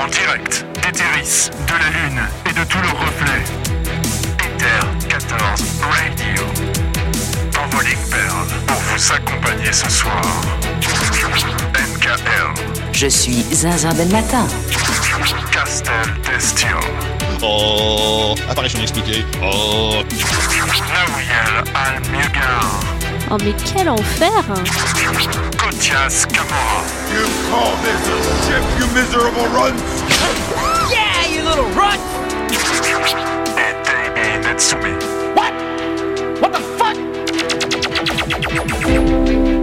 En direct d'Eteris, de la Lune et de tous leurs reflets. Ether 14 Radio. Envoling Pearl pour vous accompagner ce soir. NKL. Je suis Zinzin del Matin. Castel Destio. Oh, apparition expliquée. Oh, Nawiel Al-Mugar. Oh mais quel enfer hein. Kotias Kamora. You call this a ship, you miserable runt? Et Davey Netsumi.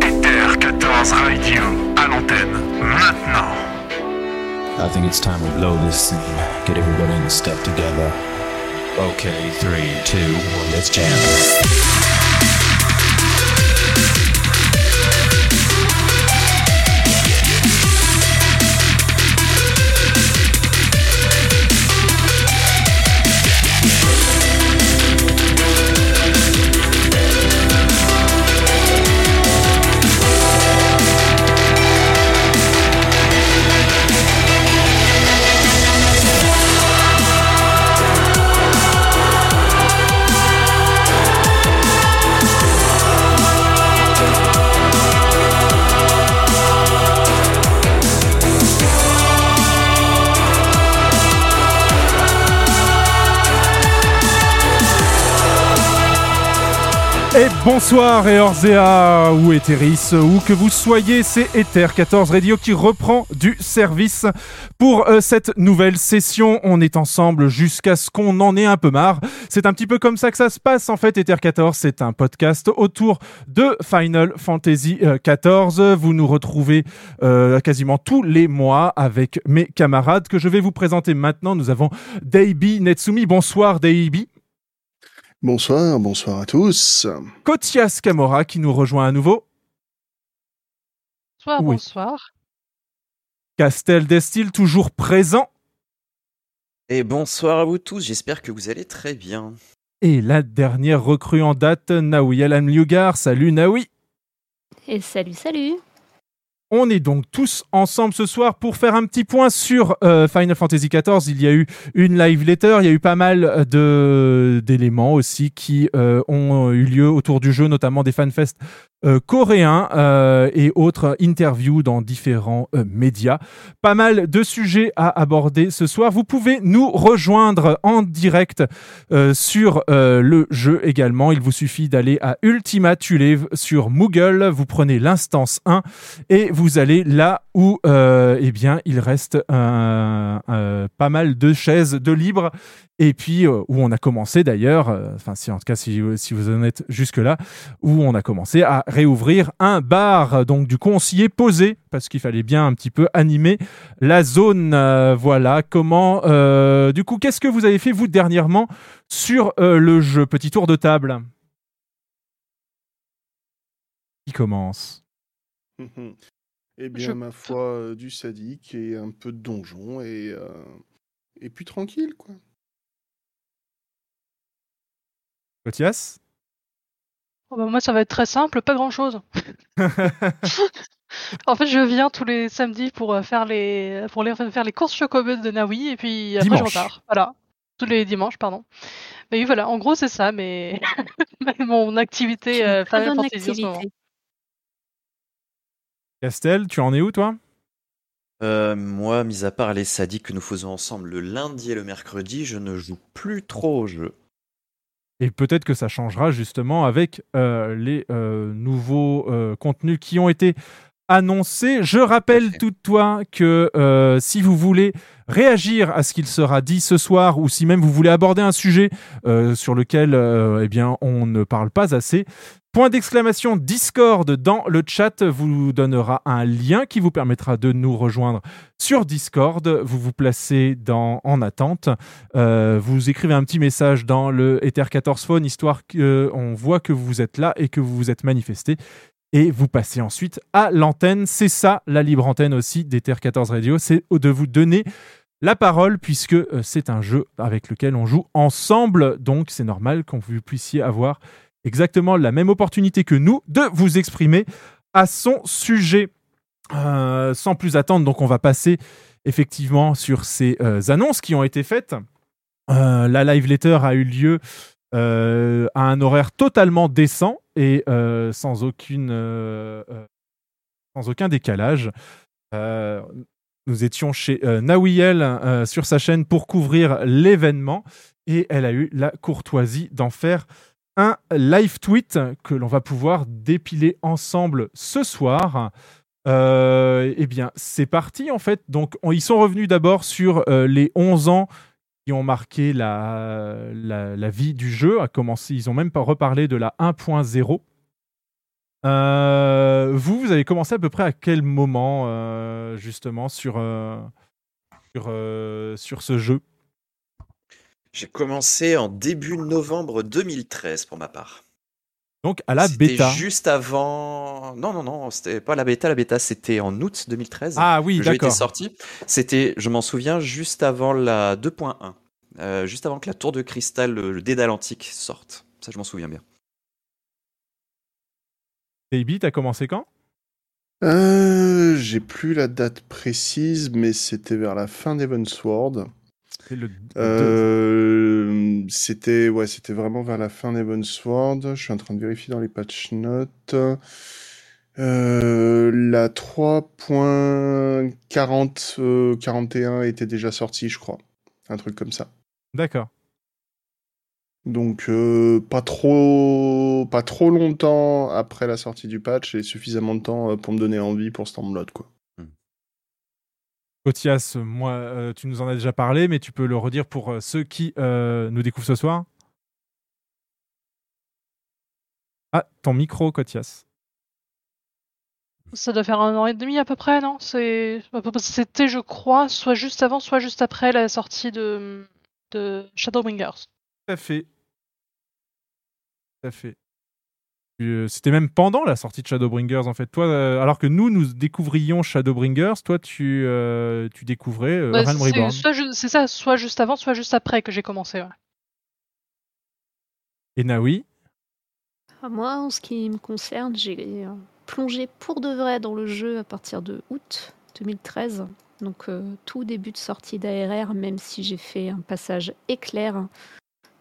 Ether 14 Radio à l'antenne maintenant. I think it's time we blow this scene. Get everybody in the stuff together. Okay, three, two, one, let's jam. Bonsoir Eorzea ou Eteris, où que vous soyez, c'est Ether 14 Radio qui reprend du service pour euh, cette nouvelle session. On est ensemble jusqu'à ce qu'on en ait un peu marre. C'est un petit peu comme ça que ça se passe en fait. Ether 14, c'est un podcast autour de Final Fantasy euh, 14. Vous nous retrouvez euh, quasiment tous les mois avec mes camarades que je vais vous présenter maintenant. Nous avons Daibi Netsumi. Bonsoir Daibi. Bonsoir, bonsoir à tous. Kotias Kamora qui nous rejoint à nouveau. Bonsoir, Oui. bonsoir. Castel Destil toujours présent. Et bonsoir à vous tous, j'espère que vous allez très bien. Et la dernière recrue en date, Naoui Alan Lugar. Salut Naoui. Et salut, salut On est donc tous ensemble ce soir pour faire un petit point sur euh, Final Fantasy XIV. Il y a eu une live letter, il y a eu pas mal d'éléments aussi qui euh, ont eu lieu autour du jeu, notamment des fanfests euh, coréens euh, et autres interviews dans différents euh, médias. Pas mal de sujets à aborder ce soir. Vous pouvez nous rejoindre en direct euh, sur le jeu également. Il vous suffit d'aller à Ultima Thule sur Moogle. Vous prenez l'instance 1 et vous allez là où eh bien, il reste pas mal de chaises de libre et puis où on a commencé d'ailleurs, enfin si en tout cas si, si vous en êtes jusque là, où on a commencé à réouvrir un bar. Donc du coup on s'y est posé parce qu'il fallait bien un petit peu animer la zone. Euh, voilà comment. euh, du coup qu'est-ce que vous avez fait vous dernièrement sur euh, le jeu? Petit tour de table. Qui commence? Eh bien, Je- ma foi, du sadique et un peu de donjon et, euh, et puis tranquille, quoi. Mathias? Oh bah, moi, ça va être très simple, pas grand-chose. En fait, je viens tous les samedis pour euh, faire les pour les, faire les courses chocobus de Nawi et puis après Dimanche. je repars. Voilà. Tous les dimanches, pardon. Mais oui, voilà, en gros, c'est ça, mais mon activité euh, Final Fantasy en ce moment. Castel, tu en es où toi? Euh, moi, mis à part les sadiques que nous faisons ensemble le lundi et le mercredi, je ne joue plus trop au jeu. Et peut-être que ça changera justement avec euh, les euh, nouveaux euh, contenus qui ont été annoncés. Je rappelle toutefois que si vous voulez réagir à ce qu'il sera dit ce soir ou si même vous voulez aborder un sujet sur lequel eh bien, on ne parle pas assez, point d'exclamation Discord dans le chat vous donnera un lien qui vous permettra de nous rejoindre sur Discord. Vous vous placez dans, en attente. Euh, vous écrivez un petit message dans le Ether 14 Phone, histoire qu'on voit que vous êtes là et que vous vous êtes manifesté. Et vous passez ensuite à l'antenne. C'est ça, la libre antenne aussi d'Ether 14 Radio, c'est de vous donner la parole, puisque euh, c'est un jeu avec lequel on joue ensemble. Donc c'est normal qu'on vous puissiez avoir exactement la même opportunité que nous de vous exprimer à son sujet. Euh, sans plus attendre, donc on va passer effectivement sur ces euh, annonces qui ont été faites. Euh, la live letter a eu lieu à un horaire totalement décent et sans aucune sans aucun décalage. Nous étions chez Nawiel sur sa chaîne pour couvrir l'événement et elle a eu la courtoisie d'en faire un live tweet que l'on va pouvoir dépiler ensemble ce soir. Euh, eh bien, c'est parti en fait. Donc, on- ils sont revenus d'abord sur euh, les 11 ans qui ont marqué la, la, vie du jeu. À commencer, ils ont même pas reparlé de la 1.0. Euh, vous, vous avez commencé à peu près à quel moment euh, justement sur, sur, sur ce jeu? J'ai commencé en début novembre 2013 pour ma part. Donc à la C'était bêta. juste avant. Non, non, non, c'était pas la bêta. La bêta, c'était en août 2013. Ah oui, le jeu était d'accord. sorti. C'était, je m'en souviens, juste avant la 2.1. Euh, juste avant que la tour de cristal, le, le dé d'Atlantique sorte. Ça, je m'en souviens bien. Baby, t'as commencé quand? Euh, J'ai plus la date précise, mais c'était vers la fin d'Evansward. C'est le Euh, c'était ouais, c'était vraiment vers la fin d'Evansward. Je suis en train de vérifier dans les patch notes. Euh, la 3.40 euh, 41 était déjà sortie, je crois. Un truc comme ça. D'accord. Donc pas trop pas trop longtemps après la sortie du patch et suffisamment de temps pour me donner envie pour Stormblood quoi. Kotias, moi, euh, tu nous en as déjà parlé, mais tu peux le redire pour euh, ceux qui euh, nous découvrent ce soir. Ah, ton micro, Kotias. Ça doit faire un an et demi à peu près, non? C'était, je crois, soit juste avant, soit juste après la sortie de, de Shadowbringers. Tout à fait. Tout à fait. Euh, C'était même pendant la sortie de Shadowbringers, en fait. Toi, euh, alors que nous, nous découvrions Shadowbringers, toi, tu, euh, tu découvrais euh, Ouais, Realm c'est- Reborn. ça, soit juste avant, soit juste après que j'ai commencé. ouais. Et Naoui Ah, Moi, en ce qui me concerne, j'ai euh, plongé pour de vrai dans le jeu à partir de août 2013. Donc euh, tout début de sortie d'ARR, même si j'ai fait un passage éclair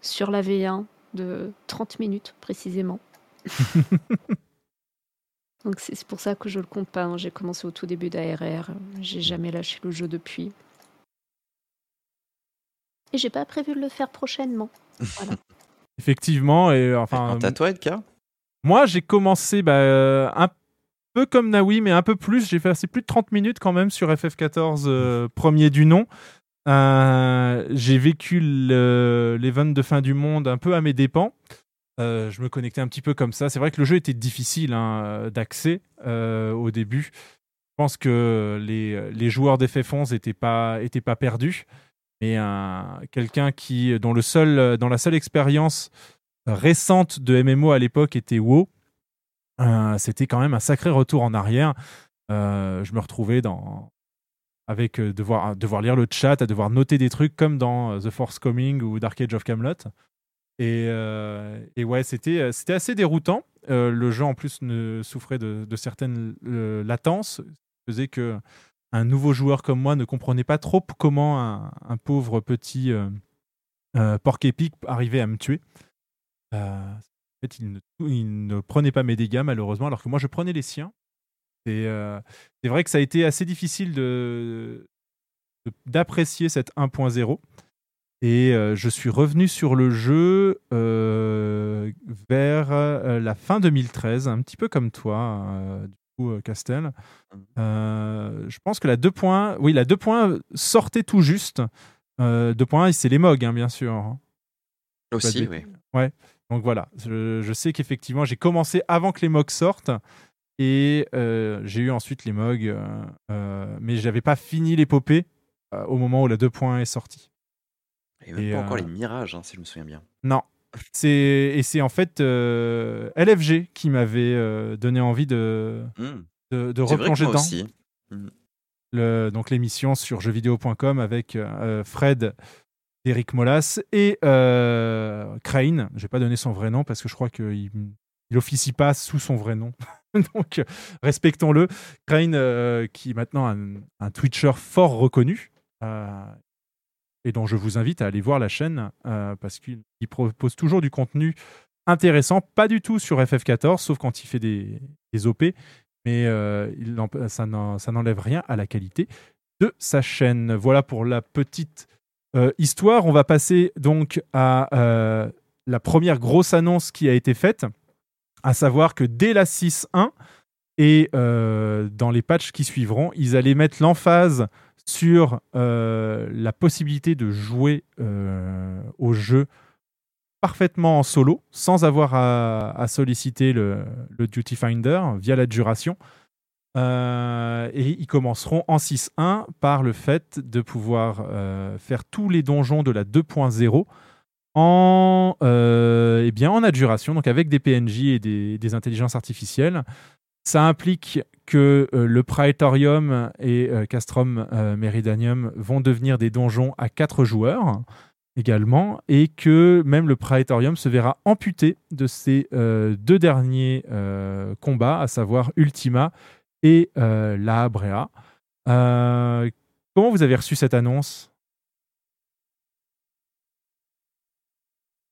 sur la V1 de 30 minutes précisément. Donc c'est pour ça que je le compte pas. hein. J'ai commencé au tout début d'ARR. J'ai jamais lâché le jeu depuis. Et j'ai pas prévu de le faire prochainement. Voilà. Effectivement, et euh, enfin. Quant à toi, Edgar? Moi, j'ai commencé bah, euh, un peu comme Naoui, mais un peu plus. J'ai fait assez plus de 30 minutes quand même sur FF14, euh, premier du nom. Euh, j'ai vécu le- l'event de fin du monde un peu à mes dépens. Euh, je me connectais un petit peu comme ça. C'est vrai que le jeu était difficile hein, d'accès euh, au début. Je pense que les, joueurs d'FF11 n'étaient pas, perdus. Mais un- quelqu'un qui, dont, la seule expérience récente de MMO à l'époque était WoW, euh, c'était quand même un sacré retour en arrière. Euh, je me retrouvais avec euh, devoir, devoir lire le chat, à devoir noter des trucs comme dans euh, The Force Coming ou Dark Age of Camelot. Et, euh, et ouais, c'était euh, assez déroutant. Euh, le jeu en plus souffrait de, de certaines latences, ce faisait que un nouveau joueur comme moi ne comprenait pas trop comment un, pauvre petit porc épic arrivait à me tuer. En fait, il ne, prenait pas mes dégâts, malheureusement, alors que moi, je prenais les siens. C'est vrai que ça a été assez difficile de, de- d'apprécier cette 1.0. Et euh, je suis revenu sur le jeu euh, vers euh, la fin 2013, un petit peu comme toi, du coup, Castel. Euh, je pense que la 2. points- Oui, la 2. points sortait tout juste. Euh, 2.1, c'est les MOG, hein, bien sûr. hein. Aussi, oui. Ouais. Donc voilà, je, je sais qu'effectivement, j'ai commencé avant que les MOG sortent et j'ai eu ensuite les MOG, mais j'avais pas fini l'épopée au moment où la 2 points est sortie. Et même Et, pas encore euh, les mirages, hein, si je me souviens bien. Non. C'est, et c'est en fait euh, LFG qui m'avait euh, donné envie de, Hmm. de, de replonger dedans. aussi. Hmm. Le- donc l'émission sur jeuxvideo.com avec euh, Fred, Eric Molas et euh, Crane. Je vais pas donner son vrai nom parce que je crois qu'il il officie pas sous son vrai nom. Donc, euh, respectons-le. Crane, euh, qui est maintenant un, un Twitcher fort reconnu, euh, et dont je vous invite à aller voir la chaîne, euh, parce qu'il il propose toujours du contenu intéressant, pas du tout sur FF14, sauf quand il fait des, des OP, mais euh, ça n'en- ça n'enlève rien à la qualité de sa chaîne. Voilà pour la petite euh, histoire. On va passer donc à la première grosse annonce qui a été faite, à savoir que dès la 6.1 et dans les patchs qui suivront, ils allaient mettre l'emphase sur euh, la possibilité de jouer euh, au jeu parfaitement en solo, sans avoir à, solliciter le, Duty Finder via l'adjuration. Euh, et ils commenceront en 6.1 par le fait de pouvoir faire tous les donjons de la 2.0 en, eh bien, en adjuration, donc avec des PNJ et des, des intelligences artificielles. Ça implique que euh, le Praetorium et euh, Castrum euh, Meridanium vont devenir des donjons à 4 joueurs également, et que même le Praetorium se verra amputé de ces euh, deux derniers combats, à savoir Ultima et la Abrea. Comment vous avez reçu cette annonce?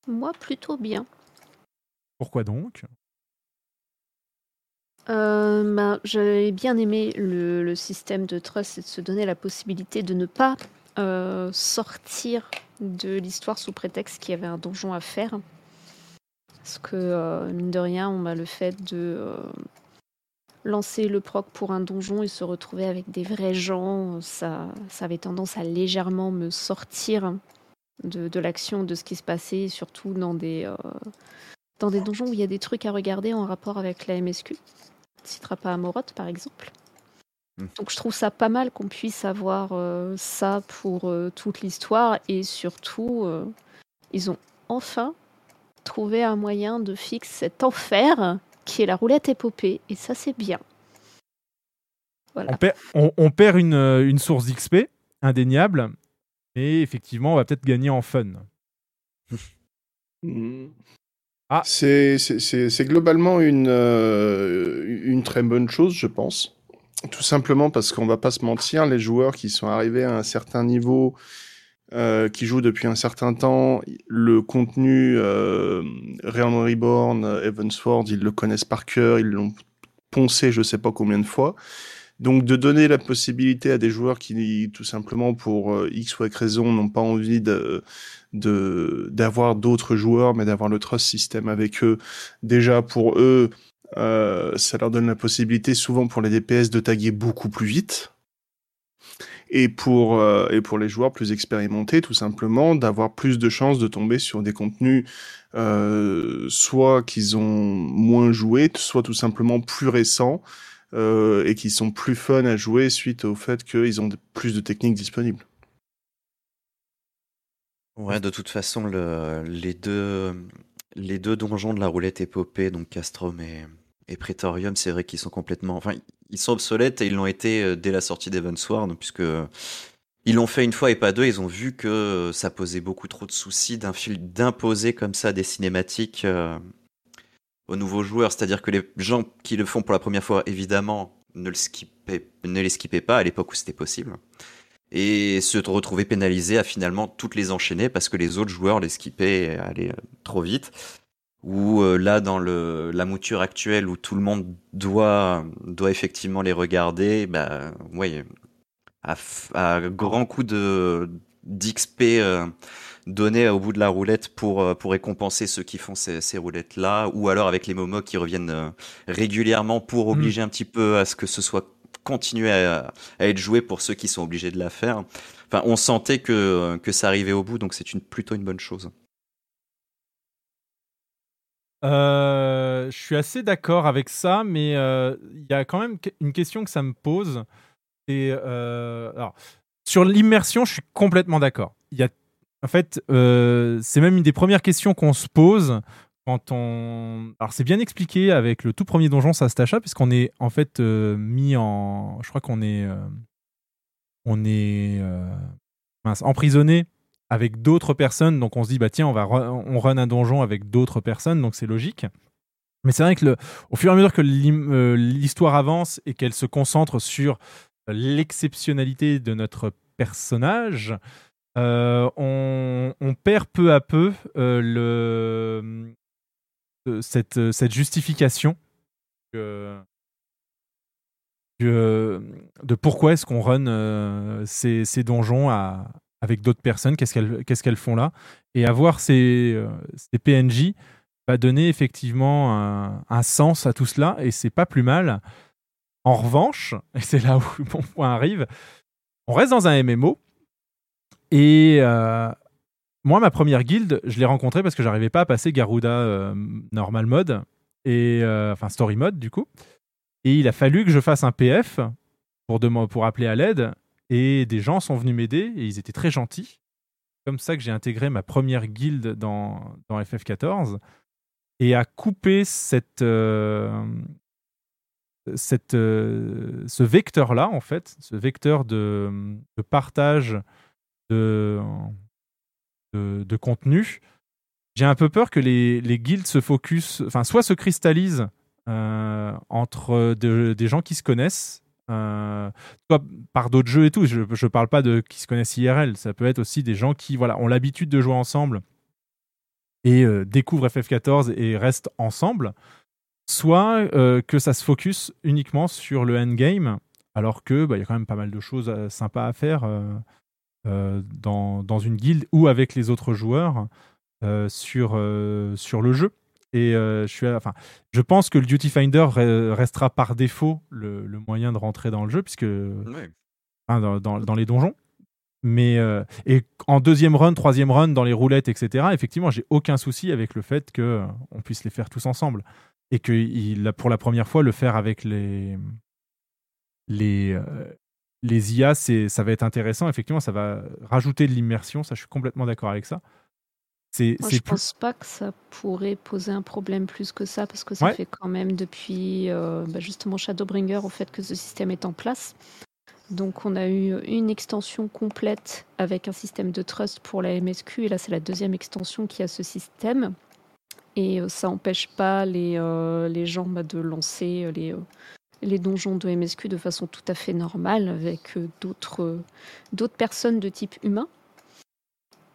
Moi, plutôt bien. Pourquoi donc? Ben, J'avais bien aimé le, système de trust et de se donner la possibilité de ne pas euh, sortir de l'histoire sous prétexte qu'il y avait un donjon à faire. Parce que, euh, mine de rien, le fait de lancer le proc pour un donjon et se retrouver avec des vrais gens, ça, avait tendance à légèrement me sortir de, de l'action, de ce qui se passait, surtout dans des, dans des donjons où il y a des trucs à regarder en rapport avec la MSQ. Citera pas Amoroth, par exemple. Mm. Donc je trouve ça pas mal qu'on puisse avoir euh, ça pour euh, toute l'histoire et surtout, euh, ils ont enfin trouvé un moyen de fixer cet enfer qui est la roulette épopée et ça c'est bien. Voilà. on perd, on- on perd une, une source d'XP, indéniable, mais effectivement, on va peut-être gagner en fun. Mm. Ah. C'est- globalement une, euh, une très bonne chose, je pense. Tout simplement parce qu'on va pas se mentir, les joueurs qui sont arrivés à un certain niveau, euh, qui jouent depuis un certain temps, le contenu euh, Realm Reborn, Evansward, ils le connaissent par cœur, ils l'ont poncé je sais pas combien de fois. Donc de donner la possibilité à des joueurs qui, tout simplement pour euh, X ou Y raison, n'ont pas envie de de d'avoir d'autres joueurs, mais d'avoir le trust system avec eux. Déjà pour eux, euh, ça leur donne la possibilité, souvent pour les DPS, de taguer beaucoup plus vite. Et pour, euh, et pour les joueurs plus expérimentés, tout simplement, d'avoir plus de chances de tomber sur des contenus, euh, soit qu'ils ont moins joué, soit tout simplement plus récents, euh, et qui sont plus fun à jouer suite au fait qu'ils ont plus de techniques disponibles. Ouais, de toute façon, le, les, deux, donjons de la roulette épopée, donc Castrum et, et c'est vrai qu'ils sont complètement. Ils sont obsolètes et ils l'ont été euh, dès la sortie d'Evansward, puisque ils l'ont fait une fois et pas deux. Ils ont vu que ça posait beaucoup trop de soucis d'imposer comme ça des cinématiques euh, aux nouveaux joueurs. C'est-à-dire que les gens qui le font pour la première fois, évidemment, ne, le ne les skippaient pas à l'époque où c'était possible et se retrouver pénalisé à finalement toutes les enchaîner parce que les autres joueurs les skippaient et allaient euh, trop vite. Ou euh, là, dans le, la mouture actuelle où tout le monde doit, doit effectivement les regarder, bah, ouais, à, à grand coup de d'XP euh, donné au bout de la roulette pour, euh, pour récompenser ceux qui font ces, ces roulettes-là, ou alors avec les momos qui reviennent euh, régulièrement pour obliger un petit peu à ce que ce soit continuer à, être joué pour ceux qui sont obligés de la faire. On sentait que, ça arrivait au bout, donc c'est plutôt une bonne chose. Euh, je suis assez d'accord avec ça, mais euh, il y a quand même une question que ça me pose. Euh, sur l'immersion, je suis complètement d'accord. En fait, c'est même une des premières questions qu'on se pose Alors, c'est bien expliqué avec le tout premier donjon Sastacha, puisqu'on est en fait euh, mis en. Je crois qu'on est. euh, on est euh, emprisonné avec d'autres personnes. Donc on se dit, bah tiens, on, va on run un donjon avec d'autres personnes, donc c'est logique. Mais c'est vrai que le, au fur et à mesure que l'histoire avance et qu'elle se concentre sur l'exceptionnalité de notre personnage, on, perd peu à peu le, cette, cette justification que- que- de pourquoi est-ce qu'on run euh, ces, ces donjons avec d'autres personnes, qu'est-ce qu'elles qu'est-ce qu'elles font là. Et avoir ces, euh, ces PNJ va donner effectivement un, un sens à tout cela, et c'est pas plus mal. En revanche, et c'est là où mon point arrive, on reste dans un MMO, et euh, moi, ma première guilde, je l'ai rencontrée parce que j'arrivais pas à passer Garuda euh, normal mode, et, euh, enfin story mode du coup. Et il a fallu que je fasse un PF pour, pour appeler à l'aide, et des gens sont venus m'aider, et ils étaient très gentils. Comme ça que j'ai intégré ma première guilde dans, dans FF14 et à couper cette, euh, ce vecteur-là, en fait, ce vecteur de partage de, de, contenu, j'ai un peu peur que les, les guildes se focus, enfin, soit se cristallisent euh, entre de- des gens qui se connaissent, euh, par d'autres jeux et tout. Je ne parle pas de qui se connaissent IRL, ça peut être aussi des gens qui voilà, ont l'habitude de jouer ensemble et euh, découvrent FF14 et restent ensemble, soit que ça se focus uniquement sur le endgame, alors que bah, y a quand même pas mal de choses sympas à faire dans, dans une guilde ou avec les autres joueurs euh, sur, euh, sur le jeu. Et euh, je, suis, à- enfin, je pense que le Duty Finder re- restera par défaut le, le moyen de rentrer dans le jeu, puisque Ouais. dans, dans- dans les donjons. Mais euh, et en deuxième run, troisième run, dans les roulettes, etc. Effectivement, j'ai aucun souci avec le fait que euh, on puisse les faire tous ensemble et que il, pour la première fois le faire avec les les euh, les IA, c'est ça va être intéressant. Effectivement, ça va rajouter de l'immersion. Ça, je suis complètement d'accord avec ça. C'est Moi, c'est je plus- pense pas que ça pourrait poser un problème plus que ça, parce que ça Ouais. fait quand même depuis euh, bah, justement Shadowbringer au fait que ce système est en place. Donc on a eu une extension complète avec un système de trust pour la MSQ, et là c'est la deuxième extension qui a ce système. Et euh, ça n'empêche pas les, euh, les gens bah, de lancer les, euh, les donjons de MSQ de façon tout à fait normale avec euh, d'autres euh, d'autres personnes de type humain.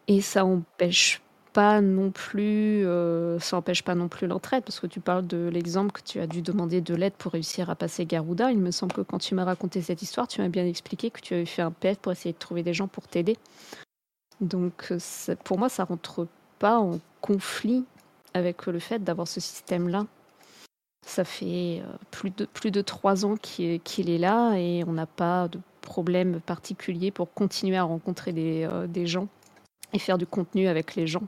Et ça empêche pas non plus, euh, ça empêche pas non plus l'entraide, parce que tu parles de l'exemple que tu as dû demander de l'aide pour réussir à passer Garuda. Il me semble que quand tu m'as raconté cette histoire, tu m'as bien expliqué que tu avais fait un PF pour essayer de trouver des gens pour t'aider. Donc pour moi, ça rentre pas en conflit avec le fait d'avoir ce système-là. Ça fait euh, plus de, plus de trois ans qu'il est là et on n'a pas de problème particulier pour continuer à rencontrer des, euh, des gens et faire du contenu avec les gens.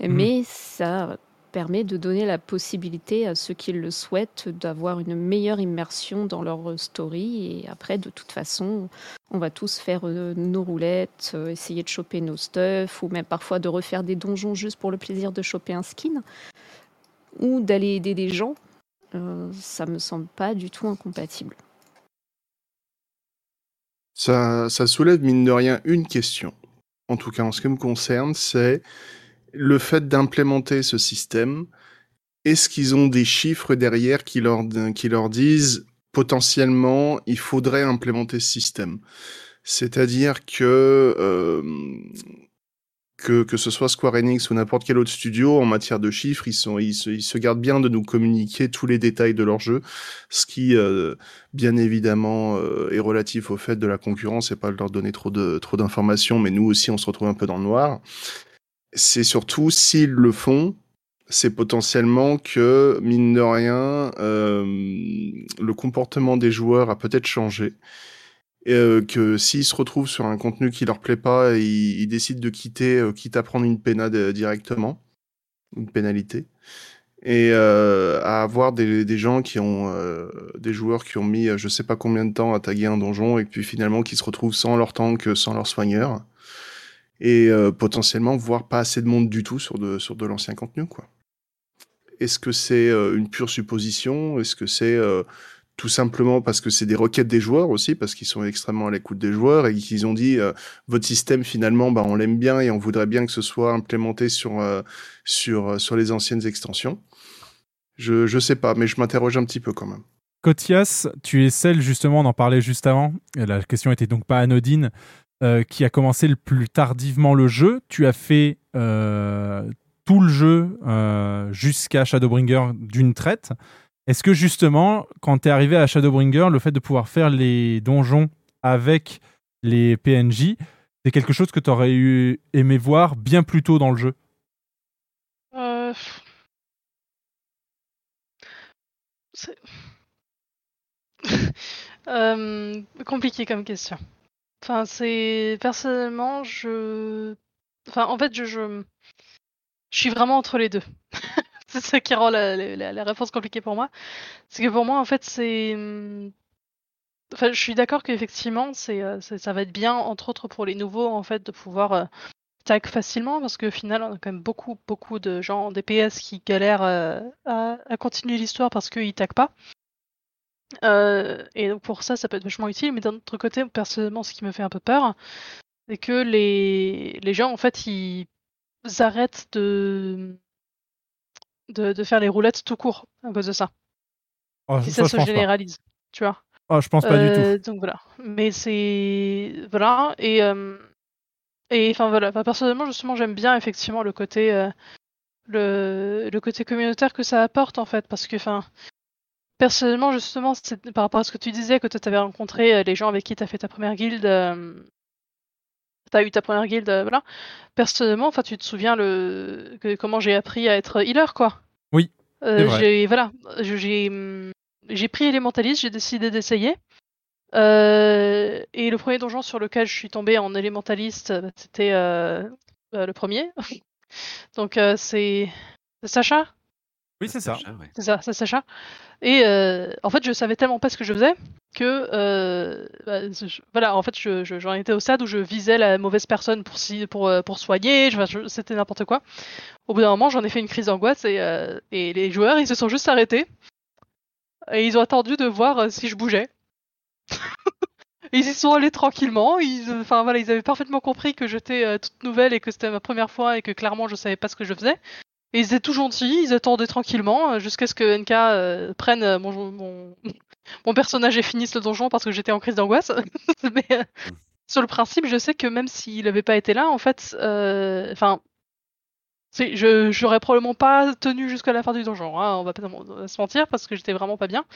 Mhm. Mais ça permet de donner la possibilité à ceux qui le souhaitent d'avoir une meilleure immersion dans leur story. Et après, de toute façon, on va tous faire euh, nos roulettes, essayer de choper nos stuff, ou même parfois de refaire des donjons juste pour le plaisir de choper un skin, ou d'aller aider des gens. Euh, ça me semble pas du tout incompatible. Ça, soulève mine de rien une question. En tout cas, en ce qui me concerne, c'est le fait d'implémenter ce système. Est-ce qu'ils ont des chiffres derrière qui leur, qui leur disent potentiellement il faudrait implémenter ce système? C'est-à-dire que, euh, que que ce soit Square Enix ou n'importe quel autre studio, en matière de chiffres, ils, sont, ils, se, ils se gardent bien de nous communiquer tous les détails de leur jeu, ce qui, euh, bien évidemment, euh, est relatif au fait de la concurrence et pas de leur donner trop de trop d'informations, mais nous aussi, on se retrouve un peu dans le noir. C'est surtout s'ils le font, c'est potentiellement que, mine de rien, euh, le comportement des joueurs a peut-être changé. Et euh, que s'ils se retrouvent sur un contenu qui leur plaît pas, ils, décident de quitter, euh, quitte à prendre une pénade euh, directement, une pénalité, et euh, à avoir des, gens qui ont, des joueurs qui ont mis je sais pas combien de temps à taguer un donjon et puis finalement qui se retrouvent sans leur tank, sans leur soigneur, et potentiellement voir pas assez de monde du tout sur de, sur de l'ancien contenu, quoi. Est-ce que c'est une pure supposition? Est-ce que c'est tout simplement parce que c'est des requêtes des joueurs aussi, parce qu'ils sont extrêmement à l'écoute des joueurs et qu'ils ont dit euh, votre système finalement, bah, on l'aime bien et on voudrait bien que ce soit implémenté sur euh, sur euh, sur les anciennes extensions. Je, je sais pas, mais je m'interroge un petit peu quand même. Kotias, tu es celle, justement, on en parlait juste avant, la question était donc pas anodine, qui a commencé le plus tardivement le jeu. Tu as fait tout le jeu jusqu'à Shadowbringer d'une traite. Est-ce que justement, quand tu es arrivé à Shadowbringer, le fait de pouvoir faire les donjons avec les PNJ, c'est quelque chose que tu aurais eu aimé voir bien plus tôt dans le jeu? Euh, c'est- Euh, compliqué comme question. Enfin, c'est personnellement, je, enfin, en fait, je, je, je suis vraiment entre les deux. c'est ça qui rend la, la, réponse compliquée pour moi. C'est que pour moi, en fait, c'est, hum, enfin, je suis d'accord qu'effectivement, euh, c'est- ça va être bien, entre autres pour les nouveaux, en fait, de pouvoir euh, tag facilement, parce qu'au final, on a quand même beaucoup, beaucoup de gens en DPS qui galèrent euh, à, à continuer l'histoire parce qu'ils taguent pas. Euh, et donc pour ça, ça peut être vachement utile, mais d'un autre côté, personnellement, ce qui me fait un peu peur, c'est que les, les gens, en fait, ils arrêtent de, de, de faire les roulettes tout court à cause de ça. Oh, Si ça, se pas. généralise, tu vois. Oh, je pense pas du tout. Euh, Donc voilà. Mais c'est voilà et euh, et enfin voilà. Enfin, personnellement, justement, j'aime bien effectivement le côté euh, le le côté communautaire que ça apporte en fait, parce que enfin personnellement, justement, c'est par rapport à ce que tu disais que tu avais rencontré euh, les gens avec qui tu as fait ta première guilde. T'as eu ta première guilde, euh, voilà. Personnellement, enfin, tu te souviens le que, comment j'ai appris à être healer, quoi. Oui, Euh, j'ai voilà, j'ai hum, j'ai pris élémentaliste, j'ai décidé d'essayer. Euh, et le premier donjon sur lequel je suis tombée en élémentaliste, c'était euh, le premier. Donc euh, c'est c'est Sacha, Oui, c'est ça. C'est ça, c'est Sacha. Et euh, en fait, je savais tellement pas ce que je faisais que euh, bah, je- voilà, en fait, je- je- j'en étais au stade où je visais la mauvaise personne pour si, pour euh, pour soigner. je- je- C'était n'importe quoi. Au bout d'un moment, j'en ai fait une crise d'angoisse et, euh, et les joueurs, ils se sont juste arrêtés et ils ont attendu de voir euh, si je bougeais. Ils y sont allés tranquillement. Ils, enfin voilà, ils avaient parfaitement compris que j'étais euh, toute nouvelle et que c'était ma première fois et que clairement je savais pas ce que je faisais. Et ils étaient tout gentils, ils attendaient tranquillement euh, jusqu'à ce que NK euh, prenne euh, mon, mon, mon personnage et finisse le donjon parce que j'étais en crise d'angoisse. Mais euh, sur le principe, je sais que même s'il n'avait pas été là, en fait, enfin, je j'aurais probablement pas tenu jusqu'à la fin du donjon. Hein, on va pas se mentir parce que j'étais vraiment pas bien.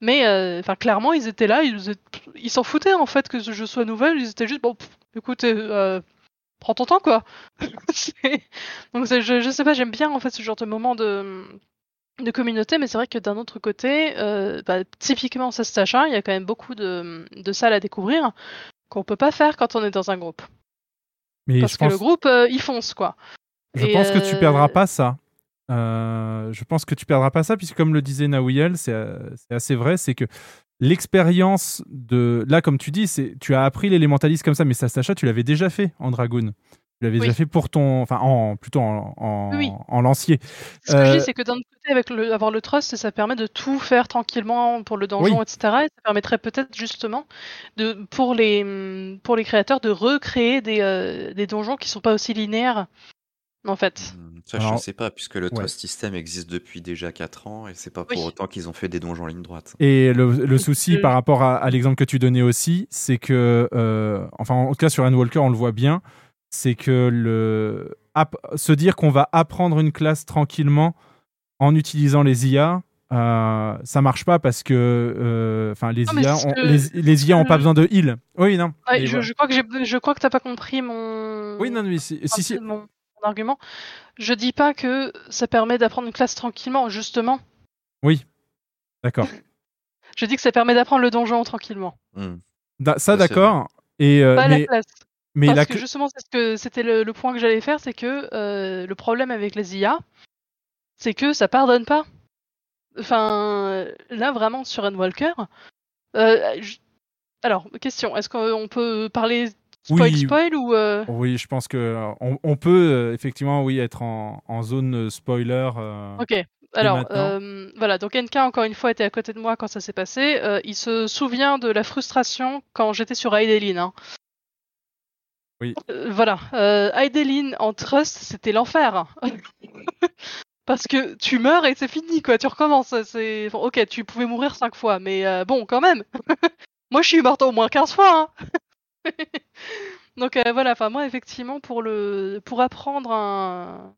Mais enfin, clairement, ils étaient là, ils s'en foutaient en fait que je sois nouvelle. Ils étaient juste bon, pff, écoute, euh, prends ton temps quoi. Donc je, je sais pas, j'aime bien en fait ce genre de moment de de communauté, mais c'est vrai que d'un autre côté, euh, bah, typiquement ça se tâche, il y a quand même beaucoup de, de salles à découvrir qu'on peut pas faire quand on est dans un groupe. Mais Parce je que pense, le groupe, euh, il fonce quoi. je Et, pense que tu euh, perdras pas ça. Euh, je pense que tu perdras pas ça, puisque comme le disait Nawiel, euh, c'est assez vrai, c'est que l'expérience de... Là, comme tu dis, c'est tu as appris l'élémentaliste comme ça, mais ça, Sacha, tu l'avais déjà fait en Dragoon. Tu l'avais Oui. déjà fait pour ton... Enfin, en, plutôt en, en, Oui. en lancier. Ce que je Euh, dis, c'est que d'un côté, avec le, avoir le trust, ça permet de tout faire tranquillement pour le donjon, Oui. etc. Et ça permettrait peut-être justement de, pour les, pour les créateurs de recréer des, euh, des donjons qui sont pas aussi linéaires, en fait. Hmm, Ça, Alors- je sais pas, puisque le Ouais. trust system existe depuis déjà 4 ans, et c'est pas pour Oui. autant qu'ils ont fait des donjons en ligne droite. Et le, le souci Euh, par rapport à, à l'exemple que tu donnais aussi, c'est que, euh, enfin en tout cas sur Endwalker, on le voit bien, c'est que le, se dire qu'on va apprendre une classe tranquillement en utilisant les IA, euh, ça marche pas parce que, euh, enfin les que- les, les IA ont pas besoin de heal. Oui non. Ouais, je, voilà. je crois que j'ai, je crois que t'as pas compris mon, Oui non mais si, si, si. mon, mon argument. Je dis pas que ça permet d'apprendre une classe tranquillement, justement. oui, d'accord. Je dis que ça permet d'apprendre le donjon tranquillement. Hmm. Da- ça d'accord. Et euh, Pas mais, la classe. mais Parce la que justement, c'est ce que c'était le, le point que j'allais faire, c'est que euh, le problème avec les IA, c'est que ça pardonne pas. Enfin, là vraiment sur Endwalker. Euh, Alors, question, est-ce qu'on peut parler spoil Oui. spoil ou euh, oui, je pense que euh, on, on peut euh, effectivement oui être en, en zone spoiler. euh, Ok. Alors, euh, voilà, donc NK, encore une fois, était à côté de moi quand ça s'est passé. Euh, il se souvient de la frustration quand j'étais sur Aideline. Hein. Oui. Voilà, euh, Aideline en trust, c'était l'enfer. Parce que tu meurs et c'est fini, quoi. Tu recommences. C'est bon, ok, tu pouvais mourir cinq fois, mais bon, quand même. moi, je suis morte au moins 15 fois. Hein. Donc euh, voilà. Enfin, moi, effectivement, pour le, pour apprendre un,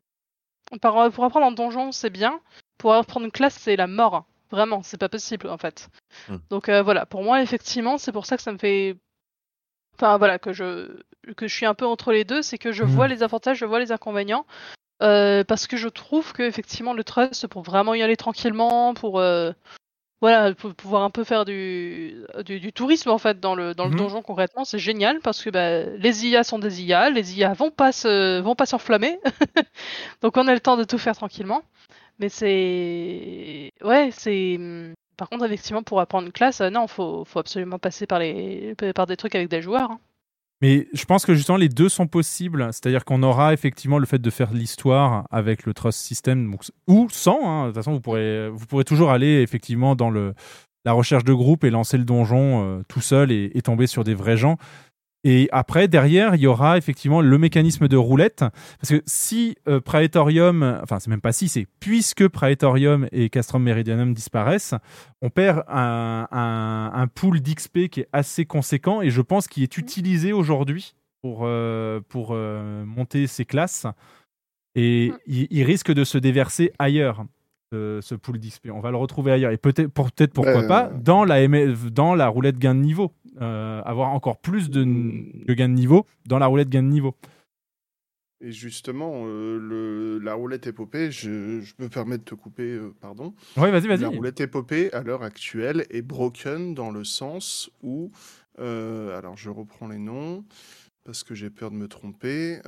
pour apprendre un donjon, c'est bien. Pour apprendre une classe, c'est la mort. Vraiment, c'est pas possible en fait. Hmm. Donc euh, voilà. Pour moi, effectivement, c'est pour ça que ça me fait. Enfin voilà, que je que je suis un peu entre les deux, c'est que je Mhm. vois les avantages, je vois les inconvénients. Euh, parce que je trouve que effectivement le trust pour vraiment y aller tranquillement, pour voilà, pour pouvoir un peu faire du, du, du tourisme en fait dans le dans le Mhm. donjon concrètement, c'est génial parce que bah, les IA sont des IA, les IA vont pas se, vont pas s'enflammer, donc on a le temps de tout faire tranquillement. Mais c'est ouais, c'est par contre effectivement pour apprendre une classe, euh, non, faut faut absolument passer par les par des trucs avec des joueurs. hein. Mais je pense que justement les deux sont possibles. C'est-à-dire qu'on aura effectivement le fait de faire l'histoire avec le trust system ou sans. hein. De toute façon, vous pourrez, toujours aller effectivement dans la recherche de groupe et lancer le donjon euh, tout seul et tomber sur des vrais gens. Et après, derrière, il y aura effectivement le mécanisme de roulette. Parce que si euh, Praetorium, enfin, c'est même pas si, c'est puisque Praetorium et Castrum Meridianum disparaissent, on perd un, un, un pool d'XP qui est assez conséquent et je pense qu'il est utilisé aujourd'hui pour, euh, pour euh, monter ses classes. Et il, il risque de se déverser ailleurs, euh, ce pool d'XP. On va le retrouver ailleurs. Et peut-être, pour, peut-être pourquoi pas, dans la, dans la roulette gain de niveau. Euh, avoir encore plus de, de gain de niveau dans la roulette gain de niveau. Et justement, euh, le, la roulette épopée, je, je me permets de te couper, euh, pardon. Ouais, vas-y, vas-y. La roulette épopée, à l'heure actuelle, est broken dans le sens où. euh, alors, je reprends les noms parce que j'ai peur de me tromper.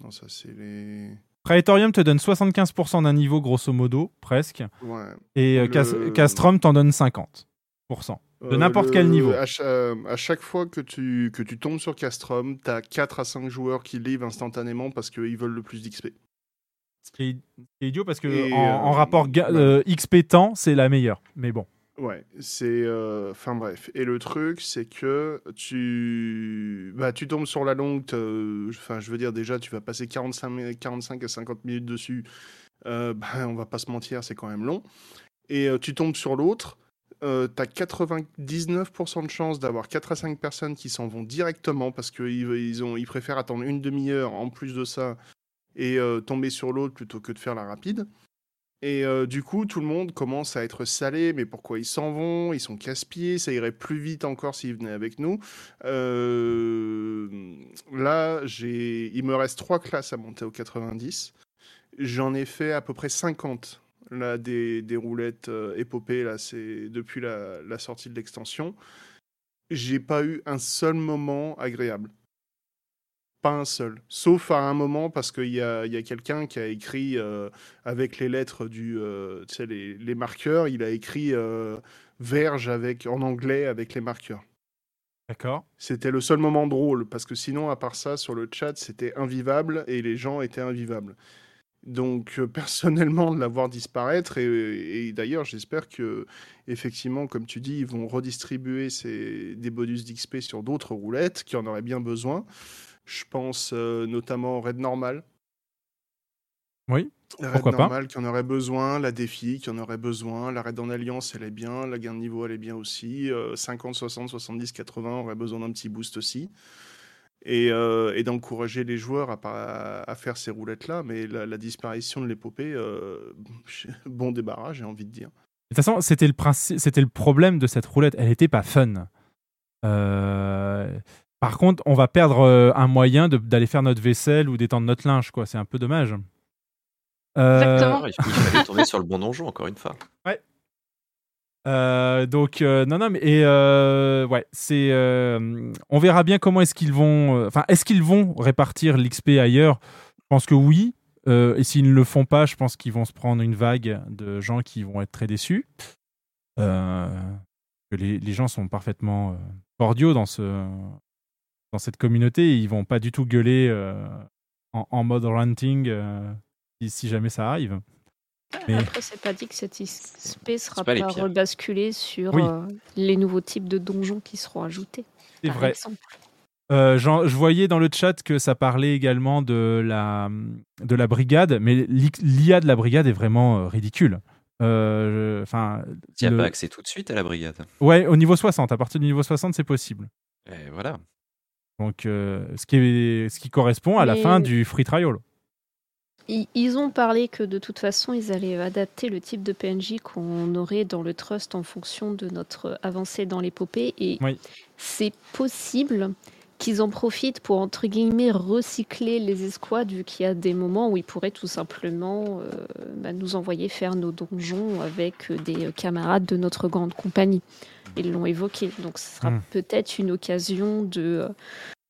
Non, ça, c'est les. Praetorium te donne 75% d'un niveau, grosso modo, presque. Ouais. Et Le- Castrum t'en donne 50%. De Euh, n'importe quel niveau. À, cha- à chaque fois que tu, que tu tombes sur Castrum, tu as 4 à 5 joueurs qui livrent instantanément parce qu'ils veulent le plus d'XP. Ce qui est, ce qui est idiot parce que Et, en, en euh, rapport euh, XP temps, c'est la meilleure. Mais bon. Ouais, c'est. euh, Enfin bref. Et le truc, c'est que tu. Bah, tu tombes sur la longue. Enfin, je veux dire, déjà, tu vas passer 45, mi- 45 à 50 minutes dessus. Euh, bah, on va pas se mentir, c'est quand même long. Et euh, tu tombes sur l'autre. Euh, tu as 99% de chances d'avoir 4 à 5 personnes qui s'en vont directement parce qu'ils ils préfèrent attendre une demi-heure en plus de ça et euh, tomber sur l'autre plutôt que de faire la rapide. Et euh, du coup, tout le monde commence à être salé. Mais pourquoi ils s'en vont? Ils sont casse-pieds. Ça irait plus vite encore s'ils venaient avec nous. Euh, Là, il me reste trois classes à monter au 90. J'en ai fait à peu près 50 là, des, des roulettes euh, épopées là, c'est depuis la, la sortie de l'extension. J'ai pas eu un seul moment agréable. Pas un seul. Sauf à un moment parce qu'il y a, il y a quelqu'un qui a écrit euh, avec les lettres du, euh, tu sais, les, les marqueurs, il a écrit euh, verge avec, en anglais avec les marqueurs. D'accord. C'était le seul moment drôle, parce que sinon, à part ça, sur le chat, c'était invivable et les gens étaient invivables. Donc, euh, personnellement, de la voir disparaître, et, et d'ailleurs, j'espère que, effectivement, comme tu dis, ils vont redistribuer ces, des bonus d'XP sur d'autres roulettes qui en auraient bien besoin. Je pense euh, notamment au Raid Normal. Oui. La raid normale qui en aurait besoin, la défi qui en aurait besoin, la raid en alliance elle est bien, la gain de niveau elle est bien aussi, euh, 50, 60, 70, 80 aurait besoin d'un petit boost aussi. Et, euh, et d'encourager les joueurs à, faire ces roulettes-là, mais la, la disparition de l'épopée, euh, bon débarras j'ai envie de dire. De toute façon, c'était le, principe, c'était le problème de cette roulette. Elle n'était pas fun. Euh, Par contre, on va perdre un moyen de- d'aller faire notre vaisselle ou d'étendre notre linge. quoi. C'est un peu dommage. Euh, Exactement. Il fallait tourner sur le bon donjon, encore une fois. Euh, donc euh, non non mais euh, ouais c'est on verra bien comment est-ce qu'ils vont enfin est-ce qu'ils vont répartir l'XP ailleurs? Je pense que oui. Et s'ils ne le font pas je pense qu'ils vont se prendre une vague de gens qui vont être très déçus. Que les, les gens sont parfaitement cordiaux dans ce dans cette communauté et ils vont pas du tout gueuler en, mode ranting si jamais ça arrive Mais- Après, c'est pas dit que cette XP sera pas pas, rebasculée sur Oui. euh, les nouveaux types de donjons qui seront ajoutés. c'est vrai exemple. Euh, je voyais dans le chat que ça parlait également de la, de la brigade, mais l'i- l'IA de la brigade est vraiment euh, ridicule. Euh, Enfin, Tu n'y as le- pas accès tout de suite à la brigade. ouais, au niveau 60, à partir du niveau 60, c'est possible. Et voilà. Donc, euh, ce, qui est, ce qui correspond à la fin du free trial. Ils, ont parlé que de toute façon, ils allaient adapter le type de PNJ qu'on aurait dans le trust en fonction de notre avancée dans l'épopée. Et Oui. c'est possible qu'ils en profitent pour, entre guillemets, recycler les escouades, vu qu'il y a des moments où ils pourraient tout simplement euh, bah, nous envoyer faire nos donjons avec des camarades de notre grande compagnie. Ils l'ont évoqué. Donc ce sera Mm. peut-être une occasion de euh,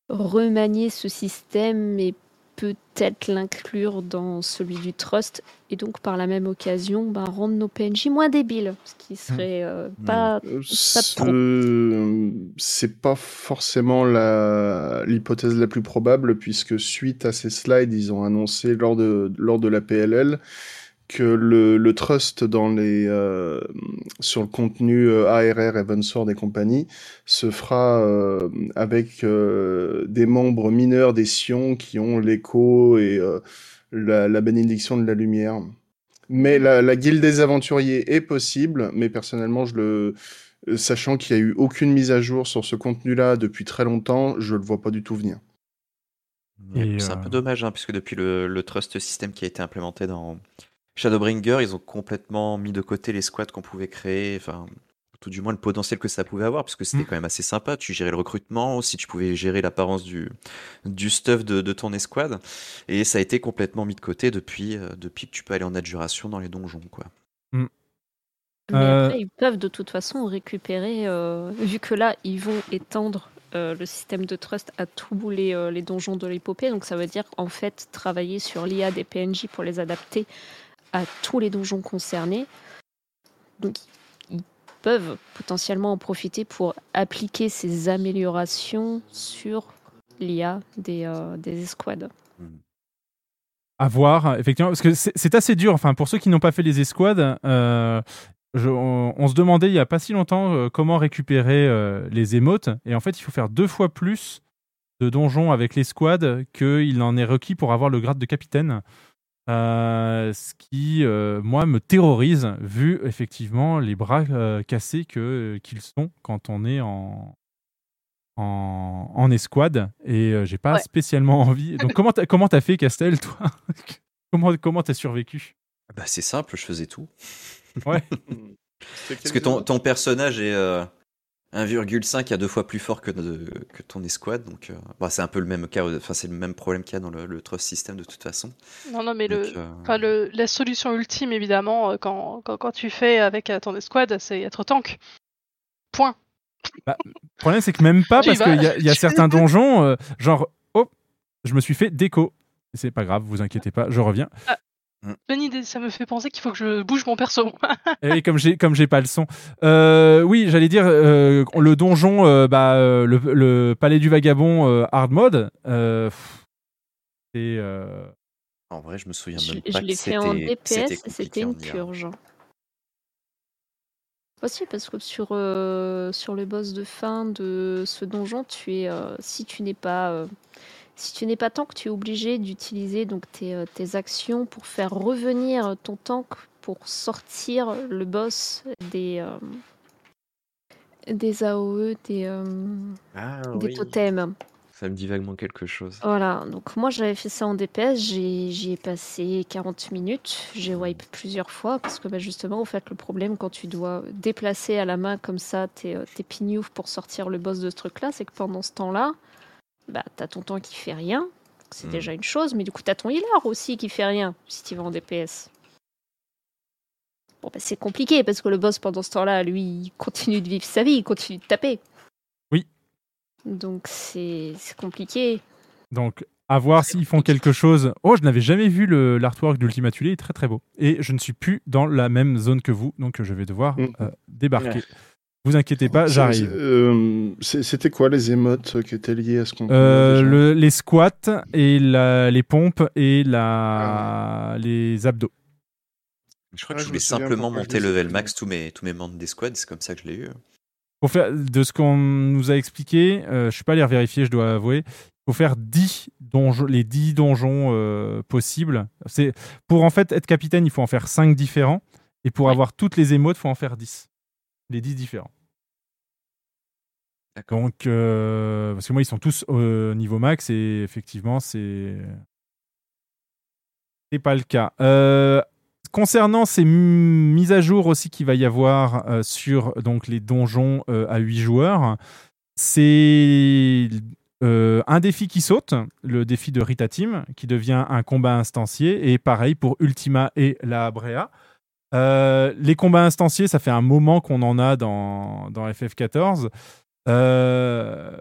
remanier ce système et peut-être l'inclure dans celui du trust et donc par la même occasion ben, rendre nos PNJ moins débiles, ce qui serait euh, pas, Euh, pas ce- C'est pas forcément la- l'hypothèse la plus probable, puisque suite à ces slides, ils ont annoncé lors de, lors de la PLL que le, le trust dans les, euh, sur le contenu euh, ARR, Evansword et compagnie se fera euh, avec euh, des membres mineurs des Sions qui ont l'écho et euh, la, la bénédiction de la lumière. Mais la, la guilde des aventuriers est possible, mais personnellement, je le, sachant qu'il n'y a eu aucune mise à jour sur ce contenu-là depuis très longtemps, je le vois pas du tout venir. C'est un peu dommage, hein, puisque depuis le, le trust system qui a été implémenté dans Shadowbringer, ils ont complètement mis de côté les squads qu'on pouvait créer, enfin, tout du moins le potentiel que ça pouvait avoir, parce que c'était Mm. quand même assez sympa. Tu gérais le recrutement, aussi tu pouvais gérer l'apparence du, du stuff de, de ton escouade, et ça a été complètement mis de côté depuis, euh, depuis que tu peux aller en adjuration dans les donjons, quoi. Mais Euh, après, ils peuvent de toute façon récupérer, euh, vu que là, ils vont étendre euh, le système de trust à tous les, euh, les donjons de l'épopée. Donc ça veut dire en fait travailler sur l'IA des PNJ pour les adapter à tous les donjons concernés. Donc ils peuvent potentiellement en profiter pour appliquer ces améliorations sur l'IA des, euh, des escouades. À voir, effectivement, parce que c'est assez dur. Enfin, pour ceux qui n'ont pas fait les escouades, euh, je- on, se demandait il y a pas si longtemps euh, comment récupérer les émotes. Et en fait, il faut faire deux fois plus de donjons avec l'escouade qu'il en est requis pour avoir le grade de capitaine. Euh, ce qui, euh, moi, me terrorise, vu effectivement les bras euh, cassés que qu'ils sont quand on est en, en, en escouade. Et euh, j'ai pas Ouais. spécialement envie. Donc, comment t'as, comment t'as fait, Castel, toi? Comment comment t'as survécu? Bah, c'est simple, je faisais tout. Ouais. Parce que ton, ton personnage est euh, 1,5 à deux fois plus fort que, de- que ton escouade, donc euh, bah, c'est un peu le même cas, enfin c'est le même problème qu'il y a dans le, le trust system de toute façon. Non, non, mais le, Donc, euh, enfin, le, la solution ultime, évidemment, euh, quand, quand, quand tu fais avec ton escouade, c'est être tank. Point. Le problème, c'est que même pas, parce qu'il y a, il y a certains donjons, euh, genre, oh, je me suis fait déco. C'est pas grave, vous inquiétez pas, je reviens. Bonne idée, ça me fait penser qu'il faut que je bouge mon perso. Et oui, comme j'ai comme j'ai pas le son. Euh, oui, j'allais dire euh, le donjon, euh, bah, euh, le, le palais du vagabond euh, hard mode. c'est euh, En vrai, je me souviens Je, même je pas l'ai que fait en DPS c'était une purge. Aussi parce que sur, euh, sur le boss de fin de ce donjon, tu es, euh, si tu n'es pas euh, si tu n'es pas tank, tu es obligé d'utiliser donc tes, euh, tes actions pour faire revenir ton tank pour sortir le boss des euh, des AOE, des, euh, Ah des oui, totems. ça me dit vaguement quelque chose. Voilà, donc moi j'avais fait ça en DPS, j'ai- j'y ai passé 40 minutes, j'ai wipe plusieurs fois parce que bah, justement, au fait, le problème quand tu dois déplacer à la main comme ça tes, euh, tes pignoufs pour sortir le boss de ce truc-là, c'est que pendant ce temps-là, bah, t'as ton temps qui fait rien, c'est Mm. déjà une chose, mais du coup t'as ton healer aussi qui fait rien si tu vas en DPS. Bon, bah, c'est compliqué parce que le boss pendant ce temps-là, lui, il continue de vivre sa vie, il continue de taper. Oui. Donc c'est c'est compliqué. donc à voir s'ils font quelque chose. Oh, je n'avais jamais vu le- l'artwork d'Ultima Thule, il est très très beau. Et je ne suis plus dans la même zone que vous, donc je vais devoir Mm. euh, débarquer. Vous inquiétez pas, j'arrive. euh, C'était quoi les émotes qui étaient liées à ce contenu Euh, le- les squats et la- les pompes et la, les abdos. Je crois Ah, que je je voulais simplement monter level max tous mes, tous mes membres d'escouade, c'est comme ça que je l'ai eu. Pour faire, de ce qu'on nous a expliqué, euh, je suis pas allé vérifier, je dois avouer, il faut faire 10 donjons, les 10 donjons euh, possibles. C'est, pour en fait être capitaine, il faut en faire 5 différents. Et pour avoir toutes les émotes, il faut en faire 10. Les 10 différents. Donc, euh, parce que moi, ils sont tous au niveau max et effectivement, c'est. C'est pas le cas. Euh, concernant ces mises à jour aussi qu'il va y avoir euh, sur donc, les donjons à 8 joueurs, c'est un défi qui saute, le défi de Rita Team, qui devient un combat instancié, et pareil pour Ultima et la Brea. Euh, les combats instanciés, ça fait un moment qu'on en a dans, dans FF14. Euh,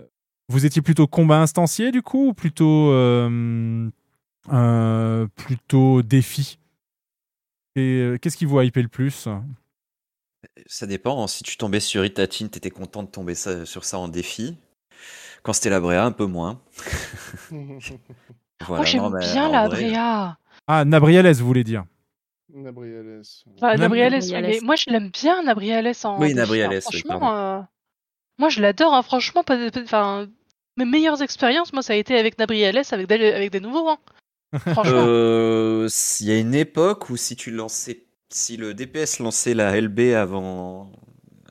vous étiez plutôt combat instancié du coup ou plutôt euh, euh, plutôt défi? Et euh, qu'est-ce qui vous hype le plus? Ça dépend. Si tu tombais sur Itatine, t'étais content de tomber ça- sur ça en défi. Quand c'était la Bréa, un peu moins. Voilà, Moi, j'aime bien en la Bréa. Ah, Nabriales, vous voulez dire Nabriales. Enfin, Même- Nabriales, oui, Nabriales. mais moi je l'aime bien, Nabriales en. Oui, hein. Nabriales, oui, Franchement, pardon. euh, moi je l'adore, hein, franchement. Pas, pas- enfin, mes meilleures expériences, moi, ça a été avec Nabriales, avec des, avec des nouveaux. hein. Franchement. Euh, Il y a une époque où si tu lançais, si le DPS lançait la LB avant,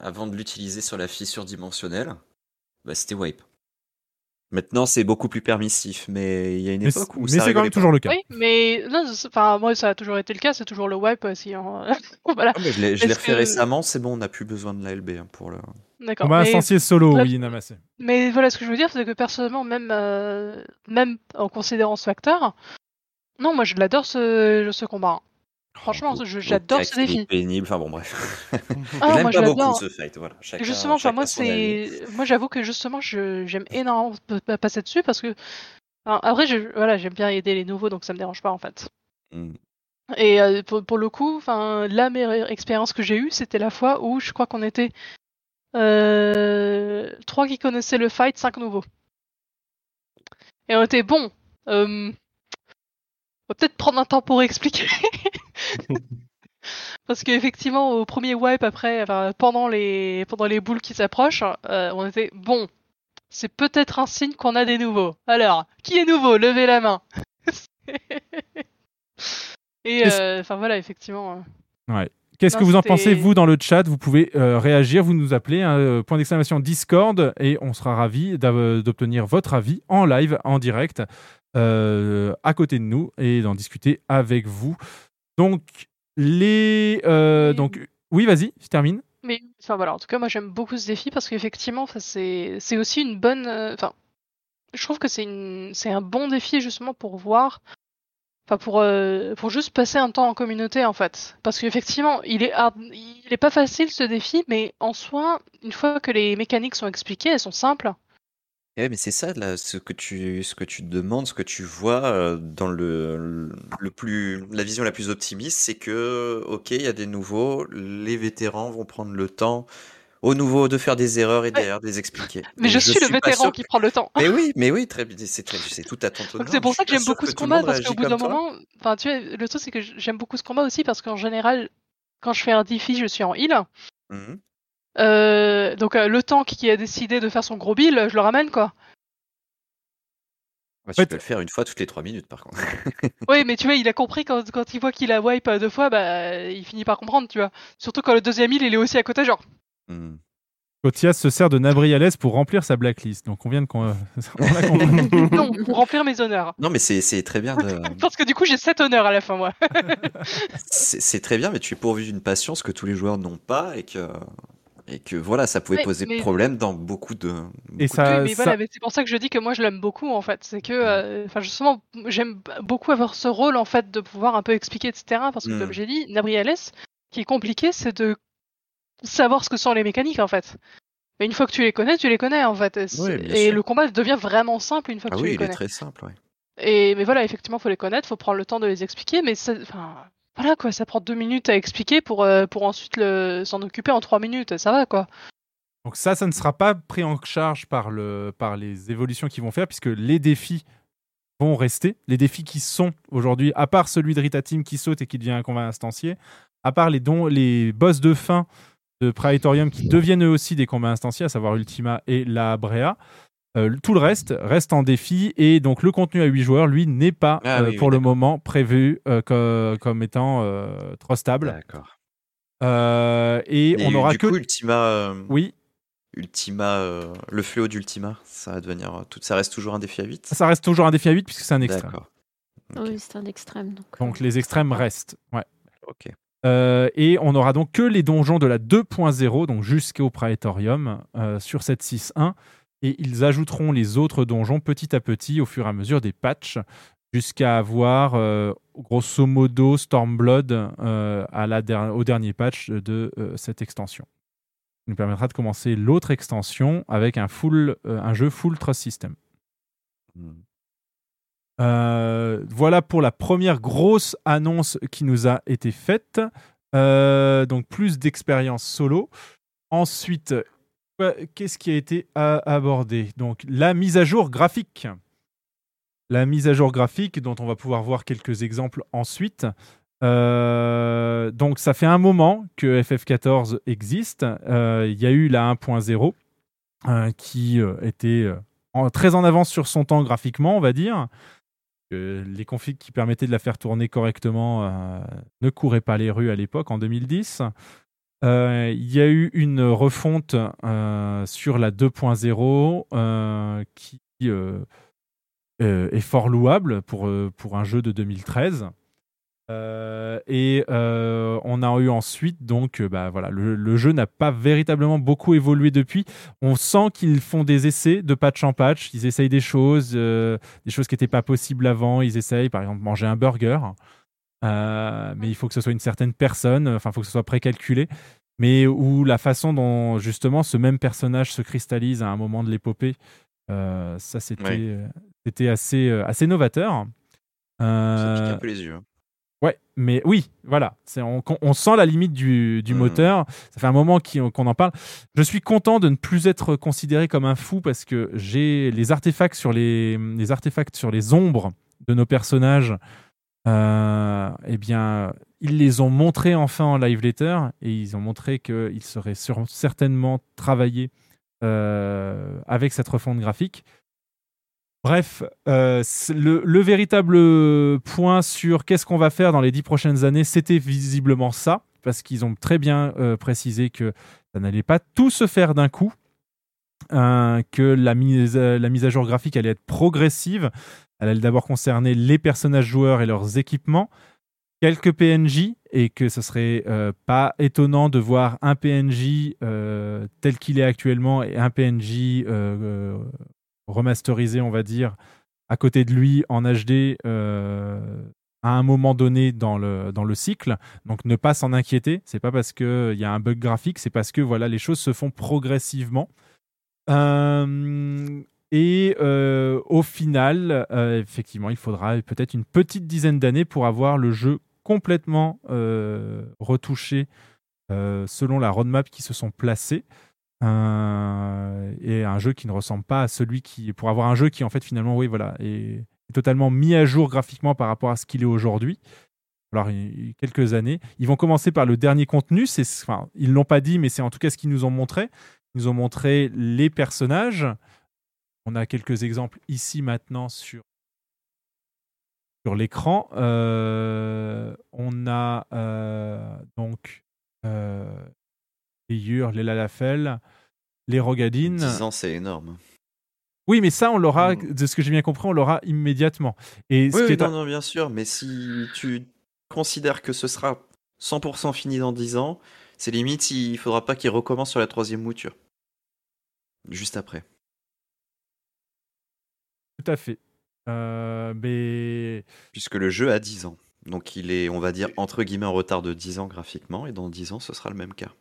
avant de l'utiliser sur la fissure dimensionnelle, bah, c'était wipe. Maintenant, c'est beaucoup plus permissif, mais il y a une Mais époque c'est- où mais ça c'est quand même pas. toujours le cas. Oui, mais non, enfin, moi, ça a toujours été le cas, c'est toujours le wipe euh, si on- voilà. Ah, mais je l'ai refait que- récemment, c'est bon, on n'a plus besoin de la LB hein, pour le. D'accord. Combat mais- solo, oui, Namassé. Mais voilà, ce que je veux dire, c'est que personnellement, même, euh, même en considérant ce facteur, non, moi je l'adore ce, ce combat. Franchement, j'adore ce c'est défi. pénible, enfin bon, bref. Ah, moi, je pas beaucoup ce fight, voilà. Chacun, justement, enfin, moi, chacun avis. c'est, moi, j'avoue que justement, je, j'aime énormément passer dessus parce que, enfin, après, je, voilà, j'aime bien aider les nouveaux, donc ça me dérange pas en fait. Hmm. Et euh, pour, pour le coup, enfin, la meilleure expérience que j'ai eue, c'était la fois où je crois qu'on était euh, trois qui connaissaient le fight, cinq nouveaux. Et on était bon. Euh, on va peut-être prendre un temps pour expliquer. Parce qu'effectivement, au premier wipe après, enfin, pendant les pendant les boules qui s'approchent, euh, on était bon. C'est peut-être un signe qu'on a des nouveaux. Alors, qui est nouveau? Levez la main. Et euh, enfin voilà, effectivement. euh, Ouais. Qu'est-ce que vous en pensez, vous, dans le chat? Vous pouvez euh, réagir, vous nous appelez, hein, point d'exclamation Discord, et on sera ravis d'obtenir votre avis en live, en direct, euh, à côté de nous, et d'en discuter avec vous. Donc, les... euh, Oui. donc, oui, vas-y, je termine. Mais enfin voilà, en tout cas, moi j'aime beaucoup ce défi parce qu'effectivement, c'est aussi une bonne. euh, Enfin, je trouve que c'est une un bon défi justement pour voir. Enfin, pour euh, pour juste passer un temps en communauté en fait, parce qu'effectivement, il est hard- il est pas facile ce défi, mais en soi, une fois que les mécaniques sont expliquées, elles sont simples. Ouais, mais c'est ça, là, ce que tu, ce que tu demandes, ce que tu vois euh, dans le, le plus, la vision la plus optimiste, c'est que, ok, il y a des nouveaux, les vétérans vont prendre le temps aux nouveaux de faire des erreurs et derrière de les expliquer. Mais je suis le vétéran qui prend le temps. Mais oui, mais oui, très bien, c'est très, c'est tout à ton honneur. C'est pour ça que j'aime beaucoup ce combat parce qu'au bout d'un moment, enfin tu vois, le truc c'est que j'aime beaucoup ce combat aussi parce qu'en général, quand je fais un défi, je suis en heal. Mhm. Euh, donc euh, le tank qui a décidé de faire son gros bill, je le ramène quoi. Ouais, tu peux le faire une fois toutes les trois minutes, par contre. Oui, mais tu vois, il a compris quand, quand il voit qu'il a wipe euh, deux fois, bah il finit par comprendre, tu vois. Surtout quand le deuxième heal, il est aussi à côté, genre. Cotias se sert de Nabriales pour remplir sa blacklist. Donc, on vient de... con- on a compris. non, pour remplir mes honneurs. Non, mais c'est c'est très bien de. Parce que du coup, j'ai 7 honneurs à la fin, moi. C'est très bien, mais tu es pourvu d'une patience que tous les joueurs n'ont pas et que, et que voilà, ça pouvait Ouais, poser mais- problème dans beaucoup de. Et ça, oui, mais ça- voilà, mais c'est pour ça que je dis que moi je l'aime beaucoup en fait. C'est que, euh, enfin justement, j'aime beaucoup avoir ce rôle en fait de pouvoir un peu expliquer, etc. Parce que Mm. comme j'ai dit, Nabriales, ce qui est compliqué, c'est de savoir ce que sont les mécaniques en fait. Mais une fois que tu les connais, tu les connais en fait. Et, Oui, et le combat devient vraiment simple une fois que Ah tu oui, les il est connais. très simple, ouais. Et mais voilà, effectivement, faut les connaître, faut prendre le temps de les expliquer, mais ça, enfin, voilà quoi, ça prend deux minutes à expliquer pour euh, ensuite s'en occuper en trois minutes, ça va quoi. Donc ça, ça ne sera pas pris en charge par les évolutions qu'ils vont faire, puisque les défis vont rester. Les défis qui sont aujourd'hui, à part celui de Rita Team qui saute et qui devient un combat instancié, à part les, dons, les boss de fin de Praetorium qui deviennent eux aussi des combats instanciés, à savoir Ultima et la Brea. Euh, tout le reste reste en défi et donc le contenu à 8 joueurs, lui, n'est pas Ah euh, oui, oui, pour le moment prévu euh, co- comme étant euh, trop stable. D'accord. Euh, et Mais on aura du que. coup, Ultima, euh, Oui, Ultima, euh, le fléau d'Ultima, ça va devenir tout, ça reste toujours un défi à 8 ça reste toujours un défi à 8 puisque c'est un extrême. D'accord. Oui, c'est un extrême. Donc, Donc les extrêmes restent. Ouais. Ok. Euh, et on aura donc que les donjons de la 2.0, donc jusqu'au Praetorium, euh, sur cette 6.1. Et ils ajouteront les autres donjons petit à petit au fur et à mesure des patchs, jusqu'à avoir euh, grosso modo Stormblood euh, à la der- au dernier patch de euh, cette extension. Ça nous permettra de commencer l'autre extension avec un, full, un jeu full trust system. Hmm. Voilà pour la première grosse annonce qui nous a été faite. Donc plus d'expérience solo. Ensuite, qu'est-ce qui a été abordé Donc la mise à jour graphique. La mise à jour graphique dont on va pouvoir voir quelques exemples ensuite. Euh, donc ça fait un moment que FF14 existe. Euh, Il y a eu la 1.0 euh, qui euh, était très en avance sur son temps graphiquement, on va dire. Les configs qui permettaient de la faire tourner correctement ne couraient pas les rues à l'époque, en 2010. Euh, Il y a eu une refonte euh, sur la 2.0 euh, qui est fort louable pour, pour un jeu de 2013. Euh, et on a eu ensuite, donc, bah, voilà, le, le jeu n'a pas véritablement beaucoup évolué depuis. On sent qu'ils font des essais de patch en patch. Ils essayent des choses, des choses qui n'étaient pas possibles avant. Ils essayent, par exemple, manger un burger. Euh, mais il faut que ce soit une certaine personne, enfin, il faut que ce soit précalculé. Mais où la façon dont, justement, ce même personnage se cristallise à un moment de l'épopée, euh, ça, c'était Ouais. euh, c'était assez, assez novateur. Ça pique un peu les yeux. hein. Ouais, mais oui, voilà. C'est, on, on sent la limite du, du Mhm. moteur. Ça fait un moment qu'on en parle. Je suis content de ne plus être considéré comme un fou parce que j'ai les artefacts sur les, les artefacts sur les ombres de nos personnages. Euh, eh bien, ils les ont montrés enfin en live letter et ils ont montré qu'ils seraient certainement travaillés euh, avec cette refonte graphique. Bref, euh, le, le véritable point sur qu'est-ce qu'on va faire dans les dix prochaines années, c'était visiblement ça, parce qu'ils ont très bien précisé que ça n'allait pas tout se faire d'un coup, euh, que la mise à jour graphique allait être progressive, elle allait d'abord concerner les personnages joueurs et leurs équipements, quelques PNJ, et que ce serait euh, pas étonnant de voir un PNJ euh, tel qu'il est actuellement et un PNJ euh, remasterisé, on va dire, à côté de lui en HD à un moment donné dans le, cycle. Donc ne pas s'en inquiéter. C'est pas parce qu'il y a un bug graphique, c'est parce que voilà, les choses se font progressivement. Et euh, au final, euh, effectivement, il faudra peut-être une petite dizaine d'années pour avoir le jeu complètement euh, retouché selon la roadmap qui se sont placés. Euh, et un jeu qui ne ressemble pas à celui qui pour avoir un jeu qui en fait finalement oui voilà est, totalement mis à jour graphiquement par rapport à ce qu'il est aujourd'hui. Alors quelques années. Ils vont commencer par le dernier contenu. Ils l'ont pas dit mais c'est en tout cas ce qu'ils nous ont montré. Ils nous ont montré les personnages on a quelques exemples ici maintenant sur sur l'écran Euh, on a euh, donc euh, les Yur, les Lalafel, les Rogadines. 10 ans, c'est énorme. Oui, mais ça, on l'aura, Mm. de ce que j'ai bien compris, on l'aura immédiatement. Et ce Oui, qui oui, est non, non, bien sûr, mais si tu considères que ce sera 100% fini dans 10 ans, c'est limite il faudra pas qu'il recommence sur la troisième mouture. Juste après. Tout à fait. Euh, mais Puisque le jeu a 10 ans. Donc il est, on va dire, entre guillemets en retard de 10 ans graphiquement, et dans 10 ans, ce sera le même cas.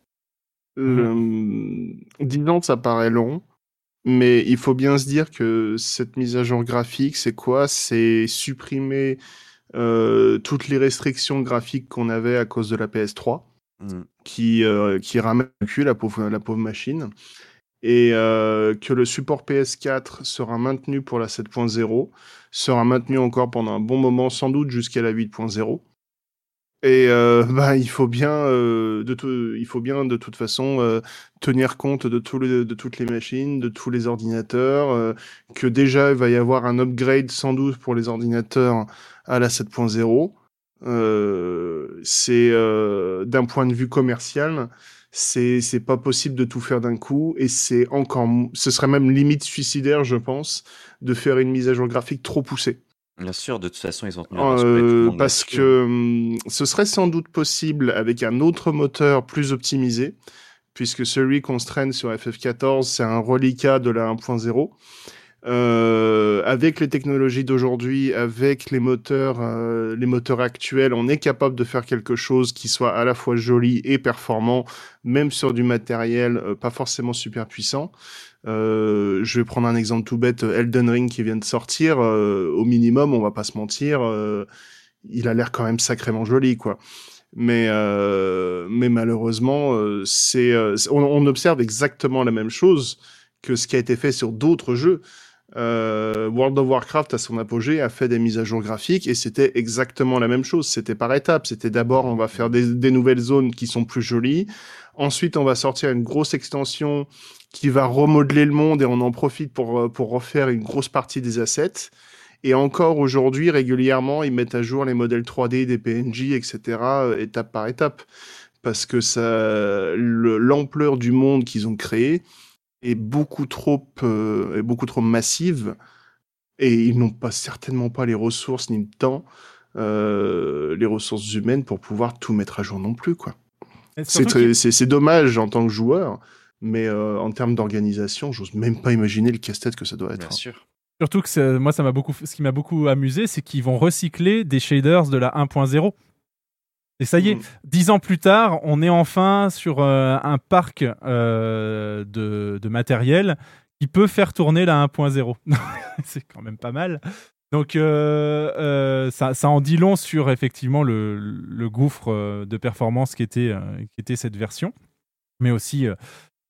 Le... 10 ans, ça paraît long, mais il faut bien se dire que cette mise à jour graphique, c'est quoi? C'est supprimer euh, toutes les restrictions graphiques qu'on avait à cause de la PS3, Mm. qui, euh, qui ramène le cul, la pauvre, la pauvre machine, et euh, que le support PS4 sera maintenu pour la 7.0, sera maintenu encore pendant un bon moment, sans doute jusqu'à la 8.0. Et euh, bah, il faut bien, euh, de tout, il faut bien de toute façon euh, tenir compte de, tous les, de toutes les machines, de tous les ordinateurs, euh, que déjà il va y avoir un upgrade sans doute pour les ordinateurs à la 7.0. Euh, c'est d'un point de vue commercial, c'est c'est pas possible de tout faire d'un coup et c'est encore, ce serait même limite suicidaire, je pense, de faire une mise à jour graphique trop poussée. Bien sûr, de toute façon, ils ont tenu Euh, parce que hum, ce serait sans doute possible avec un autre moteur plus optimisé, puisque celui qu'on se traîne sur FF14, c'est un reliquat de la 1.0. Euh, avec les technologies d'aujourd'hui, avec les moteurs, euh, les moteurs actuels, on est capable de faire quelque chose qui soit à la fois joli et performant, même sur du matériel euh, pas forcément super puissant. Euh, je vais prendre un exemple tout bête, Elden Ring qui vient de sortir. euh, au minimum, on va pas se mentir, euh, il a l'air quand même sacrément joli, quoi. Mais euh, mais malheureusement, euh, c'est euh, on, on observe exactement la même chose que ce qui a été fait sur d'autres jeux. Euh, World of Warcraft à son apogée a fait des mises à jour graphiques et c'était exactement la même chose. C'était par étapes. C'était d'abord on va faire des, des nouvelles zones qui sont plus jolies. Ensuite on va sortir une grosse extension qui va remodeler le monde et on en profite pour euh, pour refaire une grosse partie des assets. Et encore aujourd'hui, régulièrement, ils mettent à jour les modèles 3D des PNJ, etc., euh, étape par étape. Parce que ça, le- l'ampleur du monde qu'ils ont créé est beaucoup trop, euh, est beaucoup trop massive. Et ils n'ont pas, certainement pas les ressources ni le temps, euh, les ressources humaines pour pouvoir tout mettre à jour non plus, quoi. C'est dommage en tant que joueur, mais euh, en termes d'organisation, j'ose même pas imaginer le casse-tête que ça doit être. Bien sûr. Surtout que moi, ça m'a beaucoup, ce qui m'a beaucoup amusé, c'est qu'ils vont recycler des shaders de la 1.0. Et ça y est, Mhm. dix ans plus tard, on est enfin sur euh, un parc euh, de, de matériel qui peut faire tourner la 1.0. c'est quand même pas mal. Donc euh, ça, ça en dit long sur effectivement le, le gouffre de performance qui était, qui était cette version. Mais aussi,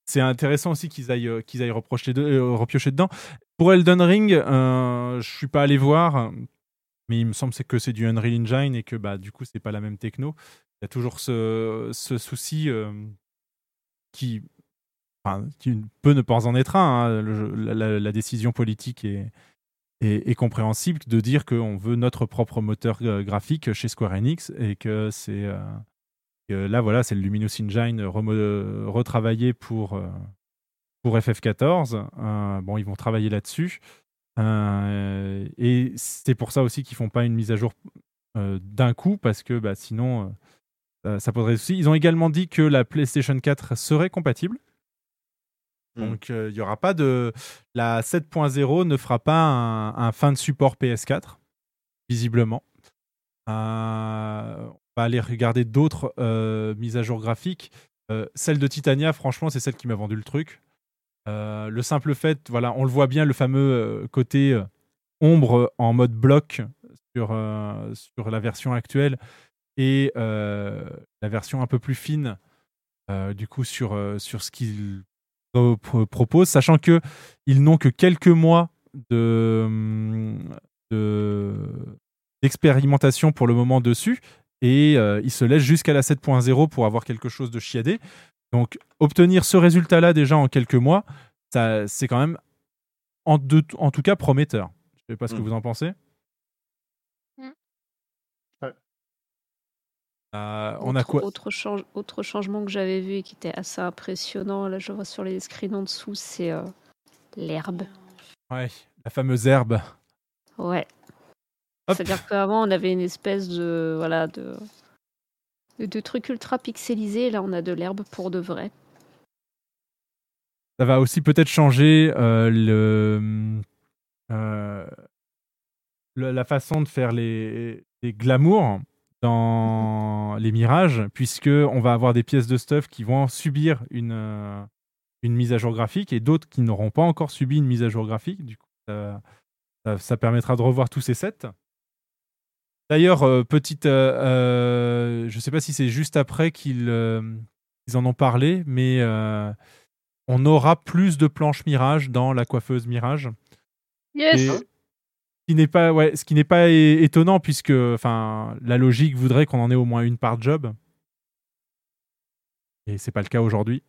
c'est intéressant aussi qu'ils aillent, qu'ils aillent reprocher de- repiocher dedans. Pour Elden Ring, euh, je suis pas allé voir, mais il me semble que c'est du Unreal Engine et que bah du coup c'est pas la même techno. Il y a toujours ce, souci euh, qui, peut ne pas en être un. hein. La, décision politique est, compréhensible de dire qu'on veut notre propre moteur euh, graphique chez Square Enix et que c'est euh, là voilà c'est le Luminous Engine retravaillé pour pour FF14. Euh, bon, ils vont travailler là-dessus. Euh, et c'est pour ça aussi qu'ils font pas une mise à jour euh, d'un coup, parce que bah, sinon, euh, ça poserait souci. Ils ont également dit que la PlayStation 4 serait compatible. Hmm. Donc, il y aura pas de. La 7.0 ne fera pas un, un fin de support PS4, visiblement. On va aller regarder d'autres mises à jour graphiques. Celle de Titania, franchement, c'est celle qui m'a vendu le truc. Euh, le simple fait, voilà, on le voit bien, le fameux euh, côté euh, ombre en mode bloc sur, la version actuelle et la version un peu plus fine, du coup, sur, ce qu'ils pro- pro- proposent, sachant que ils n'ont que quelques mois de, de- d'expérimentation pour le moment dessus et ils se laissent jusqu'à la 7.0 pour avoir quelque chose de chiadé. Donc, obtenir ce résultat-là déjà en quelques mois, ça, c'est quand même, en, de- en tout cas, prometteur. Je sais pas ce que Mm. vous en pensez. Mm. Ouais. Euh, on a Autre- quoi autre, change- autre changement que j'avais vu et qui était assez impressionnant, là je vois sur les screens en dessous, c'est euh, l'herbe. Ouais, la fameuse herbe. Ouais. Hop. C'est-à-dire qu'avant on avait une espèce de voilà de de, de truc ultra pixelisé, là on a de l'herbe pour de vrai. Ça va aussi peut-être changer euh, euh, la façon de faire les, glamours dans les mirages, puisque on va avoir des pièces de stuff qui vont subir une, euh, une mise à jour graphique et d'autres qui n'auront pas encore subi une mise à jour graphique. Du coup, ça- ça permettra de revoir tous ces sets. D'ailleurs, euh, petite, euh, euh, je ne sais pas si c'est juste après qu'ils en ont parlé, mais on aura plus de planches Mirage dans la coiffeuse Mirage. Yes Et qui n'est pas, ouais, ce qui n'est pas étonnant puisque, enfin, la logique voudrait qu'on en ait au moins une par job. Et c'est pas le cas aujourd'hui.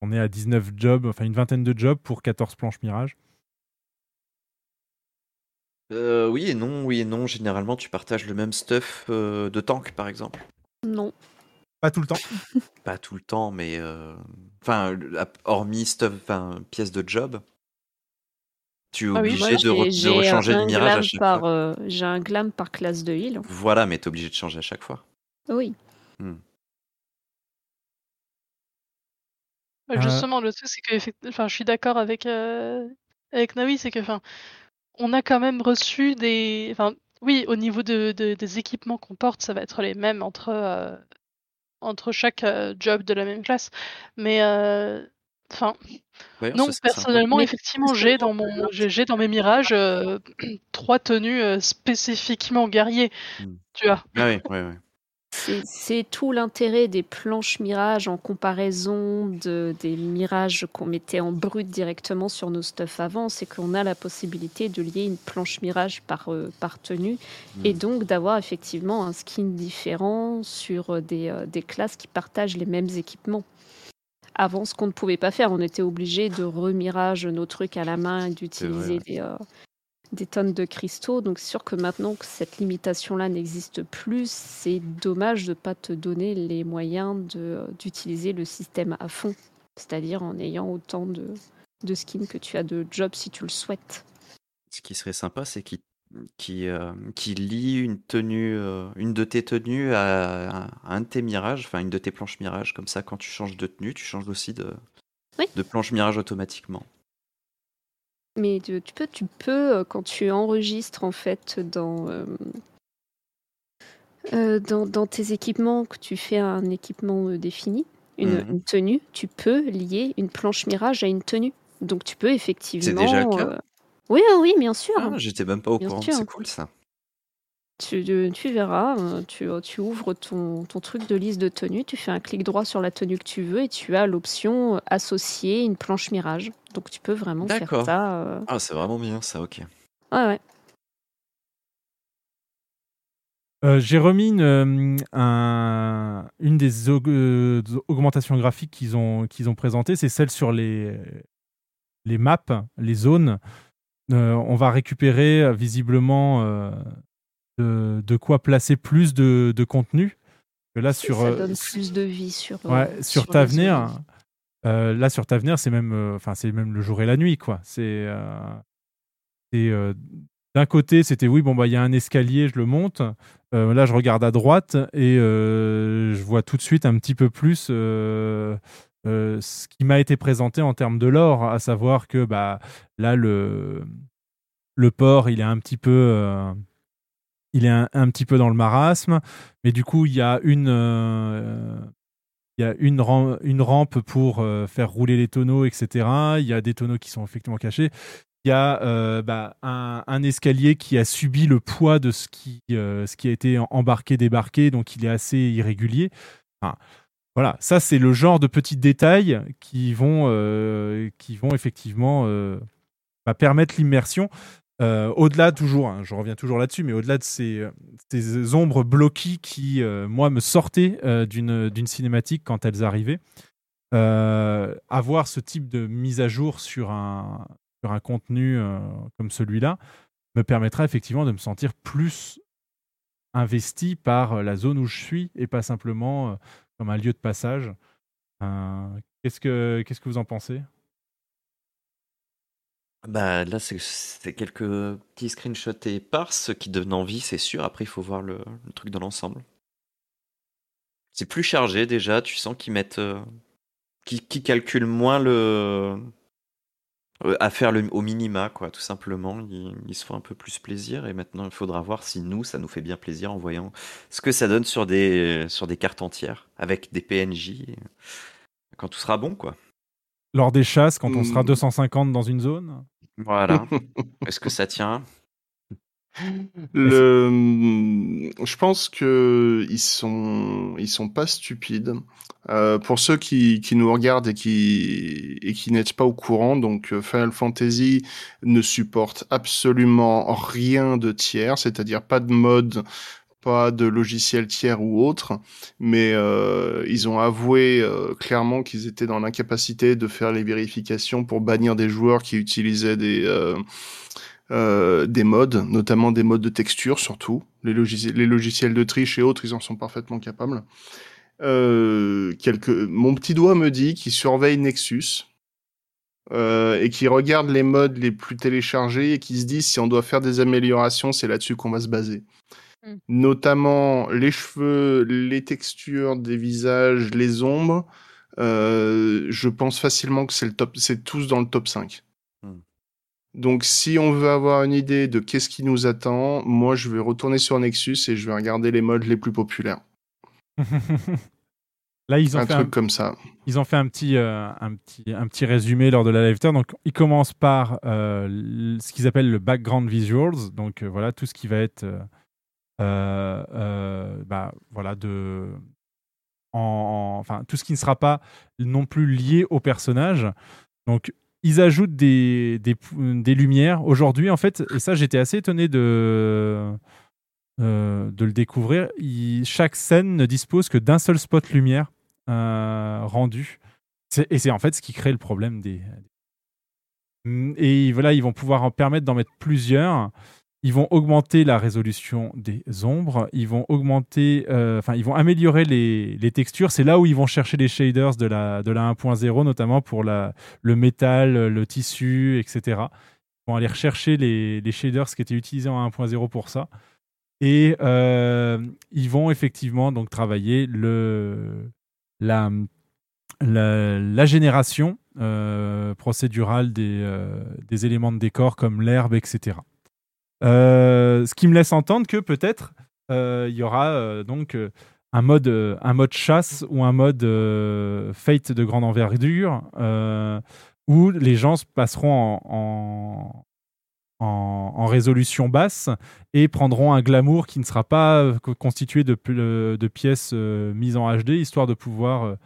On est à 19 jobs, enfin une vingtaine de jobs pour 14 planches Mirage. Euh, oui et non, oui et non. Généralement, tu partages le même stuff euh, de tank, par exemple. Non. Pas tout le temps. Pas tout le temps, mais euh, enfin, le- hormis stuff, enfin, pièces de job, tu es Ah oui, obligé moi, de, re- de rechanger de mirage à chaque par, fois. euh, J'ai un glam par classe de heal. Voilà, mais t'es obligé de changer à chaque fois. Oui. Ouais, Euh, Justement, le truc, c'est que enfin, je suis d'accord avec, euh, avec Navi, c'est que enfin, on a quand même reçu des. Enfin, oui, au niveau de, de- des équipements qu'on porte, ça va être les mêmes entre, euh, entre chaque euh, job de la même classe. Mais euh, enfin, Ouais, non, ça, personnellement, effectivement, j'ai dans mon j'ai dans mes mirages trois tenues spécifiquement guerriers. Hmm. Tu vois. Ah oui, ouais, ouais. C'est tout l'intérêt des planches mirages en comparaison de, des mirages qu'on mettait en brut directement sur nos stuff avant. C'est qu'on a la possibilité de lier une planche mirage par, euh, par tenue et Mm. donc d'avoir effectivement un skin différent sur euh, des, euh, des classes qui partagent les mêmes équipements. Avant, ce qu'on ne pouvait pas faire, on était obligé de remirage nos trucs à la main et d'utiliser des, euh, des tonnes de cristaux. Donc, c'est sûr que maintenant que cette limitation-là n'existe plus, c'est dommage de ne pas te donner les moyens d'utiliser le système à fond, c'est-à-dire en ayant autant de, de skins que tu as de jobs si tu le souhaites. Ce qui serait sympa, c'est qu'il qui, euh, qui lie une tenue, euh, une de tes tenues à, à un de tes mirages, enfin une de tes planches mirages. Comme ça, quand tu changes de tenue, tu changes aussi de, Oui. de planche mirage automatiquement. Mais tu, tu peux, tu peux, euh, quand tu enregistres en fait dans, euh, euh, dans, dans tes équipements, que tu fais un équipement défini, une, Mhm. une tenue, tu peux lier une planche mirage à une tenue. Donc tu peux effectivement. déjà le cas? euh, Oui, oui, bien sûr. Ah, j'étais même pas au Bien courant. C'est cool ça. Tu, verras, euh, tu, tu ouvres ton, ton truc de liste de tenues, tu fais un clic droit sur la tenue que tu veux et tu as l'option euh, associer une planche mirage. Donc tu peux vraiment faire ça. euh, Ah, c'est vraiment bien ça, ok. Ouais, ouais. Euh, J'ai remis une, euh, un- une des aug- euh, augmentations graphiques qu'ils ont, qu'ils ont présentées, c'est celle sur les, les maps, les zones. Euh, on va récupérer euh, visiblement euh, de, de quoi placer plus de, de contenu. Que là, sur, ça euh, donne plus de vie sur, euh, Ouais, sur Tavenir, euh, là sur Tavenir, c'est même, enfin c'est même le jour et la nuit, quoi. C'est, d'un côté, c'était oui, bon bah il y a un escalier, je le monte. Euh, là, je regarde à droite et euh, je vois tout de suite un petit peu plus euh, ce qui m'a été présenté en termes de lore, à savoir que bah là le le port, il est un petit peu il est un, petit peu dans le marasme, mais du coup, il y a une, euh, il y a une, une rampe pour euh, faire rouler les tonneaux, etc. Il y a des tonneaux qui sont effectivement cachés. Il y a euh, bah, un, escalier qui a subi le poids de ce qui, ce qui a été embarqué, débarqué, donc il est assez irrégulier. Voilà, ça c'est le genre de petits détails qui vont, qui vont effectivement bah, permettre l'immersion. Euh, au-delà toujours, hein, je reviens toujours là-dessus, mais au-delà de ces, euh, ombres bloquées qui, euh, moi, me sortaient d'une cinématique quand elles arrivaient, avoir ce type de mise à jour sur un, contenu comme celui-là me permettra effectivement de me sentir plus investi par la zone où je suis et pas simplement comme un lieu de passage. Qu'est-ce que qu'est-ce que vous en pensez? Bah là, c'est- c'est quelques petits screenshots éparses qui donnent envie, c'est sûr. Après, il faut voir le, le truc dans l'ensemble. C'est plus chargé déjà, tu sens qu'ils mettent. euh, qu'ils qu'ils calculent moins le. euh, à faire le, au minima, quoi, tout simplement. Ils, ils se font un peu plus plaisir et maintenant, il faudra voir si nous, ça nous fait bien plaisir en voyant ce que ça donne sur des, sur des cartes entières, avec des PNJ, quand tout sera bon, quoi. Lors des chasses, quand on sera Hmm. 250 dans une zone? Voilà. Est-ce que ça tient? Le... Je pense que ils sont, ils sont pas stupides. Euh, pour ceux qui, qui nous regardent et qui, et qui n'êtes pas au courant, donc euh, Final Fantasy ne supporte absolument rien de tiers, c'est-à-dire pas de mode, pas de logiciel tiers ou autre, mais euh, ils ont avoué euh, clairement qu'ils étaient dans l'incapacité de faire les vérifications pour bannir des joueurs qui utilisaient des euh, des modes, notamment des modes de texture surtout. Les, logiciels, les logiciels de triche et autres, ils en sont parfaitement capables. Quelques... Mon petit doigt me dit qu'il surveille Nexus et qu'il regarde les modes les plus téléchargés et qu'il se dit si on doit faire des améliorations, c'est là-dessus qu'on va se baser. Mm. Notamment les cheveux, les textures des visages, les ombres. Euh, je pense facilement que c'est le top, c'est tous dans le top 5. Hmm. Donc, si on veut avoir une idée de qu'est-ce qui nous attend, moi, je vais retourner sur Nexus et je vais regarder les modes les plus populaires. Là, ils ont, Un fait truc un, comme ça. ils ont fait un petit, euh, un, petit, un petit résumé lors de la live tour. Donc, ils commencent par euh, ce qu'ils appellent le background visuals. Donc, euh, voilà, tout ce qui va être. Euh, euh, bah, voilà, de. en- en- enfin, tout ce qui ne sera pas non plus lié au personnage. Donc, ils ajoutent des, des, des lumières. Aujourd'hui, en fait, et ça, j'étais assez étonné de, euh, de le découvrir. Chaque scène ne dispose que d'un seul spot lumière rendu. Et c'est en fait ce qui crée le problème des. Et voilà, ils vont pouvoir en permettre d'en mettre plusieurs. Ils vont augmenter la résolution des ombres. Ils vont augmenter, euh, enfin, ils vont améliorer les, textures. C'est là où ils vont chercher les shaders de la, de la 1.0, notamment pour le métal, le tissu, etc. Ils vont aller rechercher les, shaders qui étaient utilisés en 1.0 pour ça. Et euh, ils vont effectivement donc travailler le, la, génération euh, procédurale des éléments de décor comme l'herbe, etc. Euh, ce qui me laisse entendre que peut-être euh, il y aura euh, donc un mode, un mode chasse ou un mode fate de grande envergure où les gens se passeront en, en, résolution basse et prendront un glamour qui ne sera pas co- constitué de, pi- de pièces euh, mises en HD, histoire de pouvoir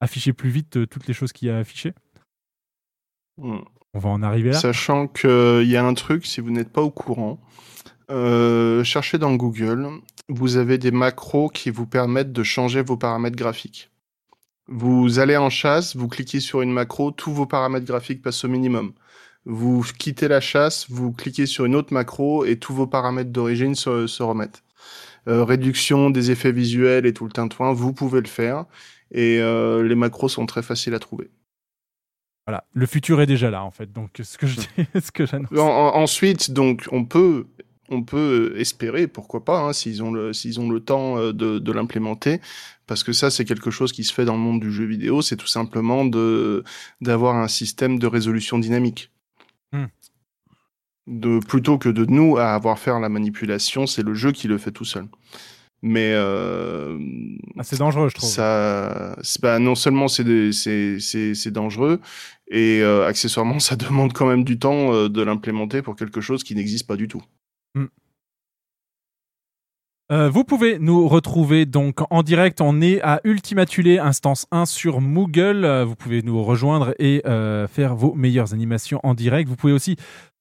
afficher plus vite toutes les choses qu'il y a à afficher. On va en arriver là. Sachant qu'il y a un truc, si vous n'êtes pas au courant, euh, cherchez dans Google, vous avez des macros qui vous permettent de changer vos paramètres graphiques. Vous allez en chasse, vous cliquez sur une macro, tous vos paramètres graphiques passent au minimum. Vous quittez la chasse, vous cliquez sur une autre macro et tous vos paramètres d'origine se, remettent. Euh, réduction des effets visuels et tout le tintouin, vous pouvez le faire. Et euh, les macros sont très faciles à trouver. Voilà, le futur est déjà là en fait. Donc ce que je ce que j'annonce. En- en- ensuite, donc, on peut, on peut espérer, pourquoi pas, hein, s'ils ont le, s'ils ont le temps euh, de, de l'implémenter, parce que ça, c'est quelque chose qui se fait dans le monde du jeu vidéo, c'est tout simplement de, d'avoir un système de résolution dynamique. Hmm. De, plutôt que de nous à avoir faire la manipulation, c'est le jeu qui le fait tout seul. Mais euh, Ah, c'est dangereux, je trouve. ça, bah, non seulement c'est c'est dangereux et euh, accessoirement ça demande quand même du temps euh, de l'implémenter pour quelque chose qui n'existe pas du tout. Euh, vous pouvez nous retrouver donc en direct. On est à Ultimatulé, instance 1 sur Moogle. Vous pouvez nous rejoindre et euh, faire vos meilleures animations en direct. Vous pouvez aussi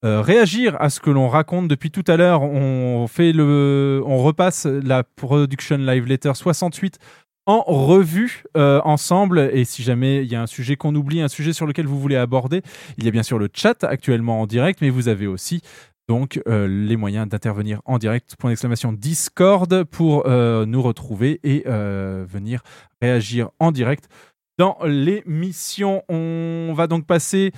euh, réagir à ce que l'on raconte depuis tout à l'heure. On fait le, on repasse la production live letter 68 en revue euh, ensemble. Et si jamais il y a un sujet qu'on oublie, un sujet sur lequel vous voulez aborder, il y a bien sûr le chat actuellement en direct, mais vous avez aussi donc euh, les moyens d'intervenir en direct, point d'exclamation Discord pour nous retrouver et venir réagir en direct dans l'émission. On va donc passer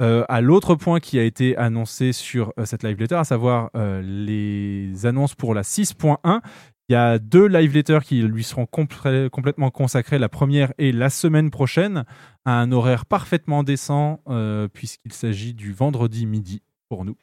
euh, à l'autre point qui a été annoncé sur euh, cette live letter, à savoir euh, les annonces pour la 6.1. Il y a deux live letters qui lui seront complè- complètement consacrés. La première est la semaine prochaine, à un horaire parfaitement décent, puisqu'il s'agit du vendredi midi pour nous.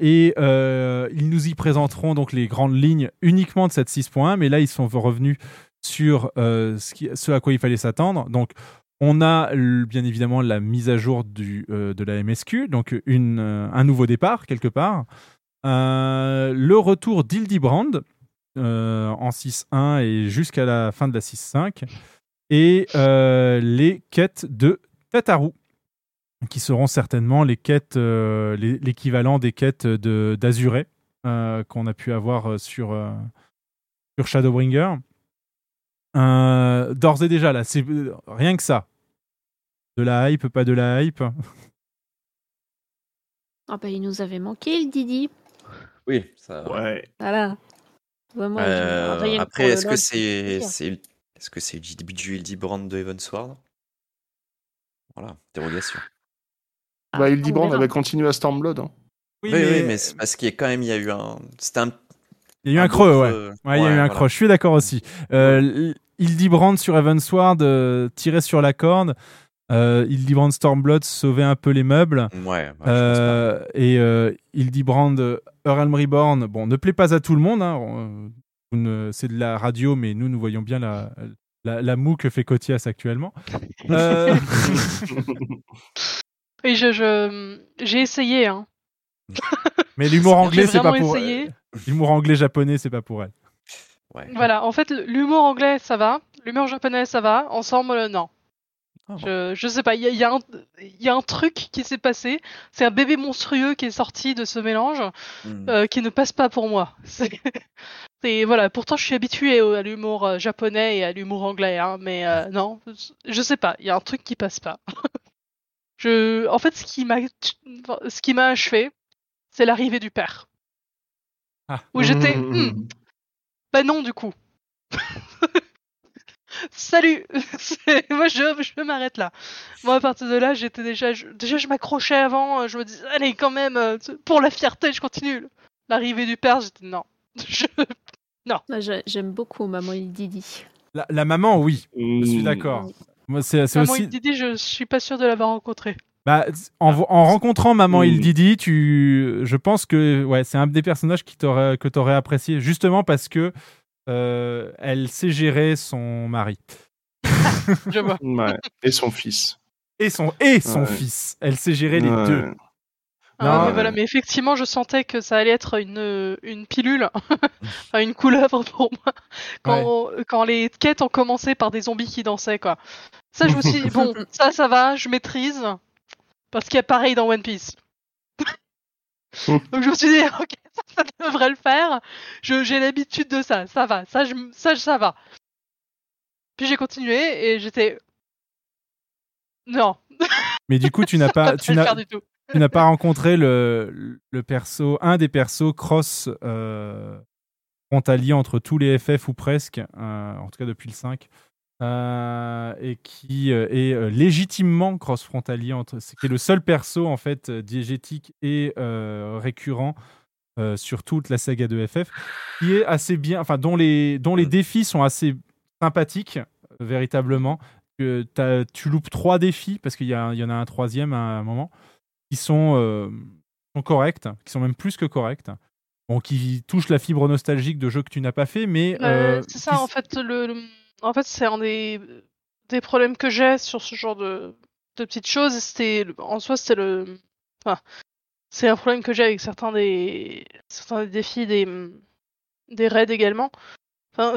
Et ils nous y présenteront donc les grandes lignes uniquement de cette 6.1, mais là ils sont revenus sur ce, ce à quoi il fallait s'attendre. Donc On a bien évidemment la mise à jour euh, de la MSQ, donc euh, un nouveau départ quelque part. Euh, le retour d'Ildibrand en 6.1 et jusqu'à la fin de la 6.5. Et les quêtes de Tataru, qui seront certainement les quêtes, l'équivalent des quêtes d'Azuré qu'on a pu avoir sur Shadowbringer. Euh, D'ores et déjà, là, c'est euh, rien que ça. De la hype, pas de la hype. Ah bah il nous avait manqué le Didi. Oui, ça. Ouais. Voilà. Vraiment, Euh, après, est-ce que c'est c'est est-ce que c'est du du Hildibrand de Evansward Voilà, interrogation. Ah, bah, on Hildibrand verra. avait continué à Stormblood. Hein. Oui, oui, mais, c'est parce qu'il y a quand même il y a eu un c'était un Il y a eu un, un creux, ouais. creux. Ouais, il y a eu un voilà. creux. Je suis d'accord aussi. Euh, Hildibrand sur Evansward euh, tirait sur la corde. Euh, Hildibrand Stormblood sauvait un peu les meubles. Ouais, pas. Euh, et euh, Hildibrand euh, Realm Reborn, bon, ne plaît pas à tout le monde. hein. C'est de la radio, mais nous, nous voyons bien la, la, la moue que fait Cotias actuellement. Euh, Et je, je, j'ai essayé, hein. mais l'humour anglais, c'est pas pour essayé. L'humour anglais-japonais, c'est pas pour elle. Ouais. Voilà, en fait, l'humour anglais, ça va. L'humour japonais, ça va. Ensemble, non. Ah bon. Je, je sais pas, il y y a un- il y a un truc qui s'est passé. C'est un bébé monstrueux qui est sorti de ce mélange Hmm. euh, qui ne passe pas pour moi. C'est, c'est- voilà. Pourtant, je suis habituée à l'humour euh, japonais et à l'humour anglais, hein, mais euh, non, je sais pas. Il y a un truc qui passe pas. je, en fait, ce qui m'a, ce qui m'a achevé, c'est l'arrivée du père. Ah. Où j'étais, hmm, bah non, du coup. Salut C'est- Moi, je, je m'arrête là. Moi, à partir de là, j'étais déjà... je- déjà, je m'accrochais avant. euh, Je me disais, allez, quand même, euh, pour la fierté, je continue. L'arrivée du père, j'étais, non. Je- Moi, j'ai- J'aime beaucoup Maman il Didi. La, la maman, oui, je suis Mm. d'accord. Moi, c'est c'est Maman aussi. il Didi, je suis pas sûre de l'avoir rencontré. Bah, en, vo- en rencontrant Maman. Il Didi, tu, je pense que ouais, c'est un des personnages qui t'aurait, que tu aurais apprécié, justement parce que euh, elle sait gérer son mari Je vois. Ouais. Et son fils. et son, et son Ouais. fils. Elle sait gérer les Ouais. deux. Ah, Non, mais voilà, mais effectivement, je sentais que ça allait être une, une pilule, enfin une couleuvre pour moi, quand, quand les quêtes ont commencé par des zombies qui dansaient, quoi. Ça, je me suis dit, bon, ça, ça va, je maîtrise, parce qu'il y a pareil dans One Piece. Donc je me suis dit, ok, ça, ça devrait le faire, Je- j'ai l'habitude de ça, ça va, ça, je, ça, ça va. Puis j'ai continué et j'étais... Non, Mais du coup, tu n'as pas, tu n'as, faire du tout. tu n'as pas rencontré le, le perso, un des persos cross euh, frontalier entre tous les FF ou presque, euh, en tout cas depuis le 5, euh, et qui euh, est euh, légitimement cross frontalier entre, c'est qui est le seul perso en fait diégétique et euh, récurrent. euh, sur toute la saga de FF, qui est assez bien, enfin dont les dont les défis sont assez sympathiques véritablement. Que tu loupes trois défis parce qu'il y, en a un troisième à un moment qui sont, euh, sont corrects, qui sont même plus que corrects. Bon, qui touchent la fibre nostalgique de jeux que tu n'as pas fait, mais Euh, euh, c'est ça, qui- en fait, le, le- en fait, c'est un des, problèmes que j'ai sur ce genre de, petites choses. C'était, en soi, c'est un problème que j'ai avec certains des, des défis des, raids également.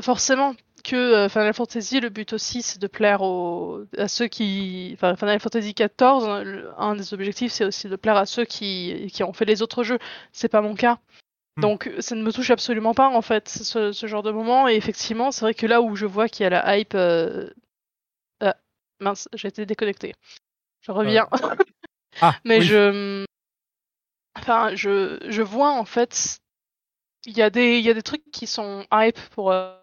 Forcément que euh, Final Fantasy, le but aussi, c'est de plaire à ceux qui, enfin, Final Fantasy XIV, un des objectifs, c'est aussi de plaire à ceux qui, qui ont fait les autres jeux. C'est pas mon cas. Hmm. Donc ça ne me touche absolument pas en fait ce, ce genre de moment. Et effectivement c'est vrai que là où je vois qu'il y a la hype euh... ah, mince j'ai été déconnecté je reviens. Ah, mais oui. je enfin je je vois en fait il y a des il y a des trucs qui sont hype pour euh,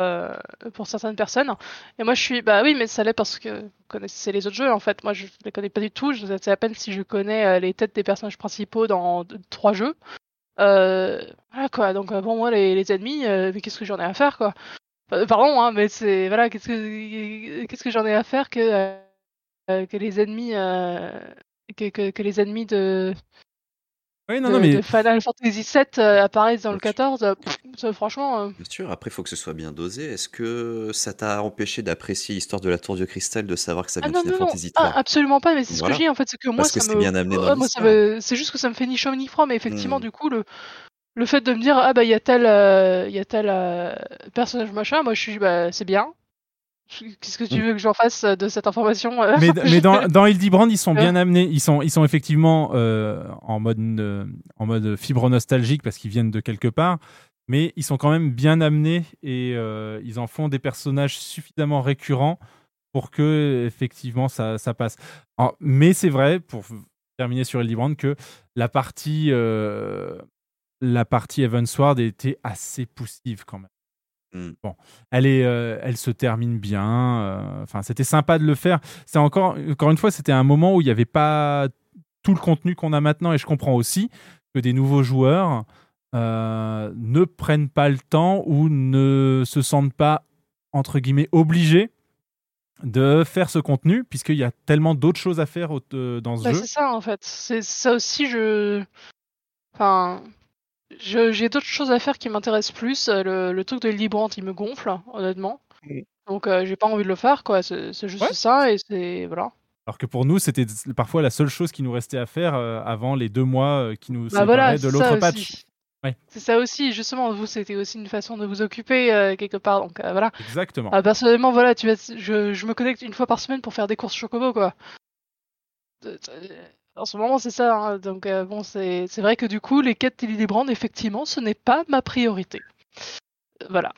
euh, pour certaines personnes. Et moi je suis bah oui mais ça l'est parce que vous connaissez les autres jeux en fait. Moi je les connais pas du tout. Je sais à peine si je connais euh, les têtes des personnages principaux dans trois jeux. euh, voilà quoi. Donc euh, pour moi les, les ennemis euh, mais qu'est-ce que j'en ai à faire quoi? Pardon hein mais c'est voilà qu'est-ce que qu'est-ce que j'en ai à faire que euh, euh, que les ennemis euh, que, que, que les ennemis de Oui, non, de, non, mais de Final Fantasy VII euh, apparaissent dans le 14. euh, pff, franchement, euh, Bien sûr, après, il faut que ce soit bien dosé. Est-ce que ça t'a empêché d'apprécier l'histoire de la Tour de Cristal, de savoir que ça Ah vient non, de Final non, Fantasy ah, III absolument pas, mais c'est ce Voilà. que je dis en fait, c'est que moi Parce que ça c'est me. bien amené dans Ouais, moi, ça l'histoire. me... C'est juste que ça me fait ni chaud ni froid, mais effectivement, Hmm. du coup, le, le fait de me dire, ah bah il y a tel, euh, il y a tel euh, personnage machin, moi je suis, bah c'est bien. Qu'est-ce que tu veux que j'en fasse de cette information euh mais, mais dans, dans Hildebrand, ils sont bien amenés. Ils sont, ils sont effectivement euh, en, mode, euh, en mode fibre nostalgique parce qu'ils viennent de quelque part. Mais ils sont quand même bien amenés et euh, ils en font des personnages suffisamment récurrents pour que effectivement ça, ça passe. Alors, mais c'est vrai, pour terminer sur Hildebrand, que la partie, euh, la partie Evansward était assez poussive quand même. Hmm. Bon, elle est, euh, elle se termine bien. euh, Enfin, c'était sympa de le faire. C'est encore, encore une fois, c'était un moment où il n'y avait pas tout le contenu qu'on a maintenant, et je comprends aussi que des nouveaux joueurs euh, ne prennent pas le temps ou ne se sentent pas entre guillemets obligés de faire ce contenu, puisqu'il y a tellement d'autres choses à faire au- euh, dans ce Bah, jeu. c'est ça en fait. C'est ça aussi, je. Enfin. J'ai d'autres choses à faire qui m'intéressent plus. Euh, Le, le truc de Librant, il me gonfle, honnêtement. Mm. Donc euh, j'ai pas envie de le faire, quoi. C'est juste Ouais. ça et c'est. Voilà. Alors que pour nous, c'était parfois la seule chose qui nous restait à faire euh, avant les deux mois euh, qui nous Bah séparaient voilà, de c'est l'autre ça patch. aussi. Ouais. C'est ça aussi, justement, vous, c'était aussi une façon de vous occuper euh, quelque part. Donc euh, voilà. Exactement. Ah, personnellement, voilà, tu vas, je, je me connecte une fois par semaine pour faire des courses Chocobo, quoi. En ce moment, c'est ça. hein. Donc euh, bon, c'est vrai que du coup, les quêtes Brand, effectivement, ce n'est pas ma priorité. Euh, Voilà.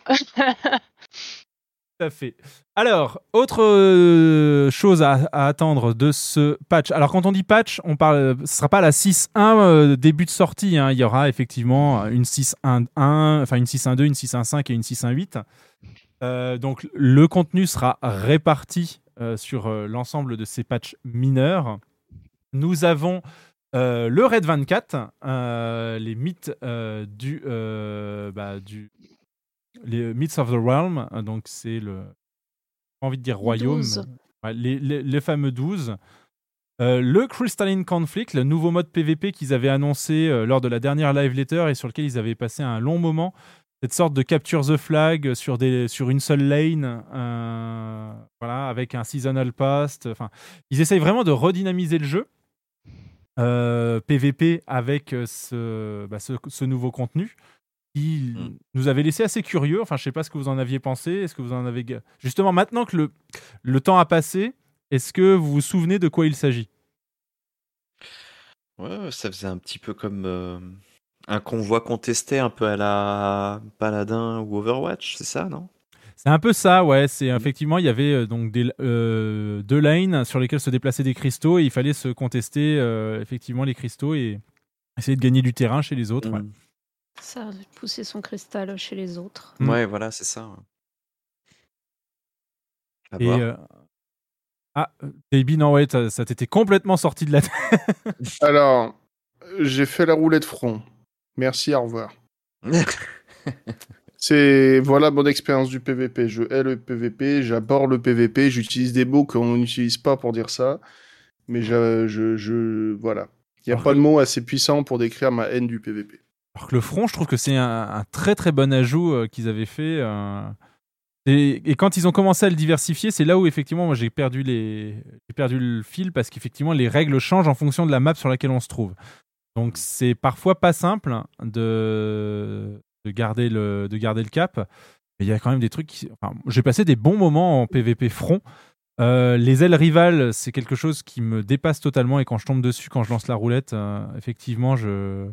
Tout à fait. Alors, autre euh, chose à, attendre de ce patch. Alors, quand on dit patch, on parle, ce sera pas la 6.1 euh, début de sortie. hein. Il y aura effectivement une 6.1.1, enfin une 6.1.2, une 6.1.5 et une 6.1.8. Euh, donc, le contenu sera réparti sur l'ensemble de ces patchs mineurs. Nous avons euh, le Red 24, euh, les mythes euh, du, bah, du les Myths of the Realm, donc c'est le j'ai pas envie de dire royaume, 12. Ouais, les, les- les fameux 12. Euh, le Crystalline Conflict, le nouveau mode PvP qu'ils avaient annoncé lors de la dernière live letter et sur lequel ils avaient passé un long moment. Cette sorte de capture the flag sur, des, sur une seule lane, voilà, avec un seasonal post. Enfin, ils essayent vraiment de redynamiser le jeu. Euh, PvP avec euh, ce, bah, ce, ce nouveau contenu qui Mm. nous avait laissé assez curieux. Enfin, je sais pas ce que vous en aviez pensé. Est-ce que vous en avez justement maintenant que le, le temps a passé, est-ce que vous vous souvenez de quoi il s'agit? Ouais, ça faisait un petit peu comme euh, un convoi contesté, un peu à la Paladin ou Overwatch, c'est ça, non? C'est un peu ça, ouais. C'est effectivement, il y avait euh, donc des, euh, deux lanes sur lesquelles se déplaçaient des cristaux et il fallait se contester euh, effectivement les cristaux et essayer de gagner du terrain chez les autres. ouais. Mm. Ça, pousser son cristal chez les autres. Mm. Ouais, voilà, c'est ça. À Et euh, ah, Baby, non, ouais, ça, ça t'était complètement sorti de la tête. Alors, j'ai fait la roulette front. Merci, au revoir. C'est voilà mon expérience du PVP. Je hais le PVP, j'aborde le PVP, j'utilise des mots qu'on n'utilise pas pour dire ça, mais je, je, je- voilà. Il n'y a Alors pas que- de mot assez puissant pour décrire ma haine du PVP. Alors que le front, je trouve que c'est un, un très très bon ajout euh, qu'ils avaient fait. euh. Et, et quand ils ont commencé à le diversifier, c'est là où effectivement moi j'ai perdu les j'ai perdu le fil parce qu'effectivement les règles changent en fonction de la map sur laquelle on se trouve. Donc c'est parfois pas simple de de garder le de garder le cap. Mais il y a quand même des trucs. Qui... J'ai passé des bons moments en PVP front. Euh, les ailes rivales, c'est quelque chose qui me dépasse totalement et quand je tombe dessus, quand je lance la roulette, euh, effectivement, je,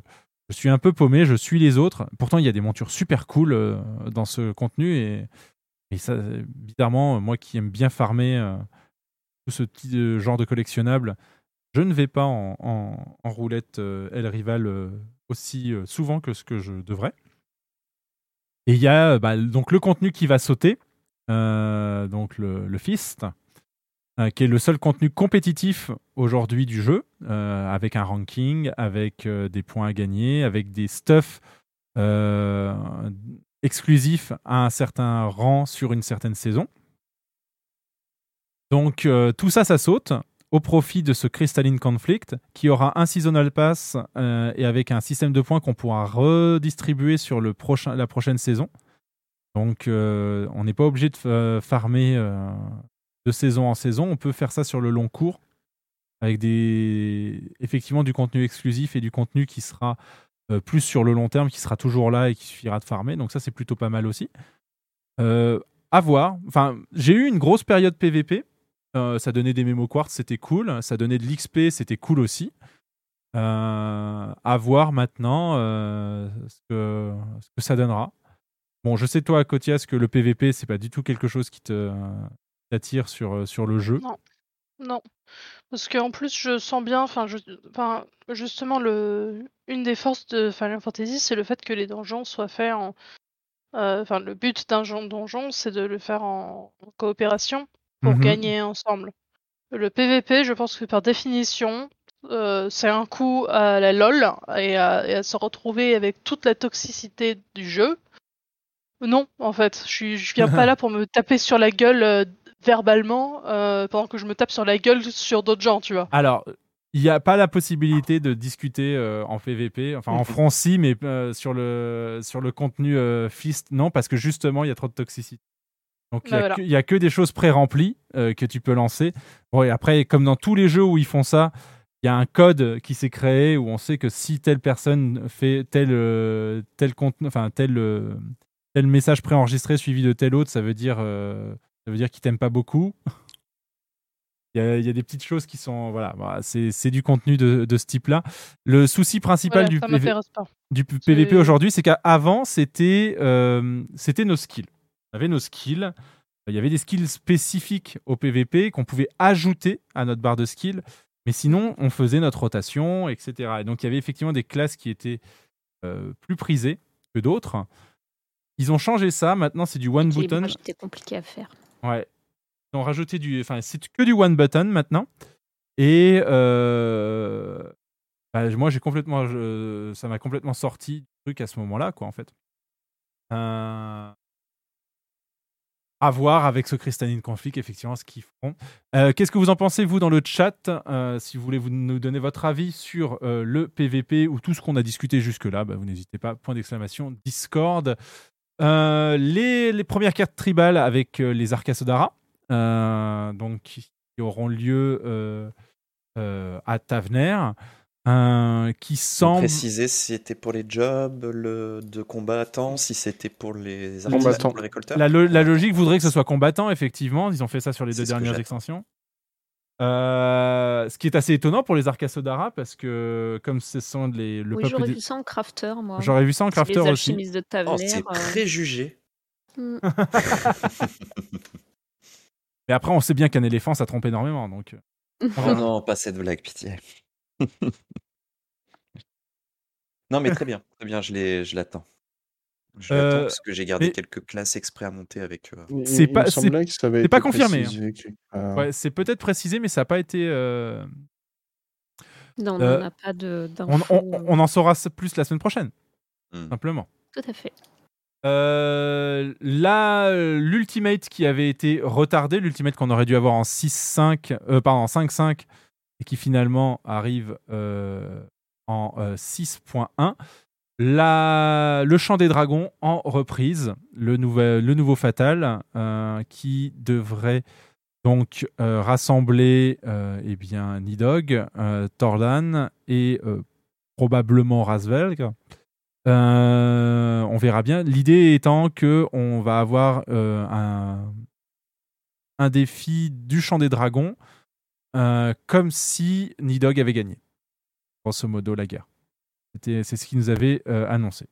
je suis un peu paumé, je suis les autres. Pourtant, il y a des montures super cool euh, dans ce contenu et, ça, bizarrement, moi qui aime bien farmer tout ce petit genre de collectionnable, je ne vais pas en, en- roulette aile rivale aussi souvent que ce que je devrais. Et il y a euh, bah, donc le contenu qui va sauter, euh, donc le, Fist, euh, qui est le seul contenu compétitif aujourd'hui du jeu, avec un ranking, avec des points à gagner, avec des stuffs exclusifs à un certain rang sur une certaine saison. Donc tout ça, ça saute. Au profit de ce Crystalline Conflict, qui aura un Seasonal Pass euh, et avec un système de points qu'on pourra redistribuer sur la prochaine saison. Donc, euh, on n'est pas obligé de fa- farmer euh, de saison en saison. On peut faire ça sur le long cours, avec des, effectivement du contenu exclusif et du contenu qui sera euh, plus sur le long terme, qui sera toujours là et qui suffira de farmer. Donc, ça, c'est plutôt pas mal aussi. Euh, à voir. J'ai eu une grosse période PVP. Euh, ça donnait des mémo quartz, c'était cool. Ça donnait de l'XP, c'était cool aussi. Euh, à voir maintenant euh, ce, que, ça donnera. Bon, je sais toi, Kotias, que le PVP, c'est pas du tout quelque chose qui te t'attire sur, euh, sur le jeu. Non. Non. Parce qu'en plus, je sens bien, justement, une des forces de Final Fantasy, c'est le fait que les donjons soient faits en. Enfin, le but d'un jon- donjon, c'est de le faire en coopération pour Mhm. gagner ensemble. Le PVP, je pense que par définition, euh, c'est un coup à la LOL et à, et à se retrouver avec toute la toxicité du jeu. Non, en fait, je, je viens pas là pour me taper sur la gueule euh, verbalement euh, pendant que je me tape sur la gueule sur d'autres gens, tu vois. Alors, il n'y a pas la possibilité de discuter euh, en PVP, enfin en front si, mais euh, sur, le, sur le contenu euh, Fist, non, parce que justement, il y a trop de toxicité. Donc, il Bah n'y a, voilà. y a que des choses pré-remplies euh, que tu peux lancer. Bon, et après, comme dans tous les jeux où ils font ça, il y a un code qui s'est créé où on sait que si telle personne fait tel, euh, tel, contenu, enfin, tel, euh, tel message préenregistré suivi de tel autre, ça veut dire, euh, ça veut dire qu'il t'aime pas beaucoup. Il y, a, il y a des petites choses qui sont. Voilà, voilà, c'est c'est du contenu de, de ce type-là. Le souci principal Voilà, du, PV du PVP aujourd'hui, c'est qu'avant, c'était c'était nos skills. On avait nos skills. Il y avait des skills spécifiques au PVP qu'on pouvait ajouter à notre barre de skills. Mais sinon, on faisait notre rotation, etc. Et donc, il y avait effectivement des classes qui étaient euh, plus prisées que d'autres. Ils ont changé ça. Maintenant, c'est du one button. L'équilibrage était compliqué à faire. Ouais. Ils ont rajouté du. Enfin, c'est que du one button maintenant. Et euh, bah, moi, j'ai complètement. je- ça m'a complètement sorti du truc à ce moment-là, quoi, en fait. Euh, À voir avec ce Crystalline Conflict, effectivement, ce qu'ils feront. Euh, Qu'est-ce que vous en pensez, vous, dans le chat Euh, Si vous voulez vous nous donner votre avis sur euh, le PVP ou tout ce qu'on a discuté jusque-là, bah, vous n'hésitez pas. Point d'exclamation, Discord. Euh, les, premières cartes tribales avec les Arcasodara, donc qui auront lieu à Tavener, euh, qui semble. préciser si c'était pour les jobs le, de combattants, si c'était pour les Combattants. artisans, pour les récolteurs. La, lo- la logique voudrait que ce soit combattant, effectivement. Ils ont fait ça sur les deux dernières extensions. Euh, ce qui est assez étonnant pour les Arcasodara, parce que comme ce sont les, le oui, j'aurais des- vu ça en crafter, moi. J'aurais vu ça en crafter les aussi. alchimistes de Oh, Tavener. c'est euh, préjugé. hmm. Mais après, on sait bien qu'un éléphant, ça trompe énormément. Donc... Oh non, pas cette blague, pitié. non, mais très bien, très bien, je l'ai- je l'attends. Je l'attends Euh, parce que j'ai gardé mais- quelques classes exprès à monter avec. euh, Il- C'est pas- me c'est- semblait que ça avait c'est pas confirmé, hein. ah. Ouais, c'est peut-être précisé, mais ça n'a pas été. euh, Non, Euh, on n'a pas de- On, d'infos. on- on en saura plus la semaine prochaine, hmm. simplement. Tout à fait. Euh, là, euh, l'Ultimate qui avait été retardé, l'Ultimate qu'on aurait dû avoir en 6.5, euh, pardon, en 5.5, qui finalement arrive euh, en euh, 6.1. La- le chant des dragons en reprise, le, nouvel, le nouveau Fatal, euh, qui devrait donc euh, rassembler euh, eh bien, Nidog, euh, Torlan et euh, probablement Rasvelg. Euh, on verra bien. L'idée étant que on va avoir euh, un, un défi du chant des dragons, euh, comme si Nidog avait gagné, grosso modo, la guerre. C'est ce qu'ils nous avaient euh, annoncé.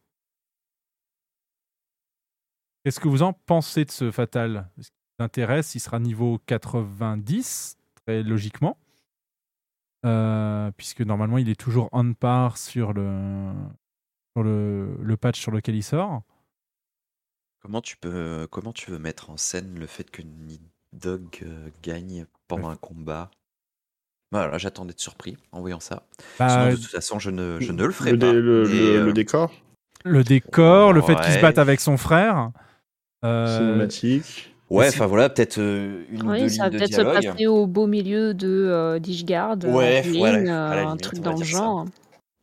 Qu'est-ce que vous en pensez de ce Fatal? Ce qui vous intéresse, il sera niveau 90, très logiquement. Euh, puisque normalement il est toujours on par sur le, sur le, le patch sur lequel il sort. Comment tu peux, comment tu veux mettre en scène le fait que Nidog gagne pendant un combat? Voilà, j'attends d'être surpris en voyant ça. Bah, Sinon, de toute façon, je ne, je ne le ferai le, pas. dé- le, Mais, le- euh, le décor le décor, le fait qu'il se batte avec son frère. euh, cinématique. Ouais, enfin voilà, peut-être euh, une ou Oui, deux ça va lignes de peut-être se passer au beau milieu de euh, Dishguard, euh, Ouais, voilà, euh, un truc dans le ça. genre.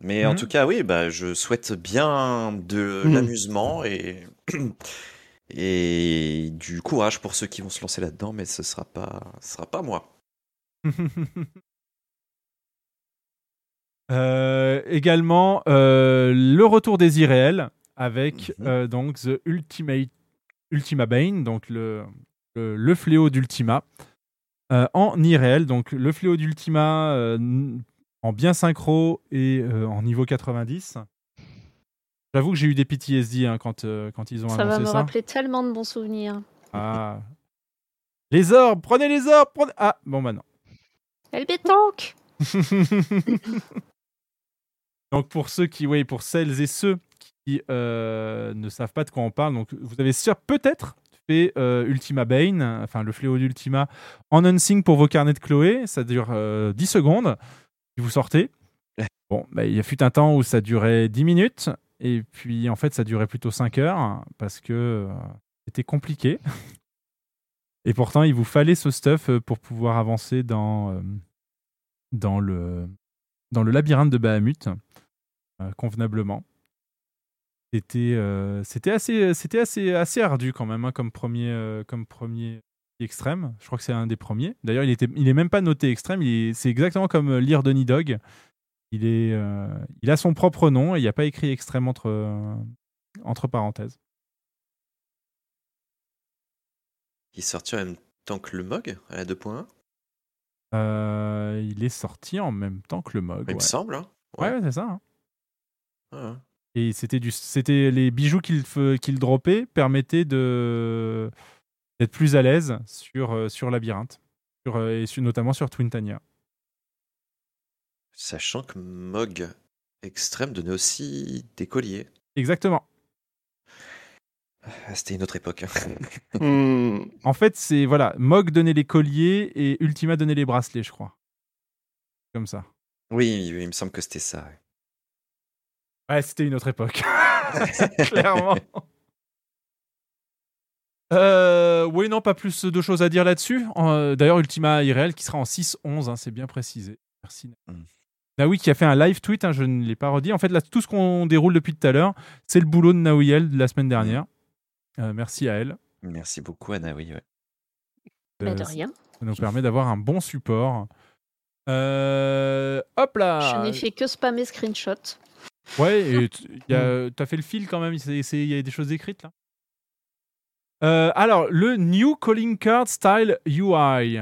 Mais en Mhm. tout cas, oui, bah, je souhaite bien de Mhm. l'amusement et... et du courage pour ceux qui vont se lancer là-dedans, mais ce sera pas, ce sera pas moi. Euh, également, euh, le retour des irréels avec Mhm. euh, donc The Ultimate, Ultima Bane, donc le, le, le fléau d'Ultima, euh, en irréel. Donc le fléau d'Ultima euh, en bien synchro et euh, en niveau 90. J'avoue que j'ai eu des PTSD hein, quand, euh, quand ils ont Ça va annoncé me ça. rappeler tellement de bons souvenirs. Ah. Les orbes, prenez les orbes, prenez... Ah, bon bah non. Elle pétanque donc pour ceux qui, oui, pour celles et ceux qui euh, ne savent pas de quoi on parle, donc vous avez peut-être fait euh, Ultima Bane, enfin le fléau d'Ultima, en unsync pour vos carnets de Chloé. Ça dure euh, 10 secondes. Puis vous sortez. Bon, bah, il y a fut un temps où ça durait 10 minutes. Et puis en fait, ça durait plutôt 5 heures parce que euh, c'était compliqué. Et pourtant, il vous fallait ce stuff euh, pour pouvoir avancer dans, euh, dans, le, dans le labyrinthe de Bahamut euh, convenablement. C'était euh, c'était assez, c'était assez, assez ardu quand même hein, comme, premier, euh, comme premier extrême. Je crois que c'est un des premiers. D'ailleurs, il, était, il est même pas noté extrême. il est- C'est exactement comme euh, lire Donny Dog. Il, est, euh, il a son propre nom et il n'y a pas écrit extrême entre, euh, entre parenthèses. Il est sorti en même temps que le MOG à la 2.1, Euh, il est sorti en même temps que le MOG. il me semble. hein. Ouais, ouais, c'est ça. hein. Ouais. Et c'était du, c'était les bijoux qu'il qu'il dropait permettaient de d'être plus à l'aise sur euh, sur labyrinthe, sur, euh, et sur- notamment sur Twintania. Sachant que MOG extrême donnait aussi des colliers. Exactement. Ah, C'était une autre époque. hein. Hmm. En fait, c'est voilà, Mog donnait les colliers et Ultima donnait les bracelets, je crois. Comme ça. oui, il me semble que c'était ça. ouais. Ouais, c'était une autre époque. Clairement. Euh, oui, non, pas plus de choses à dire là-dessus. Euh, D'ailleurs, Ultima IRL qui sera en 6-11, hein, c'est bien précisé. Merci. Mm. Naoui qui a fait un live tweet, hein, je ne l'ai pas redit. En fait, là, tout ce qu'on déroule depuis tout à l'heure, c'est le boulot de Naouiel de la semaine dernière. Euh, merci à elle. Merci beaucoup, Anna. Oui, ouais. Bah, de rien. Ça nous permet d'avoir un bon support. Euh, hop là Je n'ai fait que spammer screenshot. Ouais, et t- y a- t'as fait le fil quand même, il y a des choses écrites là. Euh, alors, le New Calling Card Style UI,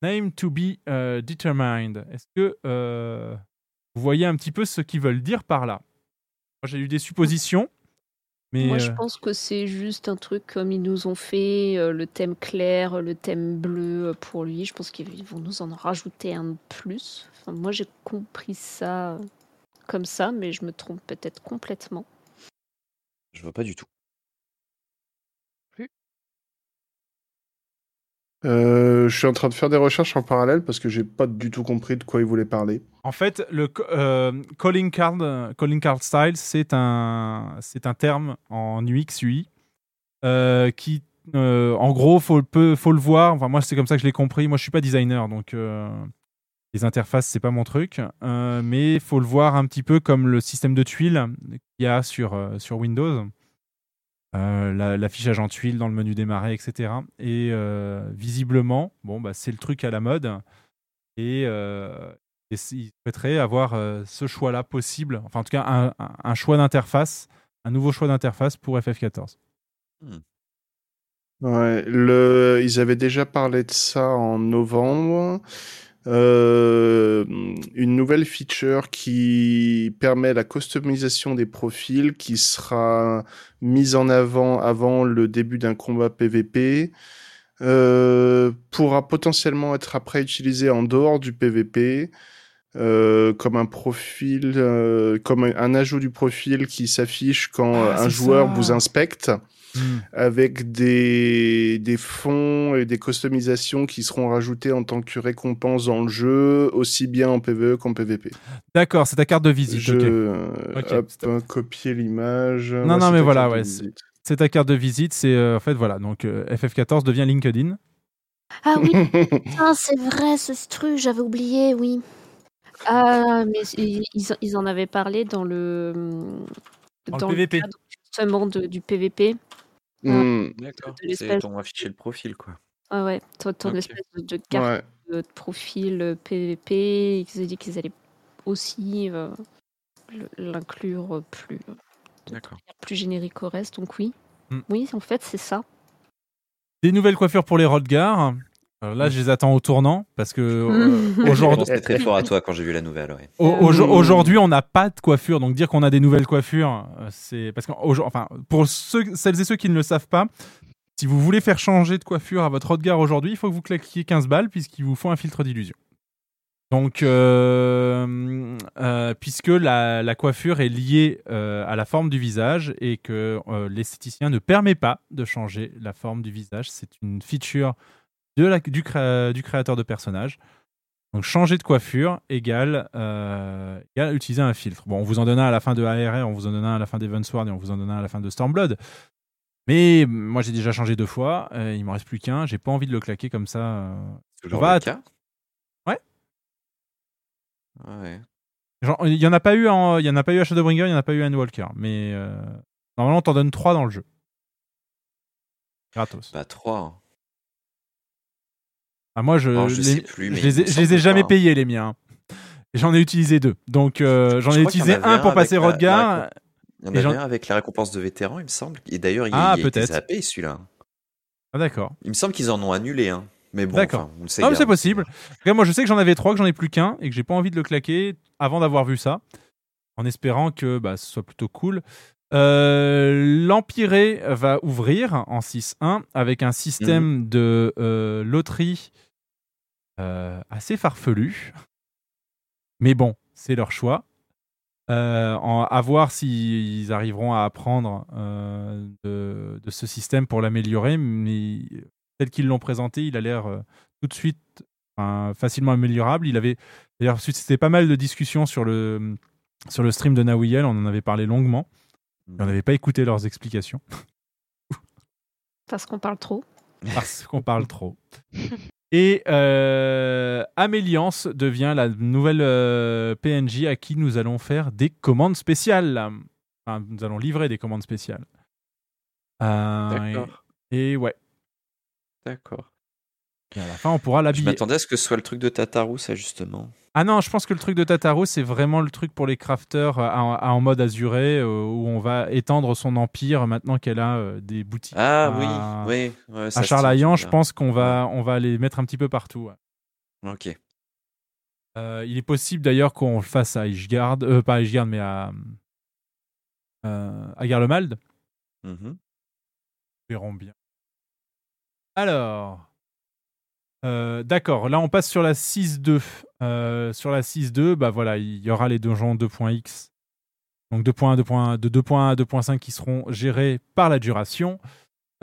Name to be euh, determined. Est-ce que euh, vous voyez un petit peu ce qu'ils veulent dire par là? J'ai eu des suppositions, mais Moi, je pense que c'est juste un truc comme ils nous ont fait le thème clair, le thème bleu pour lui. Je pense qu'ils vont nous en rajouter un de plus. Enfin, moi, j'ai compris ça comme ça, mais je me trompe peut-être complètement. Je vois pas du tout. Euh, je suis en train de faire des recherches en parallèle parce que j'ai pas du tout compris de quoi il voulait parler. En fait, le euh, calling card, calling card style, c'est un, c'est un terme en UX UI euh, qui, euh, en gros, faut, peut, faut le voir. Enfin, moi, c'est comme ça que je l'ai compris. Moi, je suis pas designer, donc euh, les interfaces, c'est pas mon truc. Euh, mais faut le voir un petit peu comme le système de tuiles qu'il y a sur, euh, sur Windows. Euh, la- l'affichage en tuiles dans le menu démarrer, etc. Et visiblement, bon, bah, c'est le truc à la mode. Et, et il souhaiterait avoir ce choix-là possible, enfin en tout cas un, choix d'interface, un nouveau choix d'interface pour FF14. Ouais, le... Ils avaient déjà parlé de ça en novembre. Euh, une nouvelle feature qui permet la customisation des profils qui sera mise en avant avant le début d'un combat PVP. Euh, pourra potentiellement être après utilisé en dehors du PVP. euh, comme un profil, euh, comme un, ajout du profil qui s'affiche quand Ah, un joueur ça. vous inspecte avec des, des fonds et des customisations qui seront rajoutées en tant que récompense dans le jeu, aussi bien en PvE qu'en PvP. D'accord, c'est ta carte de visite. Je ok. euh, hop, copier l'image. Non, Ouais, non, c'est mais ta voilà, carte de ouais, visite. c'est ta carte de visite. C'est euh, en fait voilà. Donc euh, FF14 devient LinkedIn. Ah oui, putain, c'est vrai, ce truc, j'avais oublié, oui. Ah, mais ils, en avaient parlé dans le, Dans le PVP. cadre, justement de- du PVP. Hmm, D'accord. C'est ton afficher le profil, quoi. Ah ouais, ton, ton espèce de, de carte ouais. de profil euh, PVP. Ils ont dit qu'ils allaient aussi euh, l'inclure plus, D'accord. plus générique au reste. Donc oui, Hmm. oui, en fait, c'est ça. Des nouvelles coiffures pour les Rodgar. Alors là, je les attends au tournant parce que euh, aujourd'hui, pensais très fort à toi quand j'ai vu la nouvelle, ouais. Aujourd'hui, on n'a pas de coiffure, donc dire qu'on a des nouvelles coiffures, euh, c'est parce que enfin, pour ceux, celles et ceux qui ne le savent pas, si vous voulez faire changer de coiffure à votre regard aujourd'hui, il faut que vous claquiez 15 balles puisqu'il vous faut un filtre d'illusion. Donc, euh, euh, puisque la, la coiffure est liée euh, à la forme du visage et que euh, l'esthéticien ne permet pas de changer la forme du visage, c'est une feature de la, du, créa- du créateur de personnage. Donc changer de coiffure égale, euh, égale utiliser un filtre. Bon, on vous en donne un à la fin de ARR, on vous en donne un à la fin d'Evansward et on vous en donne un à la fin de Stormblood. Mais moi j'ai déjà changé deux fois, euh, il m'en reste plus qu'un, j'ai pas envie de le claquer comme ça. euh. Toujours On va le cas Ouais. Il y en a pas eu en, il y en a pas eu à Shadowbringer, il y en a pas eu à Endwalker, mais euh, normalement t'en donnes trois dans le jeu. Gratos. Bah, 3. Ah, moi je, Alors, je les, sais plus, mais je les ai, je les jamais payés les miens. J'en ai utilisé deux. Donc euh, j'en Je ai utilisé un un pour passer Rodgar. Il y en avait un avec la récompense de vétéran, il me semble. Et d'ailleurs, il, Ah, il a été zappé celui-là. Ah, d'accord. Il me semble qu'ils en ont annulé un. Mais bon, D'accord. enfin, bien. c'est possible. Moi, je sais que j'en avais trois, que j'en ai plus qu'un, et que j'ai pas envie de le claquer avant d'avoir vu ça, en espérant que bah, ce soit plutôt cool. Euh, L'Empiré va ouvrir en 6.1 avec un système Mhm. de euh, loterie assez farfelu. Mais bon, c'est leur choix. Euh, en- à voir s'ils arriveront à apprendre euh, de, de ce système pour l'améliorer, mais tel qu'ils l'ont présenté, il a l'air euh, tout de suite enfin, facilement améliorable. Il avait d'ailleurs c'était pas mal de discussions sur le sur le stream de Nawiel, on en avait parlé longuement. On n'avait pas écouté leurs explications Parce qu'on parle trop. parce qu'on parle trop. Et euh, Améliance devient la nouvelle euh, PNJ à qui nous allons faire des commandes spéciales. Enfin, nous allons livrer des commandes spéciales. Euh, D'accord. et, et ouais. D'accord. Et à la fin, on pourra Je l'habiller. m'attendais à ce que ce soit le truc de Tataru, ça, justement. Ah non, je pense que le truc de Tataru, c'est vraiment le truc pour les crafters euh, en, en mode azuré, euh, où on va étendre son empire maintenant qu'elle a euh, des boutiques. Ah à, oui, oui. ouais, à Charlayan, je pense qu'on va, on va les mettre un petit peu partout. ouais. Ok. Euh, il est possible d'ailleurs qu'on le fasse à Ishgard, pas à Ishgard, mais à, à Garlemald. Mhm. verrons bien. Alors, euh, d'accord, là on passe sur la 6.2. Euh, sur la 6.2, bah voilà, il y aura les donjons 2.x. Donc 2.1, 2.1, de 2.1 à 2.5 qui seront gérés par la duration.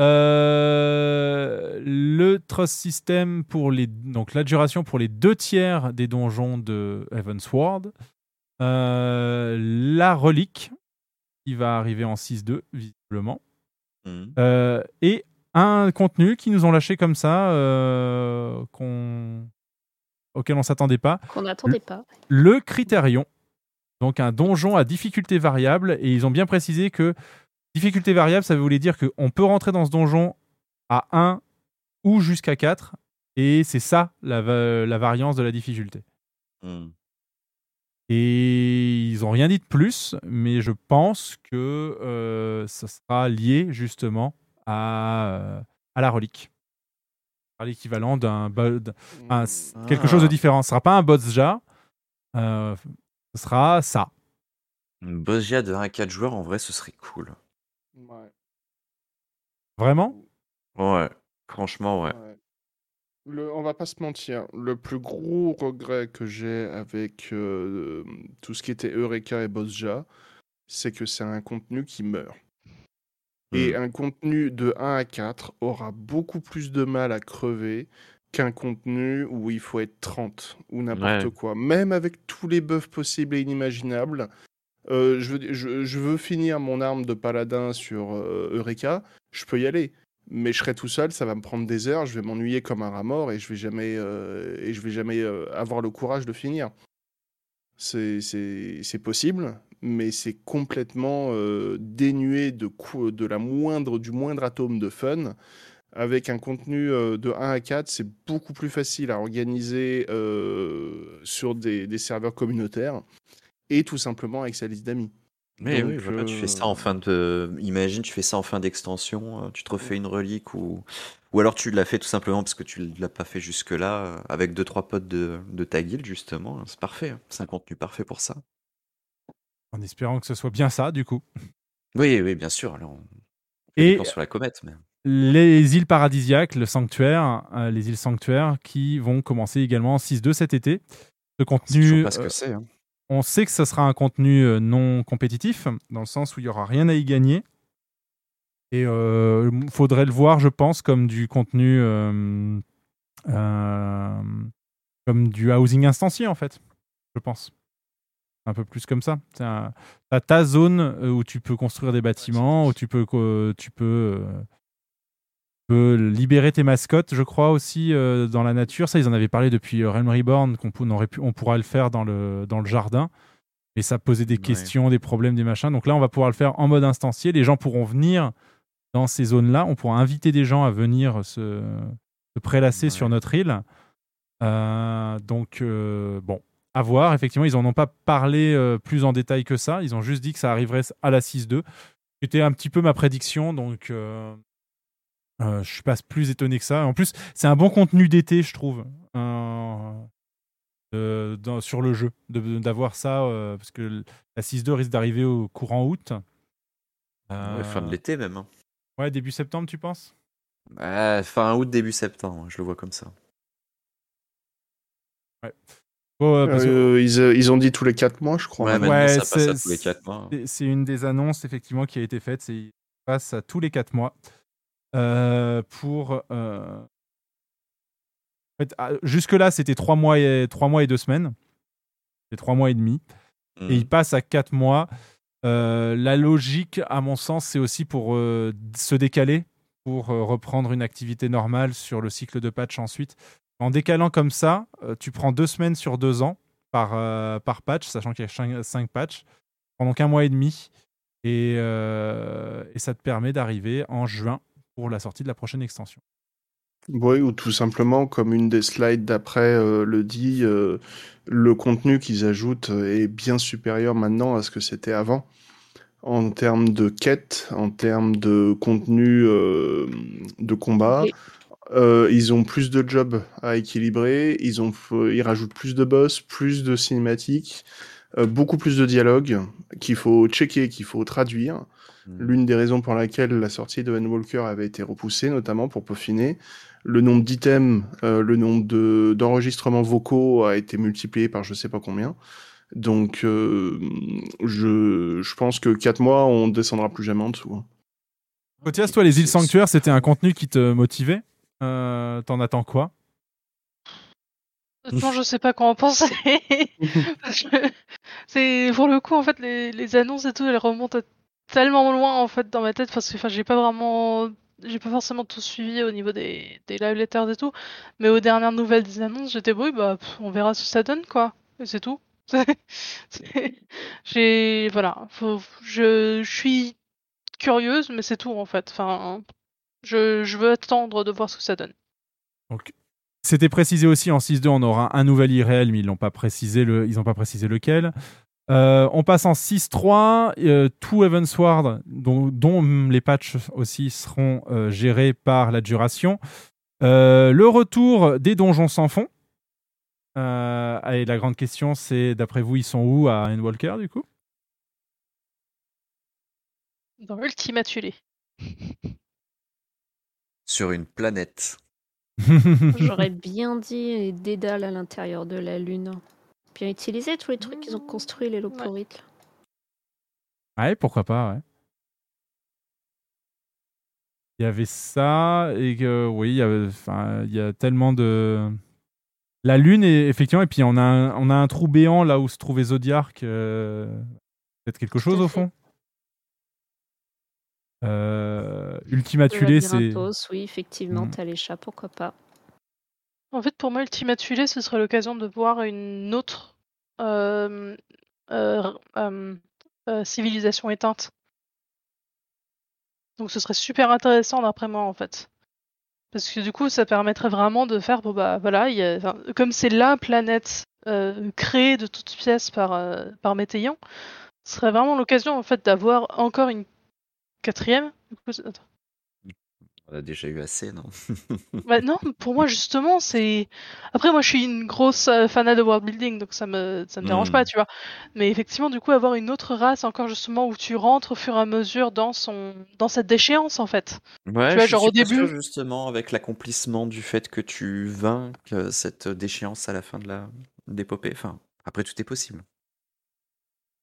Euh, le trust system pour les donc la duration pour les deux tiers des donjons de Heavensward. Euh, la relique qui va arriver en 6.2 visiblement. Mhm. Euh, et un contenu qui nous ont lâché comme ça, euh, qu'on- auquel on s'attendait pas, Qu'on n'attendait pas. le Critérion. Donc un donjon à difficulté variable, et ils ont bien précisé que difficulté variable, ça voulait dire qu'on peut rentrer dans ce donjon à 1 ou jusqu'à 4, et c'est ça la, va- la variance de la difficulté. Mhm. Et ils ont rien dit de plus, mais je pense que euh, ça sera lié justement à, euh, à la relique. À l'équivalent d'un un- Hmm. quelque chose de Ah. différent. Ce sera pas un Bozja, euh, ce sera ça. Une Bozja de 1 à 4 joueurs, en vrai, ce serait cool. Ouais. Vraiment? Ouais. Franchement, ouais. Ouais. Le, on va pas se mentir, le plus gros regret que j'ai avec euh, tout ce qui était Eureka et Bozja, c'est que c'est un contenu qui meurt. Et Mm. un contenu de 1 à 4 aura beaucoup plus de mal à crever qu'un contenu où il faut être 30 ou n'importe Ouais. quoi. Même avec tous les buffs possibles et inimaginables, Euh, je, veux, je, je veux finir mon arme de paladin sur euh, Eureka, je peux y aller. Mais je serai tout seul, ça va me prendre des heures, je vais m'ennuyer comme un rat mort et je vais jamais, euh, et je vais jamais avoir le courage de finir. C'est possible, mais c'est complètement euh, dénué de, la moindre, du moindre atome de fun. Avec un contenu euh, de 1 à 4, c'est beaucoup plus facile à organiser euh, sur des, des serveurs communautaires et tout simplement avec sa liste d'amis. Mais Donc, oui, voilà, tu fais ça en fin de. Imagine, tu fais ça en fin d'extension, tu te refais une relique ou. Ou alors tu l'as fait tout simplement parce que tu l'as pas fait jusque-là, avec deux trois potes de, de ta guilde justement. C'est parfait, hein. c'est un contenu parfait pour ça. En espérant que ce soit bien ça, du coup. Oui, oui, bien sûr. Alors, on Et sur la comète, mais. les îles paradisiaques, le sanctuaire, euh, les îles sanctuaires qui vont commencer également en 6-2 cet été. Ce C'est contenu, toujours pas ce euh, que c'est. hein. on sait que ce sera un contenu euh, non compétitif, dans le sens où il n'y aura rien à y gagner. Et il faudrait le voir, je pense, comme du contenu, euh, euh, comme du housing instancié, en fait. Je pense. Un peu plus comme ça. Un- t'as ta zone euh, où tu peux construire des bâtiments, où tu peux, tu peux, euh, tu peux libérer tes mascottes, je crois aussi euh, dans la nature. Ça, ils en avaient parlé depuis euh, Realm Reborn, qu'on pu, on pourra le faire dans le dans le jardin. Mais ça posait des Ouais. questions, des problèmes, des machins. Donc là, on va pouvoir le faire en mode instancié. Les gens pourront venir dans ces zones-là. On pourra inviter des gens à venir se, se prélasser Ouais. sur notre île. Euh, donc, euh, bon, à voir. Effectivement, ils n'en ont pas parlé euh, plus en détail que ça. Ils ont juste dit que ça arriverait à la 6-2. C'était un petit peu ma prédiction. Donc, euh, euh, je suis pas plus étonné que ça. En plus, c'est un bon contenu d'été, je trouve. euh, de- dans- sur le jeu, d'avoir ça, euh, parce que la 6-2 risque d'arriver au courant août. Ouais, fin de Euh, l'été même. hein. Ouais, début septembre, tu penses? Ouais, fin août, début septembre, je le vois comme ça. Oh, parce que- Euh, ils, euh, ils ont dit tous les 4 mois, je crois. Ouais, Ouais, ça passe à c'est- tous les 4 mois. c'est- c'est une des annonces effectivement qui a été faite. C'est passe à tous les 4 mois euh, pour. euh, en fait, ah, jusque-là, c'était 3 mois et trois mois et 2 semaines. C'est 3 mois et demi. Mm. Et il passe à 4 mois. Euh, la logique, à mon sens, c'est aussi pour euh, se décaler, pour euh, reprendre une activité normale sur le cycle de patch ensuite. En décalant comme ça, euh, tu prends deux semaines sur deux ans par, euh, par patch, sachant qu'il y a 5 patchs, pendant qu'un mois et demi. Et, euh, et ça te permet d'arriver en juin pour la sortie de la prochaine extension. Oui, ou tout simplement, comme une des slides d'après euh, le dit, euh, le contenu qu'ils ajoutent est bien supérieur maintenant à ce que c'était avant. En termes de quête, en termes de contenu euh, de combat, Euh, ils ont plus de jobs à équilibrer, ils, ont, ils rajoutent plus de boss, plus de cinématiques, euh, beaucoup plus de dialogues qu'il faut checker, qu'il faut traduire. Mm. L'une des raisons pour laquelle la sortie de Walker avait été repoussée, notamment pour peaufiner. Le nombre d'items, euh, le nombre de- d'enregistrements vocaux a été multiplié par je sais pas combien. Donc, euh, je, je pense que 4 mois, on descendra plus jamais en dessous. hein. Cotias, toi, les îles sanctuaires, c'était un contenu qui te motivait? Euh, T'en attends quoi? Honnêtement, je sais pas quoi en penser. C'est pour le coup en fait les, les annonces et tout, elles remontent tellement loin en fait dans ma tête parce que enfin j'ai pas vraiment j'ai pas forcément tout suivi au niveau des, des live letters et tout, mais aux dernières nouvelles des annonces, j'étais oui bah pff, on verra ce que ça donne quoi. Et c'est tout. J'ai voilà, faut, je, je suis curieuse mais c'est tout en fait. Enfin je, je veux attendre de voir ce que ça donne. Donc, c'était précisé aussi en 6.2, on aura un nouvel irréel, mais ils n'ont pas précisé le, ils ont pas précisé lequel. Euh, on passe en 6.3, euh, tout Evansward, dont, dont les patchs aussi seront euh, gérés par la duration. Euh, le retour des donjons sans fond. Et la grande question, c'est d'après vous, ils sont où à Endwalker du coup? Dans Ultima Thule. Sur une planète. J'aurais bien dit les dédales à l'intérieur de la Lune. Bien utiliser tous les trucs qu'ils ont construits, les loporites. Ouais, pourquoi pas, ouais. Il y avait ça, et que, oui, il y, avait, enfin, il y a tellement de. La Lune, est, effectivement, et puis on a, un, on a un trou béant là où se trouvait Zodiac. euh, Peut-être quelque chose au fait. fond Euh, Ultima Le Thule, c'est. oui, effectivement, Mm. t'as les chats, pourquoi pas. En fait, pour moi, Ultima Thule, ce serait l'occasion de voir une autre euh, euh, euh, euh, civilisation éteinte. Donc, ce serait super intéressant d'après moi, en fait. Parce que du coup, ça permettrait vraiment de faire, bon bah voilà, y a- comme c'est la planète euh, créée de toutes pièces par, euh, par Météion, ce serait vraiment l'occasion en fait d'avoir encore une quatrième. Du coup, c'est- attends. On a déjà eu assez, non? Bah non, pour moi justement, c'est. Après, moi, je suis une grosse euh, fanat de world building, donc ça me ça me dérange Mm. pas, tu vois. Mais effectivement, du coup, avoir une autre race encore justement où tu rentres au fur et à mesure dans son dans cette déchéance en fait. Ouais, Tu vois, je genre suis au pas sûr, début- justement, avec l'accomplissement du fait que tu vainques cette déchéance à la fin de la d'épopée. Enfin, après, tout est possible.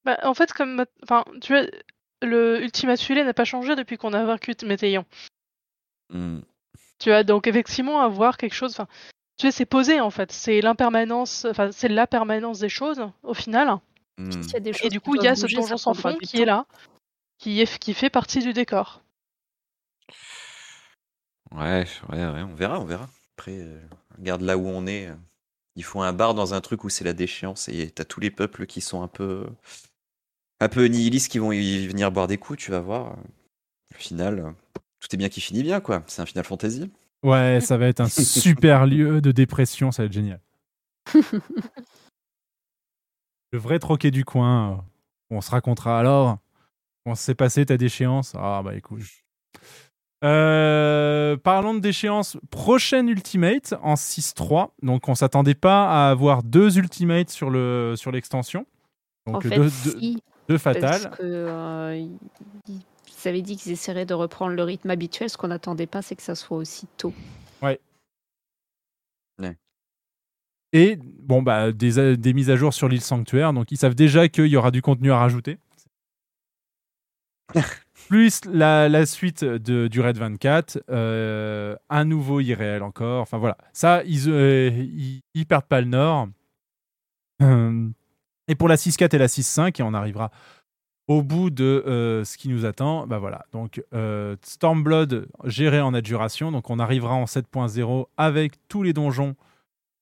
Bah, en fait, comme enfin, tu vois, le Ultima Thule n'a pas changé depuis qu'on a vaincu Météion. Hmm. Tu vois, donc effectivement, avoir quelque chose. Enfin, tu vois, c'est posé en fait. C'est l'impermanence. Enfin, c'est la permanence des choses au final. Hmm. S'il y a des Et du coup, il y a ce bouger, donjon sans fond qui est là, qui est qui fait partie du décor. Ouais, ouais, ouais, on verra, on verra. Après, euh, regarde là où on est. euh, Il faut un bar dans un truc où c'est la déchéance et t'as tous les peuples qui sont un peu, un peu nihilistes qui vont y venir boire des coups, tu vas voir. Au final, tout est bien qui finit bien, quoi. C'est un Final Fantasy. Ouais, ça va être un super lieu de dépression, ça va être génial. Le vrai troquet du coin. euh, On se racontera alors. Comment s'est passé ta déchéance? Ah bah écoute. Euh, parlons de déchéance. Prochaine Ultimate en 6-3. Donc on s'attendait pas à avoir deux Ultimates sur le sur l'extension. En Donc fait, deux, deux, parce que euh, ils avaient dit qu'ils essaieraient de reprendre le rythme habituel. Ce qu'on n'attendait pas, c'est que ça soit aussi tôt. Et bon, bah, des, euh, des mises à jour sur l'île sanctuaire. Donc, ils savent déjà qu'il y aura du contenu à rajouter. Plus la, la suite de, du Red 24, euh, un nouveau irréel encore. Enfin, voilà. Ça, ils, euh, ils, ils perdent pas le nord. Et pour la 6.4 et la 6.5, et on arrivera au bout de euh, ce qui nous attend, bah voilà. Donc, euh, Stormblood géré en adjuration. Donc, on arrivera en 7.0 avec tous les donjons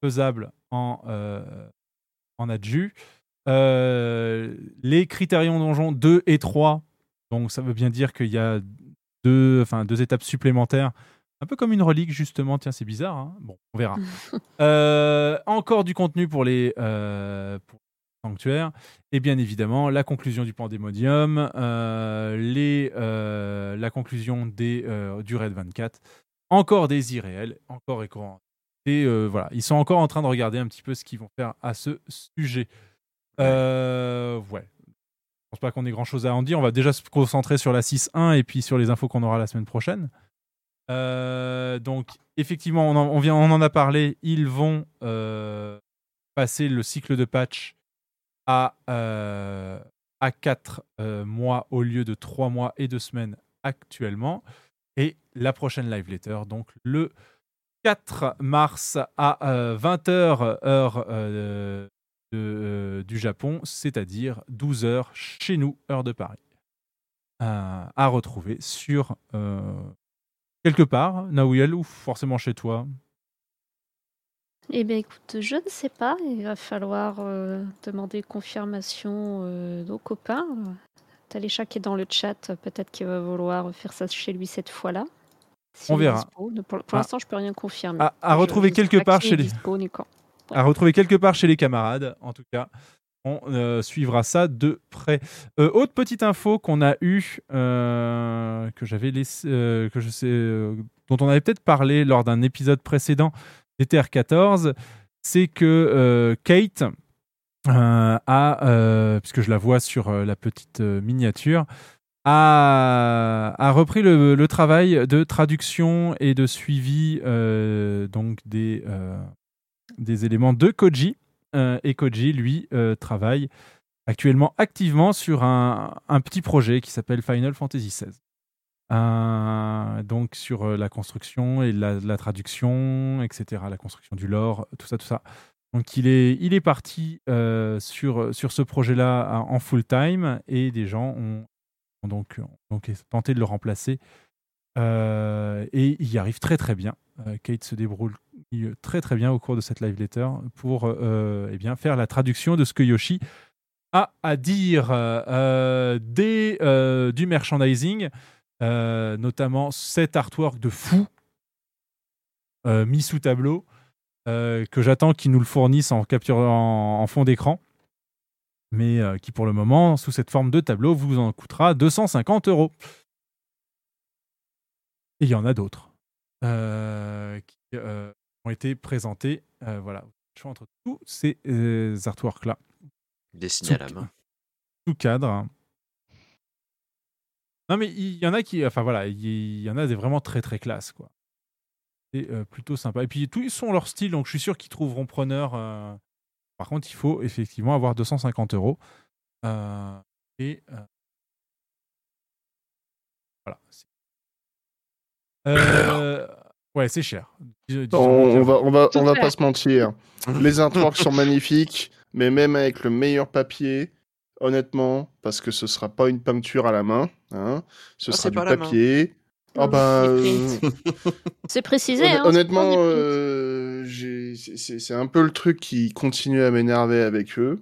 faisables en, euh, en adju. Les critérions donjons 2 et 3, donc ça veut bien dire qu'il y a deux, enfin, deux étapes supplémentaires, un peu comme une relique justement, tiens c'est bizarre, hein. bon on verra. Encore du contenu pour les, pour les sanctuaires, et bien évidemment la conclusion du Pandémonium, euh, les, euh, la conclusion des, euh, du Red 24, encore des irréels, encore écran et voilà, ils sont encore en train de regarder un petit peu ce qu'ils vont faire à ce sujet. Ouais. Je pense pas qu'on ait grand chose à en dire. On va déjà se concentrer sur la 6.1 et puis sur les infos qu'on aura la semaine prochaine. Donc, effectivement, on en, on vient, on en a parlé. Ils vont passer le cycle de patch à, euh, à 4 mois au lieu de 3 mois et 2 semaines actuellement. Et la prochaine live letter, donc le 4 mars à 20h heure euh, de, euh, du Japon, c'est-à-dire 12h chez nous, heure de Paris. Euh, à retrouver sur euh, quelque part, Naouiel, ou forcément chez toi? Eh bien, écoute, je ne sais pas. Il va falloir euh, demander confirmation euh, aux copains. T'as les chats qui est dans le chat. Peut-être qu'il va vouloir faire ça chez lui cette fois-là. On verra. dispo. Pour, pour Ah. l'instant, je peux rien confirmer. À, retrouver je quelque part chez les, dispo à retrouver quelque part chez les camarades, en tout cas. On euh, suivra ça de près. Euh, autre petite info qu'on a eue, euh, que j'avais laissé, que je sais, dont on avait peut-être parlé lors d'un épisode précédent d'ETR14, c'est que euh, Kate euh, a, euh, puisque je la vois sur la petite miniature, a, repris le, travail de traduction et de suivi donc des, éléments de Koji. Et Koji, lui, travaille actuellement activement sur un, un petit projet qui s'appelle Final Fantasy XVI. Euh, donc sur euh, la construction et la, traduction, etc., la construction du lore, tout ça, tout ça. Donc il est, il est parti euh, sur, sur ce projet-là en full time et des gens ont, donc, donc tenté de le remplacer. Et il y arrive très très bien. Kate se débrouille très très bien au cours de cette live letter pour eh bien, faire la traduction de ce que Yoshi a à dire des, du merchandising, euh, notamment cet artwork de fou euh, mis sous tableau euh, que j'attends qu'ils nous le fournissent en capture en, en fond d'écran, mais qui pour le moment, sous cette forme de tableau, vous en coûtera 250 euros. Et il y en a d'autres qui ont été présentés. Voilà, je entre tous ces euh, artworks-là, Dessiné à la main. sous cadre. Non, mais il y en a qui. Enfin voilà, il y, y en a des vraiment très très classe, quoi. C'est euh, plutôt sympa. Et puis, tous ils sont leur style, donc je suis sûr qu'ils trouveront preneur. euh. Par contre, il faut effectivement avoir 250 euros. Euh, et. euh, Voilà. c'est- Euh, ouais, c'est cher. Dis- On, on va, on va, on va pas se mentir. Les artworks sont magnifiques, mais même avec le meilleur papier, honnêtement, parce que ce sera pas une peinture à la main, hein, ce Ah, sera du papier. Ah Non, bah, c'est euh, C'est précisé. hein, honnêtement, euh, c'est- un peu le truc qui continue à m'énerver avec eux.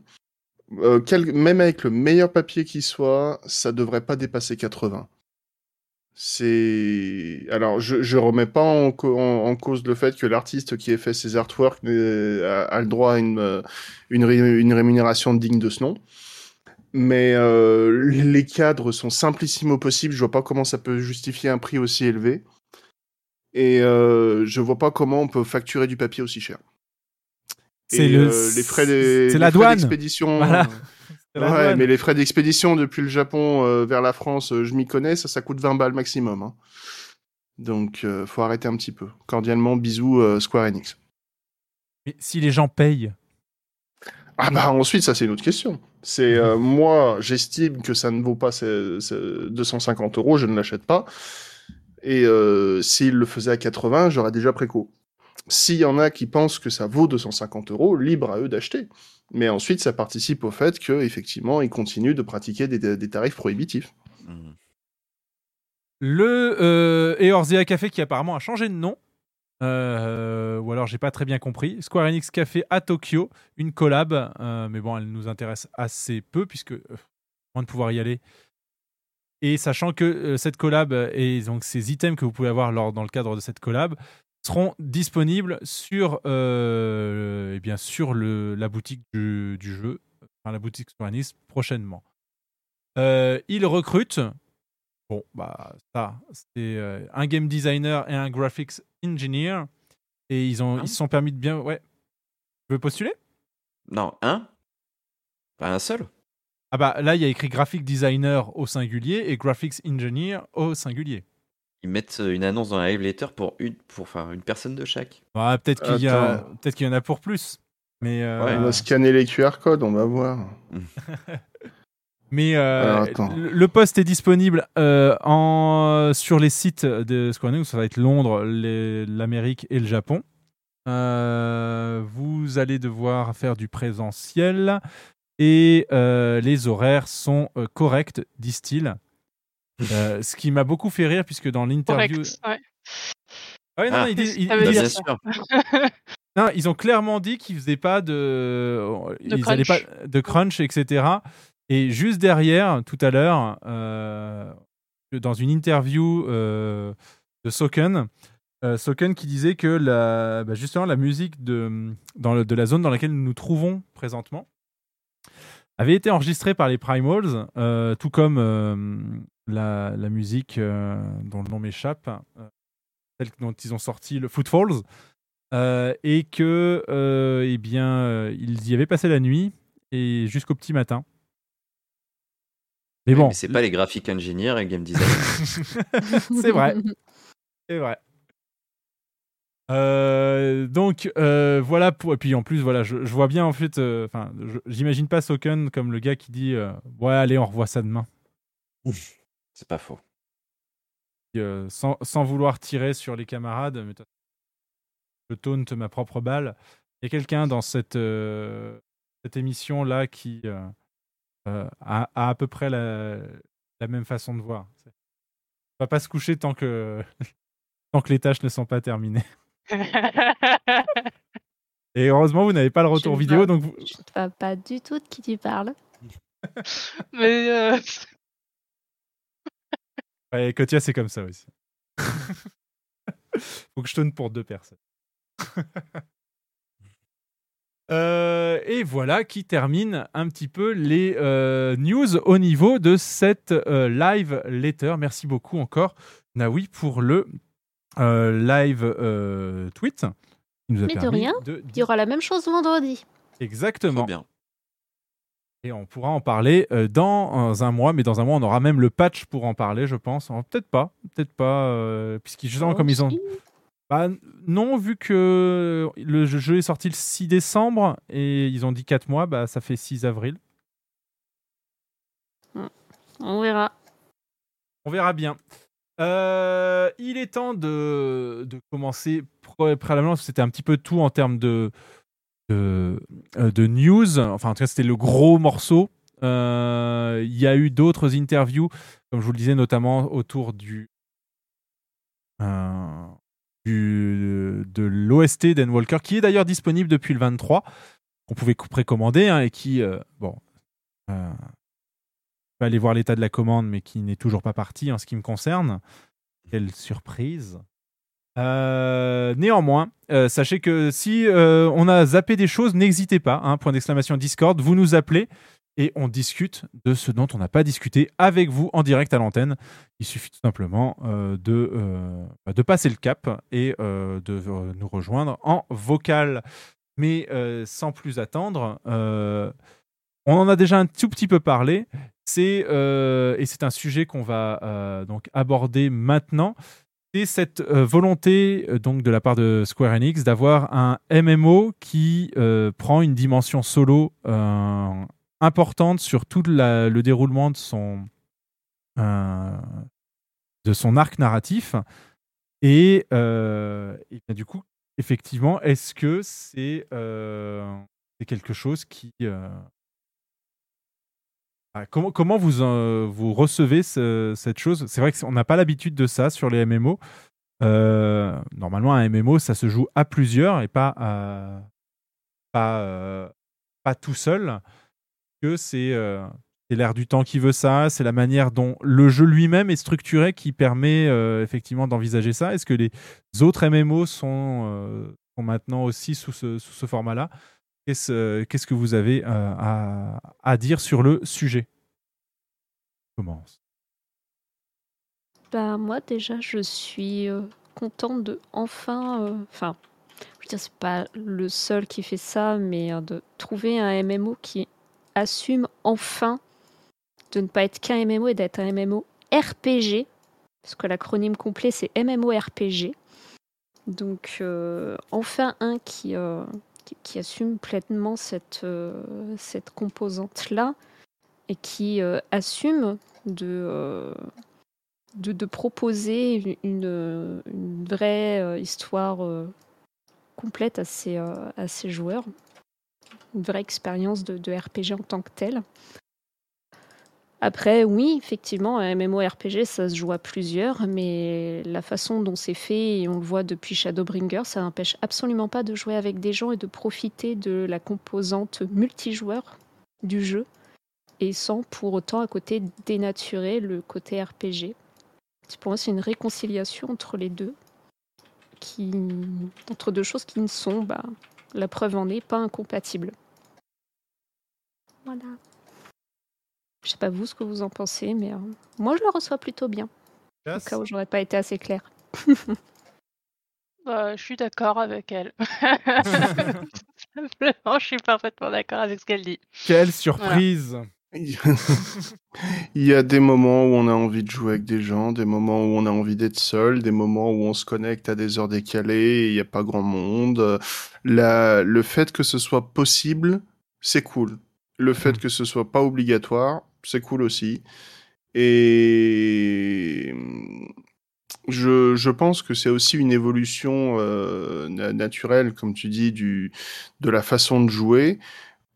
Euh, quel- même avec le meilleur papier qui soit, ça devrait pas dépasser 80. C'est alors je je remets pas en, co- en, en cause le fait que l'artiste qui ait fait ces artworks euh, a, a le droit à une une, ré- une rémunération digne de ce nom. Mais euh, les cadres sont simplissimes au possible. Je vois pas comment ça peut justifier un prix aussi élevé. Et euh, je vois pas comment on peut facturer du papier aussi cher. C'est le- euh, les frais des- c'est la douane. d'expédition. Voilà. euh, C'est la ouais, douane. mais les frais d'expédition depuis le Japon euh, vers la France, euh, je m'y connais, ça, ça coûte 20 balles maximum. hein. Donc, euh, faut arrêter un petit peu. Cordialement, bisous euh, Square Enix. Mais si les gens payent, Ah bah ensuite, ça c'est une autre question. C'est euh, moi, j'estime que ça ne vaut pas ces, ces 250 euros, je ne l'achète pas. Et euh, s'il le faisait à 80, j'aurais déjà préco. S'il y en a qui pensent que ça vaut 250 euros, libre à eux d'acheter. Mais ensuite, ça participe au fait que effectivement, ils continuent de pratiquer des, tarifs prohibitifs. Mhm. Le euh, Eorzea Café qui apparemment a changé de nom. Euh, ou alors j'ai pas très bien compris. Square Enix Café à Tokyo, une collab, euh, mais bon, elle nous intéresse assez peu puisque euh, moins de pouvoir y aller. Et sachant que euh, cette collab et donc ces items que vous pouvez avoir lors, dans le cadre de cette collab seront disponibles sur, eh bien, sur le, la boutique du, jeu, enfin la boutique Square Enix prochainement. Ils recrutent Bon, bah, ça, c'est euh, un game designer et un graphics engineer. Et ils, ont, Hein ils se sont permis de bien. Ouais. Tu veux postuler? Non, un? Pas un seul? Ah, bah là, il y a écrit graphic designer au singulier et graphics engineer au singulier. Ils mettent euh, une annonce dans la live letter pour une, pour, enfin, une personne de chaque. Bah, peut-être qu'il y, a- Attends. peut-être qu'il y en a pour plus. Mais, euh, Ouais, On va scanner les QR codes, on va voir. mais euh, Alors, attends. le poste est disponible euh, en, sur les sites de Square Enix. Ça va être Londres, l'Amérique et le Japon. Euh, vous allez devoir faire du présentiel et euh, les horaires sont euh, corrects, disent-ils. Euh, ce qui m'a beaucoup fait rire puisque dans l'interview. Correct. Ouais. Ah ouais, non, Ah. ils, ils- bien sûr. non, ont clairement dit qu'ils faisaient pas de, ils allaient pas crunch. de crunch, etc. Et juste derrière, tout à l'heure, euh, dans une interview euh, de Soken, euh, Soken qui disait que la, bah, justement la musique de, dans le- de la zone dans laquelle nous nous trouvons présentement avait été enregistrée par les Primals, tout comme la, la musique dont le nom m'échappe, celle dont ils ont sorti le Footfalls, et que eh bien ils y avaient passé la nuit et jusqu'au petit matin. Mais bon, Mais c'est pas les graphic engineers et game designers. c'est vrai. C'est vrai. Euh, donc euh, voilà pour et puis en plus voilà je, je vois bien en fait euh, enfin j'imagine pas Soken comme le gars qui dit euh, ouais allez on revoit ça demain c'est pas faux. Euh, sans, sans vouloir tirer sur les camarades mais je taunt ma propre balle Il y a quelqu'un dans cette, euh, cette émission-là qui euh, a, a à peu près la, la même façon de voir. On va pas se coucher tant que, tant que les tâches ne sont pas terminées. Et heureusement, vous n'avez pas le retour Je vidéo, vois- donc vous- Je ne vois pas du tout de qui tu parles. Mais euh, Ouais, Kotia, c'est comme ça aussi. Faut que je tourne pour deux personnes. Euh, et voilà qui termine un petit peu les euh, news au niveau de cette euh, live letter. Merci beaucoup encore, Naoui, pour le euh, live euh, tweet. qui nous a Mais de rien, de- il y aura la même chose vendredi. Exactement. Trop bien. Et on pourra en parler dans un mois, mais dans un mois, on aura même le patch pour en parler, je pense. Oh, Peut-être pas, peut-être pas, euh, puisqu'ils justement, Oh, comme ils ont. Bah, non, vu que le jeu est sorti le 6 décembre et ils ont dit 4 mois, bah, ça fait 6 avril. On verra. On verra bien. Euh, il est temps de, de commencer pré- préalablement. C'était un petit peu tout en termes de, de, euh, de news. Enfin, en tout cas, c'était le gros morceau. Euh, Il y a eu d'autres interviews, comme je vous le disais, notamment autour du, euh, de l'OST d'En Walker, qui est d'ailleurs disponible depuis le 23, qu'on pouvait précommander hein, et qui, euh, bon, euh, vais aller voir l'état de la commande, mais qui n'est toujours pas parti en ce qui me concerne. Quelle surprise. Euh, néanmoins, euh, sachez que si on a zappé des choses, n'hésitez pas. hein, point d'exclamation Discord, vous nous appelez et on discute de ce dont on n'a pas discuté avec vous en direct à l'antenne. Il suffit tout simplement euh, de, euh, bah, de passer le cap et euh, de nous rejoindre en vocal. Mais sans plus attendre, on en a déjà un tout petit peu parlé. C'est et c'est un sujet qu'on va donc aborder maintenant. C'est cette volonté donc de la part de Square Enix d'avoir un MMO qui prend une dimension solo importante sur tout le déroulement de son euh, de son arc narratif. Et, euh, du coup, effectivement, est-ce que c'est euh, quelque chose qui euh, ah, comment, vous, recevez ce- cette chose? C'est vrai qu'on n'a pas l'habitude de ça sur les MMO. Normalement, un MMO, ça se joue à plusieurs et pas, pas tout seul. Que c'est euh, l'air du temps qui veut ça, c'est la manière dont le jeu lui-même est structuré qui permet euh, effectivement d'envisager ça. Est-ce que les autres MMO sont, euh, sont maintenant aussi sous ce, sous ce format-là? Qu'est-ce euh, qu'est-ce que vous avez à, à dire sur le sujet? Je Commence. Bah, moi, déjà, je suis contente de enfin. Enfin, je veux dire, c'est pas le seul qui fait ça, mais de trouver un MMO qui assume enfin de ne pas être qu'un MMO et d'être un MMO RPG. Parce que l'acronyme complet, c'est MMORPG. Donc, euh, enfin un qui, euh, qui, assume pleinement cette, euh, composante-là et qui assume de. proposer une, vraie histoire complète à ses, à ses joueurs, une vraie expérience de, RPG en tant que telle. Après, oui, effectivement, un MMORPG, ça se joue à plusieurs, mais la façon dont c'est fait, et on le voit depuis Shadowbringer, ça n'empêche absolument pas de jouer avec des gens et de profiter de la composante multijoueur du jeu, et sans pour autant à côté dénaturer le côté RPG. Pour moi, c'est une réconciliation entre les deux, entre deux choses qui ne sont, bah, la preuve en est, pas incompatibles. Voilà. Je sais pas vous ce que vous en pensez, mais euh, moi je le reçois plutôt bien. Au cas où j'aurais pas été assez claire. Bah, je suis d'accord avec elle. Simplement, je suis parfaitement d'accord avec ce qu'elle dit. Quelle surprise Il y a des moments où on a envie de jouer avec des gens, des moments où on a envie d'être seul, des moments où on se connecte à des heures décalées et il n'y a pas grand monde. La- le fait que ce soit possible, c'est cool. Le fait que ce soit pas obligatoire, c'est cool aussi. Et je, je pense que c'est aussi une évolution euh, na- naturelle, comme tu dis, du, de la façon de jouer,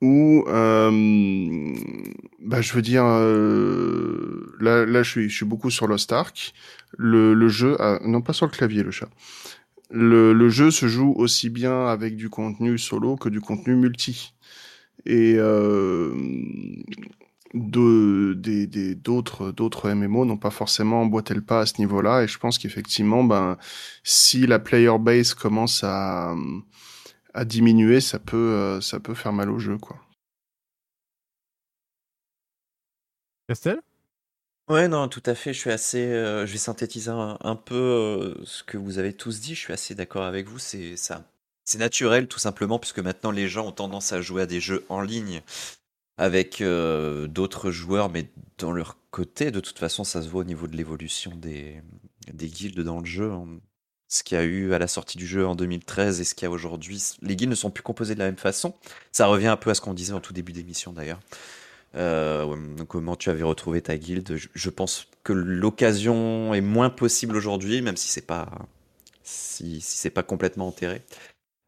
où, euh, bah, je veux dire, euh, là, là je, suis, je suis beaucoup sur Lost Ark. Le, le jeu, non pas sur le clavier, le chat. Le, le jeu se joue aussi bien avec du contenu solo que du contenu multi. Et euh, de- des- d'autres d'autres MMO n'ont pas forcément emboîté le pas à ce niveau-là et je pense qu'effectivement ben si la player base commence à à diminuer ça peut euh, ça peut faire mal au jeu quoi. Castel? Ouais, non, tout à fait. Je suis assez. euh, je vais synthétiser un, un peu euh, ce que vous avez tous dit. Je suis assez d'accord avec vous. C'est ça. C'est naturel, tout simplement, puisque maintenant les gens ont tendance à jouer à des jeux en ligne avec euh, d'autres joueurs, mais dans leur côté. De toute façon, ça se voit au niveau de l'évolution des, des guildes dans le jeu. Ce qu'il y a eu à la sortie du jeu en 2013 et ce qu'il y a aujourd'hui, les guildes ne sont plus composées de la même façon. Ça revient un peu à ce qu'on disait en tout début d'émission d'ailleurs. Euh, comment tu avais retrouvé ta guilde? Je, je pense que l'occasion est moins possible aujourd'hui, même si c'est pas si, si c'est pas complètement enterré.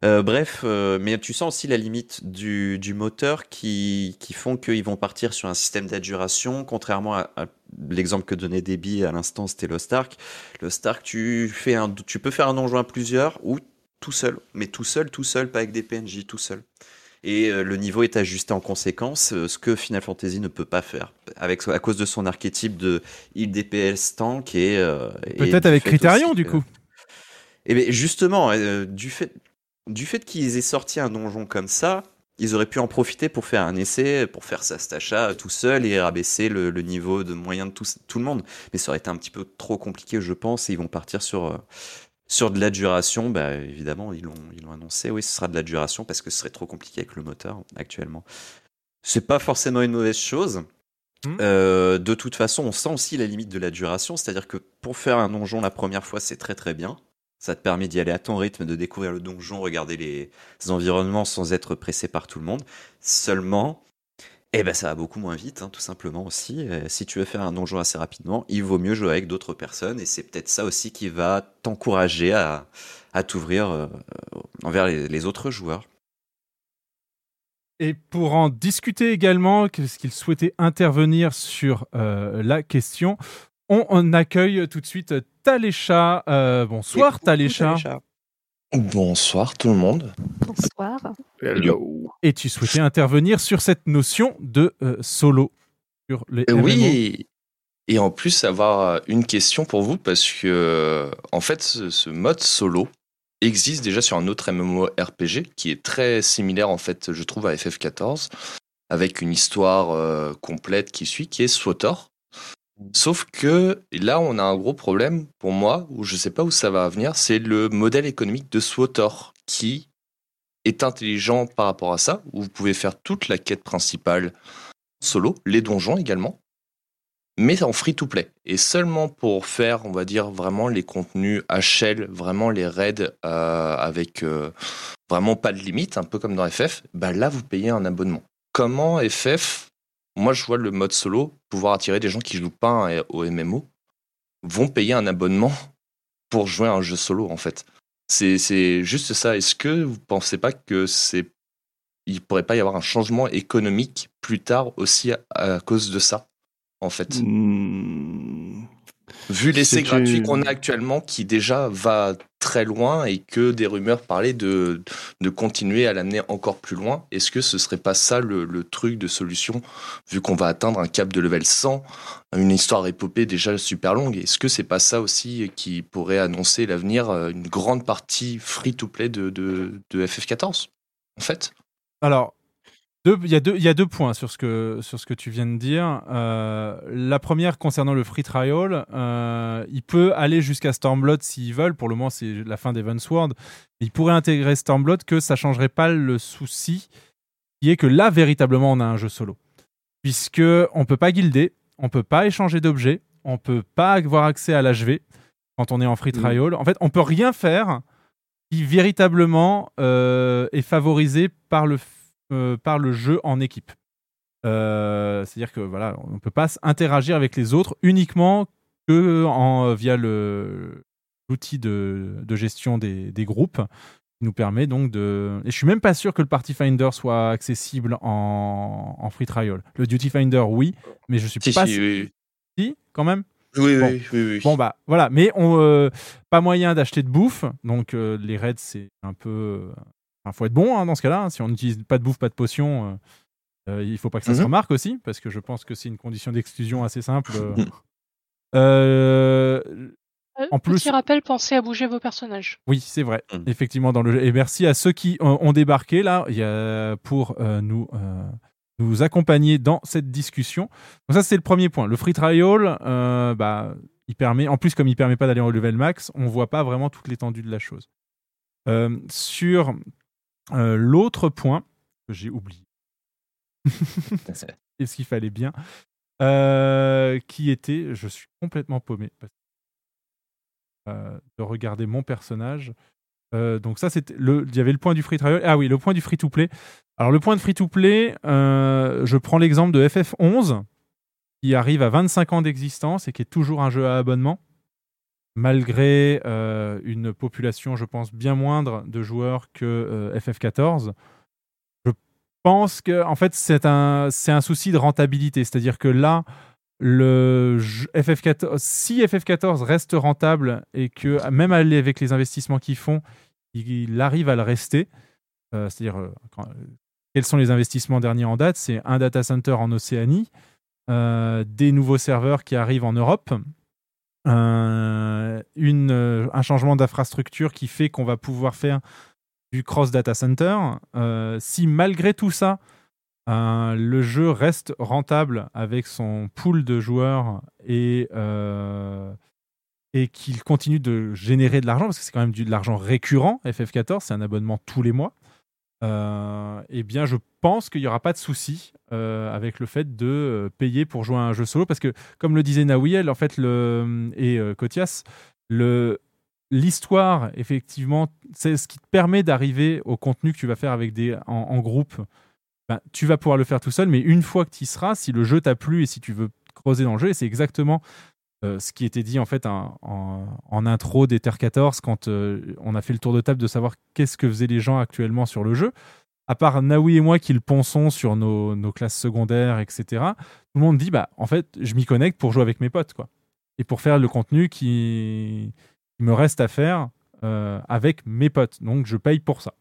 Euh, bref, euh, mais tu sens aussi la limite du, du moteur qui, qui font qu'ils vont partir sur un système d'adjuration, contrairement à, à l'exemple que donnait Debbie à l'instant, c'était Lost Ark. Lost Ark, tu, fais un, tu peux faire un donjon à plusieurs ou tout seul, mais tout seul, tout seul, pas avec des PNJ, tout seul. Et euh, le niveau est ajusté en conséquence, ce que Final Fantasy ne peut pas faire, avec, à cause de son archétype de il DPS tank et... Peut-être avec Criterion, aussi du coup. et bien justement, du fait, du fait qu'ils aient sorti un donjon comme ça, ils auraient pu en profiter pour faire un essai, pour faire sa stacha tout seul et rabaisser le, le niveau de moyen de tout, tout le monde. Mais ça aurait été un petit peu trop compliqué, je pense, et ils vont partir sur, euh, sur de la duration. Bah, évidemment, ils l'ont, ils l'ont annoncé, oui, ce sera de la duration parce que ce serait trop compliqué avec le moteur actuellement. C'est pas forcément une mauvaise chose. Mhm. Euh, de toute façon, on sent aussi la limite de la duration, c'est-à-dire que pour faire un donjon la première fois, c'est très très bien. Ça te permet d'y aller à ton rythme, de découvrir le donjon, regarder les environnements sans être pressé par tout le monde. Seulement, eh ben ça va beaucoup moins vite, hein, tout simplement aussi. Euh, si tu veux faire un donjon assez rapidement, il vaut mieux jouer avec d'autres personnes, et c'est peut-être ça aussi qui va t'encourager à, à t'ouvrir euh, envers les, autres joueurs. Et pour en discuter également, qu'est-ce qu'il souhaitait intervenir sur euh, la question, on, accueille tout de suite Talécha. Euh, bonsoir Talécha. Bonsoir tout le monde. Bonsoir. Hello. Et tu souhaitais intervenir sur cette notion de euh, solo sur les Euh, MMO. Oui, et en plus avoir une question pour vous parce que en fait ce, ce mode solo existe déjà sur un autre MMORPG qui est très similaire en fait je trouve à FF14 avec une histoire euh, complète qui suit qui est SWTOR. Sauf que là on a un gros problème pour moi où je sais pas où ça va venir, c'est le modèle économique de SWTOR qui est intelligent par rapport à ça où vous pouvez faire toute la quête principale solo, les donjons également, mais en free-to-play. Et seulement pour faire, on va dire, vraiment les contenus HL, vraiment les raids euh, avec euh, vraiment pas de limite, un peu comme dans FF, bah là, vous payez un abonnement. Comment FF, moi je vois le mode solo, pouvoir attirer des gens qui jouent pas au MMO, vont payer un abonnement pour jouer à un jeu solo, en fait. C'est juste ça. Est-ce que vous pensez pas que c'est il pourrait pas y avoir un changement économique plus tard aussi à, cause de ça, en fait? Hmm. Vu l'essai gratuit qu'on a actuellement, qui déjà va très loin et que des rumeurs parlaient de, de continuer à l'amener encore plus loin, est-ce que ce serait pas ça le, le truc de solution, vu qu'on va atteindre un cap de level 100, une histoire épopée déjà super longue, est-ce que c'est pas ça aussi qui pourrait annoncer l'avenir, euh, une grande partie free-to-play de, de, de FF14, en fait? Alors, il y, a deux- il y a deux points sur ce que, sur ce que tu viens de dire. Euh, la première concernant le free trial, euh, il peut aller jusqu'à Stormblood s'ils veulent. Pour le moment, c'est la fin d'Evansward. Il pourrait intégrer Stormblood que ça changerait pas le souci qui est que là, véritablement, on a un jeu solo. Puisque on peut pas guilder, on peut pas échanger d'objets, on peut pas avoir accès à l'HV quand on est en free Mm. trial. En fait, on peut rien faire qui véritablement euh, est favorisé par le, f- euh, par le jeu en équipe. Euh, C'est-à-dire que voilà, on ne peut pas interagir avec les autres uniquement que en, via le, l'outil de, de gestion des, des groupes qui nous permet donc de. Et je suis même pas sûr que le Party Finder soit accessible en, en free trial. Le Duty Finder, oui, mais je suis Si, pas si, sûr. oui, Si, quand même. oui, Bon. oui, oui, oui. Bon bah voilà, mais on euh, pas moyen d'acheter de bouffe, donc euh, les raids c'est un peu, euh, enfin, faut être bon hein, dans ce cas-là. hein. Si on n'utilise pas de bouffe, pas de potion, euh, euh, il faut pas que ça se Mhm. remarque aussi, parce que je pense que c'est une condition d'exclusion assez simple. euh. Euh, Euh, En plus- Petit rappel, pensez à bouger vos personnages. oui, c'est vrai, Mhm. effectivement dans le jeu. Et merci à ceux qui ont, débarqué là, il y a pour euh, nous. euh, nous accompagner dans cette discussion. Donc ça c'est le premier point. Le free trial, euh, bah, il permet, en plus comme il permet pas d'aller en level max, on voit pas vraiment toute l'étendue de la chose. Euh, sur euh, l'autre point que j'ai oublié, et ce qu'il fallait bien, euh, qui était, je suis complètement paumé parce que, euh, de regarder mon personnage. Donc ça c'était le, il y avait le point du free trial. Ah oui, le point du free to play. Alors le point de free to play, je prends l'exemple de FF11 qui arrive à 25 ans d'existence et qui est toujours un jeu à abonnement malgré euh, une population, je pense, bien moindre de joueurs que euh, FF14. Je pense que, en fait, c'est un, un souci de rentabilité. C'est-à-dire que là, le jeu- FF14, si FF14 reste rentable et que, même avec les investissements qu'ils font, il arrive à le rester, euh, c'est-à-dire, quels sont les investissements derniers en date? C'est un data center en Océanie, des nouveaux serveurs qui arrivent en Europe, un, une, euh, un changement d'infrastructure qui fait qu'on va pouvoir faire du cross data center. Euh, si malgré tout ça, euh, le jeu reste rentable avec son pool de joueurs et, euh, et qu'il continue de générer de l'argent, parce que c'est quand même du, de l'argent récurrent, FF14, c'est un abonnement tous les mois, euh, eh bien je pense qu'il n'y aura pas de souci euh, avec le fait de euh, payer pour jouer à un jeu solo, parce que comme le disait Nawiel, en fait, le, et euh, Kotias, le, l'histoire, effectivement, c'est ce qui te permet d'arriver au contenu que tu vas faire avec des, en, en groupe. Ben, tu vas pouvoir le faire tout seul, mais une fois que tu y seras, si le jeu t'a plu et si tu veux creuser dans le jeu, et c'est exactement euh, ce qui était dit en fait en, intro d'Ether 14 quand euh, on a fait le tour de table de savoir qu'est-ce que faisaient les gens actuellement sur le jeu. À part Naoui et moi qui le ponçons sur nos, classes secondaires, etc., tout le monde dit bah en fait je m'y connecte pour jouer avec mes potes quoi et pour faire le contenu qui, me reste à faire euh, avec mes potes. Donc je paye pour ça.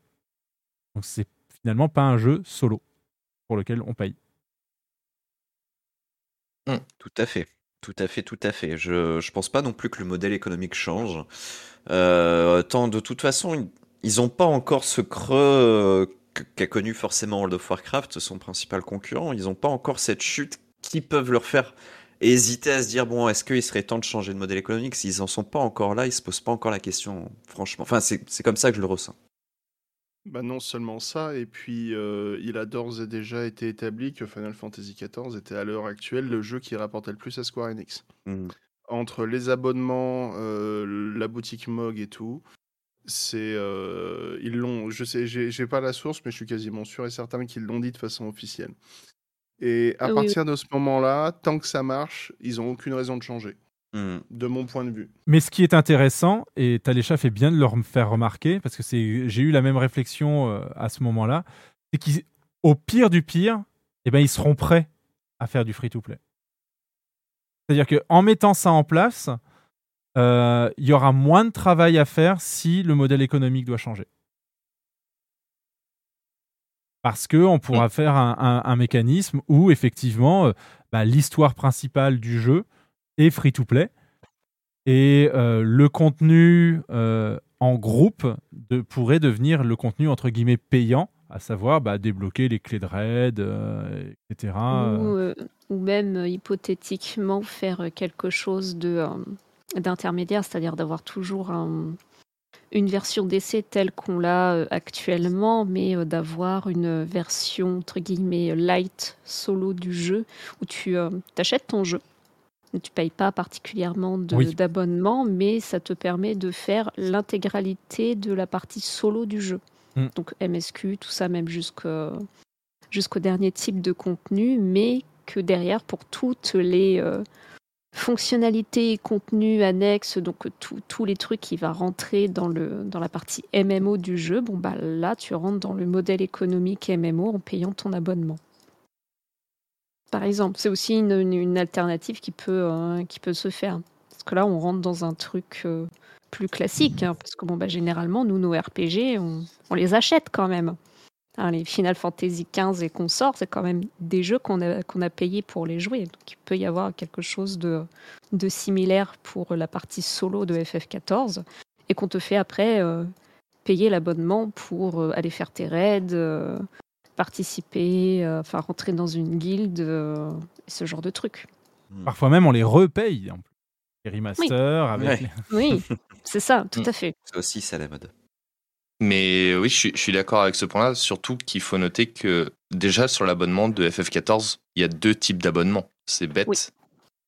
Donc c'est finalement pas un jeu solo pour lequel on paye. Tout à fait. Tout à fait, tout à fait. Je, je pense pas non plus que le modèle économique change. Euh, tant de toute façon, ils- ils ont pas encore ce creux euh, qu'a connu forcément World of Warcraft, son principal concurrent. Ils ont pas encore cette chute qui peuvent leur faire hésiter à se dire bon, est-ce qu'il serait temps de changer de modèle économique? S'ils en sont pas encore là, ils se posent pas encore la question, franchement. Enfin, c'est comme ça que je le ressens. Bah non seulement ça, et puis euh, il a d'ores et déjà été établi que Final Fantasy XIV était à l'heure actuelle le jeu qui rapportait le plus à Square Enix. Mhm. Entre les abonnements, euh, la boutique Mog et tout, c'est euh, ils l'ont. Je sais, j'ai pas la source, mais je suis quasiment sûr et certain qu'ils l'ont dit de façon officielle. Et à Oui, oui. partir de ce moment-là, tant que ça marche, ils ont aucune raison de changer, Mhm. de mon point de vue. Mais ce qui est intéressant, et Talécha fait bien de leur faire remarquer, parce que c'est, j'ai eu la même réflexion euh, à ce moment-là, c'est qu'au pire du pire, eh ben, ils seront prêts à faire du free-to-play. C'est-à-dire qu'en mettant ça en place, euh, il y aura moins de travail à faire si le modèle économique doit changer. Parce qu'on pourra faire un, un- un mécanisme où, effectivement, euh, bah, l'histoire principale du jeu est free-to-play et euh, le contenu euh, en groupe de, pourrait devenir le contenu entre guillemets payant, à savoir bah, débloquer les clés de raid, euh, etc. Ou, ou même hypothétiquement faire quelque chose de, d'intermédiaire, c'est-à-dire d'avoir toujours un- une version d'essai telle qu'on l'a actuellement, mais d'avoir une version entre guillemets light solo du jeu où tu euh, achètes ton jeu. Tu payes pas particulièrement Oui. d'abonnement, mais ça te permet de faire l'intégralité de la partie solo du jeu. Mm. Donc MSQ, tout ça, même jusqu'au dernier type de contenu, mais que derrière, pour toutes les, euh, fonctionnalités et contenus annexes, donc tout- tous les trucs qui va rentrer dans, le, dans la partie MMO du jeu, bon bah là tu rentres dans le modèle économique MMO en payant ton abonnement. Par exemple, c'est aussi une, alternative qui peut, euh, qui peut se faire. Parce que là, on rentre dans un truc euh, plus classique, hein, parce que bon, bah, généralement, nous, nos RPG, on, les achète quand même. Hein, les Final Fantasy XV et consorts, c'est quand même des jeux qu'on a, qu'on a payés pour les jouer. Donc il peut y avoir quelque chose de, de similaire pour la partie solo de FF14 et qu'on te fait après euh, payer l'abonnement pour aller faire tes raids, participer, euh, enfin rentrer dans une guilde, euh, ce genre de trucs. Parfois même, on les repaye. En plus. Les remasters avec. Ouais. les- Oui, c'est ça, tout Mm. à fait. Ça aussi, c'est à la mode. Mais oui, je suis, d'accord avec ce point-là, surtout qu'il faut noter que déjà sur l'abonnement de FF14, il y a deux types d'abonnements. C'est bête, Oui.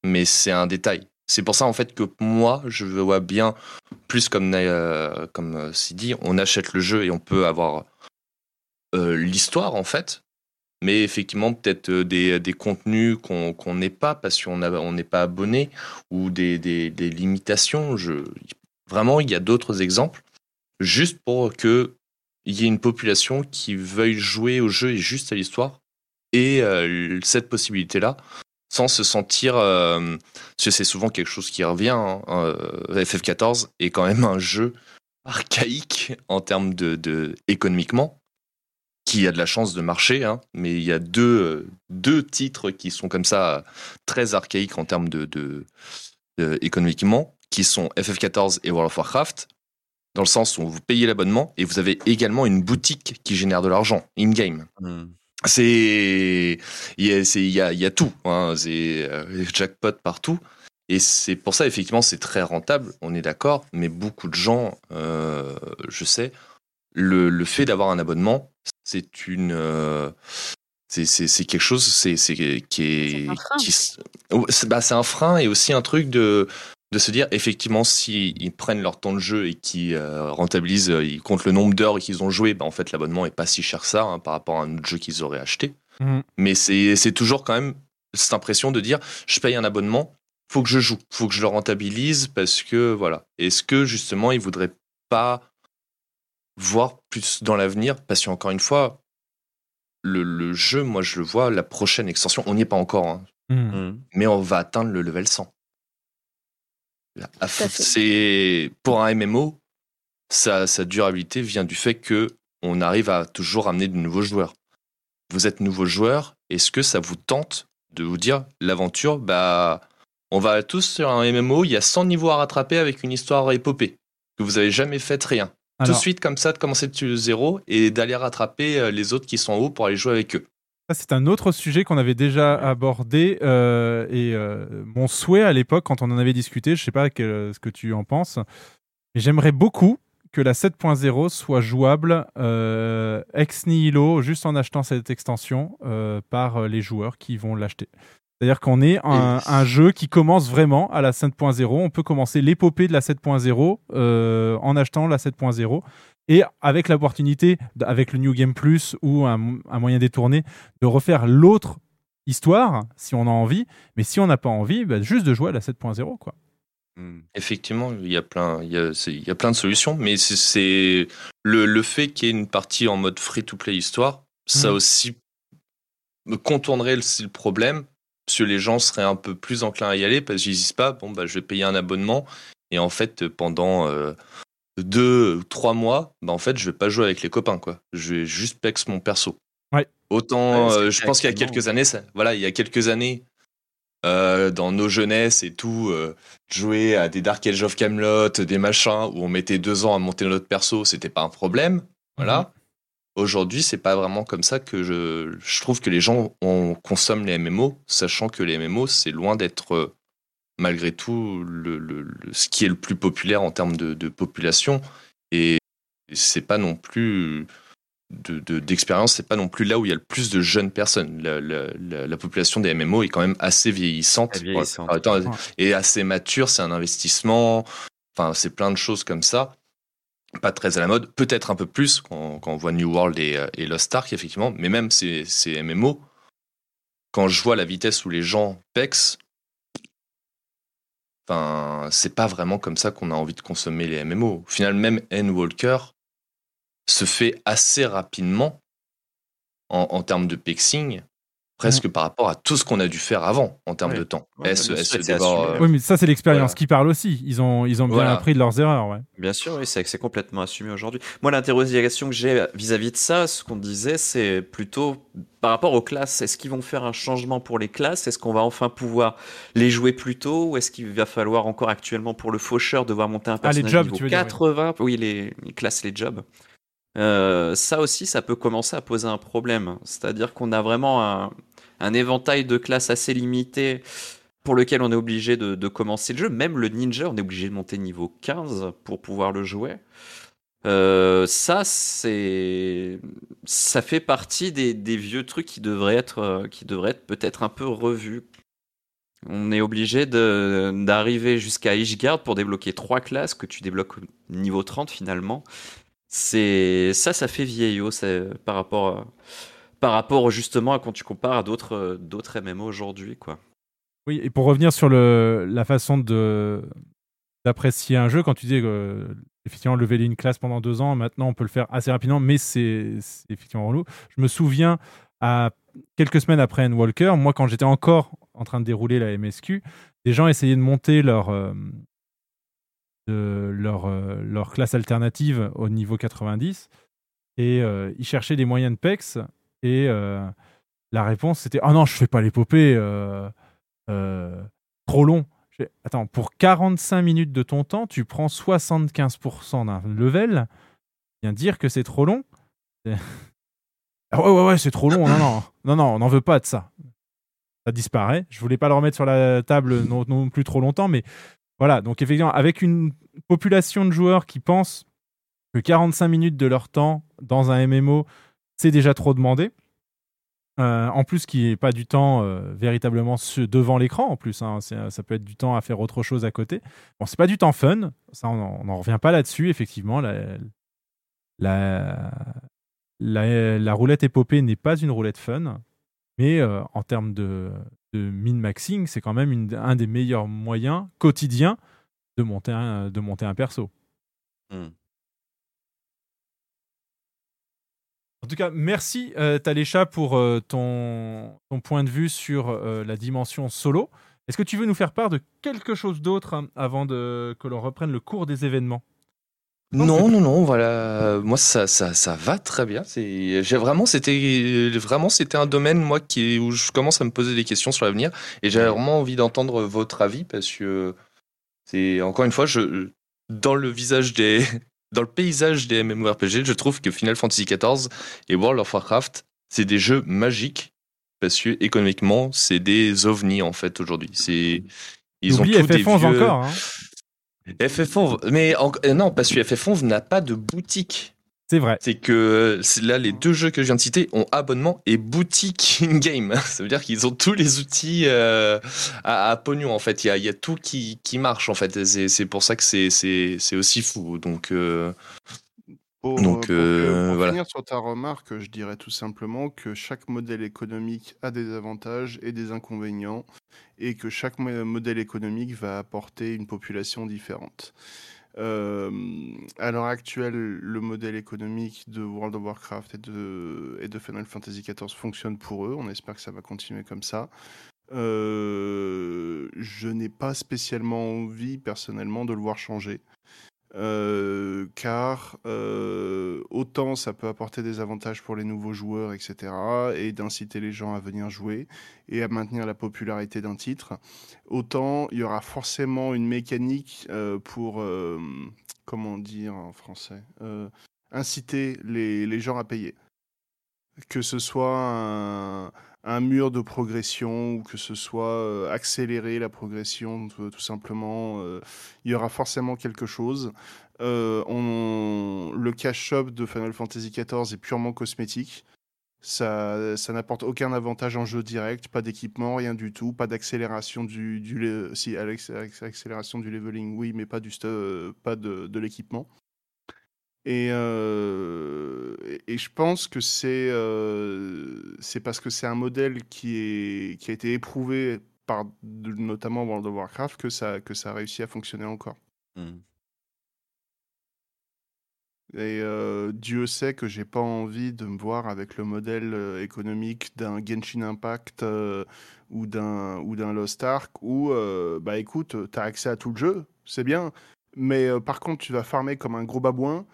mais c'est un détail. C'est pour ça en fait que moi, je vois bien plus comme, euh, comme euh, Sidi, on achète le jeu et on peut avoir euh, l'histoire en fait, mais effectivement peut-être euh, des, des contenus qu'on n'est pas parce qu'on n'est pas abonné ou des, des- des limitations. Je, vraiment, il y a d'autres exemples. Juste pour que il y ait une population qui veuille jouer au jeu et juste à l'histoire et euh, cette possibilité là sans se sentir euh, parce que c'est souvent quelque chose qui revient hein, euh, FF14 est quand même un jeu archaïque en termes de, de économiquement qui a de la chance de marcher hein, mais il y a deux euh, deux titres qui sont comme ça très archaïques en termes de, de- de- économiquement qui sont FF14 et World of Warcraft dans le sens où vous payez l'abonnement et vous avez également une boutique qui génère de l'argent in-game. Hmm. C'est il y a, c'est- il y a, il y a tout, hein, c'est euh, jackpot partout. Et c'est pour ça, effectivement, c'est très rentable, on est d'accord, mais beaucoup de gens, euh, je sais, le, le fait d'avoir un abonnement, c'est une. euh, c'est- quelque chose c'est c'est qui est, C'est bah, c'est un frein et aussi un truc de de se dire effectivement s'ils ils prennent leur temps de jeu et qui rentabilisent euh, ils comptent le nombre d'heures qu'ils ont joué bah, en fait l'abonnement est pas si cher que ça hein, par rapport à un autre jeu qu'ils auraient acheté Mhm. mais c'est c'est toujours quand même cette impression de dire je paye un abonnement faut que je joue faut que je le rentabilise parce que voilà est-ce que justement ils voudraient pas voir plus dans l'avenir parce qu'encore une fois le, le jeu moi je le vois la prochaine extension on n'y est pas encore hein, Mhm. Hmm. mais on va atteindre le level 100 Là, à Tout à f- fait. c'est pour un MMO sa, sa durabilité vient du fait que on arrive à toujours amener de nouveaux joueurs vous êtes nouveau joueur est-ce que ça vous tente de vous dire l'aventure bah on va tous sur un MMO il y a 100 niveaux à rattraper avec une histoire épopée que vous avez jamais fait rien tout de suite comme ça de commencer de zéro et d'aller rattraper euh, les autres qui sont en haut pour aller jouer avec eux Ça, c'est un autre sujet qu'on avait déjà abordé. euh, et euh, mon souhait à l'époque, quand on en avait discuté, je sais pas quel- ce que tu en penses, mais j'aimerais beaucoup que la 7.0 soit jouable euh, ex nihilo, juste en achetant cette extension par les joueurs qui vont l'acheter. C'est-à-dire qu'on est un, jeu qui commence vraiment à la 7.0. On peut commencer l'épopée de la 7.0 euh, en achetant la 7.0 et avec l'opportunité, avec le New Game Plus ou un, un moyen détourné, de refaire l'autre histoire si on a envie. Mais si on n'a pas envie, bah, juste de jouer à la 7.0. Quoi. Hmm. Effectivement, il y a plein, il y a, c'est- il y a plein de solutions, mais c'est- c'est le, le fait qu'il y ait une partie en mode free-to-play histoire, ça Mhm. aussi me contournerait le, le problème, parce que les gens seraient un peu plus enclins à y aller, parce qu'ils disent pas, bon, bah, je vais payer un abonnement, et en fait, pendant euh, deux ou trois mois, bah, en fait, je vais pas jouer avec les copains, quoi. Je vais juste pex mon perso. Ouais. Autant, Ouais, euh, je pense qu'il y a quelques années, ça, voilà, il y a quelques années, euh, dans nos jeunesses et tout, euh, jouer à des Dark Age of Camelot, des machins où on mettait deux ans à monter notre perso, c'était pas un problème. Voilà. Aujourd'hui, c'est pas vraiment comme ça que je, je trouve que les gens on, consomment les MMO, sachant que les MMO, c'est loin d'être euh, malgré tout le, le- le- ce qui est le plus populaire en termes de, de population. Et c'est pas non plus de- de- d'expérience, c'est pas non plus là où il y a le plus de jeunes personnes. La, la- la- la population des MMO est quand même assez vieillissante, temps, et assez mature. C'est un investissement. Enfin, c'est plein de choses comme ça. Pas très à la mode, peut-être un peu plus quand, on voit New World et, euh, et Lost Ark, effectivement, mais même ces, MMO, quand je vois la vitesse où les gens pex, Enfin, c'est pas vraiment comme ça qu'on a envie de consommer les MMO. Au final, même Endwalker se fait assez rapidement en, termes de pacing, presque par rapport à tout ce qu'on a dû faire avant en termes Ouais. de temps. Ouais, euh, Oui, mais ça, c'est l'expérience Voilà. qui parle aussi. Ils ont, ils ont bien Voilà. appris de leurs erreurs. Ouais. Bien sûr, oui, c'est c'est complètement assumé aujourd'hui. Moi, l'interrogation que j'ai vis-à-vis de ça, ce qu'on disait, c'est plutôt par rapport aux classes. Est-ce qu'ils vont faire un changement pour les classes? Est-ce qu'on va enfin pouvoir les jouer plus tôt? Ou est-ce qu'il va falloir encore actuellement pour le faucheur devoir monter un Ah, les personnage jobs, niveau tu veux dire, oui. 80 Oui, les, les classes, les jobs. Euh, ça aussi, ça peut commencer à poser un problème. C'est-à-dire qu'on a vraiment un, éventail de classes assez limité pour lequel on est obligé de, commencer le jeu. Même le ninja, on est obligé de monter niveau 15 pour pouvoir le jouer. Euh, ça, c'est, ça fait partie des, des vieux trucs qui devraient être, euh, qui devraient être peut-être un peu revus. On est obligé d'arriver jusqu'à Ishgard pour débloquer trois classes que tu débloques au niveau 30 finalement. C'est ça, ça fait vieillot c'est, par rapport, à- par rapport justement à quand tu compares à d'autres, euh, d'autres MMO aujourd'hui, quoi. Oui, et pour revenir sur la façon de d'apprécier un jeu, quand tu dis que effectivement lever une classe pendant deux ans, maintenant on peut le faire assez rapidement, mais c'est effectivement relou. Je me souviens à quelques semaines après Walker, moi quand j'étais encore en train de dérouler la MSQ, des gens essayaient de monter leur euh, de leur, euh, leur classe alternative au niveau 90 et euh, ils cherchaient des moyens de PEX et euh, la réponse c'était oh non je fais pas l'épopée trop long. Attends, pour 45 minutes de ton temps, tu prends 75% d'un level. Viens dire que c'est trop long. Ah ouais, ouais, ouais, c'est trop long. Non, non, non, non, on n'en veut pas de ça. Ça disparaît. Je voulais pas le remettre sur la table non plus trop longtemps, mais voilà. Donc, effectivement, avec une population de joueurs qui pensent que 45 minutes de leur temps dans un MMO, c'est déjà trop demandé. Euh, en plus, qui n'est pas du temps euh, véritablement devant l'écran, en plus. hein. Ça peut être du temps à faire autre chose à côté. Bon, c'est pas du temps fun. Ça, on n'en revient pas là-dessus, effectivement. La roulette épopée n'est pas une roulette fun. Mais euh, en termes de, de min-maxing, c'est quand même une- un des meilleurs moyens quotidiens de monter un, de monter un perso. Hmm. En tout cas, merci euh, Talécha pour euh, ton, ton point de vue sur euh, la dimension solo. Est-ce que tu veux nous faire part de quelque chose d'autre hein, avant de, que l'on reprenne le cours des événements? Non, non, non, voilà. Moi, ça, ça, ça va très bien. J'ai vraiment, c'était, vraiment, c'était un domaine, moi, qui, où je commence à me poser des questions sur l'avenir. Et j'avais vraiment envie d'entendre votre avis parce que c'est, encore une fois, je, dans le visage des, dans le paysage des MMORPG, je trouve que Final Fantasy XIV et World of Warcraft, c'est des jeux magiques parce que économiquement, c'est des ovnis, en fait, aujourd'hui. C'est, ils Oublie ont tous des FF11 vieux... encore. hein. FF11, mais en- euh, non, parce que FF11 n'a pas de boutique. C'est vrai. C'est que là, les deux jeux que je viens de citer ont abonnement et boutique in-game. Ça veut dire qu'ils ont tous les outils euh, à, à pognon, en fait. Il y a, il y a tout qui, qui marche, en fait. C'est pour ça que c'est aussi fou. Donc, euh, Pour, Donc, euh, pour voilà. finir sur ta remarque, je dirais tout simplement que chaque modèle économique a des avantages et des inconvénients, et que chaque mo- modèle économique va apporter une population différente. Euh, à l'heure actuelle, le modèle économique de World of Warcraft et de, et de Final Fantasy XIV fonctionne pour eux. On espère que ça va continuer comme ça. Euh, je n'ai pas spécialement envie personnellement de le voir changer. Euh, car euh, autant ça peut apporter des avantages pour les nouveaux joueurs, etc., et d'inciter les gens à venir jouer et à maintenir la popularité d'un titre, autant il y aura forcément une mécanique euh, pour, comment dire en français, inciter les, les gens à payer. Que ce soit un, un mur de progression ou que ce soit euh, accélérer la progression, tout, tout simplement, euh, il y aura forcément quelque chose. Euh, le cash shop de Final Fantasy XIV est purement cosmétique. Ça, ça n'apporte aucun avantage en jeu direct, pas d'équipement, rien du tout, pas d'accélération du, du si accélération du leveling, oui, mais pas du euh, pas de l'équipement. Et, euh, et- je pense que c'est euh, c'est parce que c'est un modèle qui, est, qui a été éprouvé par notamment World of Warcraft que ça, que ça a réussi à fonctionner encore. Hmm. Et euh, Dieu sait que j'ai pas envie de me voir avec le modèle économique d'un Genshin Impact ou d'un ou d'un Lost Ark où bah écoute, tu as accès à tout le jeu, c'est bien, mais par contre tu vas farmer comme un gros babouin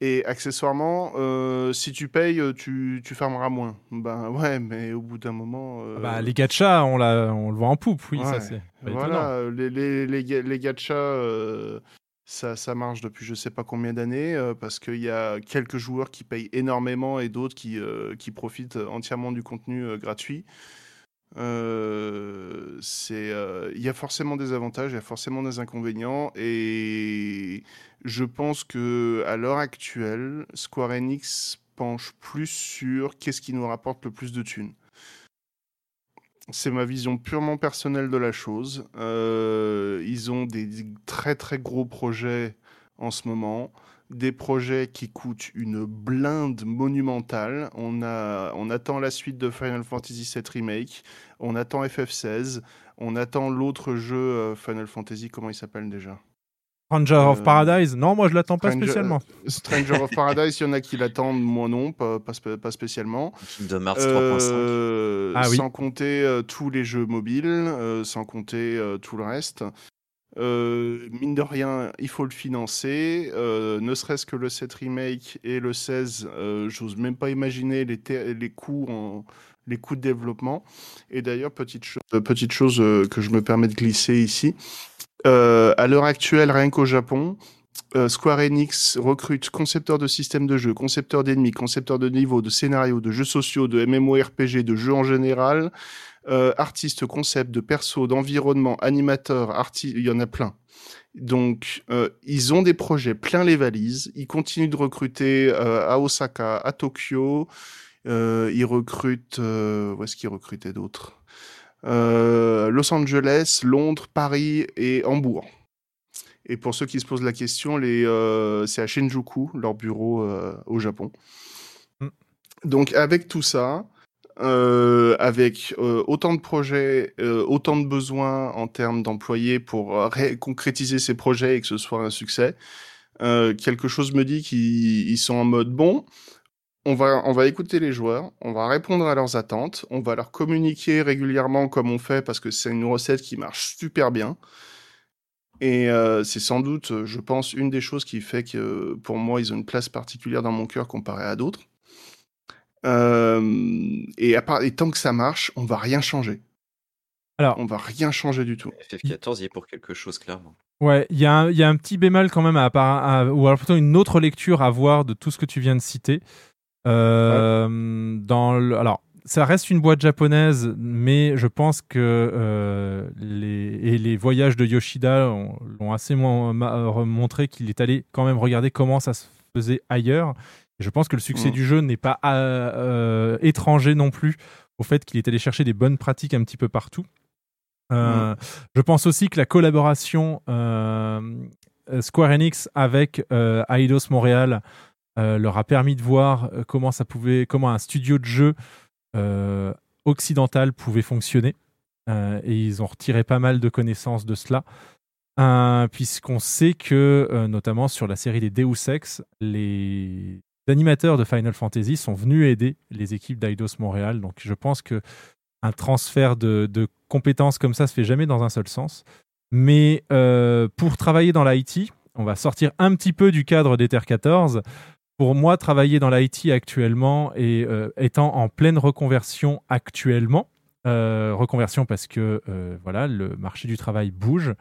et accessoirement euh, si tu payes tu, tu farmeras moins. Ben ouais, mais au bout d'un moment euh, Bah, les gachas, on, on le voit en poupe, oui, ça c'est. Voilà, euh, les, les, les, ga- les gachas, euh, ça, ça marche depuis je sais pas combien d'années, euh, parce qu'il y a quelques joueurs qui payent énormément et d'autres qui, euh, qui profitent entièrement du contenu euh, gratuit. Euh, euh, Il y a forcément des avantages, il y a forcément des inconvénients, et je pense que à l'heure actuelle, Square Enix penche plus sur qu'est-ce qui nous rapporte le plus de thunes. C'est ma vision purement personnelle de la chose. Euh, ils ont des très très gros projets en ce moment, des projets qui coûtent une blinde monumentale. On, a, on attend la suite de Final Fantasy VII Remake, on attend FF16, on attend l'autre jeu euh, Final Fantasy, comment il s'appelle déjà? Ranger of Euh, Paradise, non, moi je l'attends pas Stranger- spécialement. Stranger of Paradise, il y en a qui l'attendent, moi non, pas, pas, spé- pas spécialement. Kingdom Hearts 3.5. Euh, Ah oui. Sans compter euh, tous les jeux mobiles, euh, sans compter euh, tout le reste. Euh, mine de rien, il faut le financer. euh, ne serait-ce que le 7 remake et le 16, euh, j'ose même pas imaginer les, les coûts les coûts de développement. Et d'ailleurs, petite, petite chose que je me permets de glisser ici. À l'heure actuelle, rien qu'au Japon, Square Enix recrute concepteurs de systèmes de jeu, concepteurs d'ennemis, concepteurs de niveaux, de scénarios, de jeux sociaux, de MMORPG, de jeux en général, euh, artistes, concepts, de persos, d'environnement, animateurs, artistes, il y en a plein. Donc, euh, ils ont des projets plein les valises. Ils continuent de recruter euh, à Osaka, à Tokyo. Ils recrutent. où est-ce qu'ils recrutaient d'autres? Los Angeles, Londres, Paris et Hambourg. Et pour ceux qui se posent la question, les, euh, c'est à Shinjuku, leur bureau euh, au Japon. Mm. Donc avec tout ça, euh, avec euh, autant de projets, euh, autant de besoins en termes d'employés pour ré- concrétiser ces projets et que ce soit un succès, quelque chose me dit qu'ils ils sont en mode bon. On va, on va écouter les joueurs, on va répondre à leurs attentes, on va leur communiquer régulièrement comme on fait parce que c'est une recette qui marche super bien. Et c'est sans doute, je pense, une des choses qui fait que pour moi, ils ont une place particulière dans mon cœur comparé à d'autres. Euh, et, à part, et tant que ça marche, on va rien changer. Alors, On va rien changer du tout. FF14 y est pour quelque chose, clairement. Ouais, il y, a un- il y a un petit bémol quand même, à, part- à- ou alors plutôt une autre lecture à voir de tout ce que tu viens de citer. Euh, dans le- alors, ça reste une boîte japonaise, mais je pense que euh, les, et les voyages de Yoshida ont- l'ont assez montré qu'il est allé quand même regarder comment ça se faisait ailleurs. Et je pense que le succès Mm. du jeu n'est pas euh, euh, étranger non plus au fait qu'il est allé chercher des bonnes pratiques un petit peu partout. Euh, Je pense aussi que la collaboration euh, Square Enix avec Eidos Montréal leur a permis de voir comment ça pouvait, comment un studio de jeu occidental pouvait fonctionner. Et ils ont retiré pas mal de connaissances de cela. Euh, Puisqu'on sait que, euh, notamment sur la série des Deus Ex, les animateurs de Final Fantasy sont venus aider les équipes d'Eidos Montréal. Donc je pense que un transfert de, compétences comme ça se fait jamais dans un seul sens. Mais euh, pour travailler dans l'IT, on va sortir un petit peu du cadre d'Ether 14. Pour moi, travailler dans l'IT actuellement et euh, étant en pleine reconversion actuellement, euh, reconversion parce que voilà, le marché du travail bouge.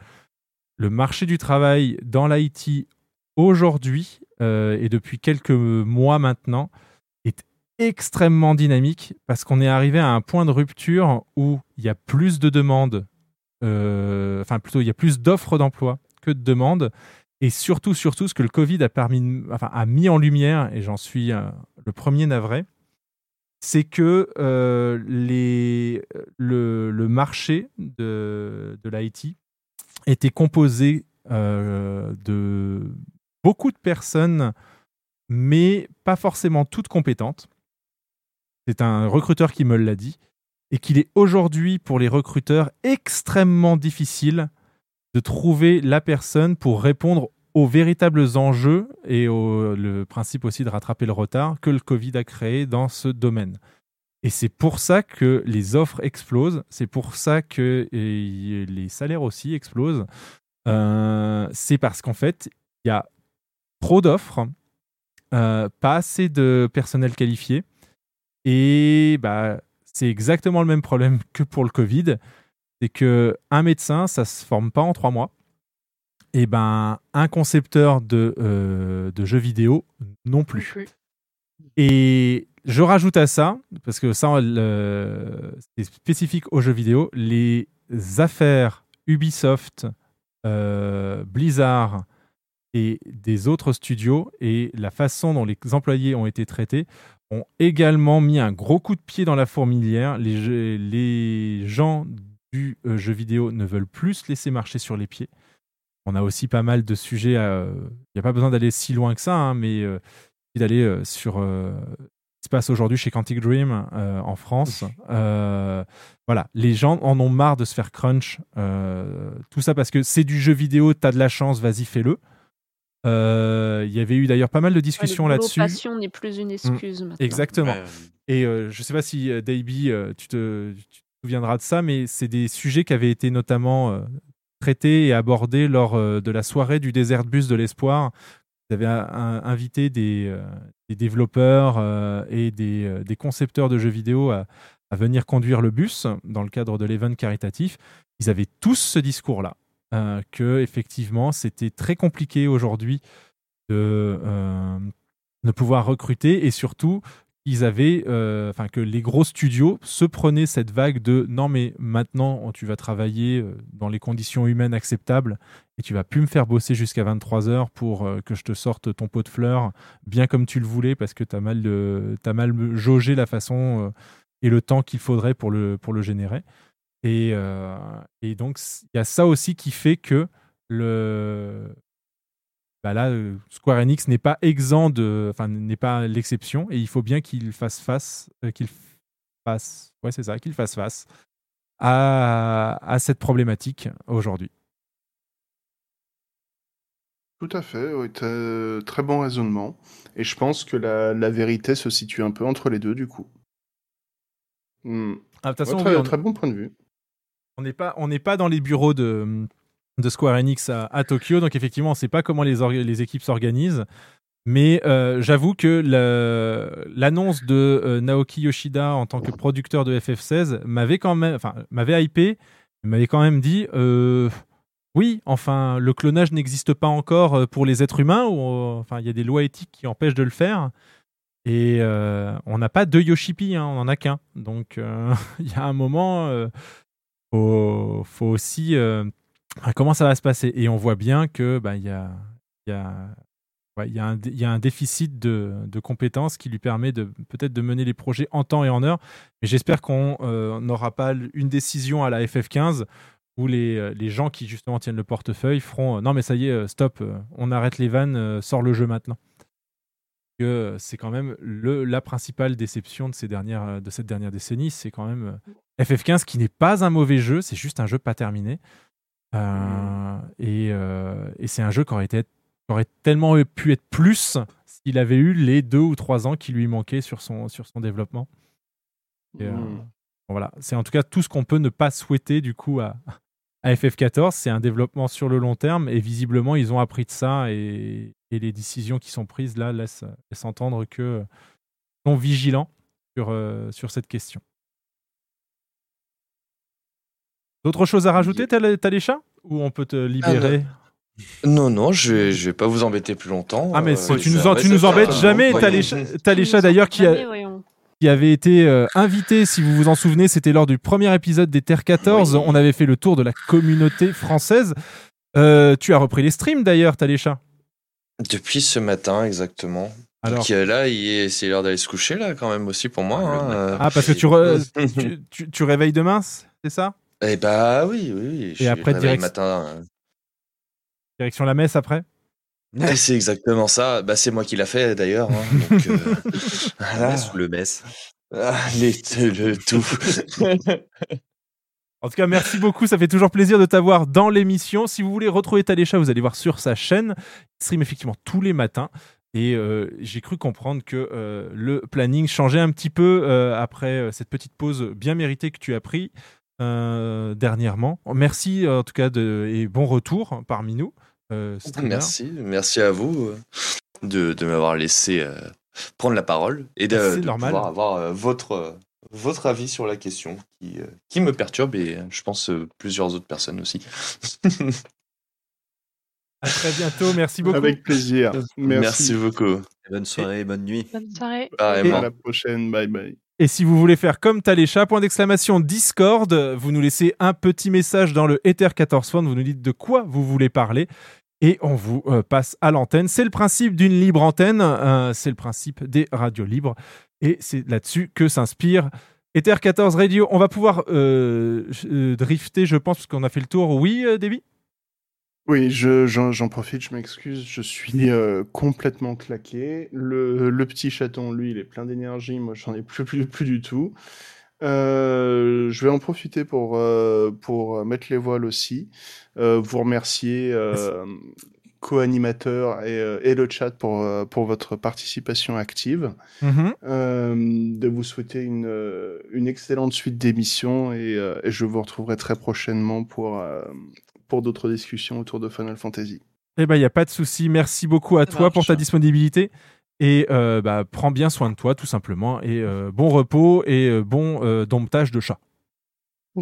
Le marché du travail dans l'IT aujourd'hui euh, et depuis quelques mois maintenant est extrêmement dynamique parce qu'on est arrivé à un point de rupture où il y a plus de demandes, euh, enfin plutôt il y a plus d'offres d'emploi que de demandes. Et surtout, surtout, ce que le Covid a, permis, enfin, a mis en lumière, et j'en suis euh, le premier navré, c'est que les, le, marché de, de l'IT était composé de beaucoup de personnes, mais pas forcément toutes compétentes. C'est un recruteur qui me l'a dit. et qu'il est aujourd'hui pour les recruteurs extrêmement difficile de trouver la personne pour répondre aux véritables enjeux et au le principe aussi de rattraper le retard que le Covid a créé dans ce domaine. Et c'est pour ça que les offres explosent, c'est pour ça que les salaires aussi explosent. Euh, c'est parce qu'en fait, il y a trop d'offres, euh, pas assez de personnel qualifié. Et bah, c'est exactement le même problème que pour le Covid. C'est que un médecin, ça se forme pas en trois mois. Et ben, un concepteur de, euh, de jeux vidéo non plus. Et je rajoute à ça, parce que ça, c'est spécifique aux jeux vidéo, les affaires Ubisoft, euh, Blizzard et des autres studios et la façon dont les employés ont été traités ont également mis un gros coup de pied dans la fourmilière. Les, jeux- les gens du euh, jeu vidéo ne veulent plus se laisser marcher sur les pieds. On a aussi pas mal de sujets. Il n'y a pas besoin d'aller si loin que ça, hein, mais euh, d'aller euh, sur euh, ce qui se passe aujourd'hui chez Quantic Dream euh, en France. Euh, voilà, les gens en ont marre de se faire crunch. euh, tout ça parce que c'est du jeu vidéo, t'as de la chance, vas-y, fais-le. Euh, Il y y avait eu d'ailleurs pas mal de discussions Ouais, là-dessus. passion n'est plus une excuse Mm, maintenant. Exactement. Ouais. Et euh, je sais pas si euh, Davey, euh, tu, te, tu te souviendras de ça, mais c'est des sujets qui avaient été notamment euh, traités et abordés lors euh, de la soirée du désert bus de l'espoir. Vous avez un- un- invité des, euh, des développeurs euh, et des, euh, des concepteurs de jeux vidéo à, à venir conduire le bus dans le cadre de l'event caritatif. Ils avaient tous ce discours-là, euh, que effectivement c'était très compliqué aujourd'hui de, euh, de pouvoir recruter et surtout ils avaient, euh, enfin que les gros studios se prenaient cette vague de non mais maintenant tu vas travailler euh, dans les conditions humaines acceptables et tu vas plus me faire bosser jusqu'à 23 heures pour que je te sorte ton pot de fleurs bien comme tu le voulais parce que tu as mal, euh, mal jaugé la façon et le temps qu'il faudrait pour le, pour le générer. Et, euh, et donc il y a ça aussi qui fait que le, bah là, euh, Square Enix n'est pas exempt de, enfin n'est pas l'exception, et il faut bien qu'il fasse face, euh, qu'il fasse, ouais c'est ça, qu'il fasse face à, à cette problématique aujourd'hui. Tout à fait, oui, très bon raisonnement. Et je pense que la, la vérité se situe un peu entre les deux, du coup. Hmm. Ah, de toute Ouais, façon, très, oui, on- très bon point de vue. On n'est pas, on n'est pas dans les bureaux de, de Square Enix à, Tokyo, donc effectivement, on ne sait pas comment les, équipes s'organisent. Mais euh, j'avoue que l'annonce de euh, Naoki Yoshida en tant que producteur de FF16 m'avait quand même, enfin, m'avait hypé, m'avait quand même dit, euh, oui, enfin, le clonage n'existe pas encore pour les êtres humains, ou enfin, il y a des lois éthiques qui empêchent de le faire. Et on n'a pas deux Yoshipi, hein, on en a qu'un. Donc il y a un moment, faut, faut aussi euh, comment ça va se passer? Et on voit bien que bah, il y a, y a il y, a un déficit de, compétences qui lui permet de peut-être de mener les projets en temps et en heure. Mais j'espère qu'on euh, n'aura pas une décision à la FF15 où les, euh, les gens qui justement tiennent le portefeuille feront non mais ça y est, stop, on arrête les vannes, sort le jeu maintenant. Que c'est quand même la principale déception de, ces dernières, de cette dernière décennie, c'est quand même FF15 qui n'est pas un mauvais jeu, c'est juste un jeu pas terminé. Euh, et euh, et c'est un jeu qui aurait, été, qui aurait tellement pu être plus s'il avait eu les deux ou trois ans qui lui manquaient sur son, sur son développement. Et, euh, bon, voilà, c'est en tout cas tout ce qu'on peut ne pas souhaiter du coup à, à FF14. C'est un développement sur le long terme et visiblement ils ont appris de ça et, et les décisions qui sont prises là laissent, laissent entendre que sont vigilants sur, sur cette question. D'autres choses à rajouter, t'as les- chats Ou on peut te libérer? Non, non, je vais, je vais pas vous embêter plus longtemps. Ah, mais Euh, tu je nous, en- tu nous embêtes ça. jamais. T'as les, chats d'ailleurs qui, a- qui avait été euh, invité, si vous vous en souvenez, c'était lors du premier épisode des Terre 14. On avait fait le tour de la communauté française. Euh, tu as repris les streams d'ailleurs, t'as les chats. Depuis ce matin, exactement. Alors Donc là, il est- c'est l'heure d'aller se coucher, là, quand même, aussi pour moi. hein, euh. Ah, parce que tu, re- tu, tu- tu réveilles demain, c'est ça? Eh bah oui, oui, oui. je Et après, direct- matin. euh. Direction la messe après? C'est exactement ça. Bah, c'est moi qui l'a fait d'ailleurs. hein, donc, euh, voilà. Messe ou le mess Allez, le tout. En tout cas, merci beaucoup. Ça fait toujours plaisir de t'avoir dans l'émission. Si vous voulez retrouver Talécha, vous allez voir sur sa chaîne. Il stream effectivement tous les matins. Et euh, j'ai cru comprendre que euh, le planning changeait un petit peu euh, après cette petite pause bien méritée que tu as pris euh, dernièrement. Merci en tout cas de, et bon retour parmi nous. Euh. Merci, merci à vous euh, de, de m'avoir laissé euh, prendre la parole et de, pouvoir avoir euh, votre, euh, votre avis sur la question qui, euh, qui me perturbe et euh, je pense euh, plusieurs autres personnes aussi. À très bientôt. Merci beaucoup. Avec plaisir. Merci. Merci beaucoup. Bonne soirée et bonne nuit. Bonne soirée. À la prochaine. Bye bye. Et si vous voulez faire comme Talécha, point d'exclamation Discord, vous nous laissez un petit message dans le Ether 14 Phone, vous nous dites de quoi vous voulez parler et on vous euh, passe à l'antenne. C'est le principe d'une libre antenne, euh, c'est le principe des radios libres et c'est là-dessus que s'inspire Ether 14 Radio. On va pouvoir euh, euh, drifter, je pense, parce qu'on a fait le tour. Oui, euh, Oui, je- j'en j'en profite, je m'excuse, je suis euh, complètement claqué. Le, le petit chaton, lui, il est plein d'énergie, moi j'en ai plus, plus, plus du tout. Euh, je vais en profiter pour, euh, pour mettre les voiles aussi, euh, vous remercier, euh, co-animateur et, et le chat pour, pour votre participation active. Mhm. Euh, de vous souhaiter une, une excellente suite d'émissions et, euh, et je vous retrouverai très prochainement pour, euh, pour d'autres discussions autour de Final Fantasy. Eh ben, il n'y a pas de souci. Merci beaucoup à Ça toi pour ta disponibilité. Et euh, bah, prends bien soin de toi, tout simplement. Et euh, bon repos et euh, bon euh, domptage de chat.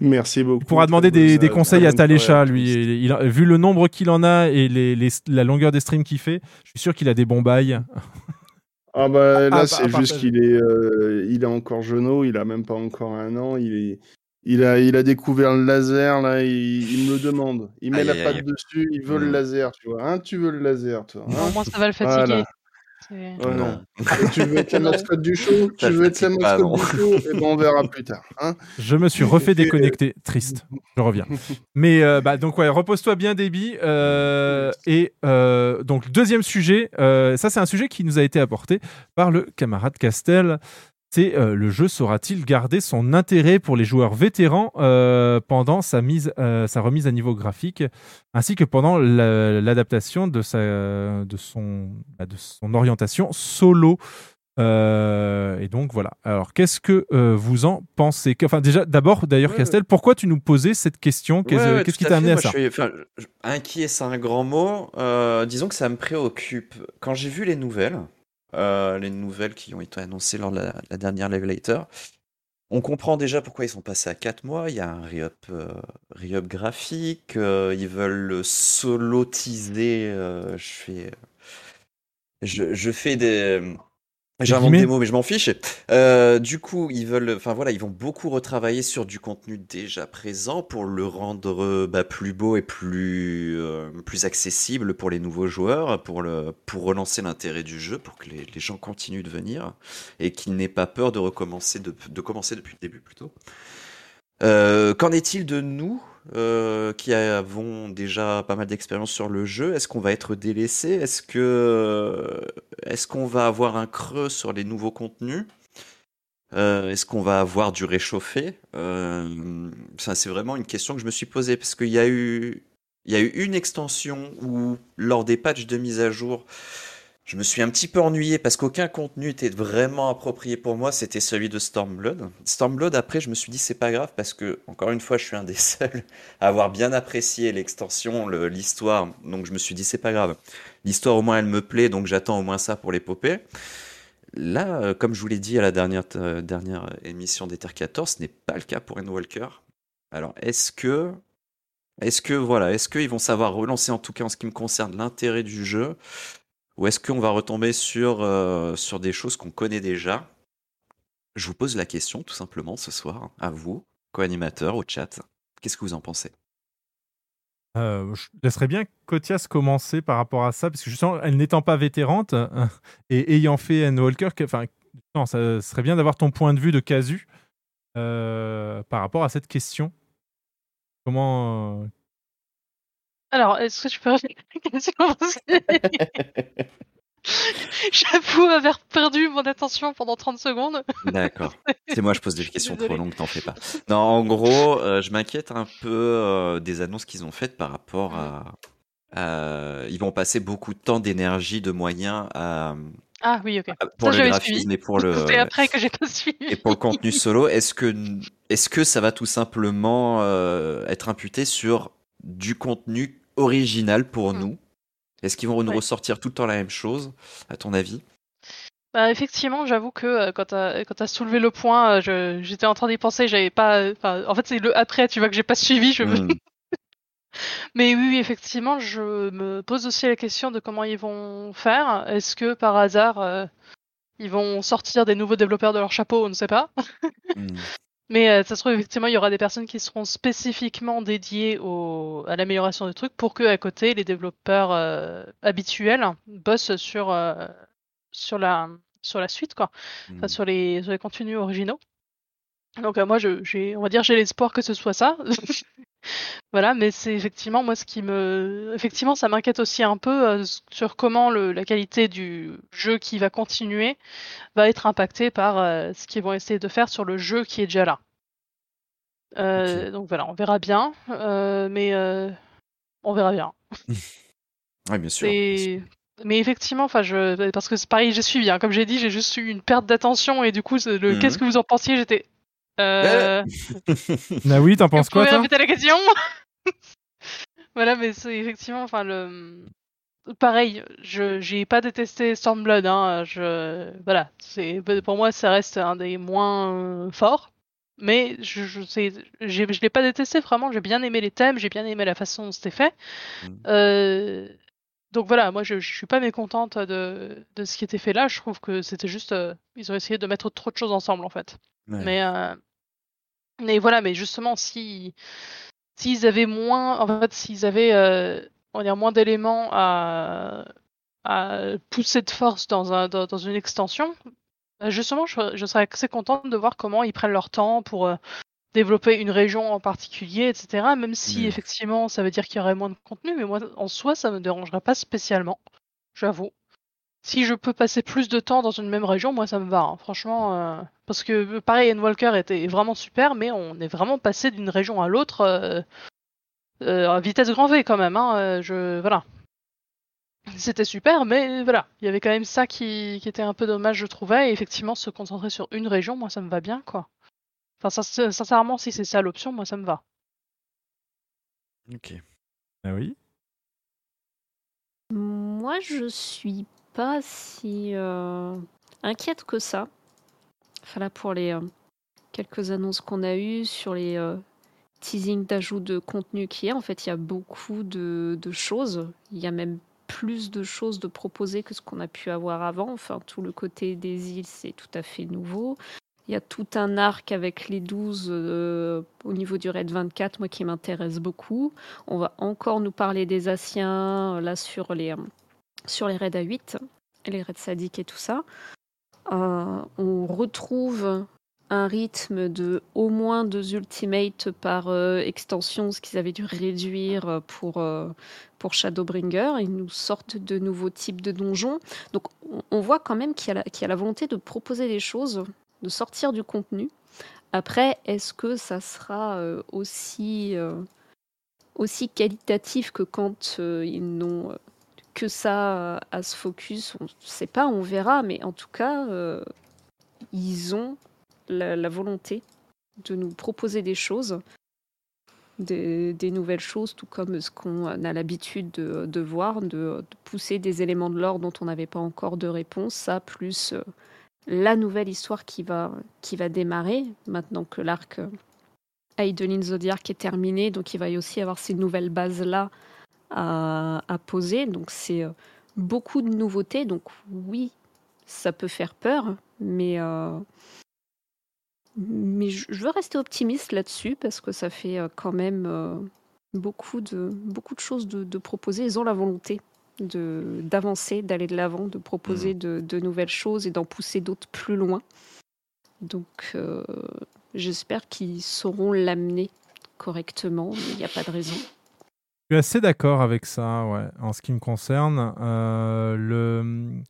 Merci beaucoup. Il pourra demander des, conseils à Talécha, lui. tous. Il- il a- vu le nombre qu'il en a et les, les- la longueur des streams qu'il fait, je suis sûr qu'il a des bons bails. Ah bah là, à c'est juste qu'il est, euh, il est encore jeuneau, il a même pas encore un an, il est, il a, il a découvert le laser là, il, il me le demande, il met Aïe, la aïe, patte aïe. dessus, il veut le Mm. laser, tu vois, hein, tu veux le laser, toi, hein Au moins, ça va le fatiguer. Voilà. Ouais, non. Et tu veux être la mascotte du show, Ça tu le veux être la mascotte du show, et ben on verra plus tard, hein. Je me suis refait déconnecter. Triste. Je reviens. Mais euh, bah, donc, ouais, repose-toi bien, Déby. Euh, et euh, donc, deuxième sujet, euh, ça, c'est un sujet qui nous a été apporté par le camarade Castel. C'est euh, le jeu saura-t-il garder son intérêt pour les joueurs vétérans euh, pendant sa, mise, euh, sa remise à niveau graphique, ainsi que pendant la- l'adaptation de, sa, de, son, bah, de son orientation solo? Euh, et donc voilà. Alors qu'est-ce que euh, vous en pensez? Enfin déjà, d'abord d'ailleurs Ouais, Castel, pourquoi tu nous posais cette question? Qu'est-ce Ouais, ouais, qui t'a amené à fait. ça? suis- enfin, Inquiet, c'est un grand mot. Euh, disons que ça me préoccupe. Quand j'ai vu les nouvelles, euh, les nouvelles qui ont été annoncées lors de la, dernière Live Later, on comprend déjà pourquoi ils sont passés à 4 mois. Il y a un re-up, euh, re-up graphique. euh, ils veulent le solotiser. euh, je fais. Je fais des. J'invente des mots, mais je m'en fiche. Euh, du coup, ils veulent, enfin voilà, ils vont beaucoup retravailler sur du contenu déjà présent pour le rendre euh, bah, plus beau et plus euh, plus accessible pour les nouveaux joueurs, pour le pour relancer l'intérêt du jeu, pour que les, les gens continuent de venir et qu'ils n'aient pas peur de recommencer de, de commencer depuis le début plutôt. Euh, Qu'en est-il de nous euh, qui avons déjà pas mal d'expérience sur le jeu Est-ce qu'on va être délaissé? Est-ce que est-ce qu'on va avoir un creux sur les nouveaux contenus? Euh, Est-ce qu'on va avoir du réchauffé? Euh, c'est vraiment une question que je me suis posée parce qu'il y a eu il y a eu une extension où lors des patchs de mise à jour, je me suis un petit peu ennuyé parce qu'aucun contenu était vraiment approprié pour moi, c'était celui de Stormblood. Stormblood, après, je me suis dit c'est pas grave parce que, encore une fois, je suis un des seuls à avoir bien apprécié l'extension, le- l'histoire, donc je me suis dit c'est pas grave. L'histoire, au moins, elle me plaît, donc j'attends au moins ça pour l'épopée. Là, euh, comme je vous l'ai dit à la dernière, euh, dernière émission d'Ether 14, ce n'est pas le cas pour Endwalker. Alors, est-ce que, est-ce que, voilà, est-ce qu'ils vont savoir relancer, en tout cas en ce qui me concerne, l'intérêt du jeu? Ou est-ce qu'on va retomber sur, euh, sur des choses qu'on connaît déjà? Je vous pose la question tout simplement ce soir, à vous, co-animateurs, au chat. Qu'est-ce que vous en pensez? Euh, Je laisserais bien Kotias commencer par rapport à ça, parce que justement, elle n'étant pas vétérante et ayant fait Anne Walker, enfin, non, ça serait bien d'avoir ton point de vue de casu euh, par rapport à cette question. Comment Alors, est-ce que tu peux répéter la question J'avoue avoir perdu mon attention pendant 30 secondes. D'accord. C'est moi, je pose des questions trop longues, t'en fais pas. Non, en gros, euh, je m'inquiète un peu euh, des annonces qu'ils ont faites par rapport à, à- Ils vont passer beaucoup de temps, d'énergie, de moyens à, Ah oui, ok. pour Ça, le graphisme suivi. et pour le C'est après que j'ai pas suivi. et pour le contenu solo. Est-ce que est-ce que ça va tout simplement euh, être imputé sur du contenu original pour nous Est-ce qu'ils vont nous Ouais. ressortir tout le temps la même chose, à ton avis? Bah, effectivement, j'avoue que euh, quand t'as quand t'as soulevé le point, euh, j'étais en train d'y penser, j'avais pas. euh, en fait, c'est le après, tu vois que j'ai pas suivi. Je... Hmm. Mais oui, effectivement, je me pose aussi la question de comment ils vont faire. Est-ce que par hasard, euh, ils vont sortir des nouveaux développeurs de leur chapeau? On ne sait pas. Hmm. Mais euh, ça se trouve, effectivement, il y aura des personnes qui seront spécifiquement dédiées au... à l'amélioration des trucs pour que, à côté, les développeurs euh, habituels bossent sur, euh, sur, la... sur la suite, quoi. Enfin, sur les, sur les contenus originaux. Donc, moi, je, j'ai, on va dire, j'ai l'espoir que ce soit ça. voilà, mais c'est effectivement, moi, ce qui me. Effectivement, ça m'inquiète aussi un peu euh, sur comment le, la qualité du jeu qui va continuer va être impactée par euh, ce qu'ils vont essayer de faire sur le jeu qui est déjà là. Euh, Donc voilà, on verra bien, mais on verra bien. Oui, bien sûr. bien sûr. C'est- Mais effectivement, enfin, je, parce que c'est pareil, j'ai suivi. hein. Comme j'ai dit, j'ai juste eu une perte d'attention et du coup, Mhm. qu'est-ce que vous en pensiez? J'étais. Euh... Ah oui, t'en penses Vous quoi, pouvez toi répéter la question Voilà, mais c'est effectivement, enfin le. Pareil, je j'ai pas détesté Stormblood. Hein, je voilà, c'est pour moi ça reste un des moins euh, forts. Mais je je je l'ai pas détesté vraiment. J'ai bien aimé les thèmes, j'ai bien aimé la façon dont c'était fait. Euh, donc voilà, moi je, je suis pas mécontente de, de ce qui était fait là. Je trouve que c'était juste, euh, ils ont essayé de mettre trop de choses ensemble en fait. Ouais. Mais euh, mais voilà, mais justement si s'ils avaient moins, en fait s'ils avaient, euh, on va dire moins d'éléments à à pousser de force dans un dans, dans une extension, euh, justement je, je serais assez contente de voir comment ils prennent leur temps pour euh, développer une région en particulier, etc. Même si Mm. effectivement ça veut dire qu'il y aurait moins de contenu, mais moi en soi ça me dérangerait pas spécialement, j'avoue. Si je peux passer plus de temps dans une même région, moi ça me va, hein, franchement. euh, Parce que pareil, Endwalker était vraiment super, mais on est vraiment passé d'une région à l'autre euh, euh, à vitesse grand V quand même. Hein, je voilà. C'était super, mais voilà, il y avait quand même ça qui, qui était un peu dommage, je trouvais. Et effectivement, se concentrer sur une région, moi ça me va bien, quoi. Enfin, sin- sincèrement, si c'est ça l'option, moi ça me va. Ok. Ah oui? Moi, je suis pas si euh, inquiète que ça. Enfin là, pour les euh, quelques annonces qu'on a eues sur les euh, teasings d'ajout de contenu qui est, en fait, il y a beaucoup de, choses. Il y a même plus de choses de proposer que ce qu'on a pu avoir avant. Enfin, tout le côté des îles, c'est tout à fait nouveau. Il y a tout un arc avec les 12 euh, au niveau du raid 24, moi qui m'intéresse beaucoup. On va encore nous parler des Asiens, là sur les, sur les raids à 8, et les raids sadiques et tout ça. Euh, on retrouve un rythme de au moins deux ultimates par euh, extension, ce qu'ils avaient dû réduire euh, pour, pour Shadowbringer. Ils nous sortent de nouveaux types de donjons. Donc on, voit quand même qu'il y, a la- volonté de proposer des choses, de sortir du contenu. Après, est-ce que ça sera aussi, aussi qualitatif que quand ils n'ont que ça euh, à se focus On ne sait pas, on verra, mais en tout cas, euh, ils ont la, volonté de nous proposer des choses, des, nouvelles choses, tout comme ce qu'on a l'habitude de, voir, de, pousser des éléments de l'or dont on n'avait pas encore de réponse, ça plus euh, la nouvelle histoire qui va, qui va démarrer maintenant que l'arc euh, Aidelin Zodiac est terminé, donc il va y aussi avoir ces nouvelles bases-là à, à poser, donc c'est euh, beaucoup de nouveautés, donc oui, ça peut faire peur, mais, euh, mais je veux rester optimiste là-dessus parce que ça fait euh, quand même euh, beaucoup, de, beaucoup de choses de, de proposer. Ils ont la volonté de- d'avancer, d'aller de l'avant, de proposer de, de nouvelles choses et d'en pousser d'autres plus loin. Donc euh, j'espère qu'ils sauront l'amener correctement, mais il n'y a pas de raison. Je suis assez d'accord avec ça, ouais. En ce qui me concerne, euh,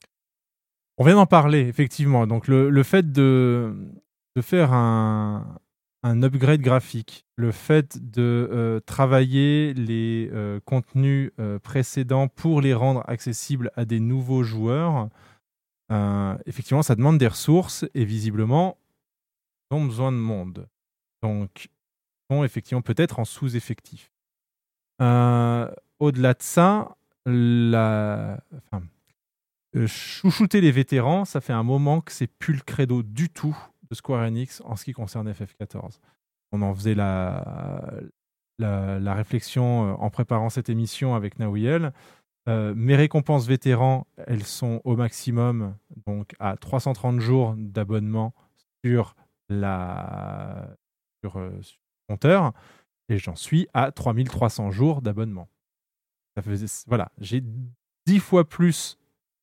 on vient d'en parler, effectivement. Donc, le, fait de, faire un, upgrade graphique, le fait de euh, travailler les euh, contenus précédents pour les rendre accessibles à des nouveaux joueurs, effectivement, ça demande des ressources et visiblement, ils ont besoin de monde. Donc, ils sont effectivement peut-être en sous-effectif. Euh, Au-delà de ça, la... euh, chouchouter les vétérans, ça fait un moment que c'est plus le credo du tout de Square Enix en ce qui concerne FF14. On en faisait la, la, réflexion euh, en préparant cette émission avec Nawiel. Mes récompenses vétérans, elles sont au maximum, donc à 330 jours d'abonnement sur la sur, sur le compteur, et j'en suis à 3300 jours d'abonnement. Ça faisait, voilà, j'ai 10 fois plus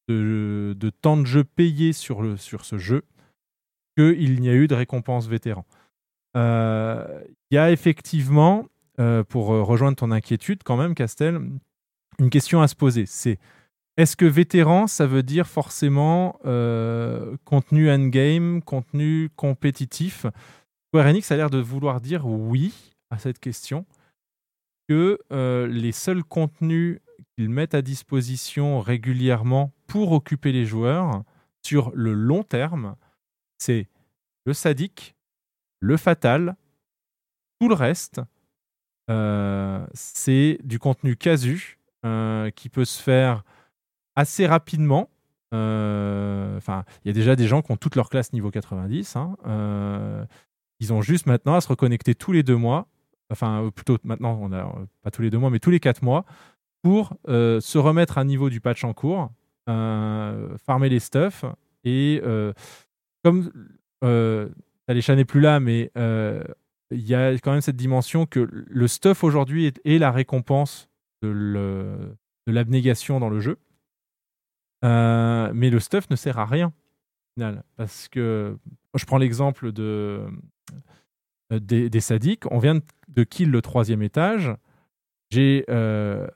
de, de temps de jeu payé sur, le, sur ce jeu qu'il n'y a eu de récompense vétéran. Euh, Il y a effectivement, euh, pour euh, rejoindre ton inquiétude quand même, Castel, une question à se poser. C'est est-ce que vétéran, ça veut dire forcément contenu endgame, contenu compétitif? Square Enix a l'air de vouloir dire oui à cette question, que euh, les seuls contenus qu'ils mettent à disposition régulièrement pour occuper les joueurs sur le long terme, c'est le sadique, le fatal, tout le reste, euh, c'est du contenu casu euh, qui peut se faire assez rapidement. Enfin, il y a déjà des gens qui ont toute leur classe niveau 90. hein. Ils ont juste maintenant à se reconnecter tous les deux mois. Enfin, euh, plutôt maintenant, on a euh, pas tous les deux mois, mais tous les quatre mois pour euh, se remettre à niveau du patch en cours, farmer les stuffs et euh, comme euh, Alisha n'est plus là, mais il y a quand même cette dimension que le stuff aujourd'hui est, est la récompense de l'abnégation dans le jeu. Mais le stuff ne sert à rien final, parce que je prends l'exemple de des, des sadiques. On vient de, kill le troisième étage. J'ai euh,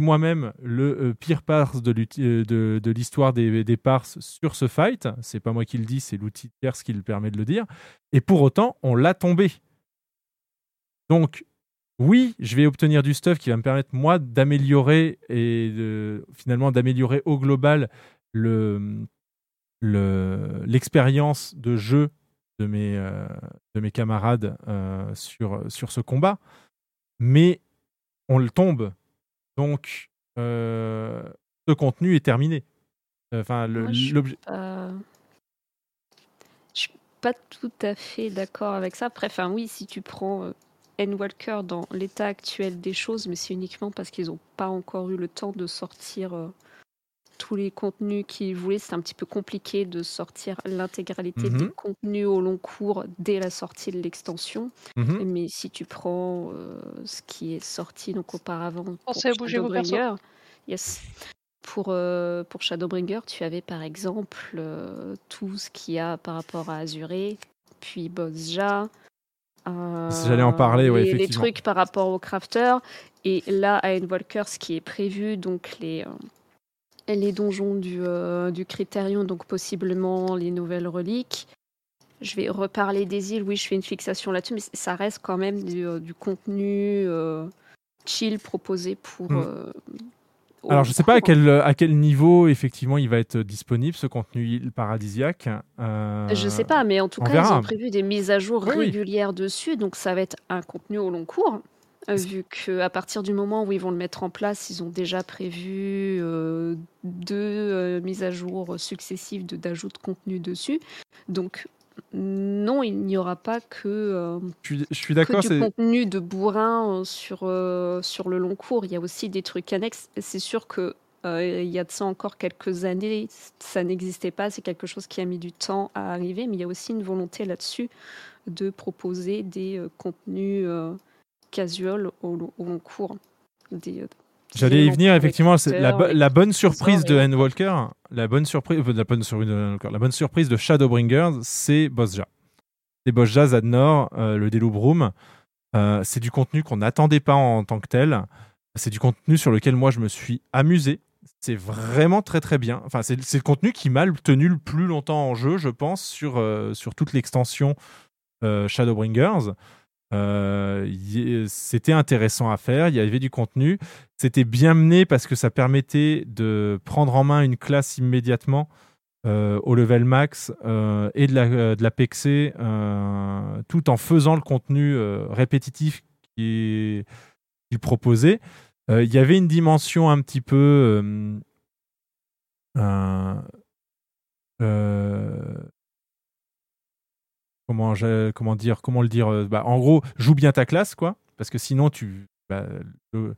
moi-même le euh, pire parse de euh, l'histoire des, des sur ce fight. C'est pas moi qui le dis, c'est l'outil tierce qui le permet de le dire. Et pour autant, on l'a tombé. Donc, oui, je vais obtenir du stuff qui va me permettre, moi, d'améliorer et finalement d'améliorer au global le- le- l'expérience de jeu de mes, euh, de mes camarades euh, sur, sur ce combat. Mais on le tombe. Donc, euh, ce contenu est terminé. Enfin, l'objet. Je suis pas tout à fait d'accord avec ça. Après, enfin, oui, si tu prends euh, Endwalker dans l'état actuel des choses, mais c'est uniquement parce qu'ils n'ont pas encore eu le temps de sortir tous les contenus qu'ils voulaient. C'est un petit peu compliqué de sortir l'intégralité des Mhm. contenus au long cours dès la sortie de l'extension. Mhm. Mais si tu prends euh, ce qui est sorti donc auparavant pour Pensez à bouger vos persos. Shadowbringer, yes. Pour, euh, pour Shadowbringer, tu avais par exemple euh, tout ce qu'il y a par rapport à Azuré, puis Bozja. euh, J'allais en parler, les effectivement. trucs par rapport au crafter. Et là, à Endwalker, ce qui est prévu, donc les, euh, les donjons du, euh, du Critérion, donc possiblement les nouvelles reliques. Je vais reparler des îles, oui, je fais une fixation là-dessus, mais ça reste quand même du, euh, du contenu euh, chill proposé pour. Mm. euh, Alors, je ne sais pas à quel, à quel niveau, effectivement, il va être disponible, ce contenu île paradisiaque. Euh, Je sais pas, mais en tout on cas, ils verra. ont prévu des mises à jour Oui, oui. régulières dessus, donc ça va être un contenu au long cours. Euh, Vu qu'à partir du moment où ils vont le mettre en place, ils ont déjà prévu euh, deux euh, mises à jour successives de- d'ajout de contenu dessus. Donc, non, il n'y aura pas que, euh, Je suis, je suis que d'accord. du contenu de bourrin euh, sur, euh, sur le long cours. Il y a aussi des trucs annexes. C'est sûr que euh, il y a de ça encore quelques années, ça n'existait pas. C'est quelque chose qui a mis du temps à arriver, mais il y a aussi une volonté là-dessus de proposer des euh, contenus euh, casual au, au long cours. Des, euh, J'allais y venir, effectivement. c'est la, bo- lecteurs, la bonne surprise de et- Endwalker, la bonne surprise, euh, la bonne surprise de la bonne surprise de Shadowbringers, c'est Bosja. C'est Bosja, Zadnor, euh, le Deloop Room. Euh, c'est du contenu qu'on n'attendait pas en tant que tel. c'est du contenu sur lequel moi je me suis amusé. C'est vraiment très très bien. Enfin, c'est le contenu qui m'a tenu le plus longtemps en jeu, je pense, sur, euh, sur toute l'extension euh, Shadowbringers. Euh, c'était intéressant à faire, il y avait du contenu. C'était bien mené parce que ça permettait de prendre en main une classe immédiatement euh, au level max euh, et de la, de la pexer tout en faisant le contenu répétitif qui qu'il proposait. Euh, Il y avait une dimension un petit peu. Comment, je- comment dire comment le dire euh, bah, en gros joue bien ta classe quoi. Parce que sinon tu bah, le-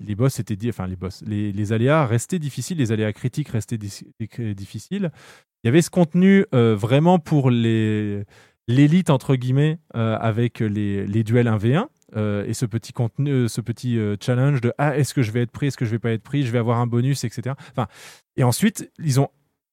les boss étaient dit enfin les boss les, les aléas restaient difficiles les aléas critiques restaient di- di- difficiles. Il y avait ce contenu euh, vraiment pour les l'élite entre guillemets euh, avec les, les duels 1v1 euh, et ce petit contenu ce petit challenge de ah est-ce que je vais être pris est-ce que je vais pas être pris je vais avoir un bonus etc enfin et ensuite ils ont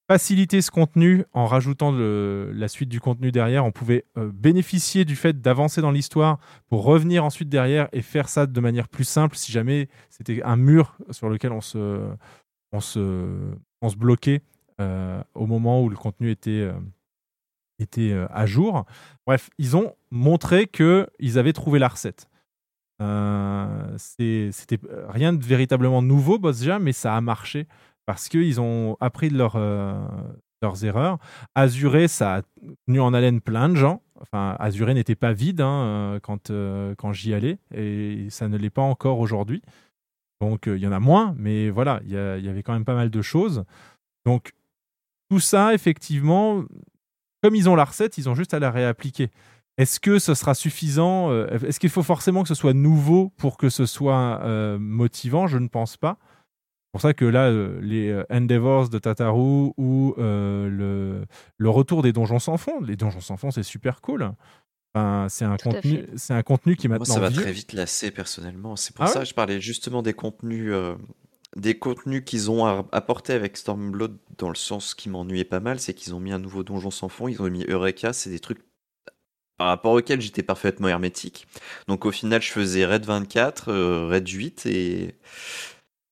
faciliter ce contenu en rajoutant la suite du contenu derrière. On pouvait euh, bénéficier du fait d'avancer dans l'histoire pour revenir ensuite derrière et faire ça de manière plus simple si jamais c'était un mur sur lequel on se, on se, on se bloquait euh, au moment où le contenu était, euh, était à jour. Bref, ils ont montré qu'ils avaient trouvé la recette. C'était rien de véritablement nouveau, Boss Jam, mais ça a marché parce qu'ils ont appris de leur, euh, leurs erreurs. Azuré, ça a tenu en haleine plein de gens. Enfin, Azuré n'était pas vide hein, euh, quand, euh, quand j'y allais et ça ne l'est pas encore aujourd'hui. Donc, il y en a moins, mais voilà, il y, avait quand même pas mal de choses. Donc, tout ça, effectivement, comme ils ont la recette, ils ont juste à la réappliquer. Est-ce que ce sera suffisant Est-ce qu'il faut forcément que ce soit nouveau pour que ce soit motivant? Je ne pense pas. C'est pour ça que là, euh, les euh, Endeavors de Tataru ou euh, le, le retour des donjons sans fond, les donjons sans fond, c'est super cool. Enfin, c'est un Tout contenu, c'est un contenu qui est Moi, maintenant ça va vieux. très vite lasser personnellement. C'est pour Ah ça ouais que je parlais justement des contenus, euh, des contenus qu'ils ont a- apportés avec Stormblood dans le sens qui m'ennuyait pas mal, c'est qu'ils ont mis un nouveau donjon sans fond, ils ont mis Eureka, c'est des trucs par rapport auxquels j'étais parfaitement hermétique. Donc au final, je faisais Raid 24, euh, Raid 8 et.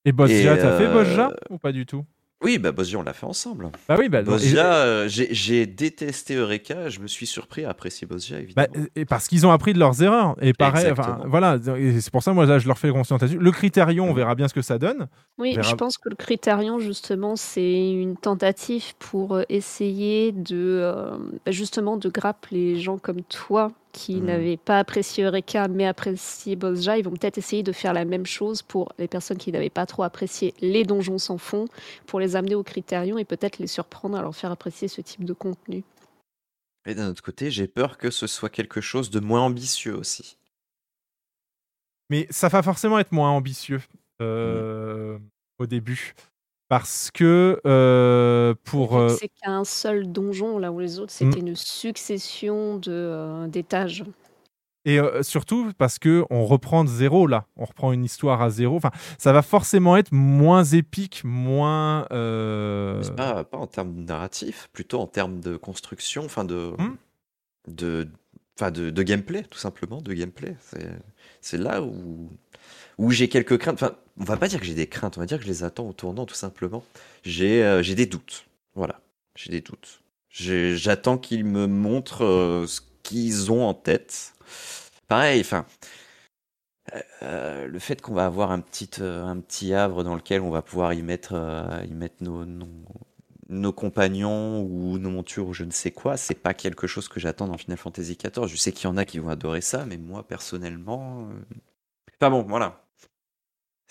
Et Bosja, t'as fait euh, Bosja ou pas du tout? Oui, bah Bosja, on l'a fait ensemble. Bah oui, bah, Bosja, euh, j'ai j'ai détesté Eureka, je me suis surpris à apprécier Bosja, évidemment. Bah, et parce qu'ils ont appris de leurs erreurs. Et pareil, voilà, c'est pour ça, moi, là, je leur fais là-dessus. Le Critérion, on verra bien ce que ça donne. Oui, verra- je pense que le Critérion, justement, c'est une tentative pour euh, essayer de, euh, bah, justement, de grappes les gens comme toi qui Mhm. n'avaient pas apprécié Eureka mais apprécié Bosja. Ils vont peut-être essayer de faire la même chose pour les personnes qui n'avaient pas trop apprécié les donjons sans fond, pour les amener au Critérion et peut-être les surprendre à leur faire apprécier ce type de contenu. Et d'un autre côté, j'ai peur que ce soit quelque chose de moins ambitieux aussi. Mais ça va forcément être moins ambitieux euh, au début. Parce que euh, pour. euh, C'est qu'un seul donjon, là où les autres, Mm. c'était une succession de, euh, d'étages. Et euh, surtout parce que on reprend de zéro là, on reprend une histoire à zéro. Enfin, ça va forcément être moins épique, moins. euh, Pas, pas en termes de narratif, plutôt en termes de construction, enfin de, Hmm. de, enfin de, de gameplay, tout simplement, de gameplay. C'est, c'est là où, où j'ai quelques craintes. Enfin, on va pas dire que j'ai des craintes, on va dire que je les attends au tournant, tout simplement. J'ai, euh, des doutes. Voilà, j'ai des doutes. J'attends qu'ils me montrent euh, ce qu'ils ont en tête. Pareil, enfin. euh, le fait qu'on va avoir un petit, euh, un petit havre dans lequel on va pouvoir y mettre, euh, y mettre nos, nos, nos compagnons ou nos montures ou je ne sais quoi, c'est pas quelque chose que j'attends dans Final Fantasy XIV. Je sais qu'il y en a qui vont adorer ça, mais moi personnellement. euh, Enfin bon, voilà.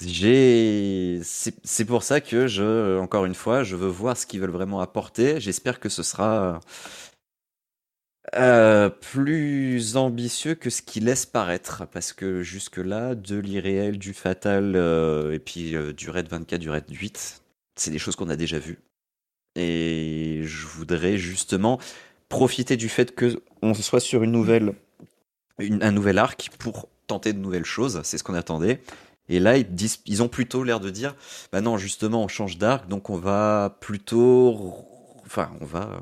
C'est pour ça que je, encore une fois, je veux voir ce qu'ils veulent vraiment apporter. J'espère que ce sera euh, plus ambitieux que ce qu'ils laissent paraître, parce que jusque-là, de l'irréel, du fatal, euh, et puis euh, du raid 24, du raid 8, c'est des choses qu'on a déjà vues. Et je voudrais justement profiter du fait que on soit sur une nouvelle, un nouvel arc pour tenter de nouvelles choses. C'est ce qu'on attendait. Et là, ils, ont plutôt l'air de dire, bah non, justement, on change d'arc, donc on va plutôt, enfin, on va, euh,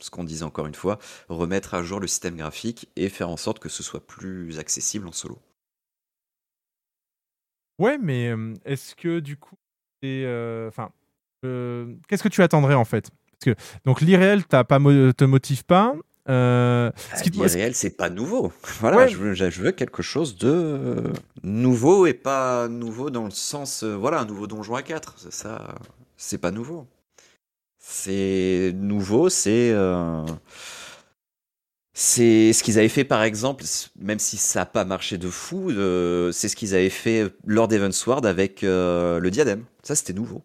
ce qu'on disait encore une fois, remettre à jour le système graphique et faire en sorte que ce soit plus accessible en solo. Ouais, mais euh, est-ce que du coup, euh, enfin, qu'est-ce que tu attendrais en fait? Parce que donc l'irréel, t'as pas te motive pas. Euh, ce qui L'irréel, c'est pas nouveau. Voilà, Ouais. je, veux, je veux quelque chose de euh, nouveau et pas nouveau dans le sens, euh, voilà, un nouveau donjon à 4. C'est ça, c'est pas nouveau. C'est nouveau, c'est euh, c'est ce qu'ils avaient fait par exemple, même si ça n'a pas marché de fou, euh, c'est ce qu'ils avaient fait lors d'Evansward avec euh, le diadème. Ça, c'était nouveau.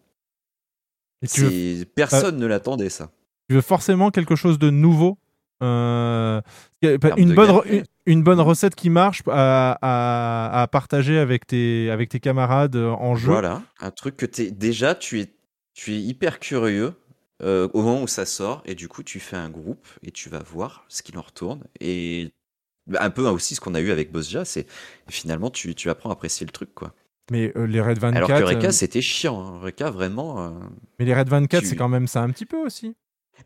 Et tu veux- C'est- Personne ne l'attendait, ça. tu veux forcément quelque chose de nouveau? Euh, termes une, bonne, une, une bonne recette qui marche à, à- à partager avec tes, avec tes camarades euh, en jeu. Voilà, un truc que déjà tu es tu es hyper curieux euh, au moment où ça sort et du coup tu fais un groupe et tu vas voir ce qu'il en retourne et un peu aussi ce qu'on a eu avec Bosja, c'est finalement tu, tu apprends à apprécier le truc quoi. Mais euh, les Red 24. Alors que Reka euh, c'était chiant, hein. Reka vraiment. euh, mais les Red 24, tu- c'est quand même ça un petit peu aussi.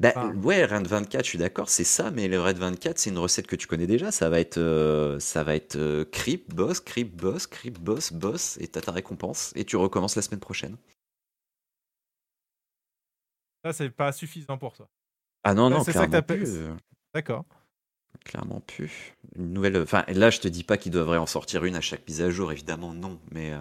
Bah, Enfin, ouais, Red 24, je suis d'accord, c'est ça, mais le Red 24, c'est une recette que tu connais déjà. Ça va être, euh, ça va être euh, creep, boss, creep, boss, creep, boss, boss, et t'as ta récompense, et tu recommences la semaine prochaine. ça, c'est pas suffisant pour toi. Ah non, non, c'est ça que plus. D'accord. Clairement plus. Une nouvelle. Enfin, là, je te dis pas qu'il devrait en sortir une à chaque mise à jour, évidemment, non. Mais. euh,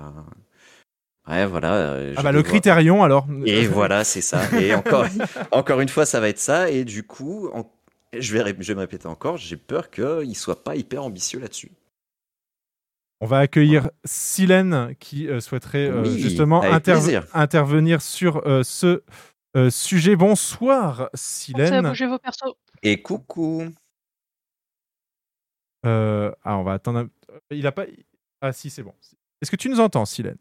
Ouais, voilà. euh, Ah bah le devrais- critérion alors. Et voilà, c'est ça. Et encore, encore une fois, ça va être ça. Et du coup, en- je, vais, ré- je vais me répéter encore, j'ai peur qu'il soit pas hyper ambitieux là-dessus. On va accueillir Silène qui euh, souhaiterait euh, Oui, justement intervenir sur euh, ce euh, sujet. Bonsoir Silène. bouger vos persos. Et coucou. Euh, ah, on va attendre. un- Il a pas. Ah si, c'est bon. Est-ce que tu nous entends, Silène?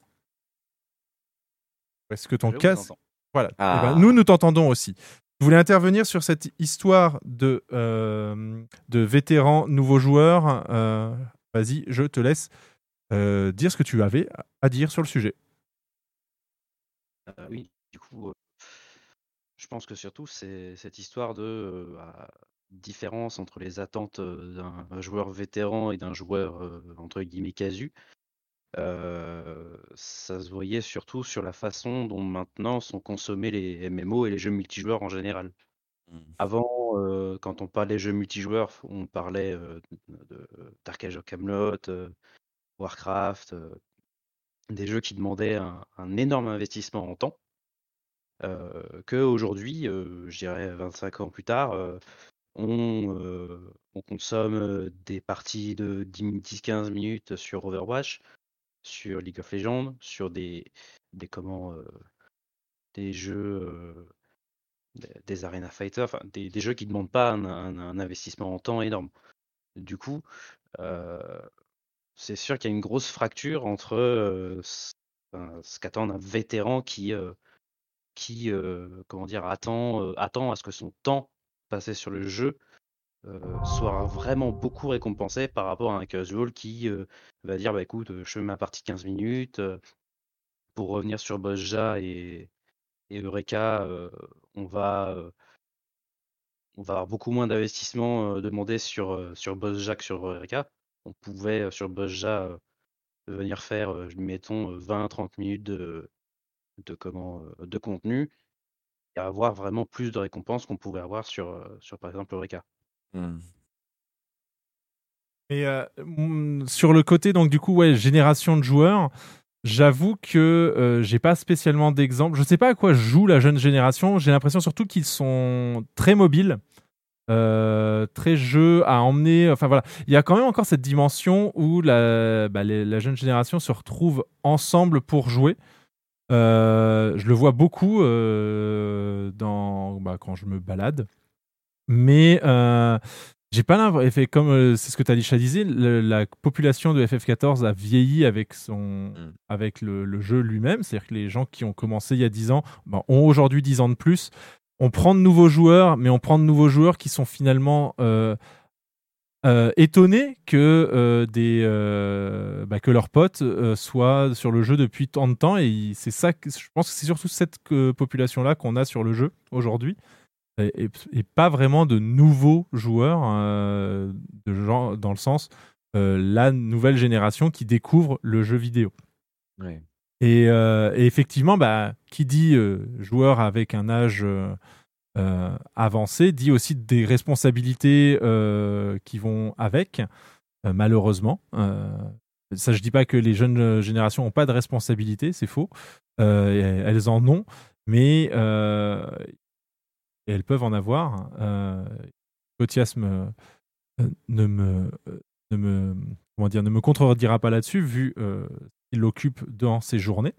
Est-ce que ton Je casque. Voilà. Eh Ah. ben, nous, nous t'entendons aussi. Tu voulais intervenir sur cette histoire de, euh, de vétérans nouveaux joueurs. Euh, Vas-y, je te laisse euh, dire ce que tu avais à dire sur le sujet. Euh, oui, du coup, euh, je pense que surtout, c'est cette histoire de euh, bah, différence entre les attentes d'un joueur vétéran et d'un joueur euh, entre guillemets casu. Euh, ça se voyait surtout sur la façon dont maintenant sont consommés les MMO et les jeux multijoueurs en général. Avant, euh, quand on parlait jeux multijoueurs, on parlait euh, de Dark Age of Camelot, Warcraft, des jeux qui demandaient un, un énorme investissement en temps. Que aujourd'hui, je dirais 25 ans plus tard, on, on consomme des parties de 10-15 minutes sur Overwatch, sur League of Legends, sur des, des comment euh, des jeux euh, des, Arena Fighter, enfin des, des jeux qui ne demandent pas un, investissement en temps énorme. Du coup, euh, c'est sûr qu'il y a une grosse fracture entre ce, qu'attend un vétéran qui, qui comment dire, attend, attend à ce que son temps passé sur le jeu soit vraiment beaucoup récompensé par rapport à un casual qui euh, va dire bah écoute, euh, je fais ma partie de 15 minutes euh, pour revenir sur Bosja et, Eureka, euh, on va euh, on va avoir beaucoup moins d'investissement euh, demandé sur, euh, sur Bosja que sur Eureka. On pouvait euh, sur Bosja euh, venir faire, euh, mettons, 20-30 minutes de, de, comment, euh, de contenu et avoir vraiment plus de récompenses qu'on pouvait avoir euh, sur par exemple Eureka. Et euh, mm, sur le côté, donc du coup, ouais, génération de joueurs, j'avoue que euh, j'ai pas spécialement d'exemple. Je sais pas à quoi joue la jeune génération. J'ai l'impression surtout qu'ils sont très mobiles. euh, très jeux à emmener. Enfin voilà, il y a quand même encore cette dimension où la, bah, jeune génération se retrouve ensemble pour jouer. Je le vois beaucoup dans, bah, quand je me balade. Mais euh, j'ai pas l'impression, comme euh, c'est ce que Talisha disait, le- la population de FF14 a vieilli avec, son, avec le, le jeu lui-même. C'est-à-dire que les gens qui ont commencé il y a 10 ans ben, ont aujourd'hui 10 ans de plus. On prend de nouveaux joueurs, mais on prend de nouveaux joueurs qui sont finalement euh, euh, étonnés que, des, bah, que leurs potes soient sur le jeu depuis tant de temps. Et c'est ça, que- je pense que c'est surtout cette population-là qu'on a sur le jeu aujourd'hui. Et, pas vraiment de nouveaux joueurs, euh, de dans le sens euh, la nouvelle génération qui découvre le jeu vidéo. Ouais. Et, euh, et effectivement, bah, qui dit joueur avec un âge avancé dit aussi des responsabilités qui vont avec, malheureusement. Ça, je dis pas que les jeunes générations n'ont pas de responsabilités, c'est faux. Elles en ont, mais et elles peuvent en avoir. Euh, Cotias me- euh, ne me, euh, ne me, comment dire, ne me contredira pas là-dessus, vu euh, qu'il l'occupe dans ses journées.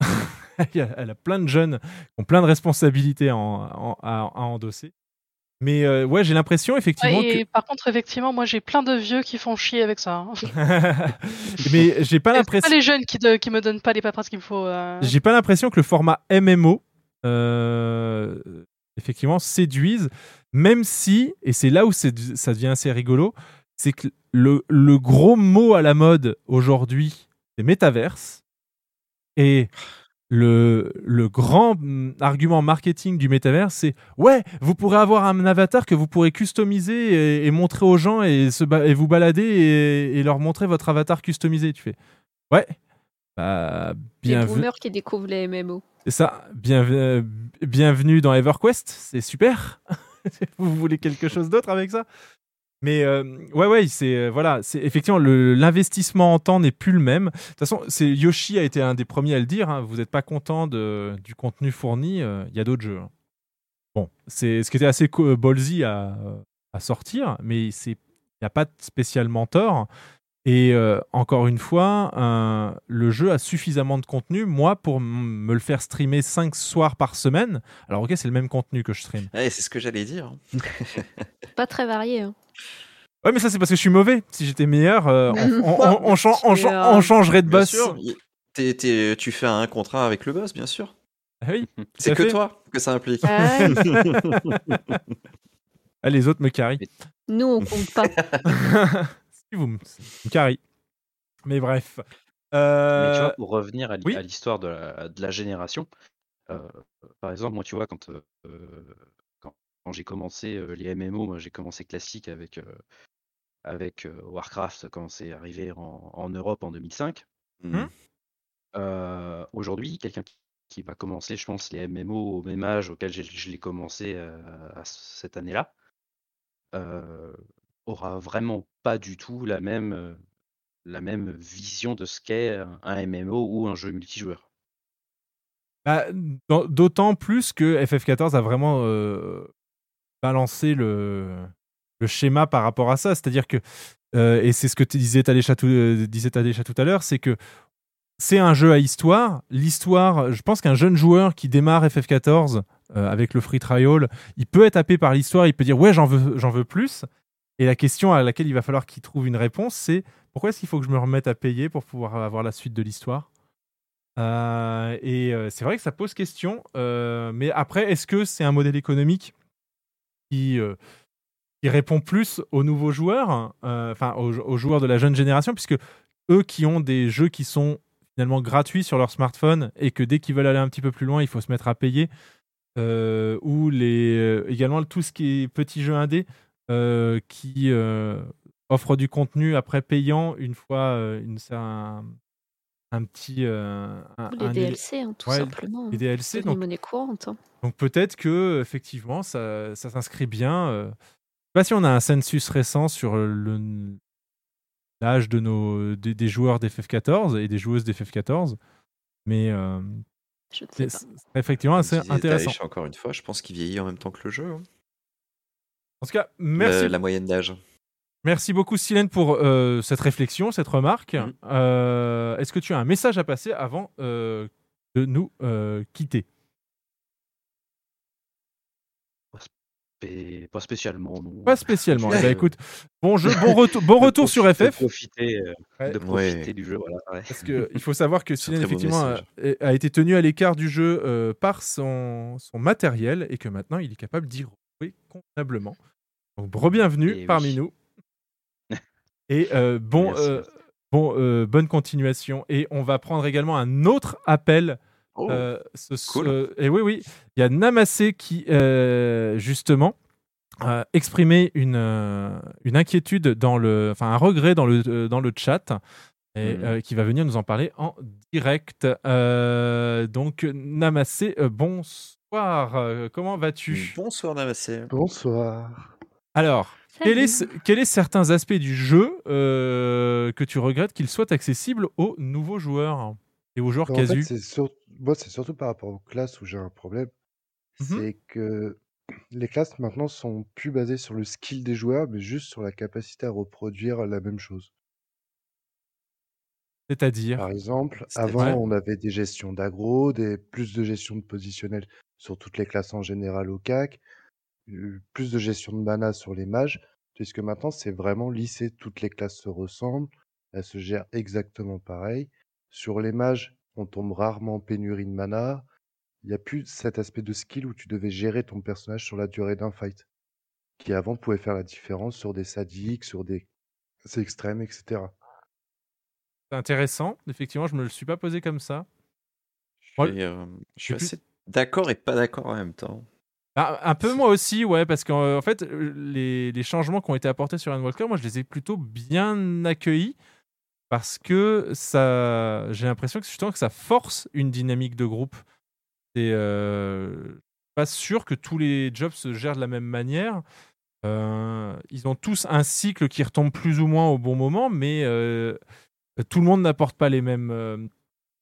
Elle a plein de jeunes qui ont plein de responsabilités en- à, à endosser. Mais euh, ouais, j'ai l'impression effectivement Ouais, que. et par contre, effectivement, moi j'ai plein de vieux qui font chier avec ça. hein. Mais j'ai pas l'impression. pas les jeunes qui, de- qui me donnent pas les paperasses qu'il me faut. euh. J'ai pas l'impression que le format MMO euh, effectivement séduise, même si, et c'est là où ça devient assez rigolo, c'est que le, gros mot à la mode aujourd'hui, c'est métaverse. Et le, grand mm, argument marketing du métaverse, c'est ouais, vous pourrez avoir un avatar que vous pourrez customiser et, montrer aux gens et vous balader et, et leur montrer votre avatar customisé. Tu fais ouais, bah, Les bienvenue. boomers qui découvrent les MMO. C'est ça. Bienve- euh, bienvenue dans EverQuest. C'est super. Vous voulez quelque chose d'autre avec ça? Mais euh, ouais, ouais, c'est euh, voilà, c'est effectivement l'investissement en temps n'est plus le même. De toute façon, c'est Yoshi a été un des premiers à le dire. hein, vous n'êtes pas content de, du contenu fourni. euh, Il y a d'autres jeux. hein. Bon, c'est ce qui était assez ballsy à, à sortir, mais c'est il n'y a pas spécialement tort. Et euh, encore une fois, le jeu a suffisamment de contenu, moi, pour me le faire streamer 5 soirs par semaine. Alors, ok, c'est le même contenu que je stream. Ouais, c'est ce que j'allais dire. Pas très varié. hein. Ouais, mais ça, c'est parce que je suis mauvais. Si j'étais meilleur, euh, on, on- on- es, euh, on changerait de Bien boss. sûr, y- t'es- t'es- tu fais un contrat avec le boss, bien sûr. Ah oui, C'est que fait. toi que ça implique. Ah ouais. Ah, les autres me carrient. Nous, on compte pas. Vous me, me carrient. Mais bref. Mais tu Euh, vois, pour revenir à oui. l'histoire de la, de la génération, euh, par exemple, moi, tu vois, quand, euh, quand, quand j'ai commencé euh, les MMO, moi, j'ai commencé classique avec, euh, avec euh, Warcraft quand c'est arrivé en, en Europe en 2005. Mhm. Euh, Aujourd'hui, quelqu'un qui, qui va commencer, je pense, les MMO au même âge auquel j'ai- je l'ai commencé euh, à cette année-là, euh, aura vraiment pas du tout la même, la même vision de ce qu'est un- MMO ou un jeu multijoueur. Bah, D'autant plus que FF14 a vraiment balancé le, le schéma par rapport à ça. C'est-à-dire que, et c'est ce que tu disais Tadesha tout, disait tout à l'heure, c'est que c'est un jeu à histoire. L'histoire, je pense qu'un jeune joueur qui démarre FF14 euh, avec le free trial, il peut être happé par l'histoire, il peut dire ouais, j'en veux, j'en veux plus. Et la question à laquelle il va falloir qu'il trouve une réponse, c'est pourquoi est-ce qu'il faut que je me remette à payer pour pouvoir avoir la suite de l'histoire? Euh, et euh, c'est vrai que ça pose question. euh, mais après, est-ce que c'est un modèle économique qui, répond plus aux nouveaux joueurs, enfin aux, aux joueurs de la jeune génération, puisque eux qui ont des jeux qui sont finalement gratuits sur leur smartphone et que dès qu'ils veulent aller un petit peu plus loin, il faut se mettre à payer, ou les, également tout ce qui est petits jeux indés qui euh, offrent du contenu après payant une fois euh, une, un, un petit. euh, un- Ou les un DLC, hein, tout Ouais, simplement. Les DLC, C'est une donc monnaie courante. hein. donc peut-être que effectivement ça, ça s'inscrit bien. euh. Je sais pas si on a un census récent sur le l'âge de nos des, des joueurs d'FF14 et des joueuses d'FF14, mais euh, c'est effectivement assez intéressant. Daesh, encore une fois, je pense qu'il vieillit en même temps que le jeu. hein. En tout cas, merci. Le- la moyenne d'âge. Merci beaucoup, Silène, pour euh, cette réflexion, cette remarque. Mhm. Euh, Est-ce que tu as un message à passer avant euh, de nous euh, quitter? Pas spécialement, non. Pas spécilement. Eh ben, écoute, bon jeu, bon retour, bon de retour sur de FF. profiter, euh, Ouais. de profiter Ouais. du jeu, voilà. ouais. Parce que il faut savoir que Silène, effectivement, a, été tenu à l'écart du jeu euh, par son, son matériel et que maintenant il est capable d'y jouer convenablement. Donc, re-bienvenue Eh parmi oui. nous. Et euh, bon, euh, bon euh, bonne continuation. Et on va prendre également un autre appel. Oh, euh, ce- cool. ce- et oui, oui, il y a Namassé qui, euh, justement, a exprimé une, une inquiétude, dans le, enfin un regret dans le, dans le chat. et euh, qui va venir nous en parler en direct. Euh, donc, Namassé, euh, bonsoir. Comment vas-tu? Bonsoir Namassé. Bonsoir. Alors, quels est, quels est certains aspects du jeu euh, que tu regrettes qu'ils soient accessibles aux nouveaux joueurs et aux joueurs En fait, sur- moi, c'est surtout par rapport aux classes où j'ai un problème. Mhm. C'est que les classes maintenant sont plus basées sur le skill des joueurs, mais juste sur la capacité à reproduire la même chose. C'est-à-dire? Par exemple, avant, on avait des gestions d'aggro, des plus de gestion de positionnel sur toutes les classes en général au CAC, plus de gestion de mana sur les mages, puisque maintenant, c'est vraiment lissé. Toutes les classes se ressemblent, elles se gèrent exactement pareil. Sur les mages, on tombe rarement en pénurie de mana. Il n'y a plus cet aspect de skill où tu devais gérer ton personnage sur la durée d'un fight, qui avant pouvait faire la différence sur des sadiques, sur des extrêmes, etc. C'est intéressant. Effectivement, je me le suis pas posé comme ça. Je suis, euh, je suis assez d'accord et pas d'accord en même temps. Ah, un peu moi aussi, ouais, parce qu'en en fait, euh, les, les changements qui ont été apportés sur Endwalker, moi, je les ai plutôt bien accueillis parce que ça, j'ai l'impression que justement que ça force une dynamique de groupe. Et euh, pas sûr que tous les jobs se gèrent de la même manière. Euh, ils ont tous un cycle qui retombe plus ou moins au bon moment, mais euh, tout le monde n'apporte pas les mêmes, euh,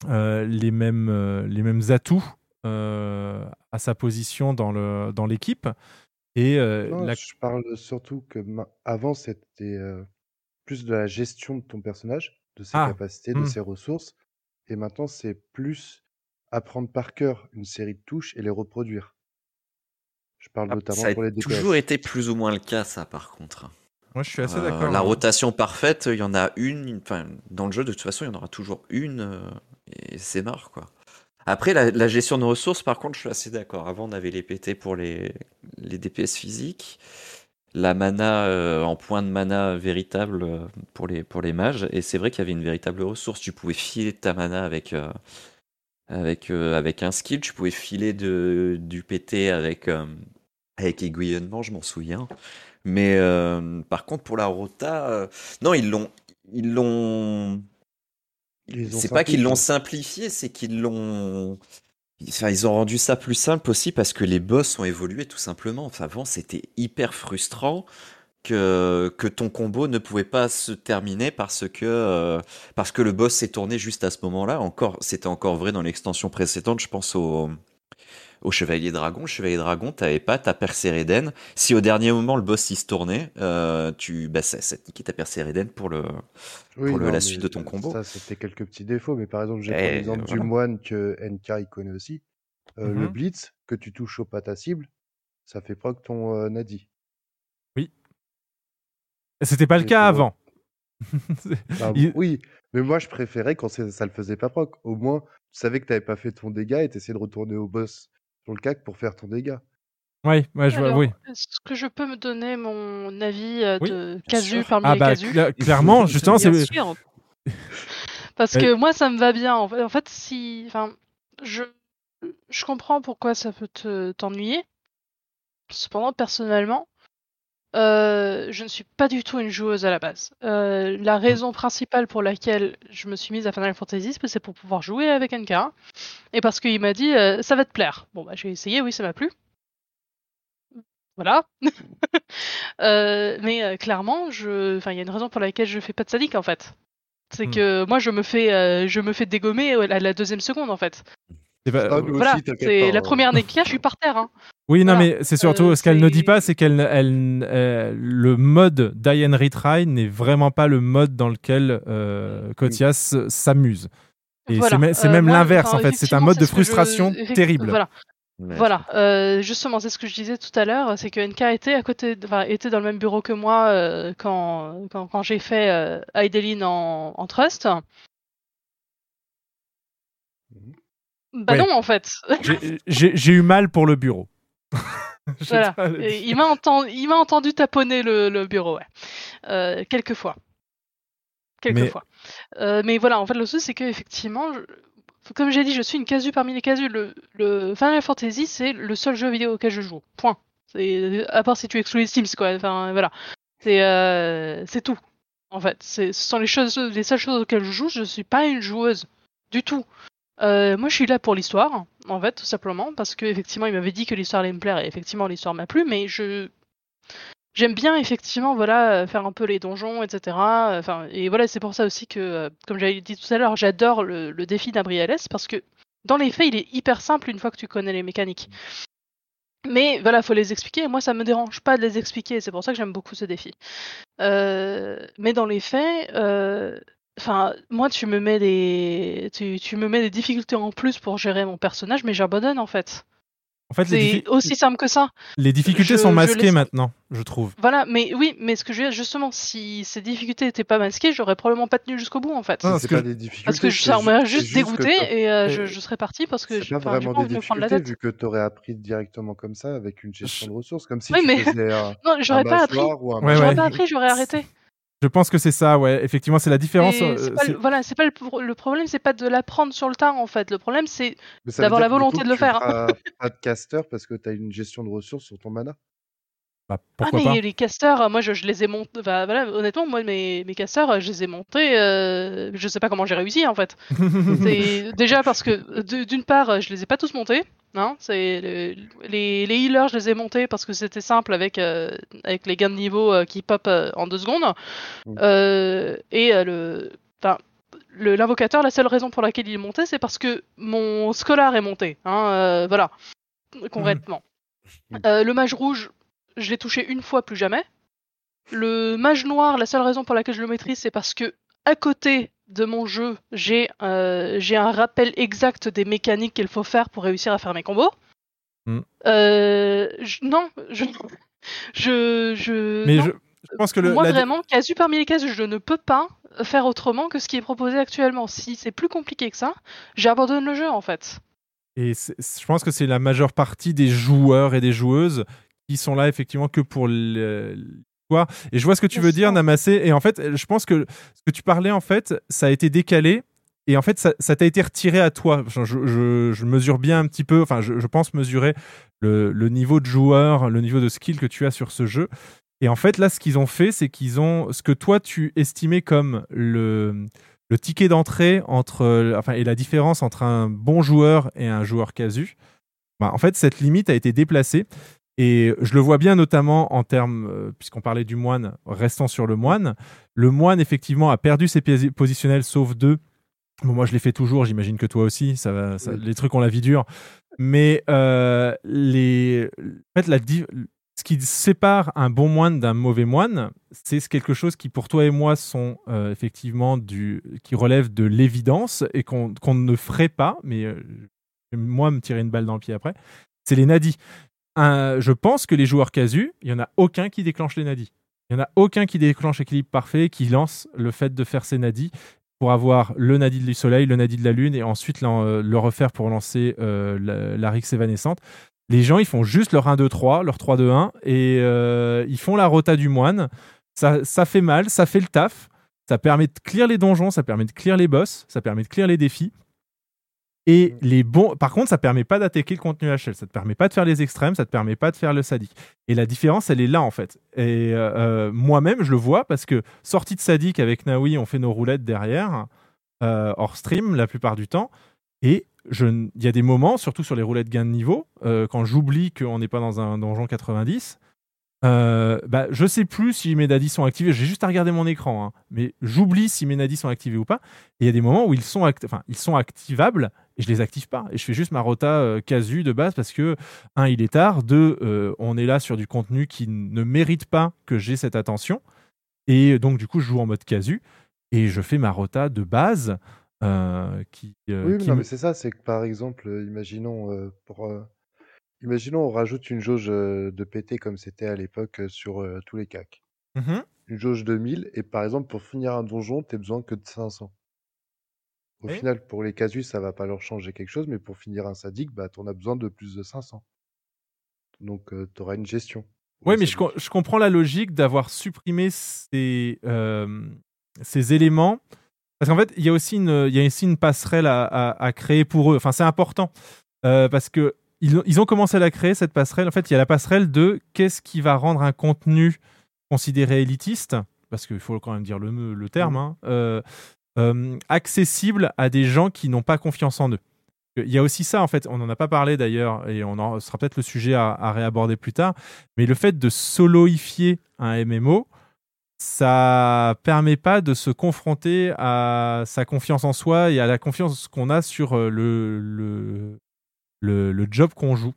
euh, les mêmes, euh, les mêmes atouts euh, à sa position dans le dans l'équipe. Et euh, Non, la- je parle surtout que ma- avant, c'était euh, plus de la gestion de ton personnage, de ses Ah, capacités, de hmm. ses ressources. Et maintenant, c'est plus apprendre par cœur une série de touches et les reproduire. Je parle Ah, notamment Ça a pour les DPS. toujours été plus ou moins le cas, ça, par contre. moi, je suis assez Euh, d'accord. la hein. rotation parfaite, il y en a une. une- Enfin, dans le jeu, de toute façon, il y en aura toujours une. euh, et c'est marre, quoi. Après, la, gestion de ressources, par contre, je suis assez d'accord. Avant, on avait les PT pour les, les DPS physiques. La mana euh, en point de mana véritable euh, pour les, pour les mages. Et c'est vrai qu'il y avait une véritable ressource. Tu pouvais filer ta mana avec, euh, avec, avec un skill. Tu pouvais filer du PT avec, avec aiguillonnement, je m'en souviens. Mais par contre, pour la rota, non, ils l'ont. Ils l'ont. C'est pas qu'ils l'ont simplifié. simplifié, c'est qu'ils l'ont. Enfin, ils ont rendu ça plus simple aussi parce que les boss ont évolué tout simplement. Enfin, avant, c'était hyper frustrant que, que ton combo ne pouvait pas se terminer parce que, euh, parce que le boss s'est tourné juste à ce moment-là. Encore, c'était encore vrai dans l'extension précédente, je pense au, au Chevalier Dragon. Le Chevalier Dragon, t'avais pas ta Perséréden. Si au dernier moment le boss il se tournait, euh, tu, bah, ça, ça te niquait ta Perséréden pour le, Oui, pour le- non, la suite de ton combo. Ça, c'était quelques petits défauts. Mais par exemple, j'ai pris Eh, l'exemple du voilà. moine que NK il connaît aussi. Euh, Le Mhm. blitz, que tu touches au pas ta cible, ça fait proc ton euh, Nadi. C'était pas le cas avant. Bah, Il- Oui, mais moi je préférais quand c'est- ça le faisait pas proc. Au moins, tu savais que t'avais pas fait ton dégât et t'essayais de retourner au boss sur le CAC pour faire ton dégât. Ouais, ouais, je vois, oui. Est-ce que je peux me donner mon avis euh, Oui, de casu sûr. parmi Ah les bah casus? clairement, justement, c'est. Parce que moi, ça me va bien. En fait, en fait, si, enfin, je, je comprends pourquoi ça peut te t'ennuyer. Cependant, personnellement, euh, je ne suis pas du tout une joueuse à la base. Euh, la raison principale pour laquelle je me suis mise à Final Fantasy, c'est pour pouvoir jouer avec NK. Et parce qu'il m'a dit, euh, ça va te plaire. Bon, bah, j'ai essayé, oui, ça m'a plu. Voilà. Euh, mais euh, clairement, je, enfin, il y a une raison pour laquelle je fais pas de sadique en fait. C'est Hmm. que moi, je me fais, euh, je me fais dégommer à la deuxième seconde en fait. pas- Ah, Voilà, c'est la hein. première Nekia, je suis par terre. Hein. Oui, non, mais c'est surtout Euh, ce qu'elle ne dit pas, c'est qu'elle, elle, euh, le mode Die and Retry n'est vraiment pas le mode dans lequel euh, Kotias s'amuse. Et Voilà. c'est, me- c'est Euh, même l'inverse, enfin, en fait. C'est un mode c'est de je- frustration terrible. Voilà. Ouais, Voilà, euh, justement, c'est ce que je disais tout à l'heure, c'est que NK était à côté, de- enfin, était dans le même bureau que moi euh, quand, quand, quand j'ai fait euh, en, en Trust. Bah Ouais. non, en fait. J'ai- J'ai j'ai eu mal pour le bureau. Voilà. il m'a entendu, taponner le, le bureau, ouais. Euh, quelques fois. Quelques Mais- fois. Euh, mais voilà, en fait, le souci, c'est que effectivement, je- comme j'ai dit, je suis une casu parmi les casus. Le, le Final Fantasy, c'est le seul jeu vidéo auquel je joue. Point. C'est à part si tu exclues les Sims, quoi. Enfin, voilà. C'est euh, tout. En fait, ce sont les choses, les seules choses auxquelles je joue. Je suis pas une joueuse du tout. Euh, moi, je suis là pour l'histoire, en fait, tout simplement, parce que effectivement, il m'avait dit que l'histoire allait me plaire, et effectivement, l'histoire m'a plu, mais je j'aime bien effectivement, voilà, faire un peu les donjons, etc. Et voilà, c'est pour ça aussi que, euh, comme j'avais dit tout à l'heure, j'adore le, défi d'Abriales, parce que dans les faits, il est hyper simple une fois que tu connais les mécaniques. Mais voilà, faut les expliquer. Moi, ça me dérange pas de les expliquer. C'est pour ça que j'aime beaucoup ce défi. Euh, mais dans les faits, enfin, moi, tu me mets des, tu, tu me mets des difficultés en plus pour gérer mon personnage, mais j'abandonne en fait. En fait, C'est diffi- aussi simple que ça. les difficultés Je- sont masquées maintenant, je trouve. Voilà, mais oui, mais ce que je veux dire, justement, si ces difficultés n'étaient pas masquées, j'aurais probablement pas tenu jusqu'au bout en fait. Non, c'est parce pas que- des difficultés. Parce que ça ju- m'a c'est juste que dégoûté et euh, je, je serais parti parce que j'ai pas vraiment pas des la difficultés tête. vu que tu aurais appris directement comme ça avec une gestion de ressources, comme si Oui, tu mais faisais un, non, j'aurais un pas appris. mâchoire ou un Ouais, J'aurais pas appris, j'aurais arrêté. Je pense que c'est ça, ouais. Effectivement, c'est la différence. Euh, pas le- voilà, c'est pas le, le problème, c'est pas de l'apprendre sur le tas en fait. Le problème, c'est d'avoir la volonté coup, de le faire. pas de caster parce que tu as une gestion de ressources sur ton mana? Bah, Ah mais pas les casters, euh, moi je, je les ai montés. Enfin, voilà, honnêtement, moi mes, mes casters, euh, je les ai montés. euh, je sais pas comment j'ai réussi en fait. Déjà parce que d'une part, je les ai pas tous montés. Hein, c'est le- les, les healers, je les ai montés parce que c'était simple avec euh, avec les gains de niveau euh, qui pop en deux secondes. Euh, et le, enfin, l'invocateur, la seule raison pour laquelle il est monté, c'est parce que mon scolar est monté. Hein, voilà, concrètement. Euh, le mage rouge, je l'ai touché une fois, plus jamais. Le mage noir, la seule raison pour laquelle je le maîtrise, c'est parce que à côté de mon jeu, j'ai euh, un rappel exact des mécaniques qu'il faut faire pour réussir à faire mes combos. Hmm. Euh, je- non, je, je, je, Mais non. je, je pense que le, Moi, la- vraiment, casu parmi les cases, je ne peux pas faire autrement que ce qui est proposé actuellement. Si c'est plus compliqué que ça, j'abandonne le jeu en fait. Et je pense que c'est la majeure partie des joueurs et des joueuses qui sont là effectivement que pour le- l'histoire. Et je vois ce que tu veux dire, Namassé. Et en fait, je pense que ce que tu parlais, en fait, ça a été décalé. Et en fait, ça t'a été retiré à toi. Je, je- je mesure bien un petit peu, enfin, je, je pense mesurer le, le niveau de joueur, le niveau de skill que tu as sur ce jeu. Et en fait, là, ce qu'ils ont fait, c'est qu'ils ont ce que toi, tu estimais comme le, le ticket d'entrée entre, enfin, et la différence entre un bon joueur et un joueur casu. Bah, en fait, cette limite a été déplacée. Et je le vois bien notamment en termes, euh, puisqu'on parlait du moine, restant sur le moine. Le moine, effectivement, a perdu ses positionnels, sauf deux. Bon, moi, je les fais toujours, j'imagine que toi aussi. Ça va, ça- Les trucs ont la vie dure. Mais euh, les... en fait, la ce qui sépare un bon moine d'un mauvais moine, c'est quelque chose qui, pour toi et moi, sont euh, effectivement du... qui relève de l'évidence et qu'on ne ferait pas, mais euh, moi, me tirer une balle dans le pied après. C'est les nadis. Un- je pense que les joueurs casus, il n'y en a aucun qui déclenche les nadis. Il n'y en a aucun qui déclenche équilibre parfait, qui lance le fait de faire ses nadis pour avoir le nadi du soleil, le nadi de la lune et ensuite euh, le refaire pour lancer euh, la, Rix évanescente. Les gens, ils font juste leur 1-2-3, leur 3-2-1 et euh, ils font la rota du moine. Ça, ça fait mal, ça fait le taf. Ça permet de clear les donjons, ça permet de clear les boss, ça permet de clear les défis. Et les bons, par contre, ça permet pas d'attaquer le contenu HL, ça te permet pas de faire les extrêmes, ça te permet pas de faire le sadique. Et la différence, elle est là en fait. Et euh, euh, moi-même, je le vois parce que sortie de sadique avec Naoui, on fait nos roulettes derrière, euh, hors stream la plupart du temps. Et il y a des moments, surtout sur les roulettes gain de niveau, euh, quand j'oublie qu'on n'est pas dans un donjon 90, euh, bah, je sais plus si mes nadis sont activés. J'ai juste à regarder mon écran, hein. mais j'oublie si mes nadis sont activés ou pas. Et il y a des moments où ils sont, enfin, ils sont activables et je les active pas. Et je fais juste ma rota euh, casu de base parce que un, il est tard. Deux, euh, on est là sur du contenu qui ne mérite pas que j'ai cette attention. Et donc du coup, je joue en mode casu et je fais ma rota de base euh, qui. euh, Oui, qui non, me- mais c'est ça, c'est que par exemple, euh, imaginons, euh, pour, euh, imaginons on rajoute une jauge euh, de PT comme c'était à l'époque euh, sur euh, tous les CAC. Mhm. Une jauge de 1000, et par exemple, pour finir un donjon, tu besoin que de 500. Au final, pour les casus, ça va pas leur changer quelque chose, mais pour finir un sadique, bah, tu en as besoin de plus de 500. Donc, tu auras une gestion. Oui, mais je, com- je comprends la logique d'avoir supprimé ces, euh, ces éléments. Parce qu'en fait, il y a aussi une, il y a aussi une passerelle à, à- à créer pour eux. Enfin, c'est important. Euh, parce que ils, ont- ils ont commencé à la créer, cette passerelle. En fait, il y a la passerelle de qu'est-ce qui va rendre un contenu considéré élitiste parce qu'il faut quand même dire le, le terme, hein, euh, euh, accessible à des gens qui n'ont pas confiance en eux. Il y a aussi ça, en fait, on n'en a pas parlé d'ailleurs, et on en sera peut-être le sujet à, réaborder plus tard, mais le fait de soloifier un MMO, ça permet pas de se confronter à sa confiance en soi et à la confiance qu'on a sur euh, le, le, job qu'on joue.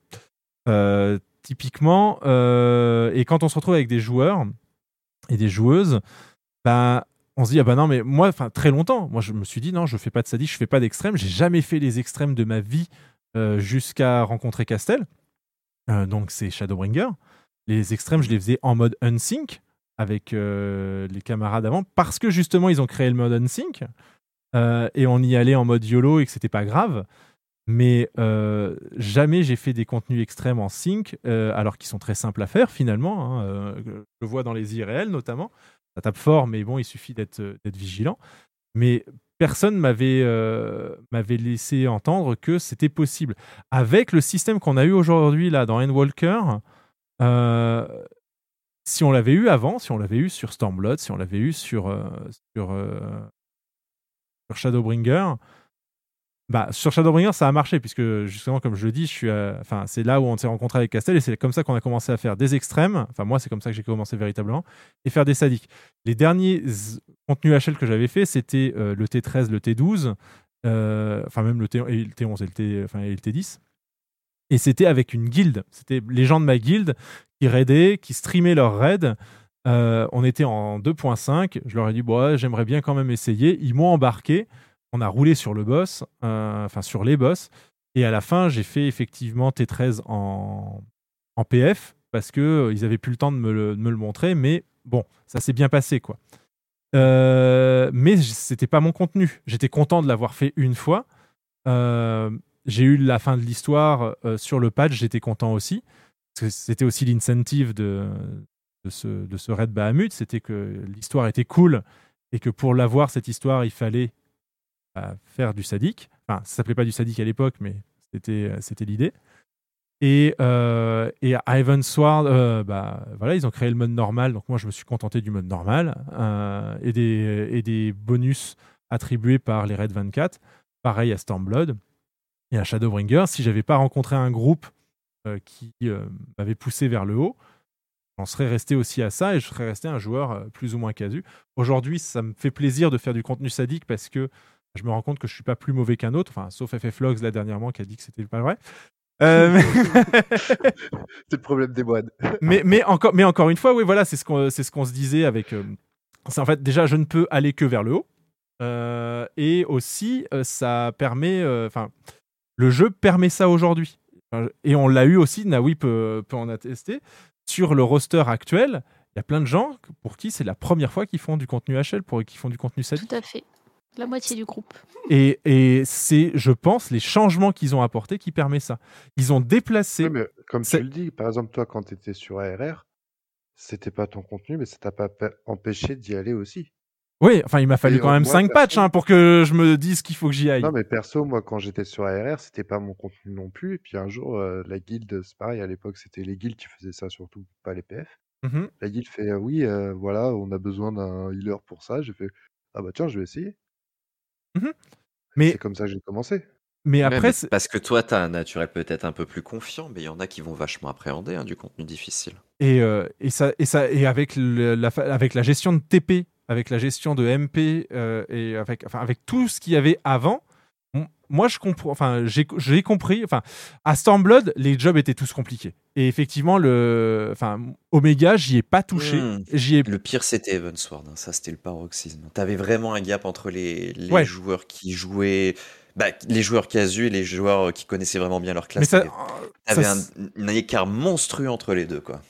Euh, typiquement, et quand on se retrouve avec des joueurs et des joueuses, ben, on se dit ah ben non mais moi enfin très longtemps moi je me suis dit non je fais pas de sadisme je fais pas d'extrême j'ai jamais fait les extrêmes de ma vie euh, jusqu'à rencontrer Castel. Euh, donc c'est Shadowbringer. Les extrêmes je les faisais en mode unsync avec euh, les camarades avant parce que justement ils ont créé le mode unsync et on y allait en mode YOLO et que c'était pas grave. Mais jamais j'ai fait des contenus extrêmes en sync alors qu'ils sont très simples à faire finalement hein, je le vois dans les IRL notamment ça tape fort, mais bon, il suffit d'être euh, vigilant. Mais personne m'avait euh, m'avait laissé entendre que c'était possible. Avec le système qu'on a eu aujourd'hui là dans Endwalker, euh, si on l'avait eu avant, si on l'avait eu sur Stormblood, si on l'avait eu sur, sur Shadowbringer, bah, sur Shadowbringer, ça a marché, puisque justement, comme je le dis, enfin, c'est là où on s'est rencontré avec Castel, et c'est comme ça qu'on a commencé à faire des extrêmes. Enfin, moi, c'est comme ça que j'ai commencé véritablement, et faire des sadiques. Les derniers contenus HL que j'avais fait, c'était euh, le T13, le T12, euh, enfin, même le, T, et le T11 et le, T, enfin, et le T10. Et c'était avec une guilde. C'était les gens de ma guilde qui raidaient, qui streamaient leurs raids. Euh, on était en 2.5. Je leur ai dit, bon, j'aimerais bien quand même essayer. Ils m'ont embarqué. On a roulé sur le boss, euh, enfin sur les boss. Et à la fin, j'ai fait effectivement T13 en, en PF parce que euh, ils avaient plus le temps de me le, montrer. Mais bon, ça s'est bien passé, quoi. Euh, mais c'était pas mon contenu. J'étais content de l'avoir fait une fois. Euh, j'ai eu la fin de l'histoire euh, sur le patch, j'étais content aussi. C'était aussi l'incentive de, de, ce, de ce raid Bahamut, c'était que l'histoire était cool et que pour l'avoir, cette histoire, il fallait bah, faire du sadique. Enfin, ça s'appelait pas du sadique à l'époque, mais c'était, c'était l'idée. Et, euh, et à Ivan Sword, euh, bah, voilà, ils ont créé le mode normal. Donc moi, je me suis contenté du mode normal euh, et, des, et des bonus attribués par les Red 24. Pareil à Stormblood et à Shadowbringer. Si j'avais pas rencontré un groupe euh, qui euh, m'avait poussé vers le haut, j'en serais resté aussi à ça et je serais resté un joueur euh, plus ou moins casu. Aujourd'hui, ça me fait plaisir de faire du contenu sadique parce que je me rends compte que je suis pas plus mauvais qu'un autre, enfin, sauf FF Logs là dernièrement qui a dit que c'était pas vrai. Euh, C'est le problème des moines. mais, mais, encore, mais encore une fois, oui, voilà, c'est ce qu'on c'est ce qu'on se disait avec. euh, c'est en fait, déjà, je ne peux aller que vers le haut. Euh, et aussi, euh, ça permet. euh, Enfin, le jeu permet ça aujourd'hui. Et on l'a eu aussi, Nawi peut, peut en attester. Sur le roster actuel, il y a plein de gens pour qui c'est la première fois qu'ils font du contenu HL, pour qui font du contenu sadique. Tout à fait. La moitié du groupe. Et, et c'est, je pense, les changements qu'ils ont apportés qui permet ça. Ils ont déplacé. Oui, mais comme tu le dis, par exemple, toi, quand tu étais sur ARR, c'était pas ton contenu, mais ça t'a pas pa- empêché d'y aller aussi. Oui, enfin, il m'a fallu Et, quand même moi, 5 perso- patchs hein, pour que je me dise qu'il faut que j'y aille. Non, mais perso, moi, quand j'étais sur ARR, c'était pas mon contenu non plus. Et puis un jour, euh, la guilde, c'est pareil, à l'époque, c'était les guildes qui faisaient ça surtout, pas les PF. Mhm. La guilde fait euh, oui, euh, voilà, on a besoin d'un healer pour ça. J'ai fait ah bah tiens, je vais essayer. Mais, C'est comme ça que j'ai commencé. mais Ouais, après, mais parce que toi, t'as un naturel peut-être un peu plus confiant, mais il y en a qui vont vachement appréhender hein, du contenu difficile. et, euh, et, ça, et, ça, et avec, le- la, avec la gestion de TP, avec la gestion de MP, euh, et avec, enfin, avec tout ce qu'il y avait avant, moi, je comprends, enfin, j'ai compris, enfin, à Stormblood, les jobs étaient tous compliqués. Et effectivement, le, enfin, Omega, j'y ai pas touché. Hmm. J'y ai Le pire, c'était Evansward. hein, Ça, c'était le paroxysme. T'avais vraiment un gap entre les, les Ouais. joueurs qui jouaient. Bah, les joueurs casus et les joueurs qui connaissaient vraiment bien leur classe. Ça- T'avais- un, un écart monstrueux entre les deux, quoi.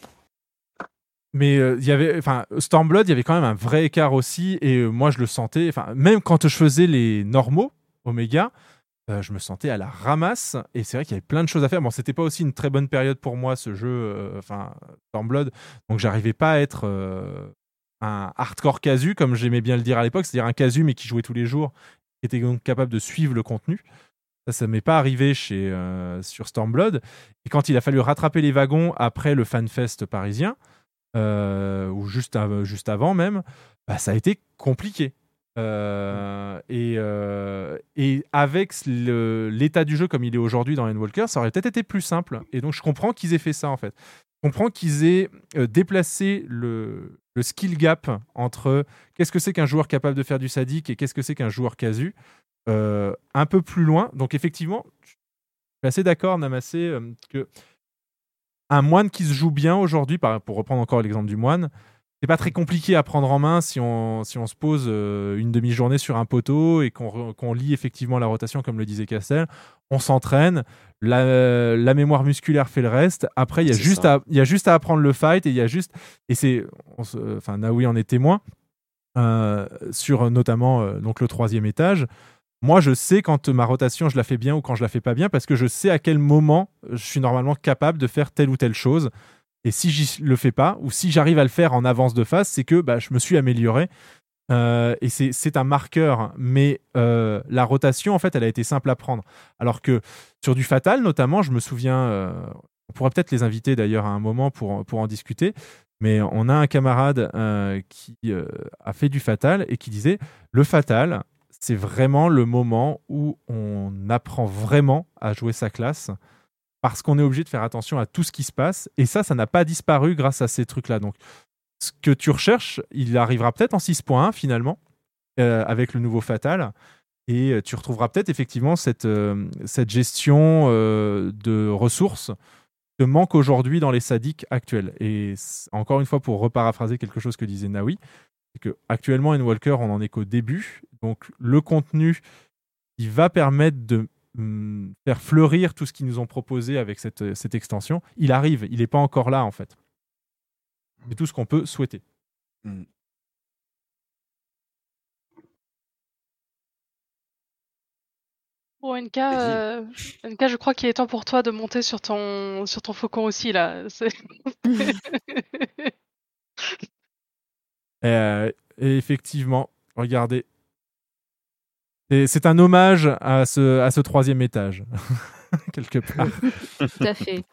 Mais euh, il y avait, enfin, Stormblood, il y avait quand même un vrai écart aussi, et euh, moi je le sentais. Enfin, même quand je faisais les normaux Omega, euh, je me sentais à la ramasse, et c'est vrai qu'il y avait plein de choses à faire. Bon, c'était pas aussi une très bonne période pour moi ce jeu, euh, enfin Stormblood, donc j'arrivais pas à être euh, un hardcore casu comme j'aimais bien le dire à l'époque, c'est-à-dire un casu mais qui jouait tous les jours, qui était donc capable de suivre le contenu. Ça, ça m'est pas arrivé chez sur Stormblood. Et quand il a fallu rattraper les wagons après le FanFest parisien, ou juste, juste avant même, bah, ça a été compliqué. Euh, et, euh, et avec l'état du jeu comme il est aujourd'hui dans Endwalker, ça aurait peut-être été plus simple. Et donc je comprends qu'ils aient fait ça en fait. Je comprends qu'ils aient euh, déplacé le, skill gap entre qu'est-ce que c'est qu'un joueur capable de faire du sadique et qu'est-ce que c'est qu'un joueur casu un peu plus loin. Donc effectivement, je suis assez d'accord, Namassé, que un moine qui se joue bien aujourd'hui, pour reprendre encore l'exemple du moine, c'est pas très compliqué à prendre en main si on, si on se pose euh, une demi-journée sur un poteau et qu'on qu'on lit effectivement la rotation, comme le disait Castel. On s'entraîne, la, la mémoire musculaire fait le reste. Après, il y, a juste ça. à- il y a juste à apprendre le fight et il y a juste. Et c'est. Enfin, Naoui en est témoin. euh, sur notamment euh, donc le troisième étage. Moi, je sais quand ma rotation, je la fais bien ou quand je la fais pas bien, parce que je sais à quel moment je suis normalement capable de faire telle ou telle chose. Et si je le fais pas, ou si j'arrive à le faire en avance de phase, c'est que bah, je me suis amélioré. Euh, et c'est- un marqueur, mais euh, la rotation, en fait, elle a été simple à prendre. Alors que sur du fatal, notamment, je me souviens, euh, on pourrait peut-être les inviter d'ailleurs à un moment pour, pour en discuter, mais on a un camarade qui a fait du fatal et qui disait le fatal, c'est vraiment le moment où on apprend vraiment à jouer sa classe parce qu'on est obligé de faire attention à tout ce qui se passe. Et ça, ça n'a pas disparu grâce à ces trucs-là. Donc, ce que tu recherches, il arrivera peut-être en 6.1 finalement, euh, avec le nouveau Fatal. Et euh, tu retrouveras peut-être effectivement cette, euh, gestion de ressources te manque aujourd'hui dans les sadiques actuels. Et encore une fois, pour reparaphraser quelque chose que disait Naoui, c'est que actuellement, Walker, on en est qu'au début. Donc, le contenu qui va permettre de hum, faire fleurir tout ce qu'ils nous ont proposé avec cette, cette extension, il arrive. Il n'est pas encore là, en fait. C'est tout ce qu'on peut souhaiter. Bon, NK, euh, NK, je crois qu'il est temps pour toi de monter sur ton, sur ton faucon aussi, là. C'est- Euh, effectivement, regardez. Et C'est un hommage à ce, à ce troisième étage, quelque part. Tout à fait.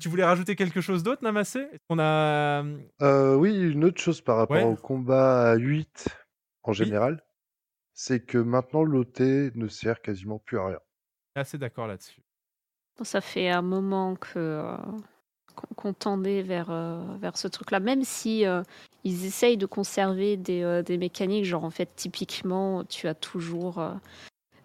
Tu voulais rajouter quelque chose d'autre, Namassé? Qu'on a... Euh, oui, une autre chose par rapport Ouais. au combat à 8 en général, c'est que maintenant l'OT ne sert quasiment plus à rien. assez d'accord là-dessus. Ça fait un moment que euh, qu'on tendait vers, euh, vers ce truc-là, même si euh, ils essayent de conserver des, euh, des mécaniques, genre en fait typiquement tu as toujours euh,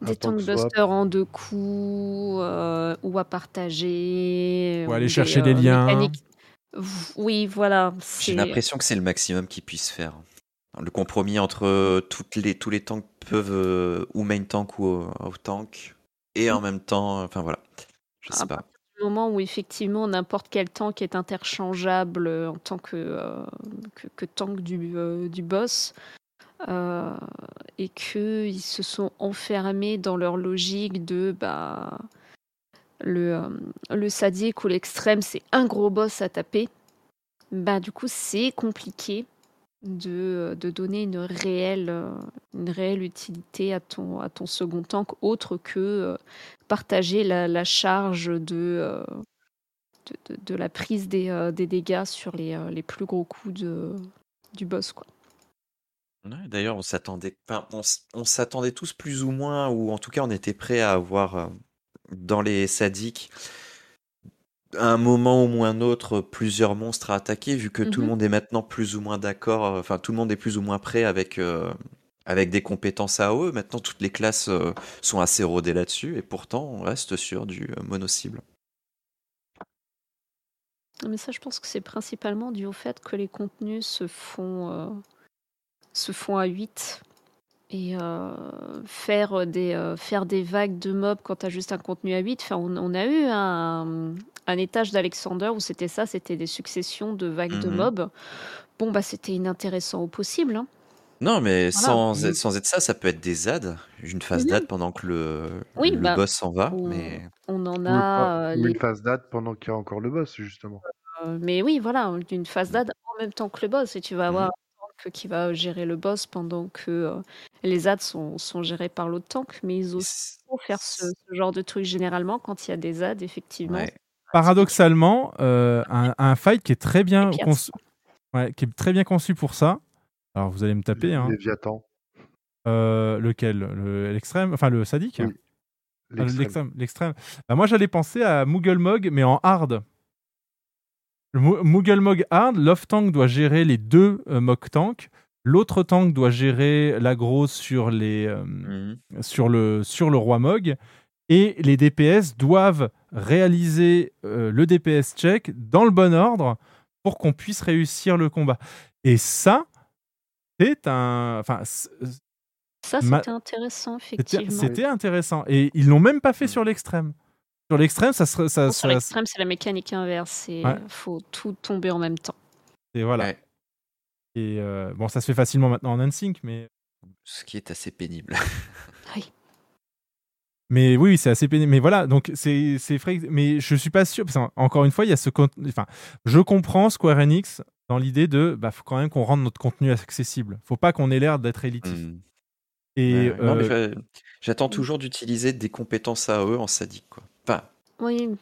des tank tank swap. busters en deux coups euh, ou à partager. Ou aller des, chercher des euh, liens. mécaniques- Oui, voilà. J'ai l'impression que c'est le maximum qu'ils puissent faire. Le compromis entre toutes les, tous les tanks peuvent euh, ou main tank ou out tank et en même temps, enfin voilà, je sais À pas. Moment où effectivement n'importe quel tank est interchangeable euh, en tant que, euh, que, que tank du, euh, du boss et qu'ils se sont enfermés dans leur logique de bah, le, le sadique ou l'extrême c'est un gros boss à taper bah, du coup c'est compliqué de, de donner une réelle, euh, une réelle utilité à ton, à ton second tank autre que euh, partager la, charge de, euh, de, la prise des, euh, des dégâts sur les, euh, les plus gros coups de, du boss. Quoi. D'ailleurs, on s'attendait, on, s'attendait tous plus ou moins, ou en tout cas, on était prêt à avoir euh, dans les sadiques à un moment ou un autre plusieurs monstres à attaquer, vu que tout le Mhm. monde est maintenant plus ou moins d'accord, euh, enfin tout le monde est plus ou moins prêt avec euh, avec des compétences AOE. Maintenant, toutes les classes euh, sont assez rodées là-dessus, et pourtant, on reste sur du euh, mono-cible. Mais ça, je pense que c'est principalement dû au fait que les contenus se font, se font à 8. Et euh, faire, des, euh, faire des vagues de mobs quand tu as juste un contenu à 8. Enfin, on, on a eu un, un étage d'Alexander où c'était ça, c'était des successions de vagues de Mhm. mobs. Bon, bah, c'était inintéressant au possible. hein. Non, mais Voilà. sans, Mm. être, sans être ça, ça peut être des ZAD, une phase Mhm. d'AD pendant que le, Oui, le bah, boss s'en va. on, Mais on en a pas- euh, ou les une phase date pendant qu'il y a encore le boss, justement. Euh, mais oui, voilà, une phase d'ad en même temps que le boss. Et tu vas avoir un tank qui va gérer le boss pendant que euh, les ads sont, sont gérés par l'autre tank. Mais ils osent faire ce, ce genre de truc généralement quand il y a des ads, effectivement. Ouais. Paradoxalement, euh, un, un fight qui est très bien Ouais, qui est très bien conçu pour ça. Alors vous allez me taper. Hein. Léviathan. Euh, lequel? Le- L'extrême? Enfin le sadique Oui. Ah, L'extrême. L'extrême. l'extrême. Bah, moi j'allais penser à Moogle Mog, mais en hard. Le Mo- Moogle Mog hard, l'off tank doit gérer les deux euh, Mog tanks. L'autre tank doit gérer l'aggro sur, les, euh, Mhm. sur, le, sur le roi Mog. Et les DPS doivent réaliser euh, le DPS check dans le bon ordre pour qu'on puisse réussir le combat. Et ça, c'est un. Enfin, Ça, Ma- c'était intéressant, effectivement. c'était intéressant. Et ils l'ont même pas fait sur l'extrême. Sur l'extrême, ça serait. Ça, Sur l'extrême, c'est la mécanique inverse. Ouais. faut tout tomber en même temps. Et voilà. Ouais. Et euh, bon, ça se fait facilement maintenant en unsync, mais. Ce qui est assez pénible. Oui. Mais oui, c'est assez pénible. Mais voilà, donc c'est vrai. Mais je suis pas sûr. Parce que, encore une fois, il y a ce. Enfin, je comprends Square Enix dans l'idée de. Bah, faut quand même qu'on rende notre contenu accessible. Faut pas qu'on ait l'air d'être élitiste. Mhm. Et Ouais, ouais. Non, mais euh, j'a- j'attends toujours d'utiliser des compétences à eux en sadique, quoi. Oui,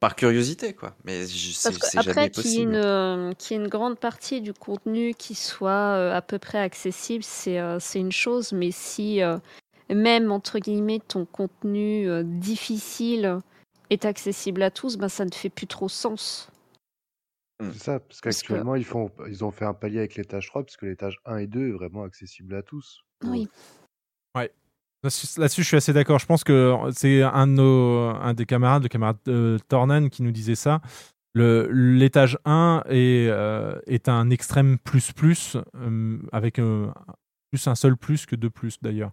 par curiosité, quoi. Mais je- c'est jamais qu'après, qu'il y, ait possible. une, euh, qu'il y ait une grande partie du contenu qui soit euh, à peu près accessible, c'est euh, une chose, mais si euh, même, entre guillemets, ton contenu euh, difficile est accessible à tous, ben, ça ne fait plus trop sens. C'est ça, parce que- qu'actuellement, ils, font, ils ont fait un palier avec l'étage 3, parce que l'étage 1 et 2 est vraiment accessible à tous. Oui. Là-dessus, là-dessus, je suis assez d'accord. Je pense que c'est un, de nos, un des camarades, le camarade euh, Tornan, qui nous disait ça. L'étage 1 est, euh, est un extrême plus plus, euh, avec plus un seul plus que deux plus d'ailleurs.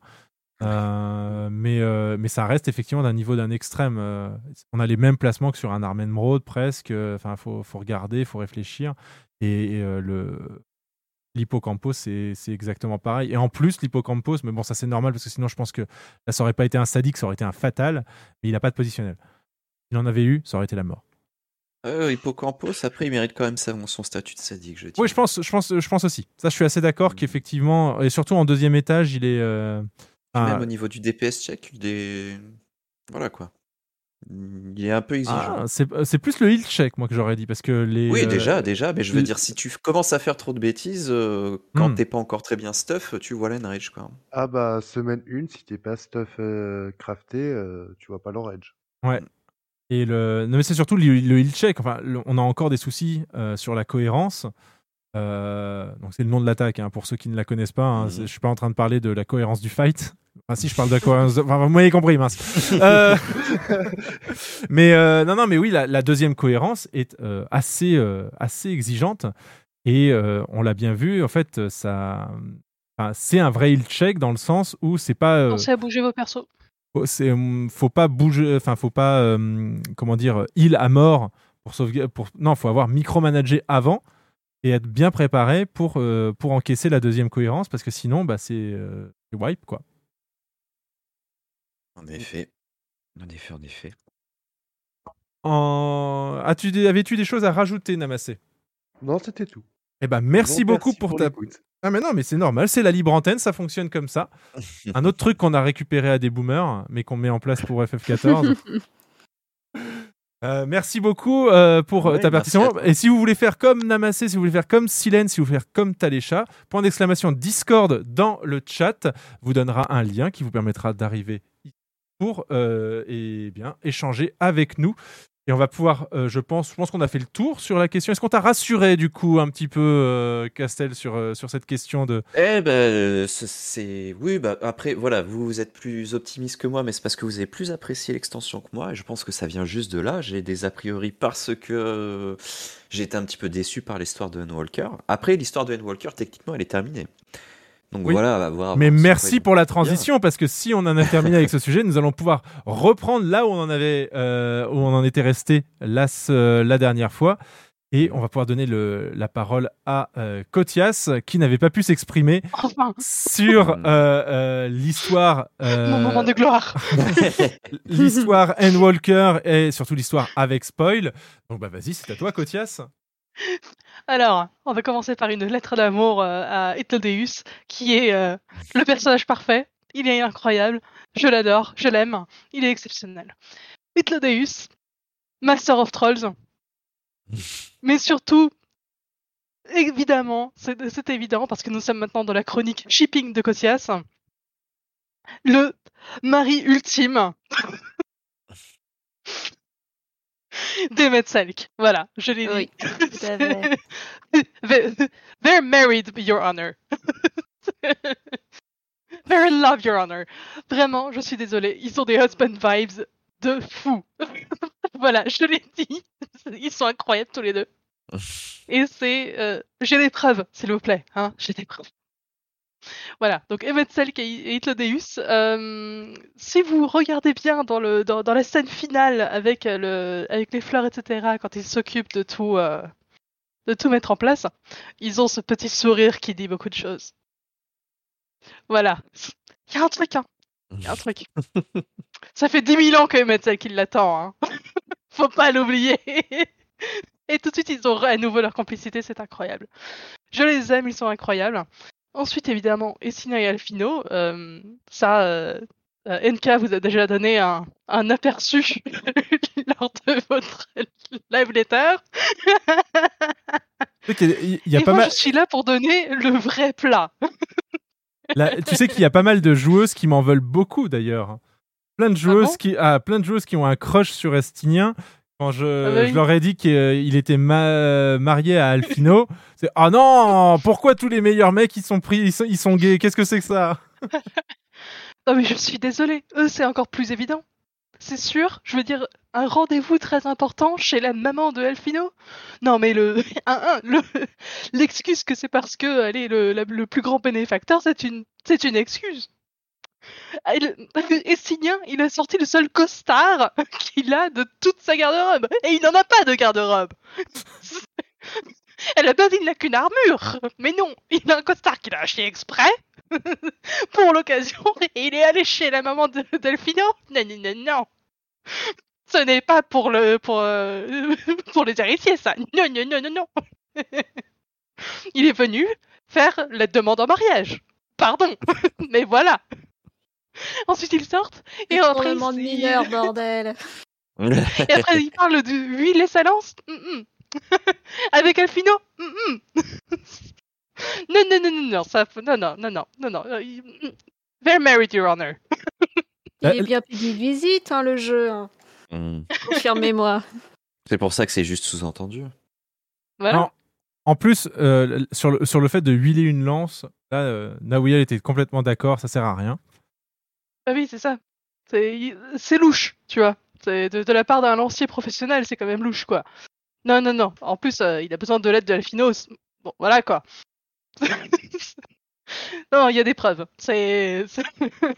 Mais, mais ça reste effectivement d'un niveau d'un extrême. on a les mêmes placements que sur un Armen Road presque. Enfin, faut, faut regarder, faut réfléchir. Et, le, L'hippocampus, c'est exactement pareil. Et en plus, l'hippocampus, mais bon, ça c'est normal parce que sinon, je pense que là, ça aurait pas été un sadique, ça aurait été un fatal. Mais il n'a pas de positionnel. S'il en avait eu, ça aurait été la mort. Euh, Hippocampus, après, il mérite quand même son statut de sadique, je dis. Oui, je pense, je pense, je pense aussi. Ça, je suis assez d'accord qu'effectivement, et surtout en deuxième étage, il est. euh, un- Même au niveau du DPS check, il est. Voilà, quoi. Il est un peu exigeant. Ah, c'est c'est plus le heal check, moi, que j'aurais dit. Parce que les. Oui, euh, déjà, déjà, mais je veux dire, si tu commences à faire trop de bêtises, euh, quand Hmm. t'es pas encore très bien stuff, tu vois l'enrage, quoi. Ah bah, semaine 1, si t'es pas stuff euh, crafté, euh, tu vois pas l'orange. Ouais. Et le... Non, mais c'est surtout le, le heal check. Enfin, le- on a encore des soucis euh, sur la cohérence. Euh, donc c'est le nom de l'attaque hein, pour ceux qui ne la connaissent pas. hein. C'est- Je suis pas en train de parler de la cohérence du fight. Enfin si je parle de la cohérence, de- enfin, vous m'avez compris, mince. Euh, mais euh, non non mais oui la, la deuxième cohérence est euh, assez euh, assez exigeante et euh, on l'a bien vu en fait ça. enfin, c'est un vrai heal check dans le sens où c'est pas euh, Pensez à bouger vos persos. faut- c'est hum, faut pas bouger enfin faut pas euh, comment dire heal à mort pour sauvegarder pour non faut avoir micromanagé avant et être bien préparé pour euh, pour encaisser la deuxième cohérence parce que sinon bah c'est euh, wipe quoi En effet. En effet, en effet. en... as-tu des- avais-tu des choses à rajouter Namassé? Non, c'était tout. eh ben merci Bon, beaucoup merci pour, pour ta ah mais non mais c'est normal c'est la libre antenne ça fonctionne comme ça un autre truc qu'on a récupéré à des boomers mais qu'on met en place pour FF14 Euh, merci beaucoup euh, pour euh, Ouais, ta participation. Et si vous voulez faire comme Namassé, si vous voulez faire comme Silène, si vous voulez faire comme Talécha, point d'exclamation Discord dans le chat vous donnera un lien qui vous permettra d'arriver ici pour euh, eh bien, échanger avec nous. Et on va pouvoir, euh, je pense, je pense qu'on a fait le tour sur la question. Est-ce qu'on t'a rassuré du coup un petit peu, euh, Castel, sur, euh, sur cette question de Eh ben, ce- c'est. Oui, bah après, voilà, vous, êtes plus optimiste que moi, mais c'est parce que vous avez plus apprécié l'extension que moi, et je pense que ça vient juste de là. J'ai des a priori parce que j'ai été un petit peu déçu par l'histoire de Walker. Après, l'histoire de Walker, techniquement, elle est terminée. Donc Oui. voilà, on va voir. Mais merci pour la transition, parce que si on en a terminé avec ce sujet, nous allons pouvoir reprendre là où on en avait, euh, où on en était resté la, ce- la dernière fois. Et on va pouvoir donner le- la parole à euh, Kotias, qui n'avait pas pu s'exprimer Enfin, sur euh, euh, l'histoire. euh, mon moment de gloire. l'histoire Anne Walker et surtout l'histoire avec spoil. Donc bah vas-y, c'est à toi, Kotias. Alors, on va commencer par une lettre d'amour euh, à Etheldeus, qui est euh, le personnage parfait. Il est incroyable. Je l'adore, je l'aime. Il est exceptionnel. Etheldeus, Master of Trolls, mais surtout évidemment, c'est c'est évident parce que nous sommes maintenant dans la chronique shipping de Cossias. Le mari ultime d'Emmet Selk. Voilà, je l'ai Oui, dit. tout à fait. They- They're married, Your Honor. They're in love, Your Honor. Vraiment, je suis désolée. Ils ont des husband vibes de fou. voilà, je l'ai dit. Ils sont incroyables tous les deux. Et c'est... euh, J'ai des preuves, s'il vous plaît. Hein J'ai des preuves. Voilà, donc Emmett Selk et Hitlodeus. euh, si vous regardez bien dans, le, dans, dans la scène finale avec, euh, le, avec les fleurs, etc., quand ils s'occupent de tout, euh, de tout mettre en place, ils ont ce petit sourire qui dit beaucoup de choses. Voilà. Il y a un truc, hein. Il y a un truc. Ça fait 10 000 ans que Emmett Selk il l'attend, hein. Faut pas l'oublier. Et tout de suite, ils ont à nouveau leur complicité, c'est incroyable. Je les aime, ils sont incroyables. Ensuite, évidemment, Essina et Alfino, euh, ça, euh, euh, NK vous a déjà donné un, un aperçu lors de votre live letter. Il y a et pas moi, mal. je suis là pour donner le vrai plat. Là, tu sais qu'il y a pas mal de joueuses qui m'en veulent beaucoup d'ailleurs. Plein de joueuses qui, ah, plein de joueuses qui ont un crush sur Estinien. Quand je, Ah bah oui. je leur ai dit qu'il était ma- marié à Alfino, c'est ah non, pourquoi tous les meilleurs mecs ils sont pris, ils sont, ils sont gays? Qu'est-ce que c'est que ça? Non mais je suis désolée, eux c'est encore plus évident. C'est sûr, je veux dire, un rendez-vous très important chez la maman de Alfino Non mais le un, un, le- l'excuse que c'est parce que est le, la- le plus grand bénéfacteur, c'est une c'est une excuse. Ah, il- Estinien, il a sorti le seul costard qu'il a de toute sa garde-robe. Et il n'en a pas de garde-robe. Elle a bien dit qu'il n'a qu'une armure. Mais non, il a un costard qu'il a acheté exprès pour l'occasion et il est allé chez la maman de Delphino. Non, non, non, non. Ce n'est pas pour le pour, euh, pour les héritiers, ça. Non, non, non, non, non. il est venu faire la demande en mariage. Pardon, mais voilà. Ensuite, ils sortent et après, ils- mineur, bordel. et après, il parle de huile et salance. Mm, mm. Avec Alfino. Mm, mm. non, non, non, non, non, ça, non, non, non, non, non, non. euh, mm. They're married, Your Honor. Il est bien payé de visite, hein, le jeu. hein. Hmm. Confirmez-moi. C'est pour ça que c'est juste sous-entendu. Voilà. En, en plus, euh, sur, le, sur le fait de huiler une lance, là, euh, Naouya était complètement d'accord, ça sert à rien. Ah oui, c'est ça. C'est c'est louche, tu vois. C'est de, de la part d'un lancier professionnel, c'est quand même louche, quoi. Non, non, non. En plus, euh, il a besoin de l'aide de c'est- Bon, voilà, quoi. non, il y a des preuves. C'est. c'est-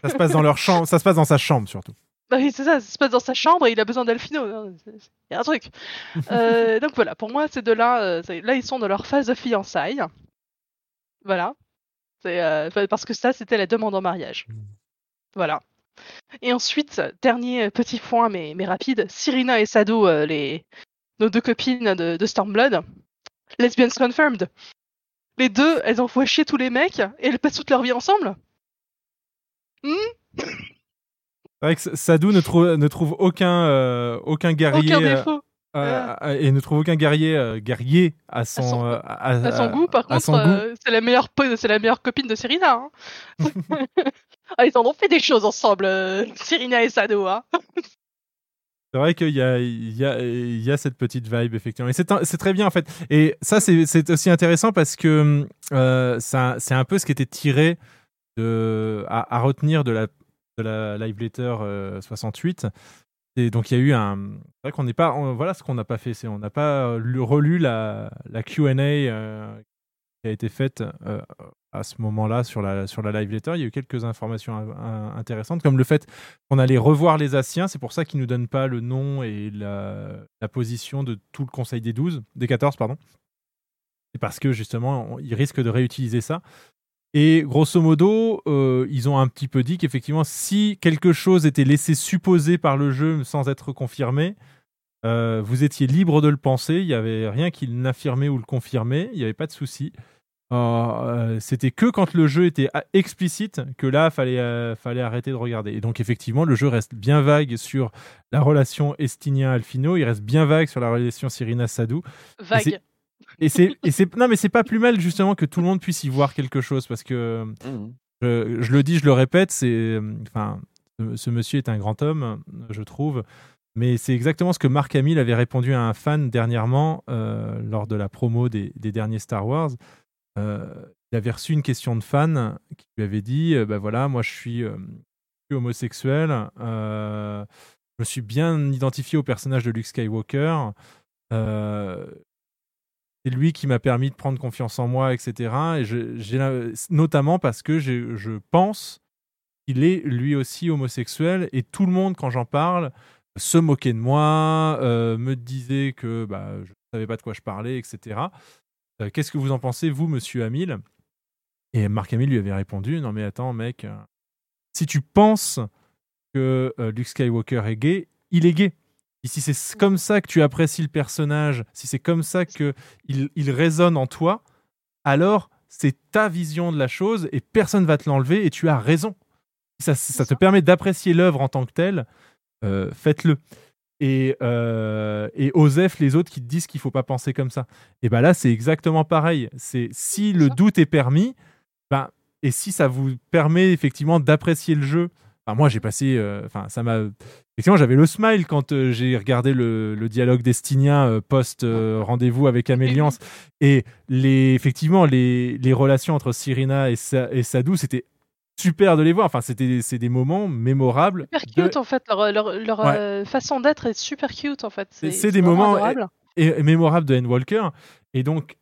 Ça se passe dans leur chambre, ça se passe dans sa chambre surtout. Bah oui, c'est ça, ça se passe dans sa chambre et il a besoin d'Alfino. C'est- c'est- Il y a un truc. Euh, donc voilà, pour moi, ces deux-là, euh, c'est- là, ils sont dans leur phase de fiançailles. Voilà. C'est, euh, parce que ça, c'était la demande en mariage. Voilà. Et ensuite, dernier petit point, mais, mais rapide, Cyrina et Sado, euh, les, nos deux copines de, de Stormblood, lesbians confirmed. Les deux, elles envoyé chier tous les mecs et elles passent toute leur vie ensemble. Hmm C'est vrai que Sadou ne trouve, ne trouve aucun, euh, aucun guerrier. Aucun euh, défaut. euh, euh, et ne trouve aucun guerrier, euh, guerrier à son, son- euh, à, À son goût, par contre, euh, c'est la meilleure po- c'est la meilleure copine de Cyrina. Hein. ah, ils en ont fait des choses ensemble, euh, Cyrina et Sado. Hein. C'est vrai qu'il y a, cette petite vibe, effectivement. Et c'est très bien, en fait. Et ça, c'est aussi intéressant parce que euh, c'est un peu ce qui était tiré à, retenir de la, de Live Letter euh, 68. Et donc, il y a eu un. C'est vrai qu'on n'est pas. voilà ce qu'on n'a pas fait. C'est on n'a pas euh, lu- relu la, la QA euh, qui a été faite euh, à ce moment-là sur la, sur la live letter. Il y a eu quelques informations in- in- intéressantes, comme le fait qu'on allait revoir les Asiens. C'est pour ça qu'ils ne nous donnent pas le nom et la, position de tout le Conseil des 12, des 14, pardon. C'est parce que justement, ils risquent de réutiliser ça. Et grosso modo, euh, ils ont un petit peu dit qu'effectivement, si quelque chose était laissé supposer par le jeu sans être confirmé, euh, vous étiez libre de le penser. Il n'y avait rien qui l'affirmait ou le confirmait. Il n'y avait pas de souci. Euh, euh, C'était que quand le jeu était a- explicite que là, fallait euh, fallait arrêter de regarder. Et donc effectivement, le jeu reste bien vague sur la relation Estinien-Alfino. Il reste bien vague sur la relation Cyrina-Sadou. Vague. et c'est et c'est non mais c'est pas plus mal justement que tout le monde puisse y voir quelque chose parce que Mhm. je, je le dis, je le répète, c'est enfin ce monsieur est un grand homme, je trouve. Mais c'est exactement ce que Mark Hamill avait répondu à un fan dernièrement euh, lors de la promo des, derniers Star Wars. Euh, il avait reçu une question de fan qui lui avait dit bah voilà, moi je suis, homosexuel, je me suis bien identifié au personnage de Luke Skywalker. c'est lui qui m'a permis de prendre confiance en moi, etc. Et notamment parce que je pense qu'il est lui aussi homosexuel et tout le monde, quand j'en parle, se moquait de moi, euh, me disait que bah, je ne savais pas de quoi je parlais, etc. Euh, Qu'est-ce que vous en pensez, vous, monsieur Hamill Et Marc Hamill lui avait répondu Non, mais attends, mec, euh, si tu penses que Luke Skywalker est gay, il est gay. Et si c'est comme ça que tu apprécies le personnage, si c'est comme ça que il, il résonne en toi, alors c'est ta vision de la chose et personne va te l'enlever et tu as raison. Ça, ça te permet d'apprécier l'œuvre en tant que telle, euh, faites-le. Et, euh, et Osef, les autres qui te disent qu'il faut pas penser comme ça. Et ben là, c'est exactement pareil. C'est si le doute est permis, ben, et si ça vous permet effectivement d'apprécier le jeu. Enfin, moi, j'ai passé. euh, Enfin, ça m'a. Effectivement, j'avais le smile quand euh, j'ai regardé le, le dialogue destinien euh, post euh, rendez-vous avec Améliance. Et les, effectivement, les, les relations entre Cyrina et, Sa- et Sadou, c'était super de les voir. Enfin, c'était c'est des moments mémorables. Super de- cute en fait, leur, leur, leur, Ouais. euh, façon d'être est super cute en fait. C'est des moments é- mémorables de N. Walker. Et donc,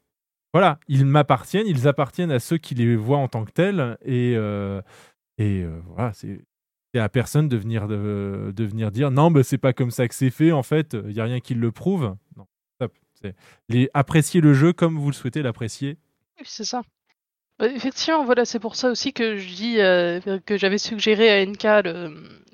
voilà, ils m'appartiennent, ils appartiennent à ceux qui les voient en tant que tels. Et, euh, et euh, voilà, c'est à personne de venir, de, de venir dire non, bah, c'est pas comme ça que c'est fait, en fait, il n'y a rien qui le prouve. Non, Les, appréciez le jeu comme vous le souhaitez l'apprécier. Oui, c'est ça. Bah, effectivement, voilà, c'est pour ça aussi que je dis euh, que j'avais suggéré à NK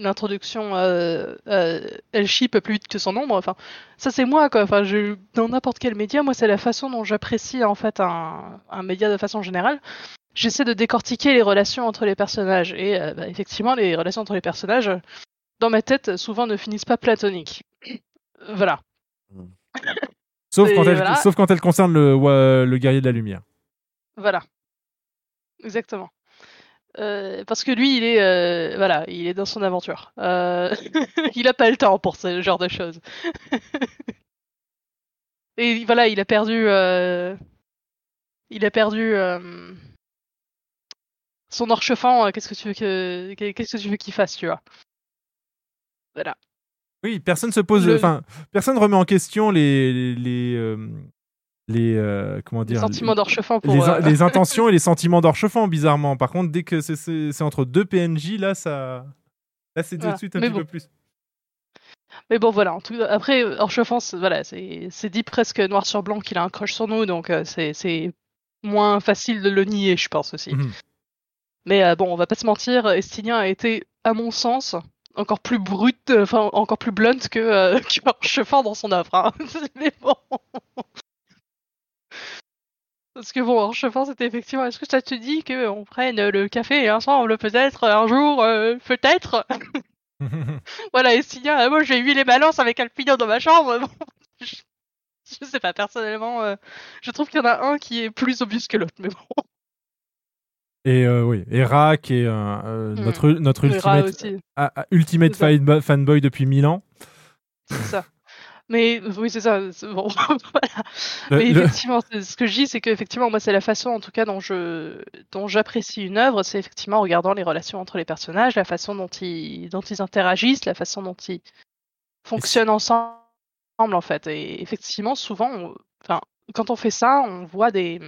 l'introduction euh, euh, elle ship plus vite que son nombre. Enfin, ça c'est moi quoi. Enfin, je, dans n'importe quel média, moi c'est la façon dont j'apprécie en fait un, un média de façon générale. J'essaie de décortiquer les relations entre les personnages et euh, bah, effectivement les relations entre les personnages, dans ma tête, souvent ne finissent pas platoniques. voilà. Sauf, Et quand elle, voilà. sauf quand elle concerne le guerrier de la lumière. Voilà. Exactement. Euh, parce que lui, il est, euh, voilà, il est dans son aventure. Euh, il a pas le temps pour ce genre de choses. Et voilà, il a perdu, il a perdu son orchefan. euh, Qu'est-ce que tu veux que, qu'est-ce que tu veux qu'il fasse, tu vois? Voilà. Oui, personne se pose, Le- enfin, personne remet en question les, les, les, euh, les, euh, comment Les dire, sentiments d'Orchefan pour, les, euh, les intentions et les sentiments d'Orchefan, bizarrement. Par contre, dès que c'est- entre deux PNJ, là, ça, là, c'est tout de suite un Mais petit bon. peu plus. Mais bon, voilà. En tout, après, Orchefan, c'est- voilà, c'est c'est dit presque noir sur blanc qu'il a un crush sur nous, donc euh, c'est moins facile de le nier, je pense aussi. Mhm. Mais euh, bon, on va pas se mentir, Estinien a été, à mon sens, encore plus brut, euh, enfin encore plus blunt que, euh, que Orchefan dans son œuvre. hein. Mais bon. Parce que bon, Orchefan, c'était effectivement. Est-ce que ça te dit qu'on prenne le café ensemble, peut-être un jour, euh, peut-être? Voilà, Estinien, euh, moi j'ai eu les balances avec Alpino dans ma chambre. Bon, je, je sais pas, personnellement, euh, je trouve qu'il y en a un qui est plus obvious que l'autre, mais bon. Et euh, oui, et est euh, notre, Et ultimate, ah, ah, fanboy depuis mille ans. C'est ça. Mais oui, c'est ça. c'est- Bon, voilà. Le- Mais le- effectivement, ce que je dis, c'est qu'effectivement, moi, c'est la façon, en tout cas, dont je, dont j'apprécie une œuvre, c'est effectivement en regardant les relations entre les personnages, la façon dont ils, dont ils interagissent, la façon dont ils fonctionnent ensemble, en fait. Et effectivement, souvent, on- enfin, quand on fait ça, on voit des,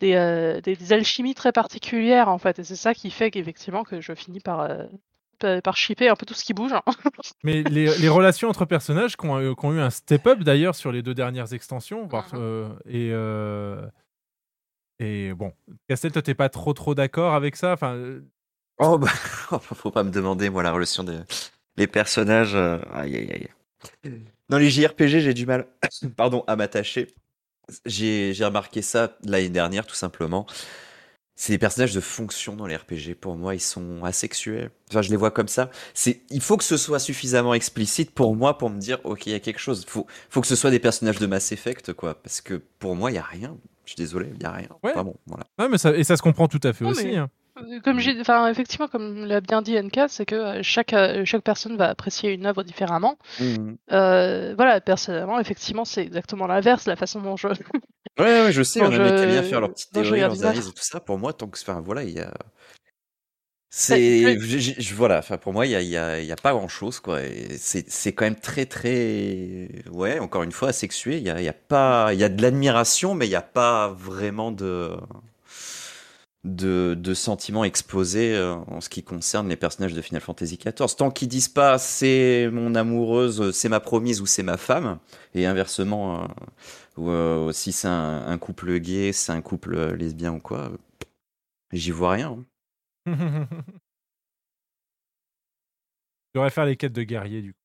des, euh, des, des alchimies très particulières, en fait. Et c'est ça qui fait qu'effectivement, que je finis par, euh, par shipper un peu tout ce qui bouge. hein. Mais les, les relations entre personnages qui ont, qui ont eu un step-up d'ailleurs sur les deux dernières extensions. euh, et, euh, et bon, Castel, toi, t'es pas trop trop d'accord avec ça? Enfin, euh, Oh bah, faut pas me demander, moi, la relation des les personnages. euh, Aïe, aïe, aïe. Dans les JRPG, j'ai du mal, pardon, à m'attacher. J'ai j'ai remarqué ça l'année dernière, tout simplement. C'est des personnages de fonction dans les RPG. Pour moi, ils sont asexuels. Enfin, je les vois comme ça. C'est, il faut que ce soit suffisamment explicite pour moi pour me dire, ok, il y a quelque chose. Faut, faut que ce soit des personnages de Mass Effect, quoi. Parce que pour moi, il y a rien. Je suis désolé, il y a rien. Ouais. Enfin bon, voilà. Ouais, mais ça, et ça se comprend tout à fait Non, aussi. mais- hein. Comme j'ai, enfin effectivement, comme l'a bien dit NK, c'est que euh, chaque euh, chaque personne va apprécier une œuvre différemment. Mhm. Euh, voilà, personnellement, effectivement, c'est exactement l'inverse, la façon dont je. Ouais, ouais, je sais, dont il y en a qui aiment bien je- faire leurs petites je théories, leurs analyses et tout ça. Pour moi, tant que, enfin, voilà, il y a. Ouais, C'est, je- je- je- je- voilà, enfin, pour moi, il y a, il y a, il y a pas grand chose, quoi. C'est, c'est quand même très, très, ouais, encore une fois, asexué. Il y a, il y a pas, il y a de l'admiration, mais il y a pas vraiment de, de, sentiments exposés euh, en ce qui concerne les personnages de Final Fantasy XIV. Tant qu'ils disent pas c'est mon amoureuse, c'est ma promise ou c'est ma femme, et inversement, euh, ou euh, si c'est un, couple gay, c'est un couple lesbien ou quoi, j'y vois rien. hein. Tu devrais faire les quêtes de guerrier, du coup.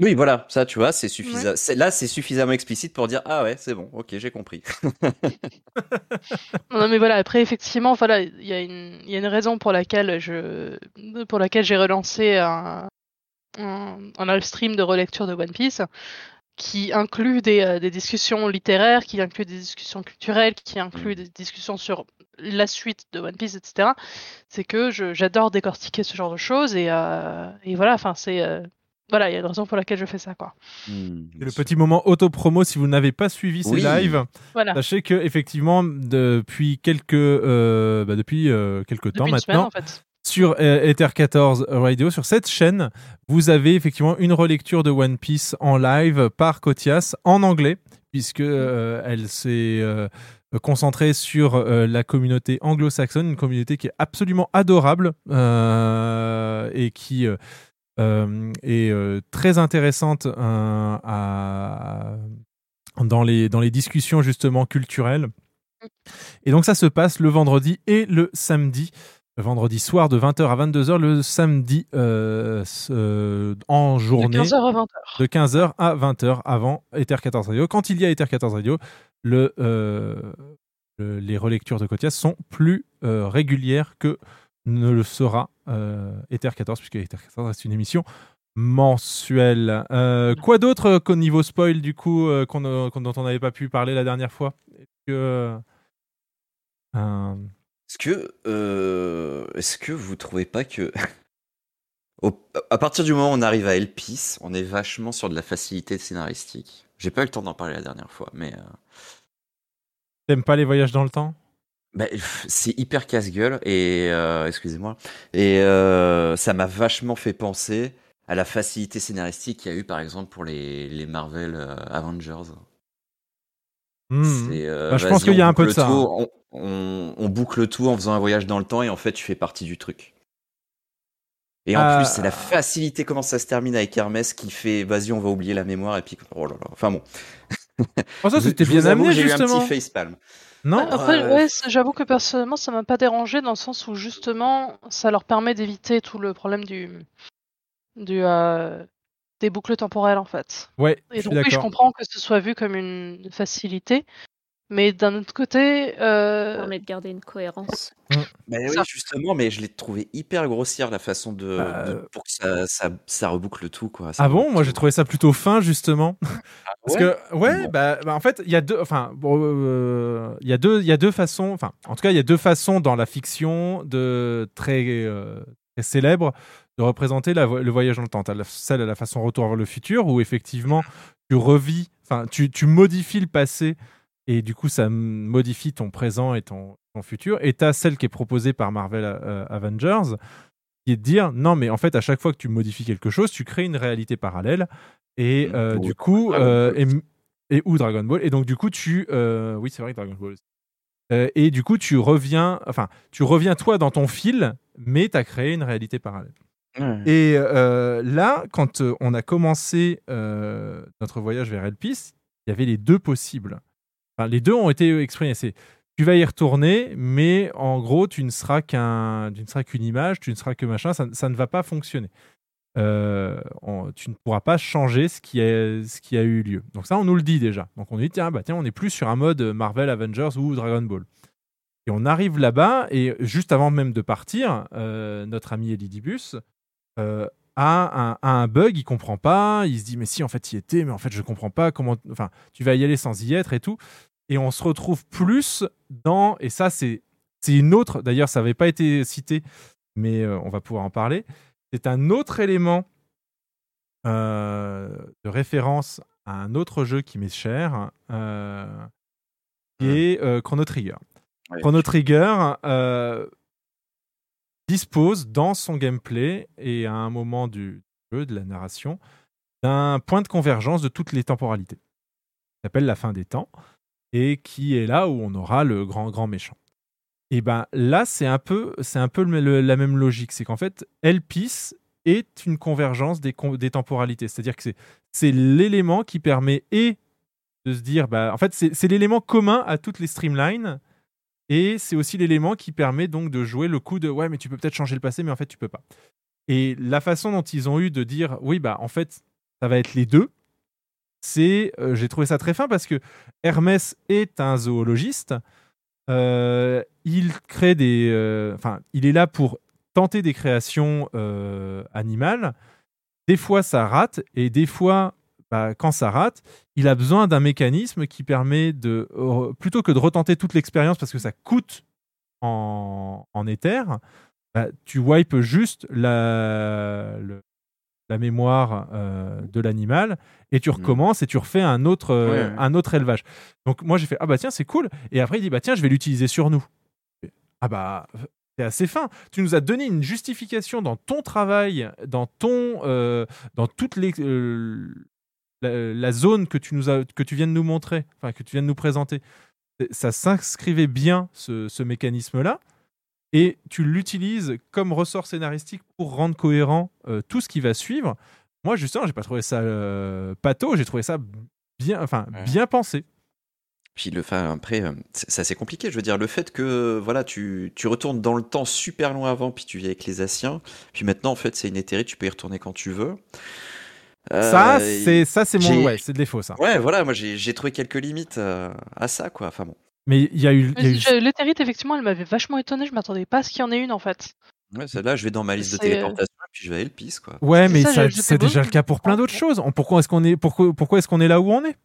Oui, voilà, ça, tu vois, c'est suffisant. Là, c'est suffisamment explicite pour dire ah ouais, c'est bon, ok, j'ai compris. Non, mais voilà, après, effectivement, voilà, il y a une, il y a une raison pour laquelle je, pour laquelle j'ai relancé un, un, un live stream de relecture de One Piece qui inclut des, euh, des discussions littéraires, qui inclut des discussions culturelles, qui inclut des discussions sur la suite de One Piece, etc. C'est que j'adore décortiquer ce genre de choses et, euh, et voilà, enfin, c'est, euh, voilà, il y a une raison pour laquelle je fais ça, quoi. Hmm, le petit moment auto-promo si vous n'avez pas suivi ces Oui. lives. Voilà. Sachez que effectivement depuis quelques euh, bah, depuis euh, quelques temps semaine, maintenant en fait. sur euh, Ether 14 Radio sur cette chaîne, vous avez effectivement une relecture de One Piece en live par Kotias en anglais puisque euh, elle s'est euh, concentrée sur euh, la communauté anglo-saxonne, une communauté qui est absolument adorable euh, et qui euh, euh, est euh, très intéressante euh, à, dans, les, dans les discussions justement culturelles. Et donc ça se passe le vendredi et le samedi. Le vendredi soir de 20h à 22h, le samedi euh, en journée. 15h à 20h. De 15h à 20h avant Ether 14 Radio. Quand il y a Ether 14 Radio, le, euh, le- les relectures de Kotias sont plus régulières que ne le sera Ether 14, puisque Ether 14 reste une émission mensuelle. Euh, quoi d'autre euh, qu'au niveau spoil, du coup, euh, qu'on, euh, dont on n'avait pas pu parler la dernière fois? Est-ce que. euh, Est-ce que, euh, est-ce que vous trouvez pas que, au- à partir du moment où on arrive à Elpis, on est vachement sur de la facilité scénaristique? J'ai pas eu le temps d'en parler la dernière fois, mais euh, T'aimes pas les voyages dans le temps? Bah, c'est hyper casse-gueule et euh, excusez-moi et euh, ça m'a vachement fait penser à la facilité scénaristique qu'il y a eu par exemple pour les, les Marvel euh, Avengers. Hmm. Bah, je pense qu'il y a un peu de ça. hein. on, on- on boucle tout en faisant un voyage dans le temps et en fait tu fais partie du truc. Et en plus, c'est la facilité comment ça se termine avec Hermès qui fait vas-y, on va oublier la mémoire et puis oh là là. Enfin bon. Oh, ça, c'était bien avoue amené, que j'ai eu justement. un petit facepalm. Non Après, Ouais. ouais, c'est- j'avoue que personnellement, ça m'a pas dérangé dans le sens où justement, ça leur permet d'éviter tout le problème du, du euh, des boucles temporelles en fait. Ouais, je Et suis donc oui, je comprends que ce soit vu comme une facilité, mais d'un autre côté, euh, permet de garder une cohérence. Bah oui, Ça. justement, mais je l'ai trouvé hyper grossière la façon de, Bah, de- pour que ça, ça, ça reboucle tout quoi. Ça Ah bon? Moi j'ai trouvé ça plutôt fin justement. Parce ouais? que ouais, Bon. bah, bah, en fait il y a deux, enfin bon, euh, il y a deux, il y a deux façons, enfin en tout cas il y a deux façons dans la fiction de très, euh, très célèbre de représenter la le voyage dans le temps. La- celle à la façon Retour vers le futur où effectivement tu revis, enfin tu, tu modifies le passé et du coup ça modifie ton présent et ton, ton futur. Et t'as celle qui est proposée par Marvel euh, Avengers qui est de dire non mais en fait à chaque fois que tu modifies quelque chose tu crées une réalité parallèle et Mm. euh, du coup euh, et, et ou Dragon Ball et donc du coup tu euh, oui c'est vrai que Dragon Ball aussi. Euh, et du coup tu reviens enfin tu reviens toi dans ton fil mais tu as créé une réalité parallèle Ouais. et euh, là quand euh, on a commencé euh, notre voyage vers Elpis il y avait les deux possibles Les deux ont été exprimés c'est tu vas y retourner, mais en gros, tu ne seras qu'une image, tu ne seras que machin, ça, ça ne va pas fonctionner. Euh, on- tu ne pourras pas changer ce qui, est, ce qui a eu lieu. Donc ça, on nous le dit déjà. Donc on dit tiens, bah tiens, on n'est plus sur un mode Marvel, Avengers ou Dragon Ball. Et on arrive là-bas, et juste avant même de partir, euh, notre ami Elidibus euh, a, un, a un bug, il comprend pas, il se dit mais si en fait il était, mais en fait je comprends pas comment, enfin tu vas y aller sans y être et tout. Et on se retrouve plus dans, et ça c'est c'est une autre, d'ailleurs ça n'avait pas été cité, mais euh, on va pouvoir en parler. C'est un autre élément euh, de référence à un autre jeu qui m'est cher, euh, qui est euh, Chrono Trigger. Ouais. Chrono Trigger dispose dans son gameplay et à un moment du jeu, de la narration, d'un point de convergence de toutes les temporalités. Ça s'appelle la fin des temps et qui est là où on aura le grand grand méchant. Et ben là, c'est un peu, c'est un peu la même logique, c'est qu'en fait, Elpis est une convergence des, des temporalités, c'est-à-dire que c'est, l'élément qui permet et de se dire, bah, en fait, c'est, c'est l'élément commun à toutes les streamlines et c'est aussi l'élément qui permet donc de jouer le coup de ouais, mais tu peux peut-être changer le passé, mais en fait, tu peux pas. Et la façon dont ils ont eu de dire oui, bah en fait, ça va être les deux, c'est, euh, j'ai trouvé ça très fin parce que Hermès est un zoologiste. Euh, il crée des, euh, est là pour tenter des créations animales. Des fois, ça rate et des fois, bah, quand ça rate, il a besoin d'un mécanisme qui permet de, plutôt que de retenter toute l'expérience parce que ça coûte en, en éther, bah, tu wipes juste la, le- la mémoire euh, de l'animal et tu recommences et tu refais un autre, euh, Ouais, ouais. un autre élevage. Donc moi j'ai fait ah bah tiens c'est cool et après il dit bah tiens je vais l'utiliser sur nous. Ah bah c'est assez fin. Tu nous as donné une justification dans ton travail, dans ton, euh, dans toute les, la, la zone que tu nous as, que tu viens de nous montrer, enfin que tu viens de nous présenter. Ça s'inscrivait bien ce, ce mécanisme-là et tu l'utilises comme ressort scénaristique pour rendre cohérent euh, tout ce qui va suivre. Moi, justement, j'ai pas trouvé ça euh, pato, j'ai trouvé ça bien, enfin, bien pensé. Puis le, enfin, après, euh, c'est compliqué. Je veux dire, le fait que voilà, tu, tu retournes dans le temps super loin avant, puis tu vis avec les Asiens, puis maintenant, en fait, c'est une éthérite, tu peux y retourner quand tu veux. ça, Euh, c'est ça, c'est mon, ouais, c'est de défaut ça. Ouais, voilà, moi j'ai trouvé quelques limites à ça, quoi. Enfin bon. Mais il y a eu, il y a eu- Je- L'éthérite, effectivement, elle m'avait vachement étonné. Je m'attendais pas à ce qu'il y en ait une en fait. Ouais, celle-là, je vais dans ma liste de euh, téléportation, et puis je vais à Elpis, quoi. Ouais, mais ça, ça- c'est déjà le cas pour plein d'autres choses. On- Pourquoi est-ce qu'on est, pourquoi, pourquoi est-ce qu'on est là où on est?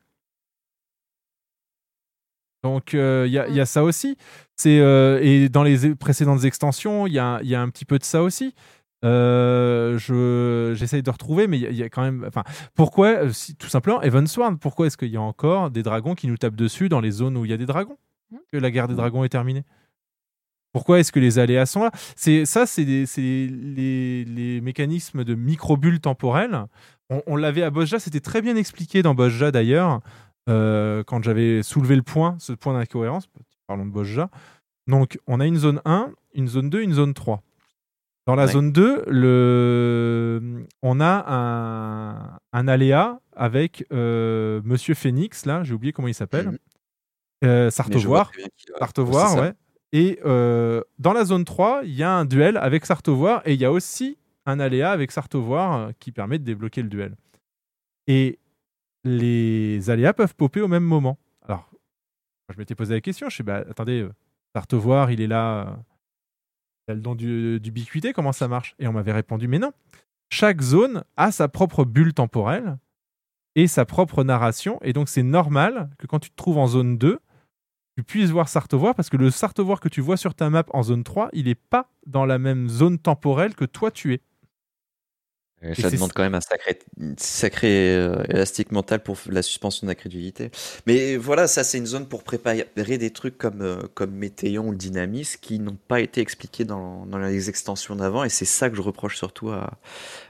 Donc euh, il y, a- il y a ça aussi. C'est euh, et dans les précédentes extensions, il y a, il y a un petit peu de ça aussi. Euh, je j'essaye de retrouver, mais il y a- il y, a quand même. Enfin, pourquoi si, Tout simplement, Evansward. Pourquoi est-ce qu'il y a encore des dragons qui nous tapent dessus dans les zones où il y a des dragons? Que la guerre des dragons est terminée. Pourquoi est-ce que les aléas sont là? C'est ça, c'est les, les mécanismes de microbules temporelles. On, on l'avait à Bosja, c'était très bien expliqué dans Bosja d'ailleurs, euh, quand j'avais soulevé le point, ce point d'incohérence. Parlons de Bosja. Donc, on a une zone 1, une zone 2, une zone 3. Dans la Ouais. zone 2, le... on a un, un aléa avec euh, Monsieur Phoenix, là, j'ai oublié comment il s'appelle. Euh, Sartovoir. ouais, Sartovoir, ouais. Et euh, dans la zone 3, il y a un duel avec Sartovoir et il y a aussi un aléa avec Sartovoir euh, qui permet de débloquer le duel. Et les aléas peuvent popper au même moment. Alors, je m'étais posé la question, je sais, bah, attendez, euh, Sartovoir, il est là, euh, il a le don du- d'ubiquité, comment ça marche? Et on m'avait répondu, mais non. Chaque zone a sa propre bulle temporelle et sa propre narration, et donc c'est normal que quand tu te trouves en zone 2, tu puisses voir Sartovoir parce que le Sartovoir que tu vois sur ta map en zone 3, il n'est pas dans la même zone temporelle que toi tu es. Et Ça demande quand même un sacré, euh, élastique mental pour la suspension d'incrédulité. Mais voilà, ça c'est une zone pour préparer des trucs comme, euh, comme Météon ou Dynamis qui n'ont pas été expliqués dans, dans les extensions d'avant et c'est ça que je reproche surtout à,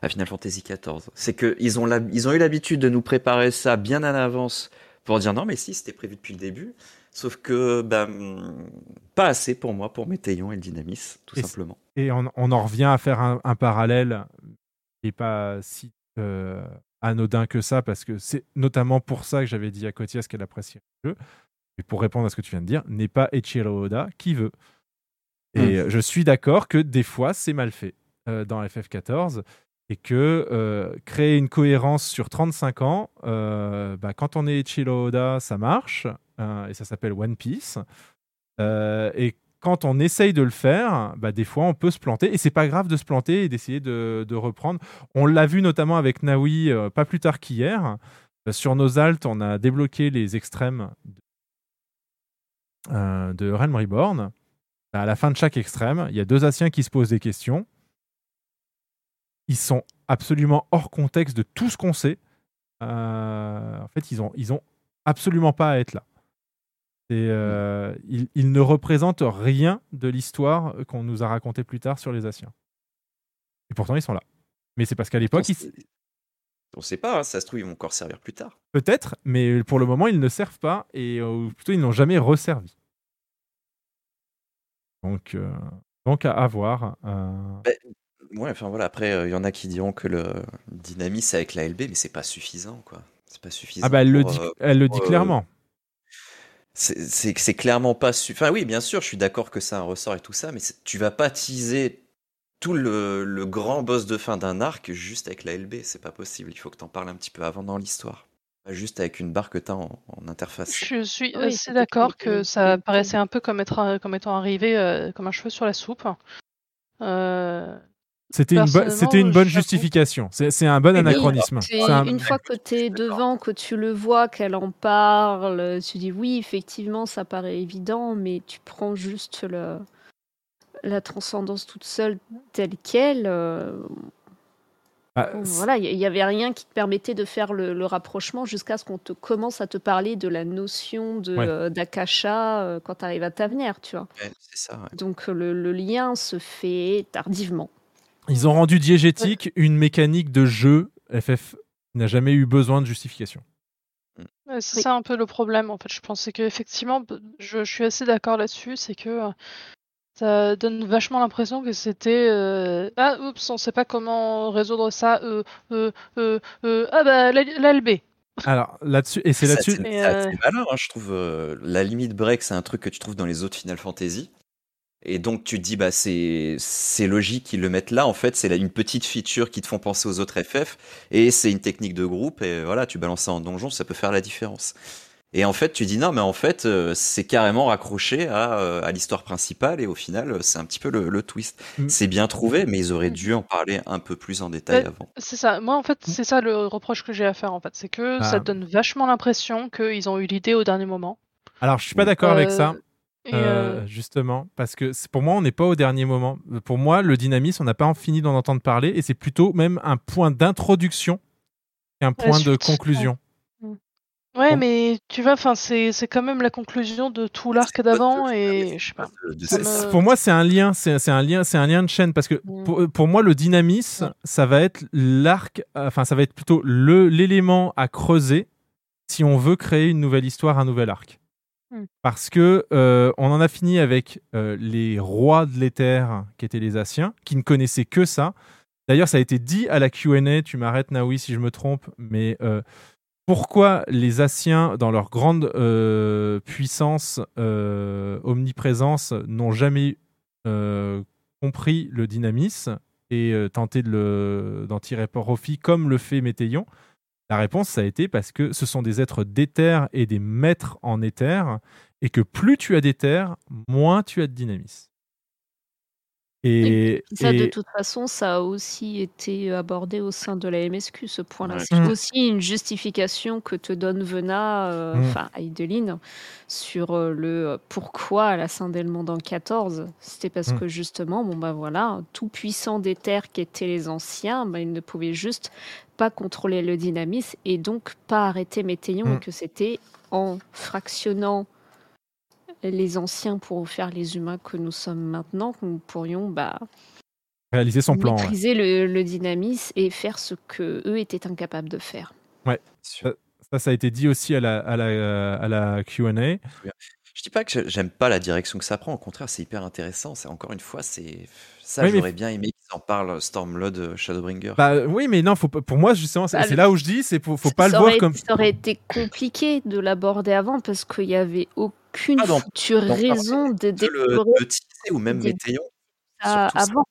à Final Fantasy XIV. C'est qu'ils ont, ils ont eu l'habitude de nous préparer ça bien en avance pour dire non mais si c'était prévu depuis le début. Sauf que ben, pas assez pour moi pour Météon et le Dynamis, tout Et simplement. Et on, on en revient à faire un, un parallèle qui n'est pas si euh, anodin que ça, parce que c'est notamment pour ça que j'avais dit à Kotias qu'elle appréciait le jeu. Et pour répondre à ce que tu viens de dire, n'est pas Eiichiro Oda qui veut. Et euh, je suis d'accord que des fois, c'est mal fait euh, dans FF14 et que euh, créer une cohérence sur 35 ans, euh, bah, quand on est Eiichiro Oda, ça marche, et ça s'appelle One Piece. Euh, et quand on essaye de le faire, bah, des fois on peut se planter et c'est pas grave de se planter et d'essayer de, reprendre. On l'a vu notamment avec Naoui euh, pas plus tard qu'hier. Euh, sur nos altes, on a débloqué les extrêmes de, euh, de Realm Reborn. Bah, À la fin de chaque extrême, il y a deux Asiens qui se posent des questions. Ils sont absolument hors contexte de tout ce qu'on sait. Euh, en fait, ils ont, ils ont absolument pas à être là. Euh, ils, ils ne représentent rien de l'histoire qu'on nous a raconté plus tard sur les Asiens. Et pourtant, ils sont là. Mais c'est parce qu'à l'époque, ils- On sait pas, hein, ça se trouve, ils vont encore servir plus tard. peut-être, mais pour le moment, ils ne servent pas et euh, plutôt, ils n'ont jamais resservi. Donc, euh, donc à, à voir. euh. Ben, ouais, enfin voilà, après, il y en a qui diront que le dynamisme avec la LB, mais c'est pas suffisant, quoi. C'est pas suffisant. Ah bah, elle le dit, elle le dit clairement. C'est clairement pas suffisant. Enfin oui, bien sûr, je suis d'accord que c'est un ressort et tout ça, mais tu vas pas teaser tout le, le grand boss de fin d'un arc juste avec la LB, c'est pas possible. Il faut que t'en parles un petit peu avant dans l'histoire. Pas juste avec une barre que t'as en, en interface. Je suis Oui, assez d'accord que ça paraissait un peu comme, être, comme étant arrivé euh, comme un cheveu sur la soupe. Euh, C'était une, bo- personnellement, c'était une bonne justification. C'est un bon Oui, anachronisme. un- Une fois que tu es devant, que tu le vois, qu'elle en parle, tu dis oui, effectivement, ça paraît évident, mais tu prends juste le- la transcendance toute seule telle qu'elle. euh, Ah, voilà, il n'y avait rien qui te permettait de faire le, le rapprochement jusqu'à ce qu'on te commence à te parler de la notion de, Ouais. euh, d'Akasha euh, quand tu arrives à Tavenir, tu vois. Ouais, c'est ça. ouais. Donc le, le lien se fait tardivement. Ils ont rendu diégétique une mécanique de jeu FF qui n'a jamais eu besoin de justification. Ouais, c'est Oui. ça un peu le problème en fait. Je pensais que effectivement, je, je suis assez d'accord là-dessus, c'est que euh, ça donne vachement l'impression que c'était euh, ah oups, on sait pas comment résoudre ça. Euh, euh, euh, euh, ah bah la- l'ALB. Alors là-dessus, et c'est là-dessus. C'est euh, hein, je trouve. euh, la limite break, c'est un truc que tu trouves dans les autres Final Fantasy. Et donc tu te dis, bah c'est c'est logique qu'ils le mettent là. En fait, c'est là une petite feature qui te font penser aux autres FF. Et c'est une technique de groupe. Et voilà, tu balances ça en donjon, ça peut faire la différence. Et en fait, tu dis non, mais en fait, euh, c'est carrément raccroché à, euh, à l'histoire principale. Et au final, euh, c'est un petit peu le, le twist. Mm. C'est bien trouvé, mais ils auraient dû en parler un peu plus en détail avant. C'est ça. Moi en fait, c'est ça le reproche que j'ai à faire en fait, c'est que Ah. ça donne vachement l'impression qu'ils ont eu l'idée au dernier moment. Alors je suis pas d'accord avec ça. Euh, euh, justement, parce que pour moi, on n'est pas au dernier moment. Pour moi, le dynamisme, on n'a pas fini d'en entendre parler, et c'est plutôt même un point d'introduction qu'un point de conclusion. Ouais, Bon. mais tu vois, enfin, c'est c'est quand même la conclusion de tout l'arc d'avant et je sais pas. Me- Pour moi, c'est un lien, c'est c'est un lien, c'est un lien de chaîne parce que Mm. pour, pour moi, le dynamisme, ça va être l'arc, enfin, ça va être plutôt le l'élément à creuser si on veut créer une nouvelle histoire, un nouvel arc. Mm. Parce que euh, on en a fini avec euh, les rois de l'éther, qui étaient les Asiens, qui ne connaissaient que ça. D'ailleurs, ça a été dit à la Q&A. Tu m'arrêtes, Naoui, si je me trompe, mais euh, pourquoi les Asiens, dans leur grande puissance, omniprésence, n'ont jamais compris le dynamisme et tenté d'en tirer profit comme le fait Météion? La réponse, ça a été parce que ce sont des êtres d'éther et des maîtres en éther, et que plus tu as d'éther, moins tu as de dynamisme. Et, Ça, de toute façon, ça a aussi été abordé au sein de la MSQ, ce point-là. Ouais. C'est Mm. aussi une justification que te donne Vena, euh, Mm. enfin Aideline, sur euh, le euh, pourquoi elle a scindé le monde en 14. C'était parce Mm. que justement, bon bah voilà, tout puissant des terres qui étaient les anciens, bah, ils ne pouvaient juste pas contrôler le dynamisme et donc pas arrêter Météion, Mm. et que c'était en fractionnant les anciens pour faire les humains que nous sommes maintenant que nous pourrions bah, réaliser son plan. ouais. maîtriser le, le dynamisme et faire ce que eux étaient incapables de faire. Ouais. Ça, ça, ça a été dit aussi à la, à la, à la Q&A. Je dis pas que je- j'aime pas la direction que ça prend, au contraire, c'est hyper intéressant. C'est encore une fois, c'est ça, Oui, mais- j'aurais bien aimé qu'ils en parlent Stormlord euh, Shadowbringer. Bah oui, mais non, faut pas- pour moi, justement, c'est Bah, c'est là où je dis, c'est faut, faut pas le voir comme. ça aurait été compliqué de l'aborder avant parce qu'il n'y avait aucune Ah, dans- dans- raison de le, teaser ou même des- Météon. avant.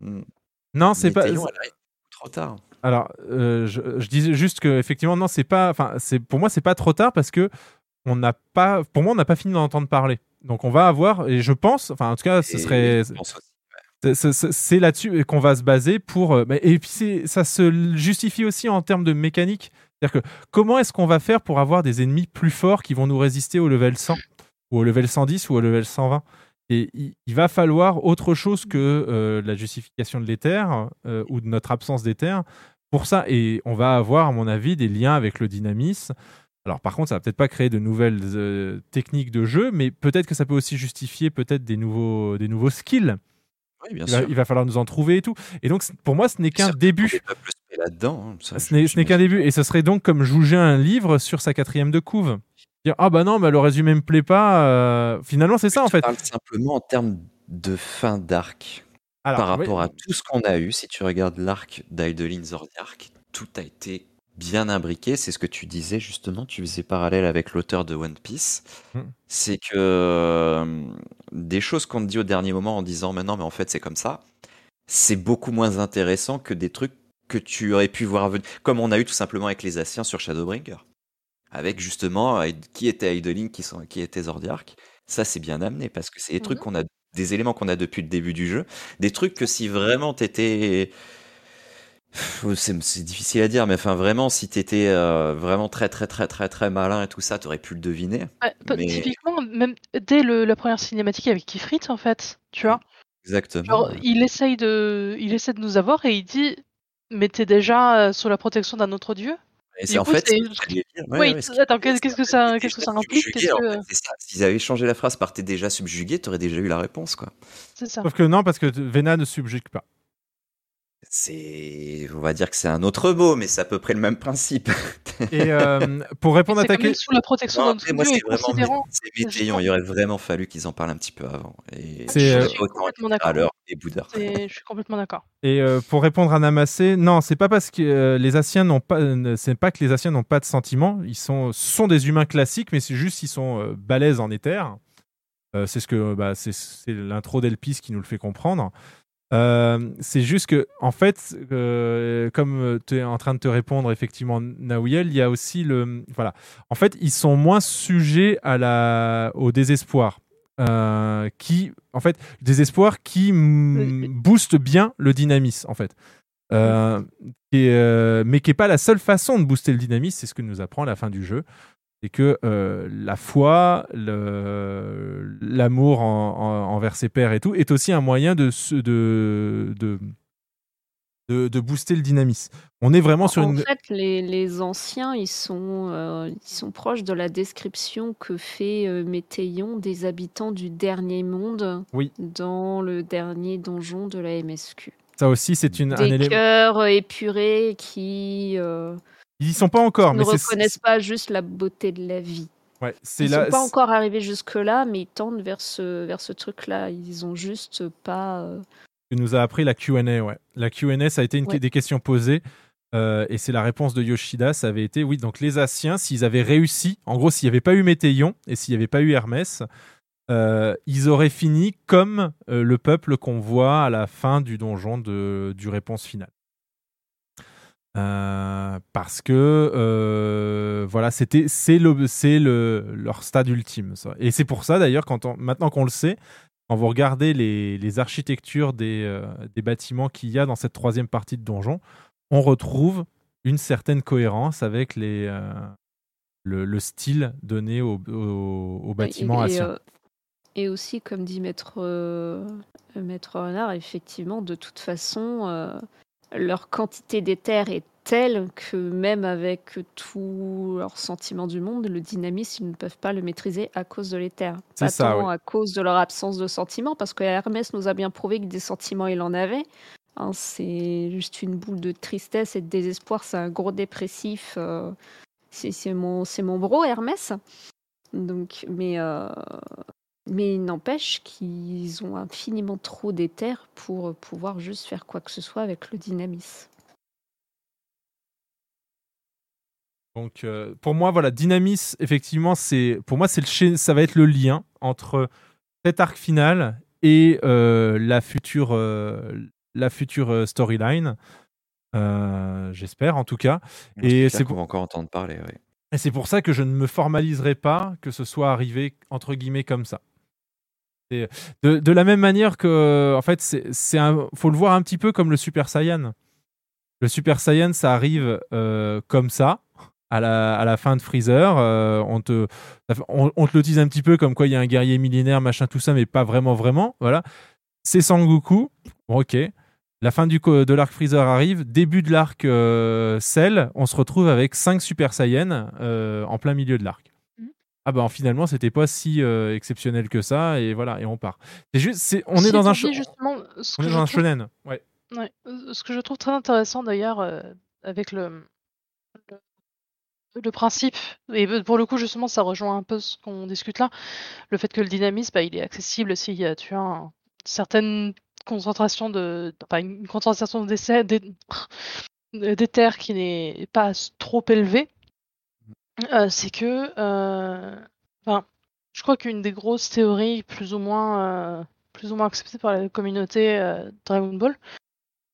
Mm. Non, c'est pas. Trop tard. Alors, euh, je, je disais juste que effectivement, non, c'est pas. Enfin, c'est pour moi, c'est pas trop tard parce que on n'a pas. Pour moi, on n'a pas fini d'en entendre parler. Donc on va avoir, et je pense, enfin en tout cas, ce Et serait. c'est- là-dessus qu'on va se baser pour. euh, mais- Et puis ça se justifie aussi en termes de mécanique. C'est-à-dire que comment est-ce qu'on va faire pour avoir des ennemis plus forts qui vont nous résister au level 100 ou au level 110 ou au level 120 Et il, va falloir autre chose que euh, la justification de l'éther euh, ou de notre absence d'éther pour ça. Et on va avoir, à mon avis, des liens avec le dynamisme. Alors par contre, ça va peut-être pas créer de nouvelles euh, techniques de jeu, mais peut-être que ça peut aussi justifier peut-être des nouveaux, des nouveaux skills. Oui, bien il, va, sûr. il va falloir nous en trouver et tout. Et donc, pour moi, ce n'est qu'un début. Là-dedans, hein, Ce n'est qu'un début. Et ce serait donc comme juger un livre sur sa quatrième de couve. Dire, ah bah non, mais le résumé me plaît pas. euh, Finalement, c'est ça en Je fait. parle simplement en termes de fin d'arc. Par rapport à tout ce qu'on a eu, si tu regardes l'arc d'Aidelin Zordiark, tout a été bien imbriqué. C'est ce que tu disais justement, tu faisais parallèle avec l'auteur de One Piece. Mm. C'est que euh, des choses qu'on te dit au dernier moment en disant mais non, mais en fait c'est comme ça, c'est beaucoup moins intéressant que des trucs que tu aurais pu voir venir. Comme on a eu tout simplement avec les Asiens sur Shadowbringer. Avec justement euh, qui était Aidelin, qui, sont- qui était Zordiark. Ça, c'est bien amené parce que c'est des trucs qu'on a, des éléments qu'on a depuis le début du jeu. Des trucs que si vraiment t'étais. Pff, C'est difficile à dire, mais enfin vraiment, si t'étais euh, vraiment très très très très très malin et tout ça, t'aurais pu le deviner. Ouais, bah, Mais- Typiquement, même dès le- la première cinématique avec Kifrit, en fait, tu vois. Exactement. Genre, il essaye de, il essaie de nous avoir et il dit, mais t'es déjà euh, sous la protection d'un autre dieu? Et c'est en fait, Oui, attends, qu'est- qu'est-ce que ça, qu'est-ce que ça implique. S'ils avaient changé la phrase par t'es déjà subjugué, t'aurais déjà eu la réponse, quoi. C'est ça. Sauf que non, parce que Vena ne subjugue pas. C'est, on va dire que c'est un autre mot, mais c'est à peu près le même principe. Et euh, pour répondre à ta question. sous la protection Non, d'un après, autre moi, c'est et vraiment considérant. c'est Météon. Il aurait vraiment fallu qu'ils en parlent un petit peu avant. Et C'est, euh, Je suis complètement d'accord. et Je suis complètement d'accord. Et euh, pour répondre à Namassé, non, c'est pas parce que euh, les Asiens n'ont pas, c'est pas que les Asiens n'ont pas de sentiments. Ils sont, sont des humains classiques, mais c'est juste qu'ils sont euh, balèzes en éther. Euh, c'est ce que, bah, c'est, c'est l'intro d'Elpis qui nous le fait comprendre. Euh, c'est juste que, en fait, euh, comme tu es en train de te répondre effectivement, Naouiel, il y a aussi le, voilà. En fait, ils sont moins sujets à la, au désespoir. euh, qui, en fait, désespoir qui booste bien le dynamisme, en fait. Et, euh, mais qui n'est pas la seule façon de booster le dynamisme, c'est ce que nous apprend la fin du jeu. C'est que euh, la foi, l'amour en- en- envers ses pairs et tout, est aussi un moyen de, se- de, de, de, de booster le dynamisme. On est vraiment sur En une. fait, les, les anciens, ils sont, euh, ils sont proches de la description que fait euh, Météion des habitants du dernier monde Oui. dans le dernier donjon de la MSQ. Ça aussi, c'est une, un Des élément. cœurs épurés qui euh, Ils y sont pas encore, ne mais c'est. reconnaissent pas juste la beauté de la vie. Ouais, Ils là. sont pas encore arrivés jusque-là, mais ils tendent vers ce, vers ce truc-là. Ils ont juste pas... euh, que nous a appris la Q&A. Ouais. La Q&A, ça a été une Ouais. des questions posées. euh, et c'est la réponse de Yoshida, ça avait été oui, donc les Asiens, s'ils avaient réussi, en gros, s'il n'y avait pas eu Météion et s'il n'y avait pas eu Hermès, euh, ils auraient fini comme euh, le peuple qu'on voit à la fin du donjon de, du réponse finale. Euh, parce que euh, voilà, c'était c'est le c'est le leur stade ultime. ça. Et c'est pour ça d'ailleurs quand on, maintenant qu'on le sait, quand vous regardez les, les architectures des, euh, des bâtiments qu'il y a dans cette troisième partie de donjon, on retrouve une certaine cohérence avec les le, le style donné au, au, au bâtiment et, et, aussi, comme dit Maître, Maître Renard, effectivement, de toute façon, leur quantité d'éther est telle que même avec tous leurs sentiments du monde, le dynamisme, ils ne peuvent pas le maîtriser à cause de l'éther. C'est Pas ça, tant oui. à cause de leur absence de sentiments, parce que Hermès nous a bien prouvé que des sentiments, il en avait. Hein, c'est juste une boule de tristesse et de désespoir, c'est un gros dépressif. euh, c'est mon, mon bro, Hermès. Donc, mais, euh, mais il n'empêche qu'ils ont infiniment trop d'éther pour pouvoir juste faire quoi que ce soit avec le dynamisme. Donc euh, pour moi voilà, Dynamis effectivement c'est pour moi c'est le ça va être le lien entre cet arc final et euh, la future euh, la future euh, storyline. Euh, J'espère en tout cas. Et c'est pour va encore entendre parler. ouais. et c'est pour ça que je ne me formaliserai pas que ce soit arrivé entre guillemets comme ça. De, la même manière que, en fait, c'est, faut le voir un petit peu comme le Super Saiyan. Le Super Saiyan, ça arrive euh, comme ça, à la, fin de Freezer. euh, on, te, on, te le un petit peu comme quoi il y a un guerrier millénaire, machin, tout ça, mais pas vraiment, vraiment. Voilà. C'est Sangoku. Bon, ok. La fin de l'arc Freezer arrive. Début de l'arc euh, Cell, on se retrouve avec 5 Super Saiyan euh, en plein milieu de l'arc. Ah ben finalement c'était pas si euh, exceptionnel que ça et voilà et on part. C'est juste c'est on est dans un justement ce on que est dans un trouve- shonen. Ouais. Ouais. Euh, Ce que je trouve très intéressant d'ailleurs euh, avec le, le le principe et pour le coup justement ça rejoint un peu ce qu'on discute là, le fait que le dynamisme bah, il est accessible si tu as un- certaines concentrations de enfin une concentration d'essai des d'éther qui n'est pas trop élevée. Euh, c'est que euh, enfin je crois qu'une des grosses théories plus ou moins euh, plus ou moins acceptées par la communauté euh, Dragon Ball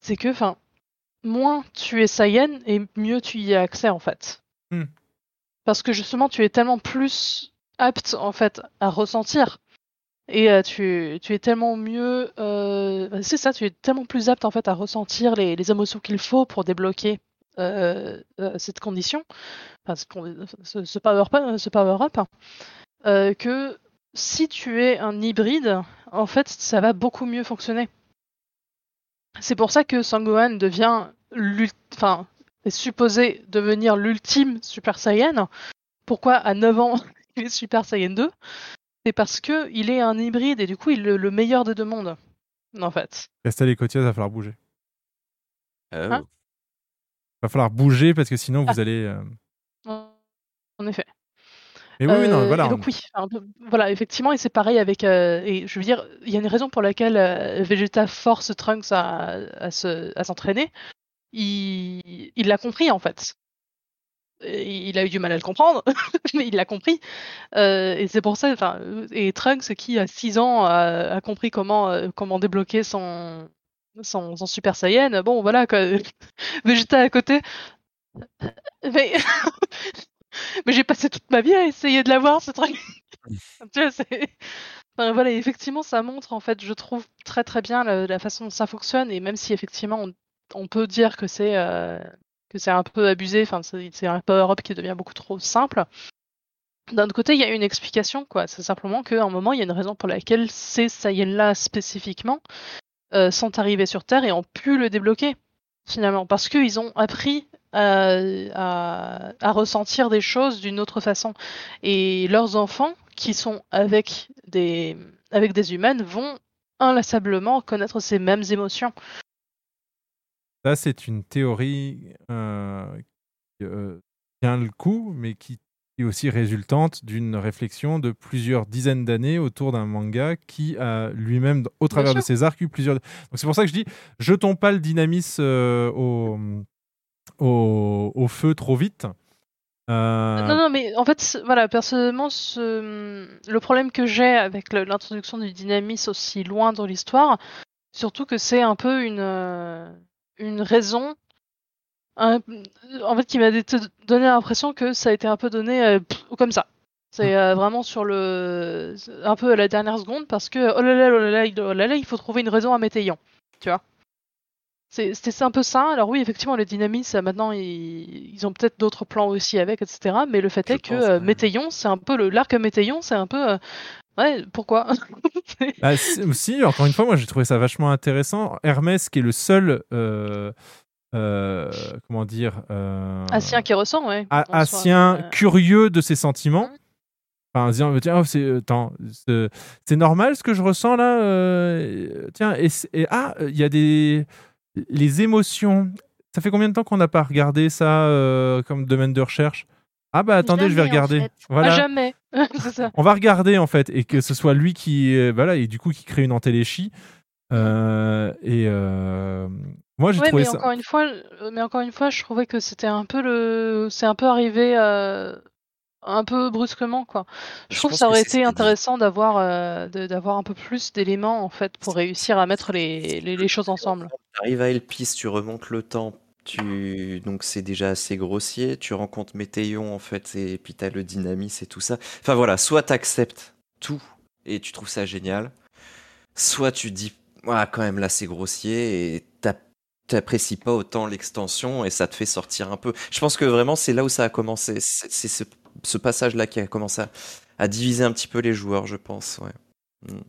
c'est que enfin moins tu es Saiyan et mieux tu y as accès en fait. Hmm. Parce que justement tu es tellement plus apte en fait à ressentir et euh, tu, tu es tellement mieux euh, c'est ça tu es tellement plus apte en fait à ressentir les, les émotions qu'il faut pour débloquer cette condition enfin, ce, con- ce, ce power up, ce power up euh, que si tu es un hybride en fait ça va beaucoup mieux fonctionner c'est pour ça que Sangohan devient enfin est supposé devenir l'ultime Super Saiyan. Pourquoi à 9 ans il est Super Saiyan 2 C'est parce que il est un hybride et du coup il est le meilleur des deux mondes. En fait. Castel et Cotia, va falloir bouger. Hein? Va falloir bouger parce que sinon Ah. vous allez. euh, En effet. Mais oui, oui, non, Euh, voilà. et donc oui, voilà, effectivement, et c'est pareil avec. euh, et je veux dire, il y a une raison pour laquelle euh, Vegeta force Trunks à, à se- à s'entraîner. Il il l'a compris en fait. Et Il a eu du mal à le comprendre, mais il l'a compris. Euh, et c'est pour ça, euh, et Trunks qui à 6 ans a, a compris comment euh, comment débloquer son son Super Saiyan. Bon, voilà quoi. Vegeta à côté. Mais mais j'ai passé toute ma vie à essayer de l'avoir ce truc. tu vois, c'est. Enfin, voilà, effectivement, ça montre, en fait, je trouve très très bien la, la façon dont ça fonctionne, et même si effectivement on, on peut dire que c'est euh, que c'est un peu abusé, enfin, c'est c'est un power-up qui devient beaucoup trop simple. D'un autre côté, il y a une explication, quoi. C'est simplement qu'à un moment, il y a une raison pour laquelle ces Saiyans-là spécifiquement euh, sont arrivés sur Terre et ont pu le débloquer, finalement, parce qu'ils ont appris à, à- ressentir des choses d'une autre façon. Et leurs enfants, qui sont avec des, avec des humaines, vont inlassablement connaître ces mêmes émotions. Ça, c'est une théorie euh, qui euh, tient le coup, mais qui est aussi résultante d'une réflexion de plusieurs dizaines d'années autour d'un manga qui a lui-même, au travers de sûr. ses arcs, eu plusieurs. Donc c'est pour ça que je dis, jetons pas le dynamisme euh, au, au, au feu trop vite. Euh, Non, non, mais en fait, voilà, personnellement, ce- le problème que j'ai avec l'introduction du dynamisme aussi loin dans l'histoire, surtout que c'est un peu une, euh, une raison, un- en fait, qui m'a donné l'impression que ça a été un peu donné euh, comme ça. C'est euh, vraiment sur le, un peu à la dernière seconde parce que oh là là, oh là là, il- oh là là, il faut trouver une raison à Météion, tu vois. C'est- C'était un peu ça. Alors oui, effectivement, le dynamisme, maintenant, ils, ils ont peut-être d'autres plans aussi avec, etc. Mais le fait est que euh, Météion, c'est un peu le l'arc Météion, c'est un peu... euh, ouais, pourquoi? Bah, si, si, encore une fois, moi j'ai trouvé ça vachement intéressant. Hermès, qui est le seul, euh, euh, comment dire, euh, Assien qui ressent, ouais. Assien euh, curieux de ses sentiments. Enfin, disant, tiens, oh, c'est, attends, c'est, normal ce que je ressens là. euh, tiens, et, et- ah, il y a des les émotions. Ça fait combien de temps qu'on n'a pas regardé ça euh, comme domaine de recherche? Ah bah attendez, je vais en regarder. fait. Voilà. Ah, jamais. ça. On va regarder en fait et que ce soit lui qui euh, voilà et du coup qui crée une entéléchie. Euh, et euh, moi j'ai Ouais, trouvé mais ça. encore une fois, euh, mais encore une fois, je trouvais que c'était un peu le, c'est un peu arrivé euh, un peu brusquement, quoi. Je, Je trouve que ça aurait été intéressant d'avoir euh, de- d'avoir un peu plus d'éléments en fait pour réussir à mettre les, les, les choses ensemble. T'arrives à Elpis, tu remontes le temps, tu... donc c'est déjà assez grossier, tu rencontres Météion en fait, et puis t'as le dynamisme et tout ça. Enfin voilà, soit t'acceptes tout et tu trouves ça génial, soit tu dis, ah, quand même là c'est grossier et t'apprécies pas autant l'extension et ça te fait sortir un peu. Je pense que vraiment c'est là où ça a commencé. C'est ce, passage-là qui a commencé à, diviser un petit peu les joueurs, je pense. Ouais. Mm.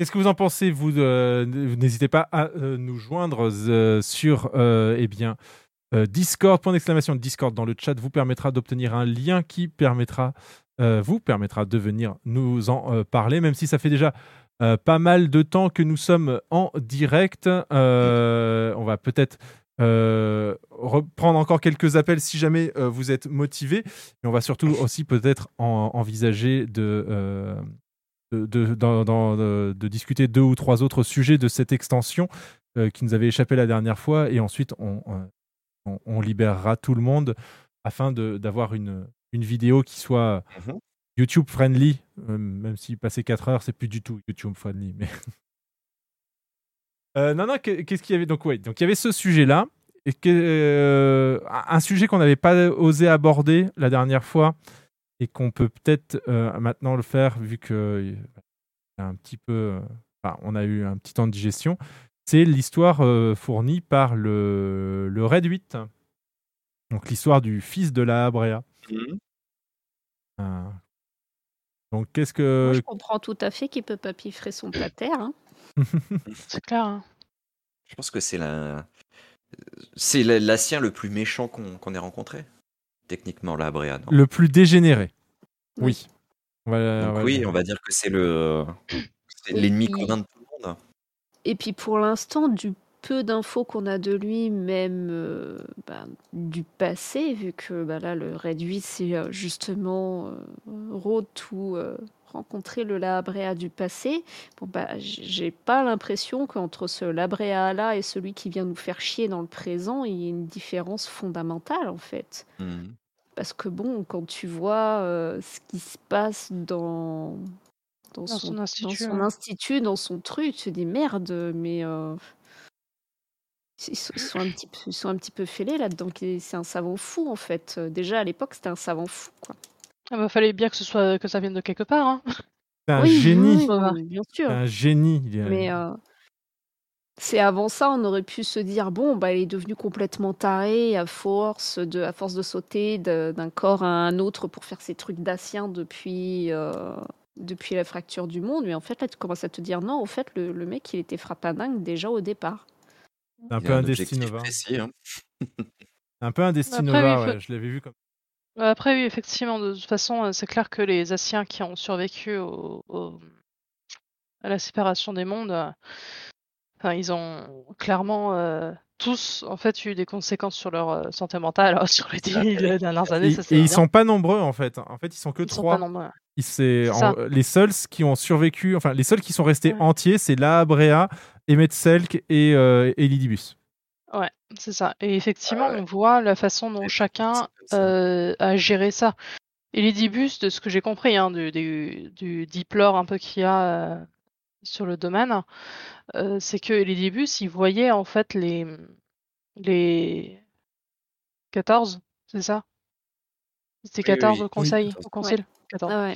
Qu'est-ce que vous en pensez Vous euh, n'hésitez pas à euh, nous joindre euh, sur eh bien Discord. Point d'exclamation Discord dans le chat vous permettra d'obtenir un lien qui permettra vous permettra de venir nous en parler, même si ça fait déjà euh, pas mal de temps que nous sommes en direct. Euh, on va peut-être euh, reprendre encore quelques appels si jamais vous êtes motivé, mais on va surtout aussi peut-être en- envisager de de, de- discuter deux ou trois autres sujets de cette extension qui nous avait échappé la dernière fois. Et ensuite, on, libérera tout le monde afin d'avoir une, une vidéo qui soit Mhm. YouTube friendly. Euh, même si passer 4 heures, c'est plus du tout YouTube friendly. Mais Euh, non, non, que- qu'est-ce qu'il y avait? Donc, ouais, donc il y avait ce sujet-là. Et que, euh, un sujet qu'on n'avait pas osé aborder la dernière fois et qu'on peut peut-être euh, maintenant le faire vu que un petit peu, enfin, on a eu un petit temps de digestion. C'est l'histoire fournie par le, le Red 8. Donc l'histoire du fils de la Abrea. Euh, donc qu'est-ce que Moi, je comprends tout à fait qu'il peut pas piffrer son pater. Hein. C'est clair. hein. Je pense que c'est la... c'est le plus méchant qu'on qu'on ait rencontré. Techniquement, la Bréa. non? Le plus dégénéré Oui. Donc oui, on va dire que c'est le l'ennemi puis- commun de tout le monde. Et puis pour l'instant, du peu d'infos qu'on a de lui, même euh, bah, du passé, vu que bah, là, le réduit, c'est euh, justement euh, Road to euh, rencontrer le Labréa du passé. Bon, bah, j'ai pas l'impression qu'entre ce Labréa-là et celui qui vient nous faire chier dans le présent, il y ait une différence fondamentale, en fait. Mhm. Parce que bon, quand tu vois euh, ce qui se passe dans, dans, Dans son, son dans institut, son ouais. institut, dans son truc, tu te dis merde, mais euh, ils, sont, ils sont un petit peu, ils sont un petit peu fêlés là-dedans. C'est un savant fou en fait. Euh, Déjà à l'époque, c'était un savant fou quoi. Ah bah, fallait bien que ce soit que ça vienne de quelque part. Hein. C'est un Oui, génie. oui, oui, oui, bien sûr. C'est un génie. il est- Mais euh, c'est avant ça, on aurait pu se dire bon, bah, il est devenu complètement taré à force de, à force de sauter d'un corps à un autre pour faire ses trucs daciens depuis, euh, depuis la fracture du monde. Mais en fait, là, tu commences à te dire non, au fait, le, le mec, il était frappandingue déjà au départ. C'est un Il peu un Destinova. précis, hein. Un peu un Destinova, Après, oui, ouais, faut- je l'avais vu comme Après, oui, effectivement, de toute façon, euh, c'est clair que les Asiens qui ont survécu au, au- à la séparation des mondes, euh, enfin, ils ont clairement euh, tous, en fait, eu des conséquences sur leur santé mentale hein, sur les dix dernières années. Et, ça, c'est et ils évident. sont pas nombreux en fait. En fait, ils sont que Ils sont trois. pas nombreux. C'est en- ça. les seuls qui ont survécu, enfin les seuls qui sont restés Ouais. entiers, c'est La Brea, Emmet Selk et, euh, et Lidibus. Ouais, c'est ça. Et effectivement, on voit la façon dont chacun euh, a géré ça. Et l'Idibus, de ce que j'ai compris, hein, du, du, du deep lore un peu qu'il y a euh, sur le domaine, euh, c'est que l'Idibus, il voyait en fait les, les 14, c'est ça? C'était Oui, oui, 14 oui. au conseil, Oui, au concile? Ouais. 14. Ah ouais.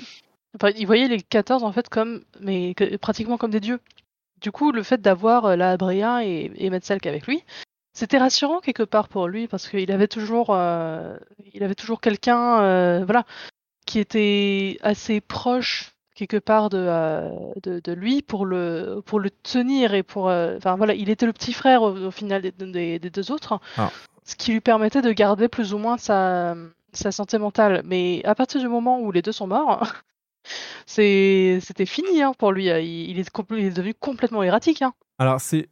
Enfin, les 14 en fait comme, mais que- pratiquement comme des dieux. Du coup, le fait d'avoir euh, la Abria et, et Metzelk avec lui, c'était rassurant quelque part pour lui parce qu'il avait toujours, euh, il avait toujours quelqu'un, euh, voilà, qui était assez proche quelque part de, euh, de, de lui pour le, pour le tenir et pour, euh, enfin voilà, il était le petit frère au, au final des, des- des deux autres, Ah. ce qui lui permettait de garder plus ou moins sa, sa santé mentale. Mais à partir du moment où les deux sont morts, c'était fini hein, pour lui. Il, il est il est devenu complètement erratique. hein. Alors c'est,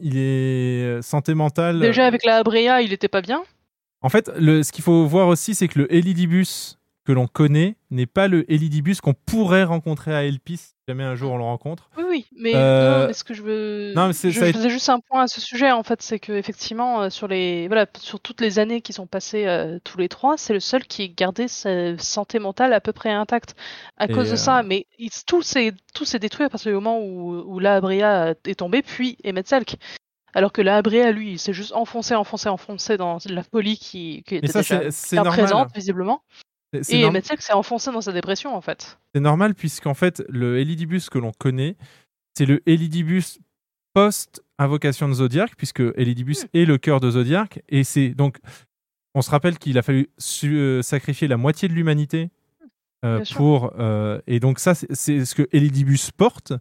il est euh, santé mentale. Déjà avec la Abrea, il était pas bien. En fait, le, ce qu'il faut voir aussi, c'est que le Elidibus que l'on connaît n'est pas le Elidibus qu'on pourrait rencontrer à Elpis jamais un jour on le rencontre. Oui, oui, mais, Euh, non, mais ce que je veux, non, mais c'est- je a faisais juste un point à ce sujet en fait, c'est que effectivement euh, sur les, voilà, sur toutes les années qui sont passées euh, tous les trois, c'est le seul qui ait gardé sa santé mentale à peu près intacte à Et, cause de ça. Mais il- tout s'est détruit à partir du moment où, où la Abrea est tombée, puis Emetzelk. Alors que la Abrea, lui, il s'est juste enfoncé, enfoncé, enfoncé dans la folie qui, qui était ça, déjà présente visiblement. C'est- c'est Et norm- Metzelk s'est enfoncé dans sa dépression en fait. C'est normal puisqu'en fait, le Elidibus que l'on connaît, c'est le Elidibus post-invocation de Zodiac, puisque Elidibus Hmm. est le cœur de Zodiac. Et c'est donc, on se rappelle qu'il a fallu euh, sacrifier la moitié de l'humanité euh, pour. euh, et donc, ça, c'est- c'est ce que Elidibus porte.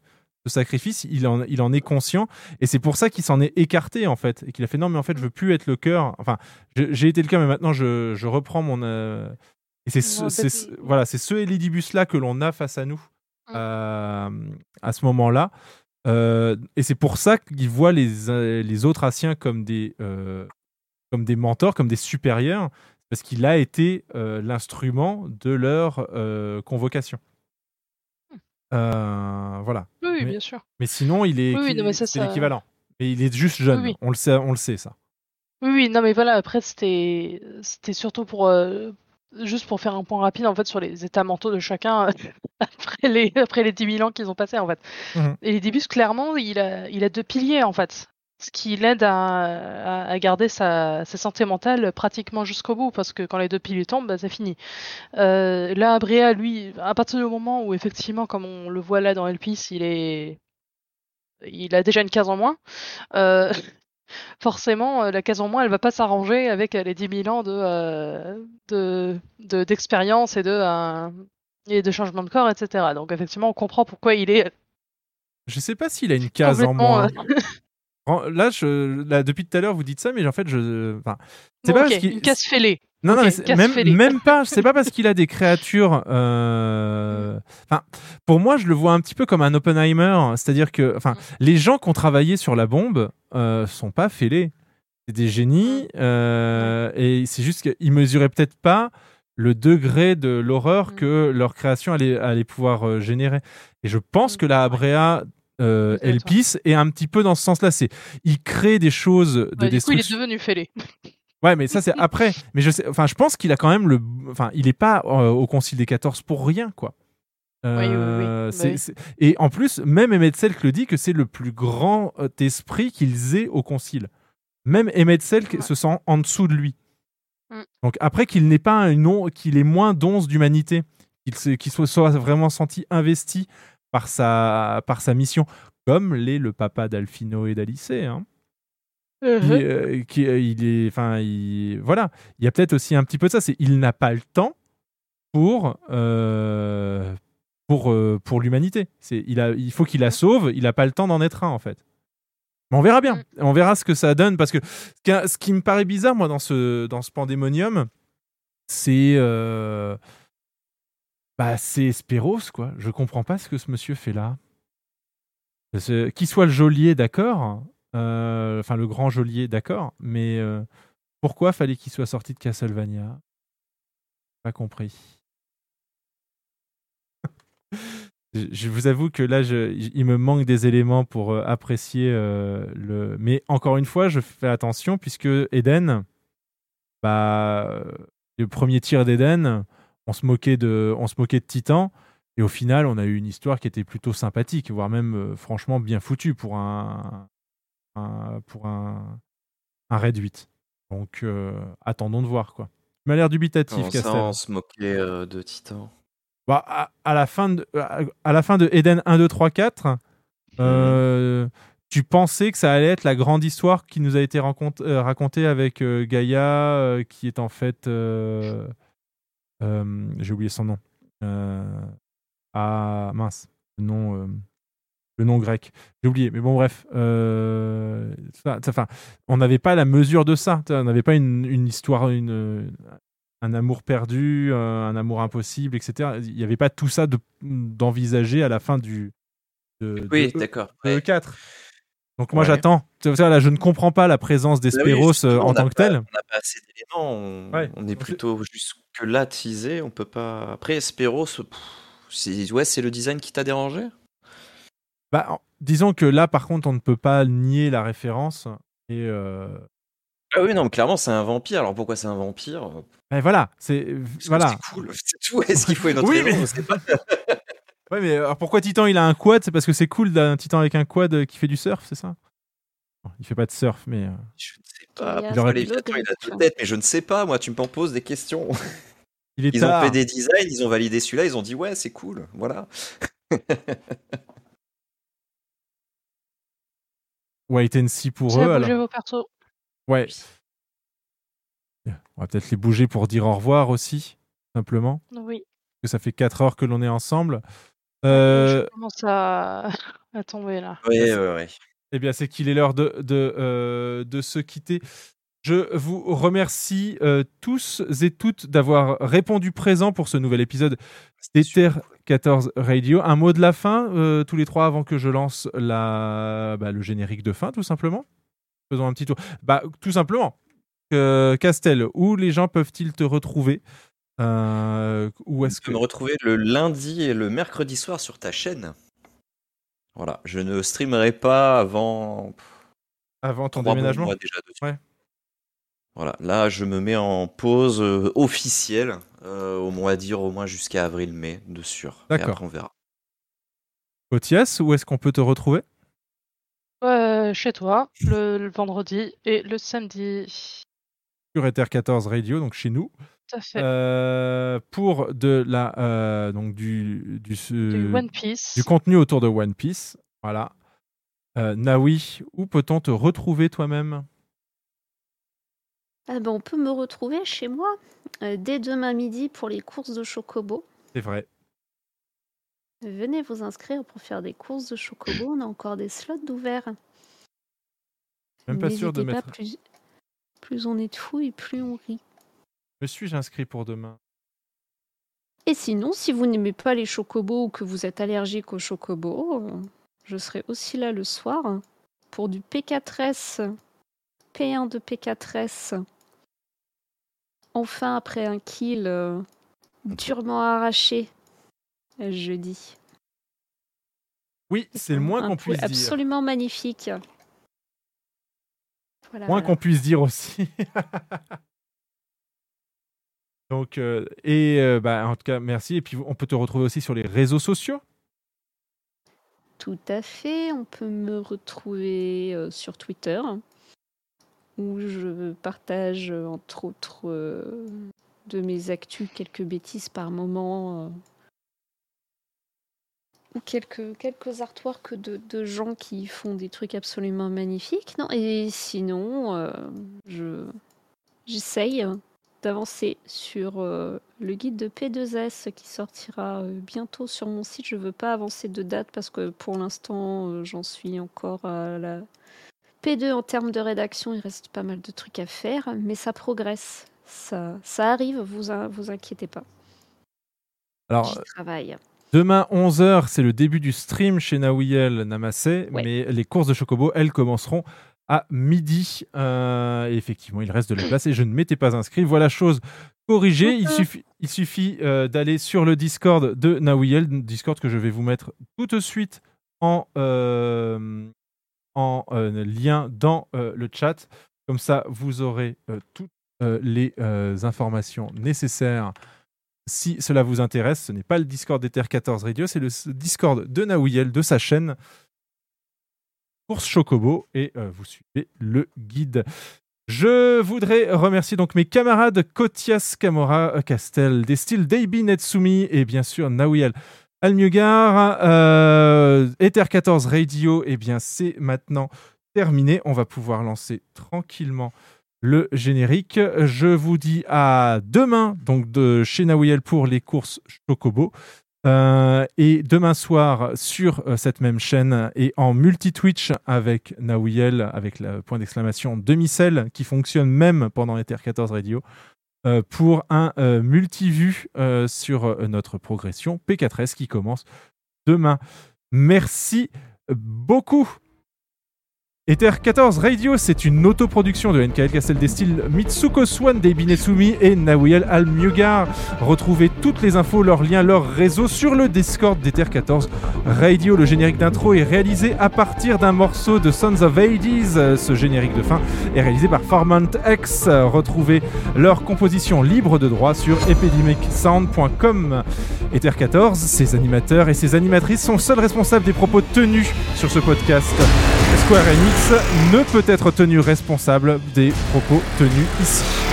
Ce sacrifice, il en, il en est conscient et c'est pour ça qu'il s'en est écarté en fait et qu'il a fait non mais en fait je veux plus être le cœur enfin j'ai été le cœur mais maintenant je, je reprends mon euh, et c'est ce, voilà c'est ce Elidibus là que l'on a face à nous euh, à ce moment-là. Et c'est pour ça qu'ils voient les, les autres Asiens comme des, comme des mentors, comme des supérieurs, parce qu'il a été euh, l'instrument de leur euh, convocation. Euh, voilà. Oui, oui, mais, bien sûr. Mais sinon, il est, Oui, oui, c'est ça- l'équivalent. Mais il est juste jeune. On le sait, on le sait ça. Oui, oui, non, mais voilà, après, c'était c'était surtout pour. Juste pour faire un point rapide en fait sur les états mentaux de chacun après les après les 10 000 ans qu'ils ont passé en fait. Mhm. Et clairement il a il a deux piliers en fait, ce qui l'aide à, à, à garder sa, sa santé mentale pratiquement jusqu'au bout parce que quand les deux piliers tombent bah, c'est fini. Euh, là Abrea lui à partir du moment où effectivement comme on le voit là dans Elpis il est il a déjà une case en moins. Euh, forcément, euh, la case en moins, elle va pas s'arranger avec euh, les 10 000 ans de euh, de- de- d'expérience et de et de changement de corps, etc. Donc effectivement, on comprend pourquoi il est Je sais pas s'il a une case en complètement. moins. euh, Là, je, là, depuis tout à l'heure, vous dites ça, mais en fait, je. Enfin, c'est bon, pas parce qu'il- une case fêlée. Non, non, mais même, pas. C'est pas parce qu'il a des créatures. euh, Enfin, pour moi, je le vois un petit peu comme un Oppenheimer. C'est-à-dire que, enfin, les gens qui ont travaillé sur la bombe euh, sont pas fêlés. C'est des génies. euh, et c'est juste qu'ils mesuraient peut-être pas le degré de l'horreur que leur création allait, allait pouvoir euh, générer. Et je pense que la Abrea. Euh, Elpis est un petit peu dans ce sens-là. C'est, il crée des choses de Ouais, du coup, il destruction. est devenu fêlé. Ouais, mais ça c'est après. Mais je sais, enfin, je pense qu'il a quand même le, enfin, il est pas euh, au Concile des 14 pour rien, quoi. Oui, oui, oui. Euh, Bah c'est- oui. c'est- Et en plus, même Emmett Selk le dit que c'est le plus grand esprit qu'ils aient au Concile. Même Emmett Selk se sent en dessous de lui. Mm. Donc après qu'il n'ait pas une on- qu'il ait moins d'once d'humanité, qu'il se- qu'il soit, soit vraiment senti investi par sa, par sa mission, comme l'est le papa d'Alfino et d'Alicé. Hein qui, Uh-huh. euh, qui, euh, il est, enfin, il- voilà, il y a peut-être aussi un petit peu de ça. C'est il n'a pas le temps pour euh, pour euh, pour l'humanité. C'est il a, il faut qu'il la sauve. Il n'a pas le temps d'en être un en fait. Mais on verra bien. On verra ce que ça donne parce que ce qui, me paraît bizarre moi dans ce dans ce pandémonium, c'est bah c'est Speros quoi. Je comprends pas ce que ce monsieur fait là. Qu'il soit le geôlier, d'accord. Euh, Enfin, le grand geôlier, d'accord. Mais euh, pourquoi fallait qu'il soit sorti de Castlevania? Pas compris. je, vous avoue que là, je- il me manque des éléments pour euh, apprécier le. Mais encore une fois, je fais attention puisque Eden, bah, le premier tir d'Eden, on se moquait de, on se moquait de Titan. Et au final, on a eu une histoire qui était plutôt sympathique, voire même euh, franchement bien foutue pour un, un- pour un, un Red 8. Donc euh, attendons de voir quoi. M'a l'air dubitatif, ça, on se moquait euh, de Titan? Bah, à, à la fin de, à, à la fin de Eden 1, 2, 3, 4, euh, tu pensais que ça allait être la grande histoire qui nous a été raconte- racontée avec Gaïa, qui est en fait. J'ai oublié son nom. Euh, ah, mince. Le nom, le nom grec. J'ai oublié. Mais bon, bref. euh, ça- ça- Enfin, on n'avait pas la mesure de ça. On n'avait pas une, une histoire, une, un amour perdu, un amour impossible, etc. Il n'y avait pas tout ça de- d'envisager à la fin du. De, Oui, E- d'accord, de ouais. E4. Donc moi Ouais. j'attends. Tu vois, Là, je ne comprends pas la présence Bah oui, d'Esperos justement, euh, en tant que tel. On n'a pas assez d'éléments. On, Ouais. on est plutôt jusque là teasé. On peut pas. Après, Speros, pff, c'est ouais, c'est le design qui t'a dérangé? Bah, disons que là, par contre, on ne peut pas nier la référence. Et euh, Ah oui, non, mais clairement, c'est un vampire. Alors pourquoi c'est un vampire? Ben voilà, c'est voilà. C'est cool, c'est tout. Est-ce qu'il faut une autre Oui, mais- pas. Ouais, mais alors pourquoi Titan il a un quad? C'est parce que c'est cool d'un Titan avec un quad euh, qui fait du surf, c'est ça? Bon, Il fait pas de surf, mais. euh, Je ne sais pas. Il aurait a deux têtes, mais je ne sais pas. Moi, tu me poses des questions. Il est Ils ont fait des designs, ils ont validé celui-là, ils ont dit ouais, c'est cool, voilà. Wait and see pour eux. bougé alors. vos persos. Ouais. On va peut-être les bouger pour dire au revoir aussi, simplement. Oui. Parce que ça fait 4 heures que l'on est ensemble. Euh, Je commence à... à tomber là. Ouais, ouais, ouais. Eh bien, c'est qu'il est l'heure de, de, euh, de se quitter. Je vous remercie euh, tous et toutes d'avoir répondu présent pour ce nouvel épisode d'Ether 14 Radio. Un mot de la fin, euh, tous les trois, avant que je lance la, bah, le générique de fin, tout simplement. Faisons un petit tour. Bah, tout simplement. Euh, Castel, où les gens peuvent-ils te retrouver? Euh, Où est-ce Tu que peux me retrouver le lundi et le mercredi soir sur ta chaîne. Voilà, je ne streamerai pas avant avant ton déménagement mois déjà. Ouais. Voilà, là je me mets en pause euh, officielle, euh, au moins à dire au moins jusqu'à avril-mai de sûr. Et D'accord. après on verra. Otias, où est-ce qu'on peut te retrouver? Euh, chez toi, le, le vendredi et le samedi. Sur Ether 14 Radio, donc chez nous. Tout à fait. Euh, pour de la euh, donc du du, Du One Piece. du contenu autour de One Piece voilà euh, Nawi où peut-on te retrouver toi-même? Ah ben, on peut me retrouver chez moi euh, dès demain midi pour les courses de Chocobo. c'est vrai Venez vous inscrire pour faire des courses de Chocobo. On a encore des slots d'ouverts. même pas sûr de pas, mettre plus, plus on est de fous et plus on rit. Me suis-je inscrit pour demain? Et sinon, si vous n'aimez pas les chocobos ou que vous êtes allergique aux chocobos, euh, je serai aussi là le soir pour du P4S, P1 de P4S. Enfin, après un kill euh, durement arraché jeudi. oui c'est le moins qu'on puisse dire Absolument magnifique. Voilà, moins voilà. qu'on puisse dire aussi donc euh, et euh, bah, en tout cas merci et puis on peut te retrouver aussi sur les réseaux sociaux Tout à fait. On peut me retrouver euh, sur Twitter, où je partage, entre autres, de mes actus, quelques bêtises par moment, ou quelques, quelques artworks de, gens qui font des trucs absolument magnifiques. Et sinon, je j'essaye d'avancer sur euh, le guide de P2S qui sortira euh, bientôt sur mon site. Je veux pas avancer de date parce que pour l'instant, euh, j'en suis encore à la P2 en termes de rédaction. Il reste pas mal de trucs à faire, mais ça progresse. Ça, ça arrive, vous, in- vous inquiétez pas. alors travaille. Demain 11h, c'est le début du stream chez Nawiel Namassé, Ouais. mais les courses de Chocobo, elles commenceront à midi. Euh, et effectivement, il reste de la place et je ne m'étais pas inscrit. Voilà chose corrigée. Il suffit, il suffit euh, d'aller sur le Discord de Nawiel, Discord que je vais vous mettre tout de suite en, euh, en lien dans le chat. Comme ça, vous aurez toutes les informations nécessaires si cela vous intéresse, ce n'est pas le Discord d'Ether 14 Radio, c'est le Discord de Nawiel, de sa chaîne Course Chocobo, et euh, vous suivez le guide. Je voudrais remercier donc mes camarades Kotias Kamora euh, Castel, Destil, Deibi Netsumi et bien sûr Nawiel Almugar. Euh, Ether 14 Radio, et bien c'est maintenant terminé. On va pouvoir lancer tranquillement le générique. Je vous dis à demain, donc de chez Nawiel pour les courses Chocobo. Euh, et demain soir sur euh, cette même chaîne et en multi-Twitch avec Nawiel, avec le point d'exclamation demi-cell qui fonctionne même pendant Ether 14 Radio, euh, pour un multi-vue sur notre progression P4S qui commence demain. Merci beaucoup. Ether 14 Radio, c'est une autoproduction de NKL Castel des styles Mitsuko Swan, Deibi Netsumi et Nawiel Almugar. Retrouvez toutes les infos, leurs liens, leurs réseaux sur le Discord d'Ether 14 Radio. Le générique d'intro est réalisé à partir d'un morceau de Sons of Hades. Ce générique de fin est réalisé par Farmant X. Retrouvez leur composition libre de droit sur epidemicsound.com. Ether 14, ses animateurs et ses animatrices sont seuls responsables des propos tenus sur ce podcast. Square Enix ne peut être tenu responsable des propos tenus ici.